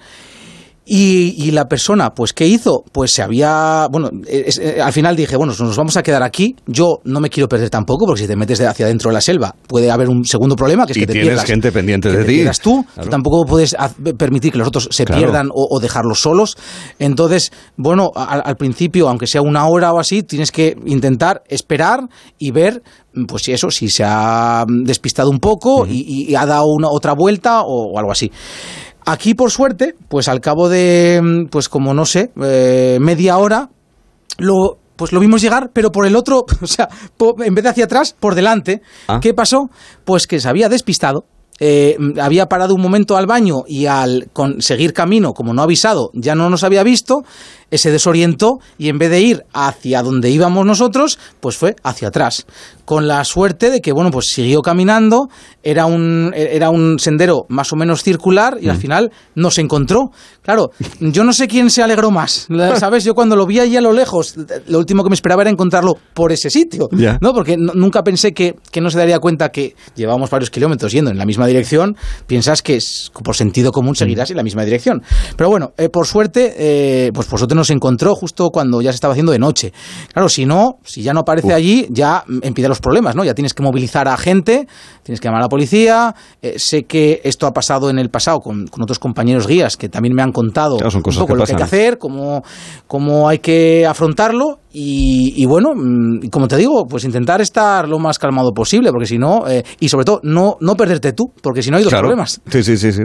y, la persona, pues, ¿qué hizo? Pues se había. Bueno, eh, al final dije, bueno, nos vamos a quedar aquí. Yo no me quiero perder tampoco, porque si te metes hacia adentro de la selva, puede haber un segundo problema, que es que te tienes gente pendiente de ti. tú. tampoco puedes permitir que los otros se pierdan o, dejarlos solos. Entonces, bueno, al, principio, aunque sea una hora o así, tienes que intentar esperar y ver pues si eso, si se ha despistado un poco y, ha dado una otra vuelta o algo así. Aquí, por suerte, pues al cabo de, mm, pues como no sé, eh, media hora, lo, pues lo vimos llegar, pero por el otro, [laughs] o sea, en vez de hacia atrás, por delante. Ah. ¿Qué pasó? Pues que se había despistado. Eh, había parado un momento al baño y al seguir camino, como no avisado, ya no nos había visto, se desorientó y en vez de ir hacia donde íbamos nosotros, pues fue hacia atrás. Con la suerte de que, bueno, pues siguió caminando, era un, era un sendero más o menos circular y al mm. final nos encontró. Claro, yo no sé quién se alegró más, [laughs] ¿sabes? Yo cuando lo vi allí a lo lejos, lo último que me esperaba era encontrarlo por ese sitio, ¿no? Porque nunca pensé que, no se daría cuenta que llevábamos varios kilómetros yendo en la misma dirección, piensas que por sentido común seguirás mm. en la misma dirección. Pero bueno, eh, por suerte, eh, pues vosotros nos encontró justo cuando ya se estaba haciendo de noche. Claro, si no, si ya no aparece allí, ya empiezan los problemas, ¿no? Ya tienes que movilizar a gente, tienes que llamar a la policía. Eh, sé que esto ha pasado en el pasado con, otros compañeros guías que también me han contado un poco lo que hay que hacer, cómo, cómo hay que afrontarlo y, bueno, mm, como te digo, pues intentar estar lo más calmado posible, porque si no, eh, y sobre todo, no, no perderte tú, porque si no hay dos problemas. Sí, sí, sí, sí.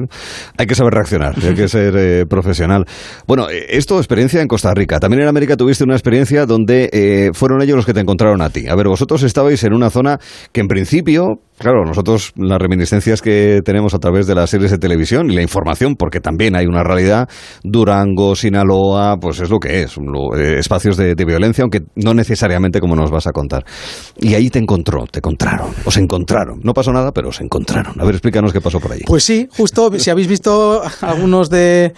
Hay que saber reaccionar, hay que [laughs] ser eh, profesional. Bueno, eh, esto experiencia en Costa Rica. También en América tuviste una experiencia donde fueron ellos los que te encontraron a ti. A ver, vosotros estabais en una zona que en principio Claro, nosotros las reminiscencias que tenemos a través de las series de televisión y la información, porque también hay una realidad, Durango, Sinaloa, pues es lo que es, espacios de violencia aunque no necesariamente como nos vas a contar. Y ahí te encontró, te encontraron, os encontraron. No pasó nada, pero os encontraron. A ver, explícanos qué pasó por allí. Pues sí, justo si habéis visto algunos de,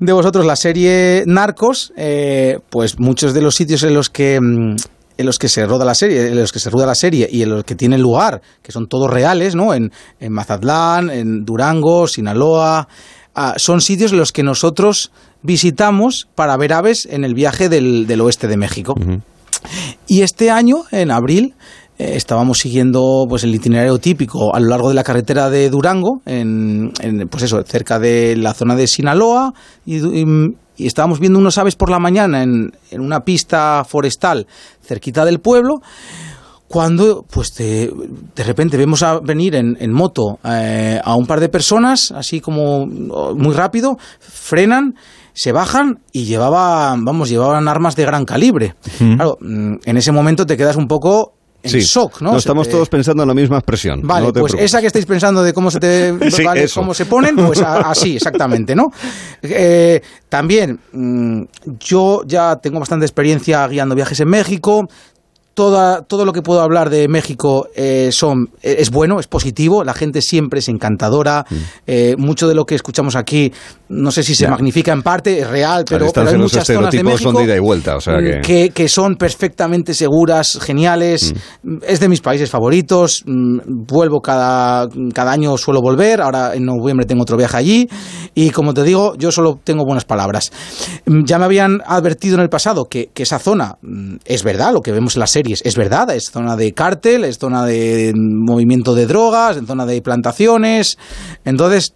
de vosotros la serie Narcos, eh, pues muchos de los sitios en los que mm, en los que se roda la serie, en los que se rueda la serie y en los que tienen lugar, que son todos reales, ¿no? En, en Mazatlán, en Durango, Sinaloa, ah, son sitios en los que nosotros visitamos para ver aves en el viaje del, oeste de México. Y este año, en abril, eh, estábamos siguiendo pues el itinerario típico a lo largo de la carretera de Durango, en, pues eso, cerca de la zona de Sinaloa, y, estábamos viendo unos aves por la mañana en, una pista forestal cerquita del pueblo cuando pues de, repente vemos a venir en, moto eh, a un par de personas, así como muy rápido, frenan se bajan y llevaban, vamos, llevaban armas de gran calibre. Claro, mm, en ese momento te quedas un poco en shock, ¿no? estamos todos pensando en la misma expresión. Vale, pues esa que estáis pensando de cómo se te [laughs] cómo se ponen, pues así, exactamente, ¿no? Eh, también, mm, yo ya tengo bastante experiencia guiando viajes en México, todo lo que puedo hablar de México eh, son, eh, es bueno, es positivo, la gente siempre es encantadora, mm. eh, mucho de lo que escuchamos aquí, no sé si se magnifica en parte, es real, pero, hay muchas zonas de México son de ida y vuelta, o sea mm, que... Que, son perfectamente seguras, geniales, mm. es de mis países favoritos, vuelvo cada, cada año, suelo volver, ahora en noviembre tengo otro viaje allí, y como te digo, yo solo tengo buenas palabras. Ya me habían advertido en el pasado que, que esa zona es verdad, lo que vemos en la serie, es verdad, es zona de cártel, es zona de movimiento de drogas, es zona de plantaciones. Entonces,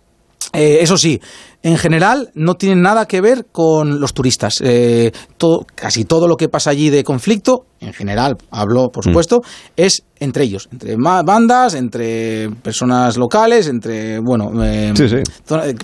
eh, eso sí, en general no tienen nada que ver con los turistas. Eh, todo, casi todo lo que pasa allí de conflicto, en general, hablo por mm. supuesto, es entre ellos, entre bandas, entre personas locales, entre, bueno, em,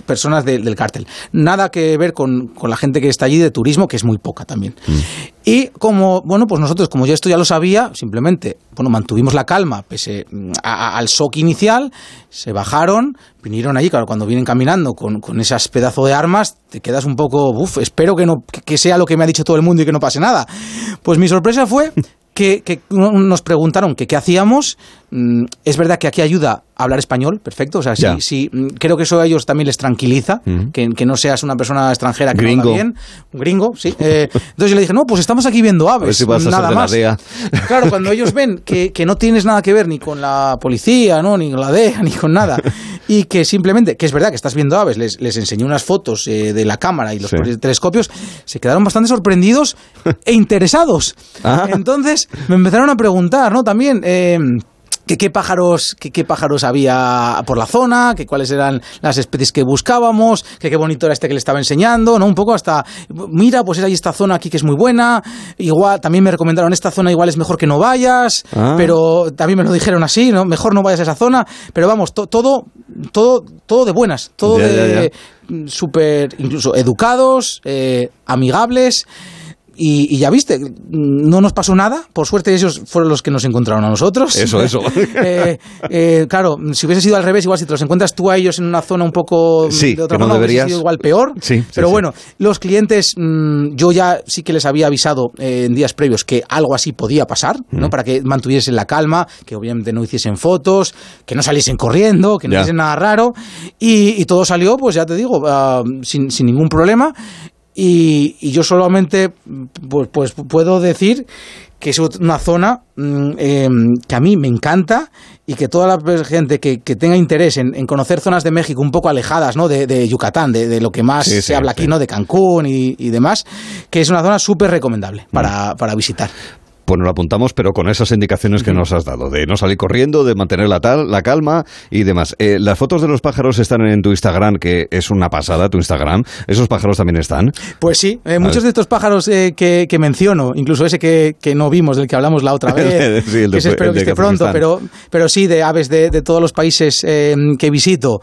personas del cártel. Nada que ver con, la gente que está allí de turismo, que es muy poca también. Mm. Y como, bueno, pues nosotros, como ya esto ya lo sabía, simplemente, bueno, mantuvimos la calma pese mm, al shock inicial, se bajaron, vinieron allí, claro, cuando vienen caminando con, con esas pedazos de armas, te quedas un poco, uff, espero que, no, que sea lo que me ha dicho todo el mundo y que no pase nada. Pues mi sorpresa fue [laughs] que, que nos preguntaron que qué hacíamos. Mm, es verdad que aquí ayuda hablar español, perfecto. O sea, sí, mm, creo que eso a ellos también les tranquiliza, que, no seas una persona extranjera que gringo. no bien. Un gringo, sí. Eh, [laughs] entonces yo le dije, no, pues estamos aquí viendo aves. nada más. [laughs] Claro, cuando ellos ven que, no tienes nada que ver ni con la policía, ¿no? ni con la DEA, ni con nada, y que simplemente, que es verdad que estás viendo aves, les, les enseñé unas fotos eh, de la cámara y los telescopios, se quedaron bastante sorprendidos e interesados. [laughs] Entonces me empezaron a preguntar, ¿no? También. Eh, qué pájaros, qué, pájaros había por la zona, que cuáles eran las especies que buscábamos, que qué bonito era este que le estaba enseñando, ¿no? Un poco hasta, mira, pues hay esta zona aquí que es muy buena, igual, también me recomendaron esta zona igual es mejor que no vayas, ah. pero también me lo dijeron así, ¿no? Mejor no vayas a esa zona, pero vamos, todo, todo, todo de buenas, todo de súper, incluso educados, eh, amigables. Y, ya viste, no nos pasó nada. Por suerte ellos fueron los que nos encontraron a nosotros. Eso, [laughs] eso. Eh, eh, claro, si hubiese sido al revés, igual si te los encuentras tú a ellos en una zona un poco sí, de otra que no forma, deberías... sido igual peor. Sí, Pero bueno, los clientes, mm, yo ya sí que les había avisado eh, en días previos que algo así podía pasar, ¿no? Mm. Para que mantuviesen la calma, que obviamente no hiciesen fotos, que no saliesen corriendo, que no hiciesen nada raro. Y, y todo salió, pues ya te digo, ah, sin, sin ningún problema. Y, y yo solamente pues, pues puedo decir que es una zona mm, eh, que a mí me encanta y que toda la gente que, que tenga interés en, en conocer zonas de México un poco alejadas ¿no? de, de Yucatán, de, de lo que más Sí, se sí, habla sí. aquí, ¿no? de Cancún y, y demás, que es una zona súper recomendable Mm. para, para visitar. Bueno, lo apuntamos, pero con esas indicaciones que nos has dado, de no salir corriendo, de mantener la, tal, la calma y demás. Eh, las fotos de los pájaros están en tu Instagram, que es una pasada, tu Instagram. ¿Esos pájaros también están? Pues sí, eh, muchos de estos pájaros eh, que, que menciono, incluso ese que, que no vimos, del que hablamos la otra [laughs] vez, Sí, el de- que espero el que esté pronto, pero, pero sí, de aves de, de todos los países que visito,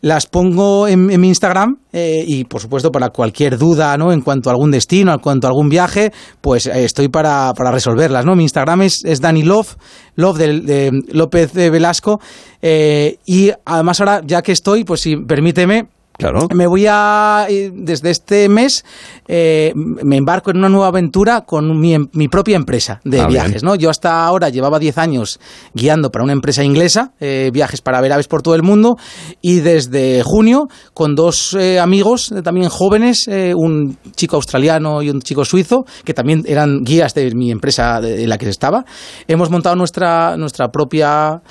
las pongo en, en mi Instagram y, por supuesto, para cualquier duda ¿no? en cuanto a algún destino, en cuanto a algún viaje, pues estoy para, para resolverlas. ¿no? Mi Instagram es, es Dani Love, Love de, de López de Velasco, eh, y además ahora, ya que estoy, pues si permíteme, Claro. me voy a, eh, desde este mes, eh, me embarco en una nueva aventura con mi, em- mi propia empresa de Ah, bien. viajes. ¿no? Yo hasta ahora llevaba 10 años guiando para una empresa inglesa, eh, viajes para ver aves por todo el mundo, y desde junio, con dos eh, amigos también jóvenes, un chico australiano y un chico suizo, que también eran guías de mi empresa de, la que estaba, hemos montado nuestra, nuestra propia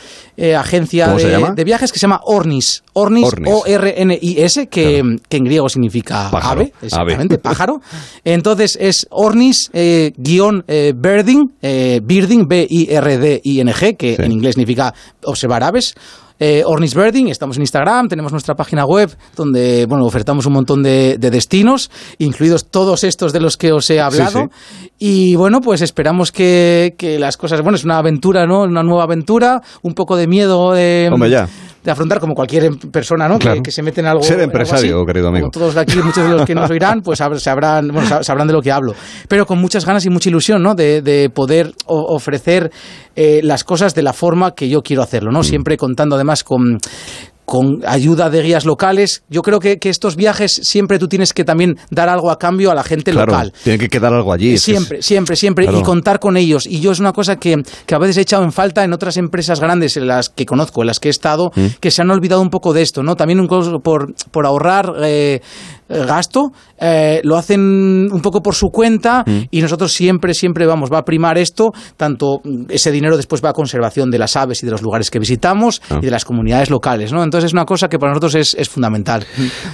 agencia ¿Cómo se de, viajes que se llama Ornis. Ornis, Ornis. O-R-N-I-S, que, que en griego significa Pájaro, ave, ave. exactamente, [laughs] pájaro. Entonces es Ornis eh, guion eh, birding, eh, birding, B-I-R-D-I-N-G, que Sí. en inglés significa observar aves. Eh, Ornis Birding, estamos en Instagram, tenemos nuestra página web donde bueno, ofertamos un montón de, de destinos, incluidos todos estos de los que os he hablado. Y bueno, pues esperamos que, que las cosas, bueno, es una aventura, ¿no? Una nueva aventura, un poco de miedo de, Hombre, ya. De afrontar como cualquier em- persona, ¿no? Claro. Que, que se mete en algo. Ser algo empresario, así. querido amigo. Como todos de aquí, muchos de los que nos oirán, pues sab- sabrán, bueno, sab- sabrán de lo que hablo. Pero con muchas ganas y mucha ilusión, ¿no? De, de poder ofrecer eh, las cosas de la forma que yo quiero hacerlo, Mm. ¿no? Siempre contando además con con ayuda de guías locales. Yo creo que, que estos viajes siempre tú tienes que también dar algo a cambio a la gente Claro, local. tiene que quedar algo allí. es- Siempre, siempre, siempre. Claro. Y contar con ellos. Y yo es una cosa que, que a veces he echado en falta en otras empresas grandes en las que conozco, en las que he estado, Mm. que se han olvidado un poco de esto, ¿no? También un poco por, por ahorrar eh, eh, gasto, eh, lo hacen un poco por su cuenta Mm. y nosotros siempre, siempre vamos, va a primar esto, tanto ese dinero después va a conservación de las aves y de los lugares que visitamos Ah. y de las comunidades locales, ¿no? Entonces es una cosa que para nosotros es, es fundamental.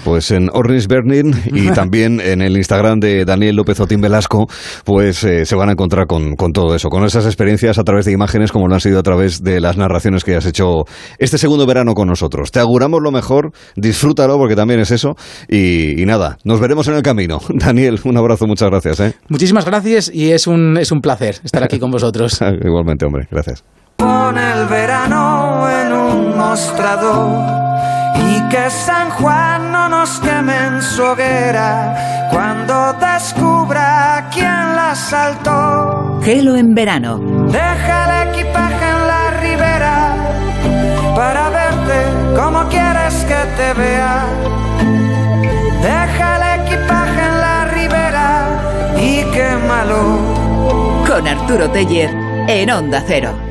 Pues en Ornis Bernin y [laughs] también en el Instagram de Daniel López Otín Velasco, pues eh, se van a encontrar con, con todo eso, con esas experiencias a través de imágenes como lo han sido a través de las narraciones que has hecho este segundo verano con nosotros. Te auguramos lo mejor, disfrútalo porque también es eso y, y nada, nos veremos en el camino. [laughs] Daniel, un abrazo, muchas gracias. ¿eh? Muchísimas gracias y es un, es un placer estar aquí con vosotros. [laughs] Igualmente, hombre, gracias. Pon el verano en un mostrador y que San Juan no nos queme en su hoguera cuando descubra quién la saltó. Gelo en verano. Deja el equipaje en la ribera para verte como quieres que te vea. Deja el equipaje en la ribera y quémalo. Con Arturo Teller en Onda Cero.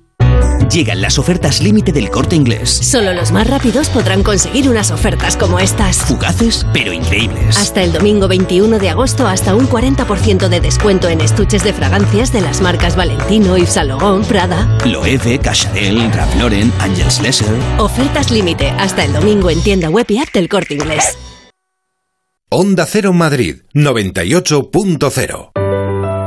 Llegan las ofertas límite del corte inglés. Solo los más rápidos podrán conseguir unas ofertas como estas. Fugaces, pero increíbles. Hasta el domingo 21 de agosto, hasta un 40% de descuento en estuches de fragancias de las marcas Valentino, Yves Saint Laurent, Prada. Loewe, Cacharel, Ralph Lauren, Angels Lesser. Ofertas límite hasta el domingo en tienda web y app del corte inglés. Onda Cero Madrid 98.0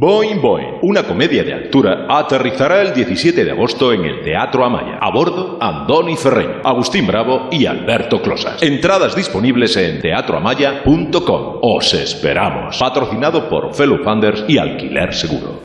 Boing Boing, una comedia de altura, aterrizará el 17 de agosto en el Teatro Amaya. A bordo, Andoni Ferreño, Agustín Bravo y Alberto Closas. Entradas disponibles en teatroamaya.com. Os esperamos. Patrocinado por Fellow Funders y Alquiler Seguro.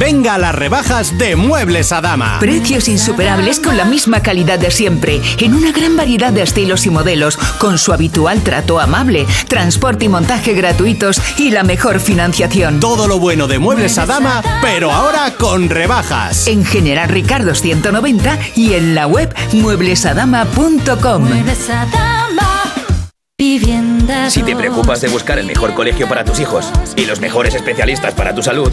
Venga a las rebajas de Muebles a Dama. Precios insuperables con la misma calidad de siempre, en una gran variedad de estilos y modelos, con su habitual trato amable, transporte y montaje gratuitos y la mejor financiación. Todo lo bueno de Muebles a Dama, pero ahora con rebajas. En General Ricardo 190 y en la web mueblesadama.com. Si te preocupas de buscar el mejor colegio para tus hijos y los mejores especialistas para tu salud,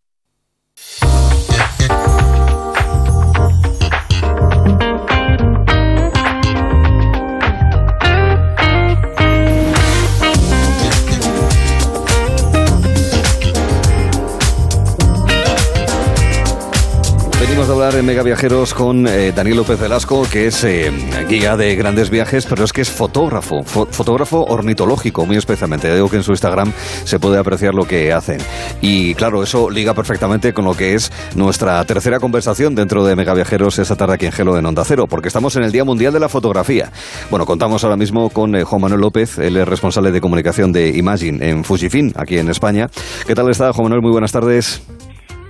De hablar en Mega Viajeros con eh, Daniel López Velasco, que es eh, guía de grandes viajes, pero es que es fotógrafo, fo- fotógrafo ornitológico, muy especialmente. Digo que en su Instagram se puede apreciar lo que hacen. Y claro, eso liga perfectamente con lo que es nuestra tercera conversación dentro de Mega Viajeros esta tarde aquí en Gelo en Onda Cero, porque estamos en el Día Mundial de la Fotografía. Bueno, contamos ahora mismo con eh, Juan Manuel López, él es responsable de comunicación de Imagine en Fujifilm, aquí en España. ¿Qué tal está, Juan Manuel? Muy buenas tardes.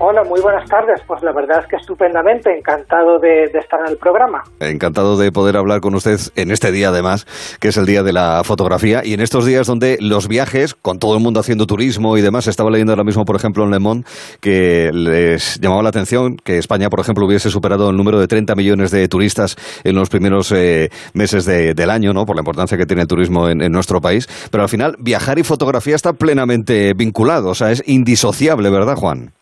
Hola, muy buenas tardes. Pues la verdad es que estupendamente, encantado de, estar en el programa. Encantado de poder hablar con usted en este día, además, que es el día de la fotografía y en estos días donde los viajes, con todo el mundo haciendo turismo y demás, estaba leyendo ahora mismo, por ejemplo, en Le Monde, que les llamaba la atención que España, por ejemplo, hubiese superado el número de 30 millones de turistas en los primeros eh, meses de- del año, ¿no? Por la importancia que tiene el turismo en, en nuestro país. Pero al final, viajar y fotografía está plenamente vinculado, o sea, es indisociable, ¿verdad, Juan?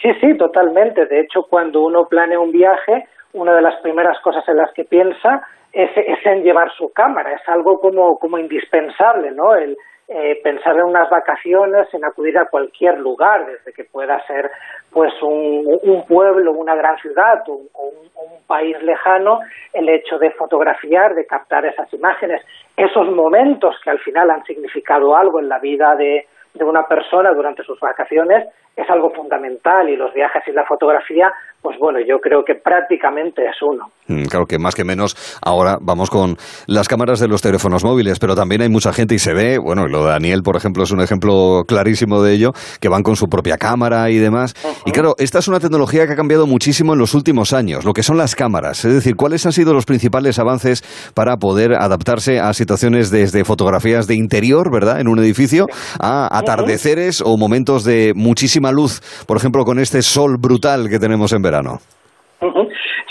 Sí, sí, totalmente. De hecho, cuando uno planea un viaje, una de las primeras cosas en las que piensa es, en llevar su cámara. Es algo como, como indispensable, ¿no? El eh, pensar en unas vacaciones, en acudir a cualquier lugar, desde que pueda ser pues un, un pueblo, una gran ciudad o, o un, un país lejano, el hecho de fotografiar, de captar esas imágenes, esos momentos que al final han significado algo en la vida de, de una persona durante sus vacaciones es algo fundamental y los viajes y la fotografía, pues bueno, yo creo que prácticamente es uno. Mm, Claro que más que menos ahora vamos con las cámaras de los teléfonos móviles, pero también hay mucha gente y se ve, bueno, lo de Daniel, por ejemplo, es un ejemplo clarísimo de ello, que van con su propia cámara y demás. Y claro, esta es una tecnología que ha cambiado muchísimo en los últimos años, lo que son las cámaras. Es decir, ¿cuáles han sido los principales avances para poder adaptarse a situaciones desde fotografías de interior, ¿verdad?, en un edificio, a atardeceres o momentos de muchísima luz, por ejemplo, con este sol brutal que tenemos en verano?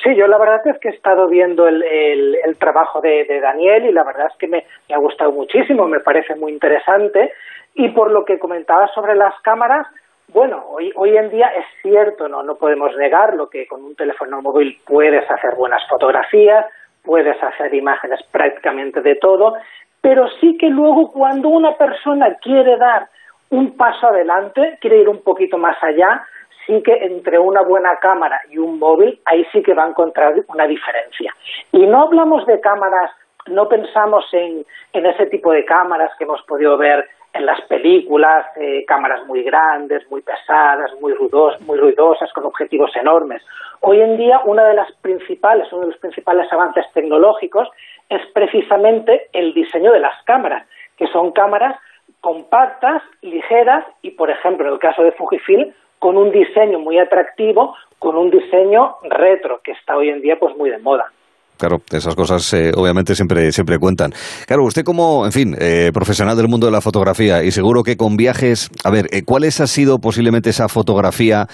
Sí, yo la verdad es que he estado viendo el, el, trabajo de, Daniel y la verdad es que me, me, ha gustado muchísimo, me parece muy interesante. Y por lo que comentaba sobre las cámaras, bueno, hoy, hoy en día es cierto, no, no podemos negarlo, que con un teléfono móvil puedes hacer buenas fotografías, puedes hacer imágenes prácticamente de todo, pero sí que luego cuando una persona quiere dar un paso adelante, quiere ir un poquito más allá, sí que entre una buena cámara y un móvil, ahí sí que va a encontrar una diferencia. Y no hablamos de cámaras, no pensamos en, en ese tipo de cámaras que hemos podido ver en las películas, eh, cámaras muy grandes, muy pesadas, muy, ruidos, muy ruidosas, con objetivos enormes. Hoy en día, una de las principales, uno de los principales avances tecnológicos es precisamente el diseño de las cámaras, que son cámaras compactas, ligeras y, por ejemplo, en el caso de Fujifilm, con un diseño muy atractivo, con un diseño retro, que está hoy en día pues muy de moda. Claro, esas cosas eh, obviamente siempre, siempre cuentan. Claro, usted como, en fin, eh, profesional del mundo de la fotografía y seguro que con viajes, a ver, eh, ¿cuál ha sido posiblemente esa fotografía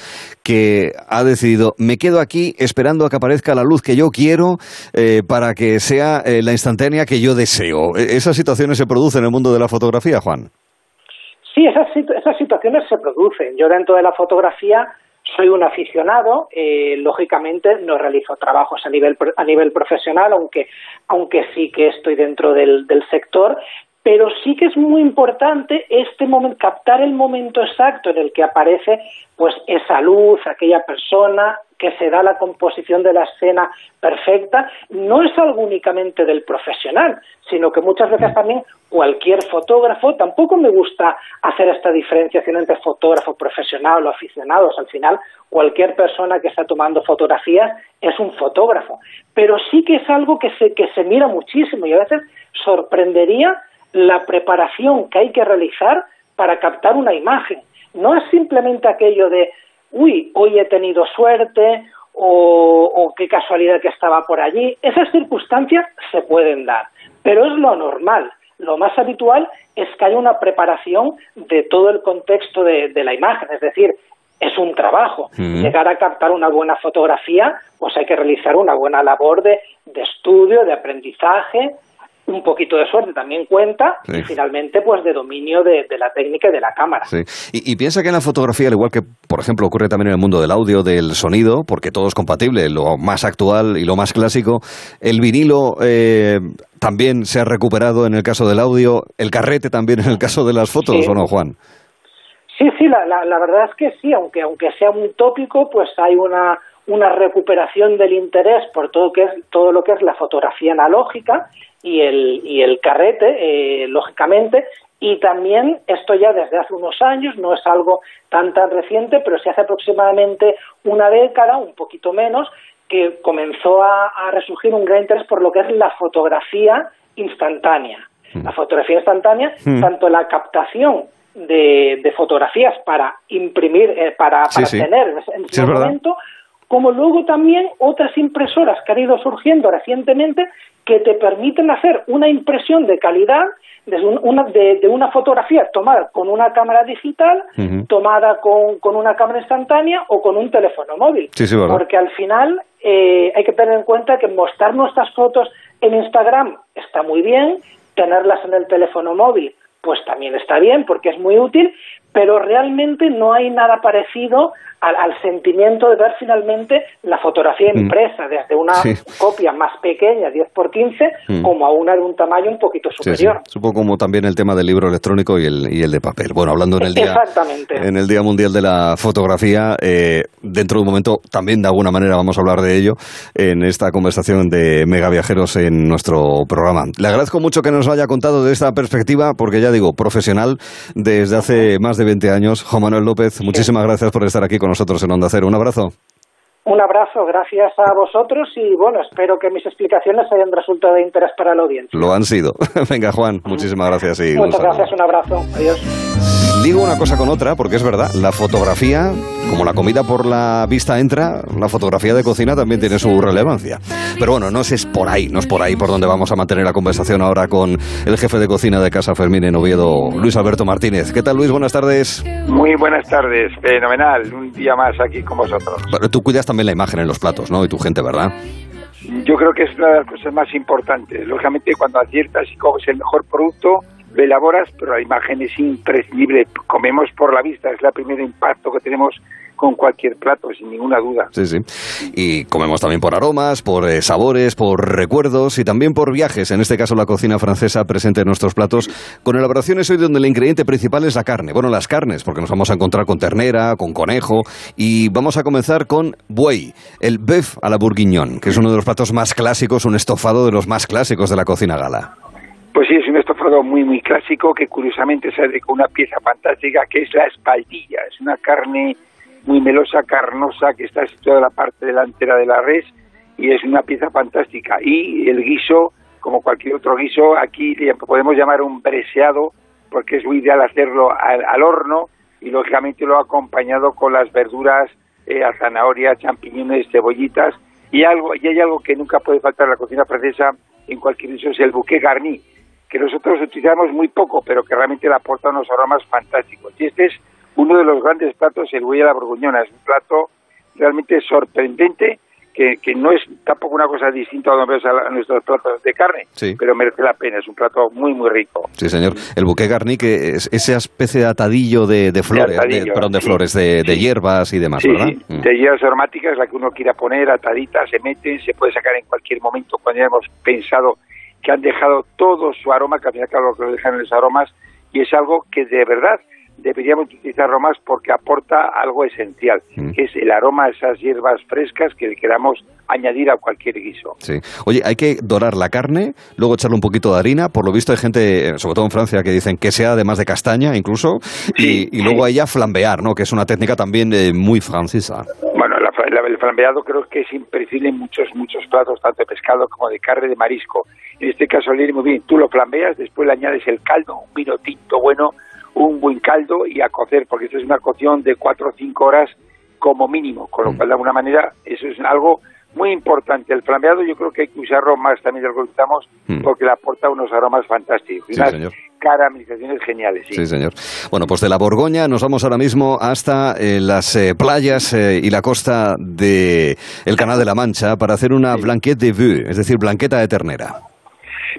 que ha decidido, me quedo aquí esperando a que aparezca la luz que yo quiero para que sea la instantánea que yo deseo? E, ¿Esas situaciones se producen en el mundo de la fotografía, Juan? Sí, esas situaciones se producen. Yo dentro de la fotografía soy un aficionado, eh, lógicamente no realizo trabajos a nivel, a nivel profesional, aunque, aunque sí que estoy dentro del, del sector, pero sí que es muy importante este momento, captar el momento exacto en el que aparece pues esa luz, aquella persona, que se da la composición de la escena perfecta, no es algo únicamente del profesional, sino que muchas veces también cualquier fotógrafo, tampoco me gusta hacer esta diferenciación entre fotógrafo profesional o aficionados, al final cualquier persona que está tomando fotografías es un fotógrafo, pero sí que es algo que se, que se mira muchísimo y a veces sorprendería la preparación que hay que realizar para captar una imagen. No es simplemente aquello de, uy, hoy he tenido suerte o, o qué casualidad que estaba por allí. Esas circunstancias se pueden dar, pero es lo normal. Lo más habitual es que haya una preparación de todo el contexto de, la imagen, es decir, es un trabajo. Llegar a captar una buena fotografía, pues hay que realizar una buena labor de, de estudio, de aprendizaje, un poquito de suerte también cuenta y finalmente pues de dominio de, la técnica y de la cámara. Y, piensa que en la fotografía, al igual que por ejemplo ocurre también en el mundo del audio, del sonido, porque todo es compatible, lo más actual y lo más clásico, el vinilo eh, también se ha recuperado en el caso del audio, el carrete también en el caso de las fotos, ¿o no, Juan? Sí, sí, la, la, verdad es que sí, aunque, aunque sea un tópico, pues hay una, una recuperación del interés por todo, que es, todo lo que es la fotografía analógica y el, y el carrete, eh, lógicamente, y también esto ya desde hace unos años, no es algo tan tan reciente, pero se hace aproximadamente una década, un poquito menos, que comenzó a, resurgir un gran interés por lo que es la fotografía instantánea. Mm. La fotografía instantánea, mm. tanto la captación de, de, fotografías para imprimir, eh, para, para tener en ese momento, como luego también otras impresoras que han ido surgiendo recientemente que te permiten hacer una impresión de calidad de una, de, una fotografía tomada con una cámara digital, tomada con, con, una cámara instantánea o con un teléfono móvil. Porque al final eh, hay que tener en cuenta que mostrar nuestras fotos en Instagram está muy bien, tenerlas en el teléfono móvil pues también está bien porque es muy útil, pero realmente no hay nada parecido al, sentimiento de ver finalmente la fotografía mm. impresa desde una copia más pequeña, 10 por 15, mm. como a una de un tamaño un poquito superior. Supongo como también el tema del libro electrónico y el, y el de papel. Bueno, hablando en el día, en el día Mundial de la Fotografía, eh, dentro de un momento también de alguna manera vamos a hablar de ello en esta conversación de Mega Viajeros en nuestro programa. Le agradezco mucho que nos haya contado de esta perspectiva, porque ya digo, profesional desde hace más de 20 años. Juan Manuel López, muchísimas gracias por estar aquí con nosotros en Onda Cero. Un abrazo. Un abrazo, gracias a vosotros y bueno, espero que mis explicaciones hayan resultado de interés para la audiencia. Lo han sido. [laughs] Venga, Juan, muchísimas gracias y Muchas gracias, un abrazo. Adiós. Ligo una cosa con otra, porque es verdad, la fotografía, como la comida por la vista entra, la fotografía de cocina también tiene su relevancia. Pero bueno, no es por ahí, no es por ahí por donde vamos a mantener la conversación ahora con el jefe de cocina de Casa Fermín en Oviedo, Luis Alberto Martínez. ¿Qué tal, Luis? Buenas tardes. Muy buenas tardes, fenomenal. Un día más aquí con vosotros. Bueno, tú cuidas también la imagen en los platos, ¿no? Y tu gente, ¿verdad? Yo creo que es una de las cosas más importantes. Lógicamente, cuando aciertas y coges el mejor producto, lo elaboras, pero la imagen es imprescindible. Comemos por la vista, es el primer impacto que tenemos con cualquier plato, sin ninguna duda. Sí, sí. Y comemos también por aromas, por eh, sabores, por recuerdos y también por viajes. En este caso, la cocina francesa presente en nuestros platos con elaboraciones hoy donde el ingrediente principal es la carne. Bueno, las carnes, porque nos vamos a encontrar con ternera, con conejo y vamos a comenzar con buey, el bœuf a la bourguignon, que es uno de los platos más clásicos, un estofado de los más clásicos de la cocina gala. Pues sí, es un estofado muy, muy clásico que curiosamente sale con una pieza fantástica que es la espaldilla. Es una carne muy melosa, carnosa, que está situada en la parte delantera de la res y es una pieza fantástica. Y el guiso, como cualquier otro guiso, aquí podemos llamar un breseado porque es muy ideal hacerlo al, al horno y lógicamente lo ha acompañado con las verduras, eh, a zanahoria, champiñones, cebollitas y algo y hay algo que nunca puede faltar en la cocina francesa en cualquier guiso es el bouquet garni que nosotros utilizamos muy poco pero que realmente le aporta unos aromas fantásticos y este es uno de los grandes platos, el buey a la borgoñona. Es un plato realmente sorprendente, que, que no es tampoco una cosa distinta a, a nuestros platos de carne, Sí. pero merece la pena. Es un plato muy, muy rico. Sí, señor. El bouquet garni, que es esa especie de atadillo de, de flores, atadillo, perdón, de sí. flores, de, de hierbas y demás, ¿verdad? sí. Mm. De hierbas aromáticas, la que uno quiera poner, atadita, se meten, se puede sacar en cualquier momento cuando ya hemos pensado que han dejado todo su aroma, que al final claro, lo que dejan los aromas, y es algo que de verdad deberíamos utilizarlo más porque aporta algo esencial, Mm. que es el aroma a esas hierbas frescas que queramos añadir a cualquier guiso. Sí. Oye, hay que dorar la carne, luego echarle un poquito de harina. Por lo visto hay gente, eh, sobre todo en Francia, que dicen que sea además de castaña incluso. y, y luego a ella flambear, ¿no? Que es una técnica también eh, muy francesa. Bueno, la el flambeado creo que es imprescindible en muchos, muchos platos, tanto de pescado como de carne, de marisco. En este caso, le muy bien. Tú lo flambeas, después le añades el caldo, un vino tinto bueno, un buen caldo y a cocer, porque esto es una cocción de cuatro o cinco horas como mínimo, con lo cual de alguna manera eso es algo muy importante. El flambeado yo creo que hay que usarlo más también de lo que usamos Mm. porque le aporta unos aromas fantásticos, y Sí, unas señor. caramelizaciones geniales. Sí. Sí, señor. Bueno, pues de la Borgoña nos vamos ahora mismo hasta eh, las eh, playas eh, y la costa de el Canal de la Mancha para hacer una blanquette de vue, es decir, blanqueta de ternera.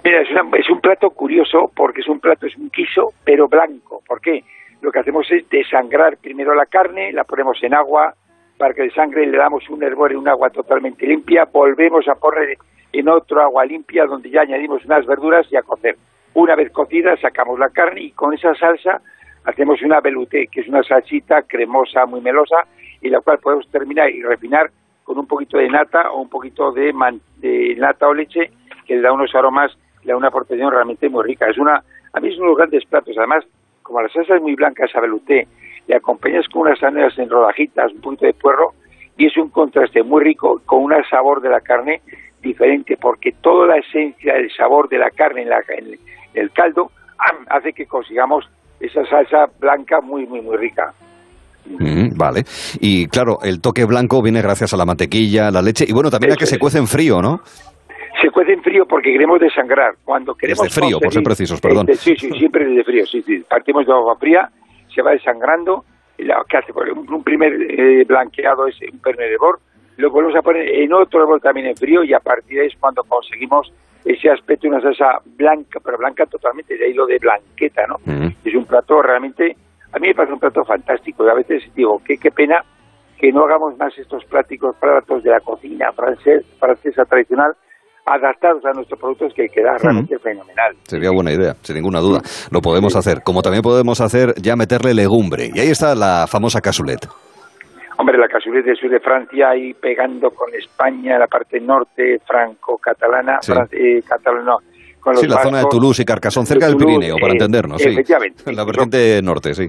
Mira, es, una- es un plato curioso porque es un plato, es un guiso, pero blanco. ¿Por qué? Lo que hacemos es desangrar primero la carne, la ponemos en agua para que desangre, le damos un hervor en un agua totalmente limpia, volvemos a poner en otro agua limpia donde ya añadimos unas verduras y a cocer. Una vez cocida sacamos la carne y con esa salsa hacemos una velouté, que es una salsita cremosa, muy melosa, y la cual podemos terminar y refinar con un poquito de nata o un poquito de, man- de nata o leche que le da unos aromas, le da una aportación realmente muy rica. Es una, a mí es uno de los grandes platos. Además, como la salsa es muy blanca, esa velouté, le acompañas con unas zanahorias en rodajitas, un poquito de puerro, y es un contraste muy rico con un sabor de la carne diferente, porque toda la esencia del sabor de la carne en, la, en el caldo hace que consigamos esa salsa blanca muy, muy, muy rica. Mm, vale. Y claro, el toque blanco viene gracias a la mantequilla, la leche y bueno, también a que se cuece en frío, ¿no? Se cuece en frío porque queremos desangrar. Cuando queremos Desde frío, por ser precisos, perdón. Eh, sí, sí, siempre desde frío, sí, sí. Partimos de agua fría, se va desangrando, la que hace por un, un primer eh, blanqueado es un primer hervor, lo volvemos a poner en otro hervor también en frío y a partir de ahí es cuando conseguimos ese aspecto de una salsa blanca, pero blanca totalmente, de ahí lo de blanqueta, ¿no? Es un plato realmente, a mí me parece un plato fantástico y a veces digo, qué, qué pena que no hagamos más estos pláticos platos de la cocina francés, francesa tradicional adaptados a nuestros productos que queda realmente fenomenal. Sería buena idea, sin ninguna duda. Lo podemos hacer. Como también podemos hacer ya meterle legumbre. Y ahí está la famosa cassoulet. Hombre, la cassoulet del sur de Francia ahí pegando con España, la parte norte franco-catalana, Sí. eh, catalano, con los Sí, la zona de. Toulouse y Carcassonne, cerca De del Pirineo, para eh, entendernos, sí. Efectivamente. [laughs] La vertiente norte, sí.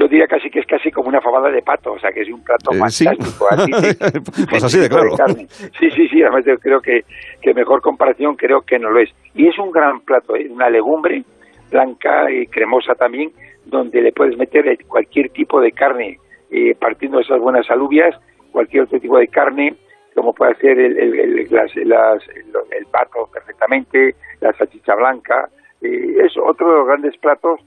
Yo diría casi que es casi como una fabada de pato, o sea que es un plato Eh, sí. fantástico. así, [laughs] sí. Pues así de [laughs] claro. Sí, sí, sí, además yo creo que, que mejor comparación creo que no lo es. Y es un gran plato, ¿eh? una legumbre blanca y cremosa también, donde le puedes meter cualquier tipo de carne eh, partiendo de esas buenas alubias, cualquier otro tipo de carne, como puede ser el, el, pato perfectamente, la salchicha blanca, eh, es otro de los grandes platos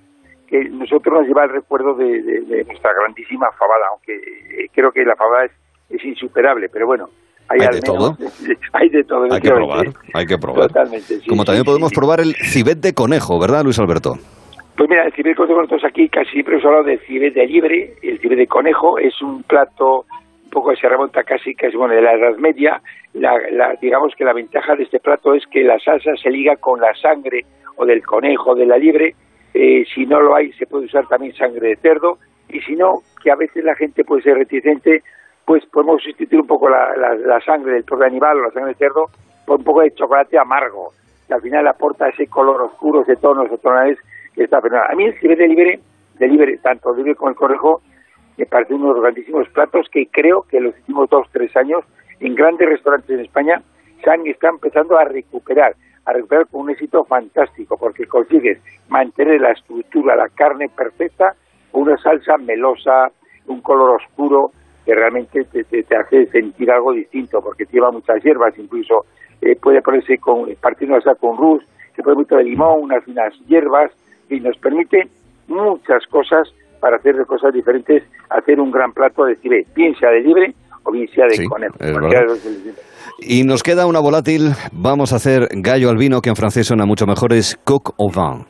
que nosotros nos lleva el recuerdo de, nuestra grandísima fabada, aunque eh, creo que la fabada es, es insuperable, pero bueno, hay, de todo. [laughs] Hay de todo. Hay que probar, hay que probar. Totalmente, Como también podemos probar el cibet de conejo, ¿verdad, Luis Alberto? Pues mira, el cibet de conejo, nosotros aquí casi siempre hemos hablado del cibet de libre, el cibet de conejo es un plato un poco que se remonta casi, casi bueno, de la Edad Media. La, digamos que la ventaja de este plato es que la salsa se liga con la sangre o del conejo, de la libre. Eh, si no lo hay, se puede usar también sangre de cerdo. Y si no, que a veces la gente puede ser reticente, pues podemos sustituir un poco la, la, sangre del propio animal o la sangre de cerdo por un poco de chocolate amargo, que al final aporta ese color oscuro, ese tono, ese tonales que está fenomenal. A mí el ciber de libre, de libre, tanto el libre como el conejo, me parece uno de los grandísimos platos que creo que en los últimos dos, tres años, en grandes restaurantes en España, se han, están empezando a recuperar, a recuperar con un éxito fantástico, porque consigues mantener la estructura, la carne perfecta, una salsa melosa, un color oscuro, que realmente te, hace sentir algo distinto, porque lleva muchas hierbas, incluso eh, puede ponerse con, partiendo sea con rus, se puede mucho de limón, unas finas hierbas, y nos permite muchas cosas para hacer cosas diferentes, hacer un gran plato de cibé, bien sea de libre sea de conejo. Y nos queda una volátil, vamos a hacer gallo al vino, que en francés suena mucho mejor, es coq au vin.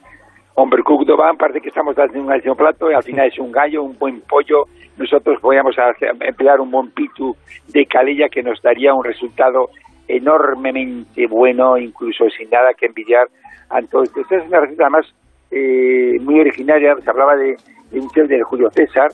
Hombre, coq au vin, parece que estamos haciendo un plato y al final es un gallo, un buen pollo nosotros podríamos emplear un buen pitu de calella que nos daría un resultado enormemente bueno, incluso sin nada que envidiar a todo esto. Esta es una receta además eh, muy originaria, se hablaba de, un chef de Julio César,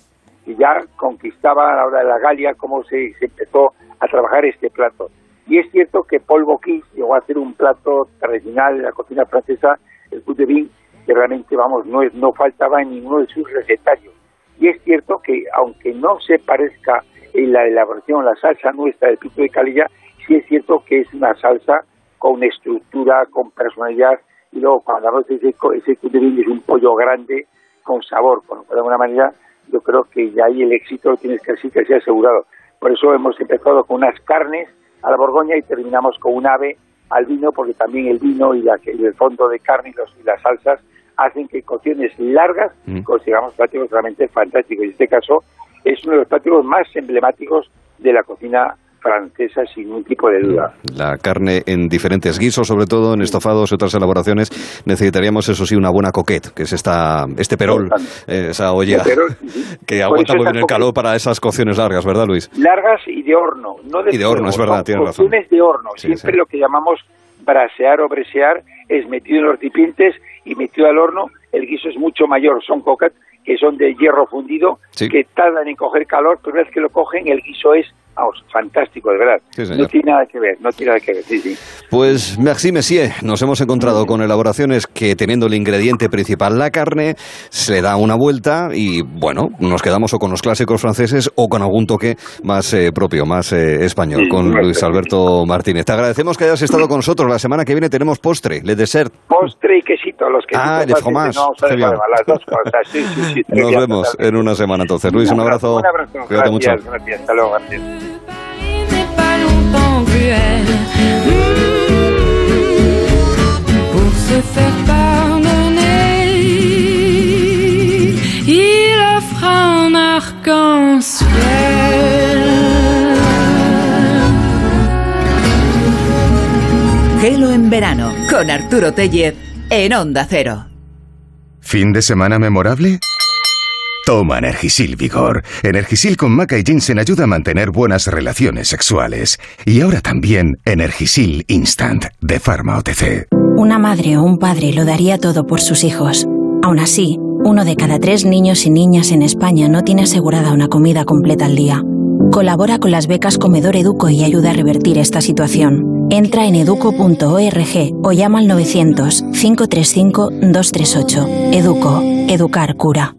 ya conquistaba a la hora de la Galia cómo se, empezó a trabajar este plato. Y es cierto que Paul Bocuse llegó a hacer un plato tradicional de la cocina francesa, el coup de vin, que realmente, vamos, no, es, no faltaba en ninguno de sus recetarios. Y es cierto que, aunque no se parezca en la elaboración, la salsa nuestra del pico de calilla, sí es cierto que es una salsa con estructura, con personalidad, y luego cuando hablamos de ese, ese es un pollo grande con sabor, bueno, de alguna manera yo creo que ya ahí el éxito tienes que así que ser asegurado. Por eso hemos empezado con unas carnes a la Borgoña y terminamos con un ave al vino, porque también el vino y, la, y el fondo de carne y, los, y las salsas hacen que cocciones largas mm. consigamos platos realmente fantásticos. Y en este caso es uno de los platos más emblemáticos de la cocina francesa sin ningún tipo de duda. La carne en diferentes guisos, sobre todo en estofados y otras elaboraciones, necesitaríamos eso sí una buena coquette, que es esta, este perol, eh, esa olla [laughs] que aguanta muy bien el calor para esas cocciones largas, ¿verdad Luis? Largas y de horno, no de Y de horno, es verdad, tienes razón. de horno, siempre lo que llamamos brasear o bresear es metido en los recipientes y metido al horno, el guiso es mucho mayor, son cocas que son de hierro fundido, que tardan en coger calor, pero una vez que lo cogen, el guiso es vamos, fantástico, de verdad. no tiene nada que ver, no tiene nada que ver, sí, sí. Pues merci, monsieur, nos hemos encontrado con elaboraciones que teniendo el ingrediente principal, la carne, se da una vuelta y, bueno, nos quedamos o con los clásicos franceses o con algún toque más eh, propio, más eh, español, con Luis Alberto Martínez. Te agradecemos que hayas estado con nosotros. La semana que viene tenemos postre, le dessert. Postre y quesito, los quesitos. Ah, de fromage. las dos cosas, sí, sí, sí. [laughs] Nos vemos en una semana entonces. Luis, un abrazo. Un abrazo. Cuídate mucho. Gracias. Hasta luego, gracias. Pour se faire pardonner, il offre un arc-en-ciel. Gelo en verano con Arturo Tellez en Onda Cero. ¿Fin de semana memorable? Toma Energisil Vigor. Energisil con maca y ginseng ayuda a mantener buenas relaciones sexuales. Y ahora también Energisil Instant de Pharma OTC. Una madre o un padre lo daría todo por sus hijos. Aún así, uno de cada tres niños y niñas en España no tiene asegurada una comida completa al día. Colabora con las becas Comedor Educo y ayuda a revertir esta situación. Entra en educo.org o llama al 900 535 238. Educo. Educar cura.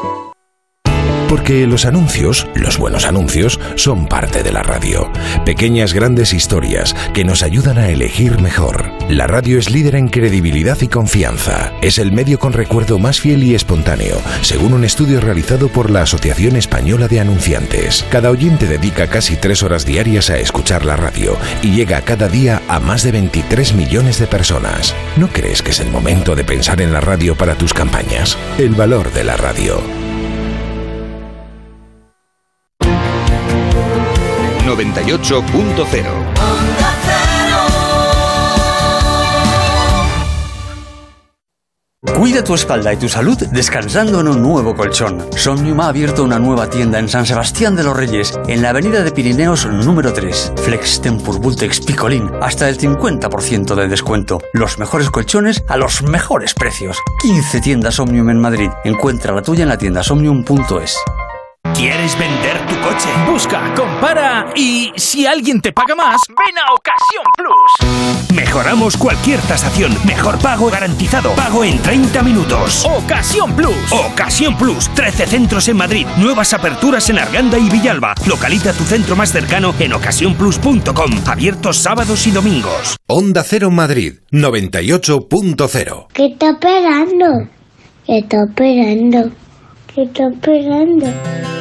Porque los anuncios, los buenos anuncios, son parte de la radio. Pequeñas grandes historias que nos ayudan a elegir mejor. La radio es líder en credibilidad y confianza. Es el medio con recuerdo más fiel y espontáneo, según un estudio realizado por la Asociación Española de Anunciantes. Cada oyente dedica casi tres horas diarias a escuchar la radio y llega cada día a más de 23 millones de personas. ¿No crees que es el momento de pensar en la radio para tus campañas? El valor de la radio. 98.0 Cuida tu espalda y tu salud descansando en un nuevo colchón. Somnium ha abierto una nueva tienda en San Sebastián de los Reyes, en la avenida de Pirineos número 3. Flex Tempur Vultex Picolín, hasta el 50% de descuento. Los mejores colchones a los mejores precios. 15 tiendas Omnium en Madrid. Encuentra la tuya en la tienda somnium.es. ¿Quieres vender tu coche? Busca, compara y si alguien te paga más, ven a Ocasión Plus. Mejoramos cualquier tasación. Mejor pago garantizado. Pago en 30 minutos. Ocasión Plus. Ocasión Plus. 13 centros en Madrid. Nuevas aperturas en Arganda y Villalba. Localiza tu centro más cercano en ocasiónplus.com. Abiertos sábados y domingos. Onda Cero Madrid 98.0 ¿Qué está esperando? ¿Qué está esperando? ¿Qué está esperando?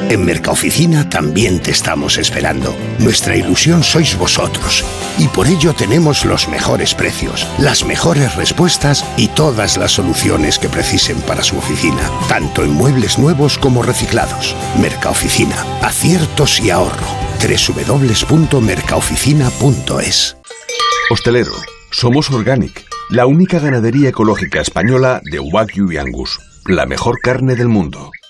En Mercaoficina también te estamos esperando. Nuestra ilusión sois vosotros. Y por ello tenemos los mejores precios, las mejores respuestas y todas las soluciones que precisen para su oficina, tanto en muebles nuevos como reciclados. Mercaoficina, aciertos y ahorro. www.mercaoficina.es Hostelero, somos Organic, la única ganadería ecológica española de Wagyu y Angus, la mejor carne del mundo.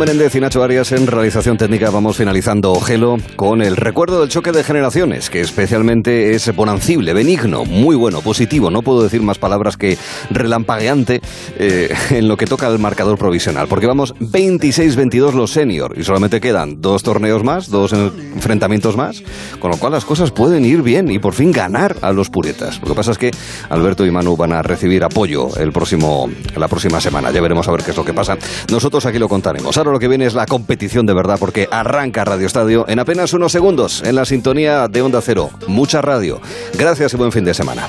Menéndez y Nacho Arias en realización técnica vamos finalizando Gelo con el recuerdo del choque de generaciones, que especialmente es bonancible, benigno, muy bueno, positivo, no puedo decir más palabras que relampagueante eh, en lo que toca al marcador provisional, porque vamos 26-22 los senior y solamente quedan dos torneos más, dos enfrentamientos más, con lo cual las cosas pueden ir bien y por fin ganar a los puretas. Lo que pasa es que Alberto y Manu van a recibir apoyo el próximo, la próxima semana, ya veremos a ver qué es lo que pasa. Nosotros aquí lo contaremos. Ahora lo que viene es la competición de verdad, porque arranca Radio Estadio en apenas unos segundos en la sintonía de Onda Cero. Mucha radio. Gracias y buen fin de semana.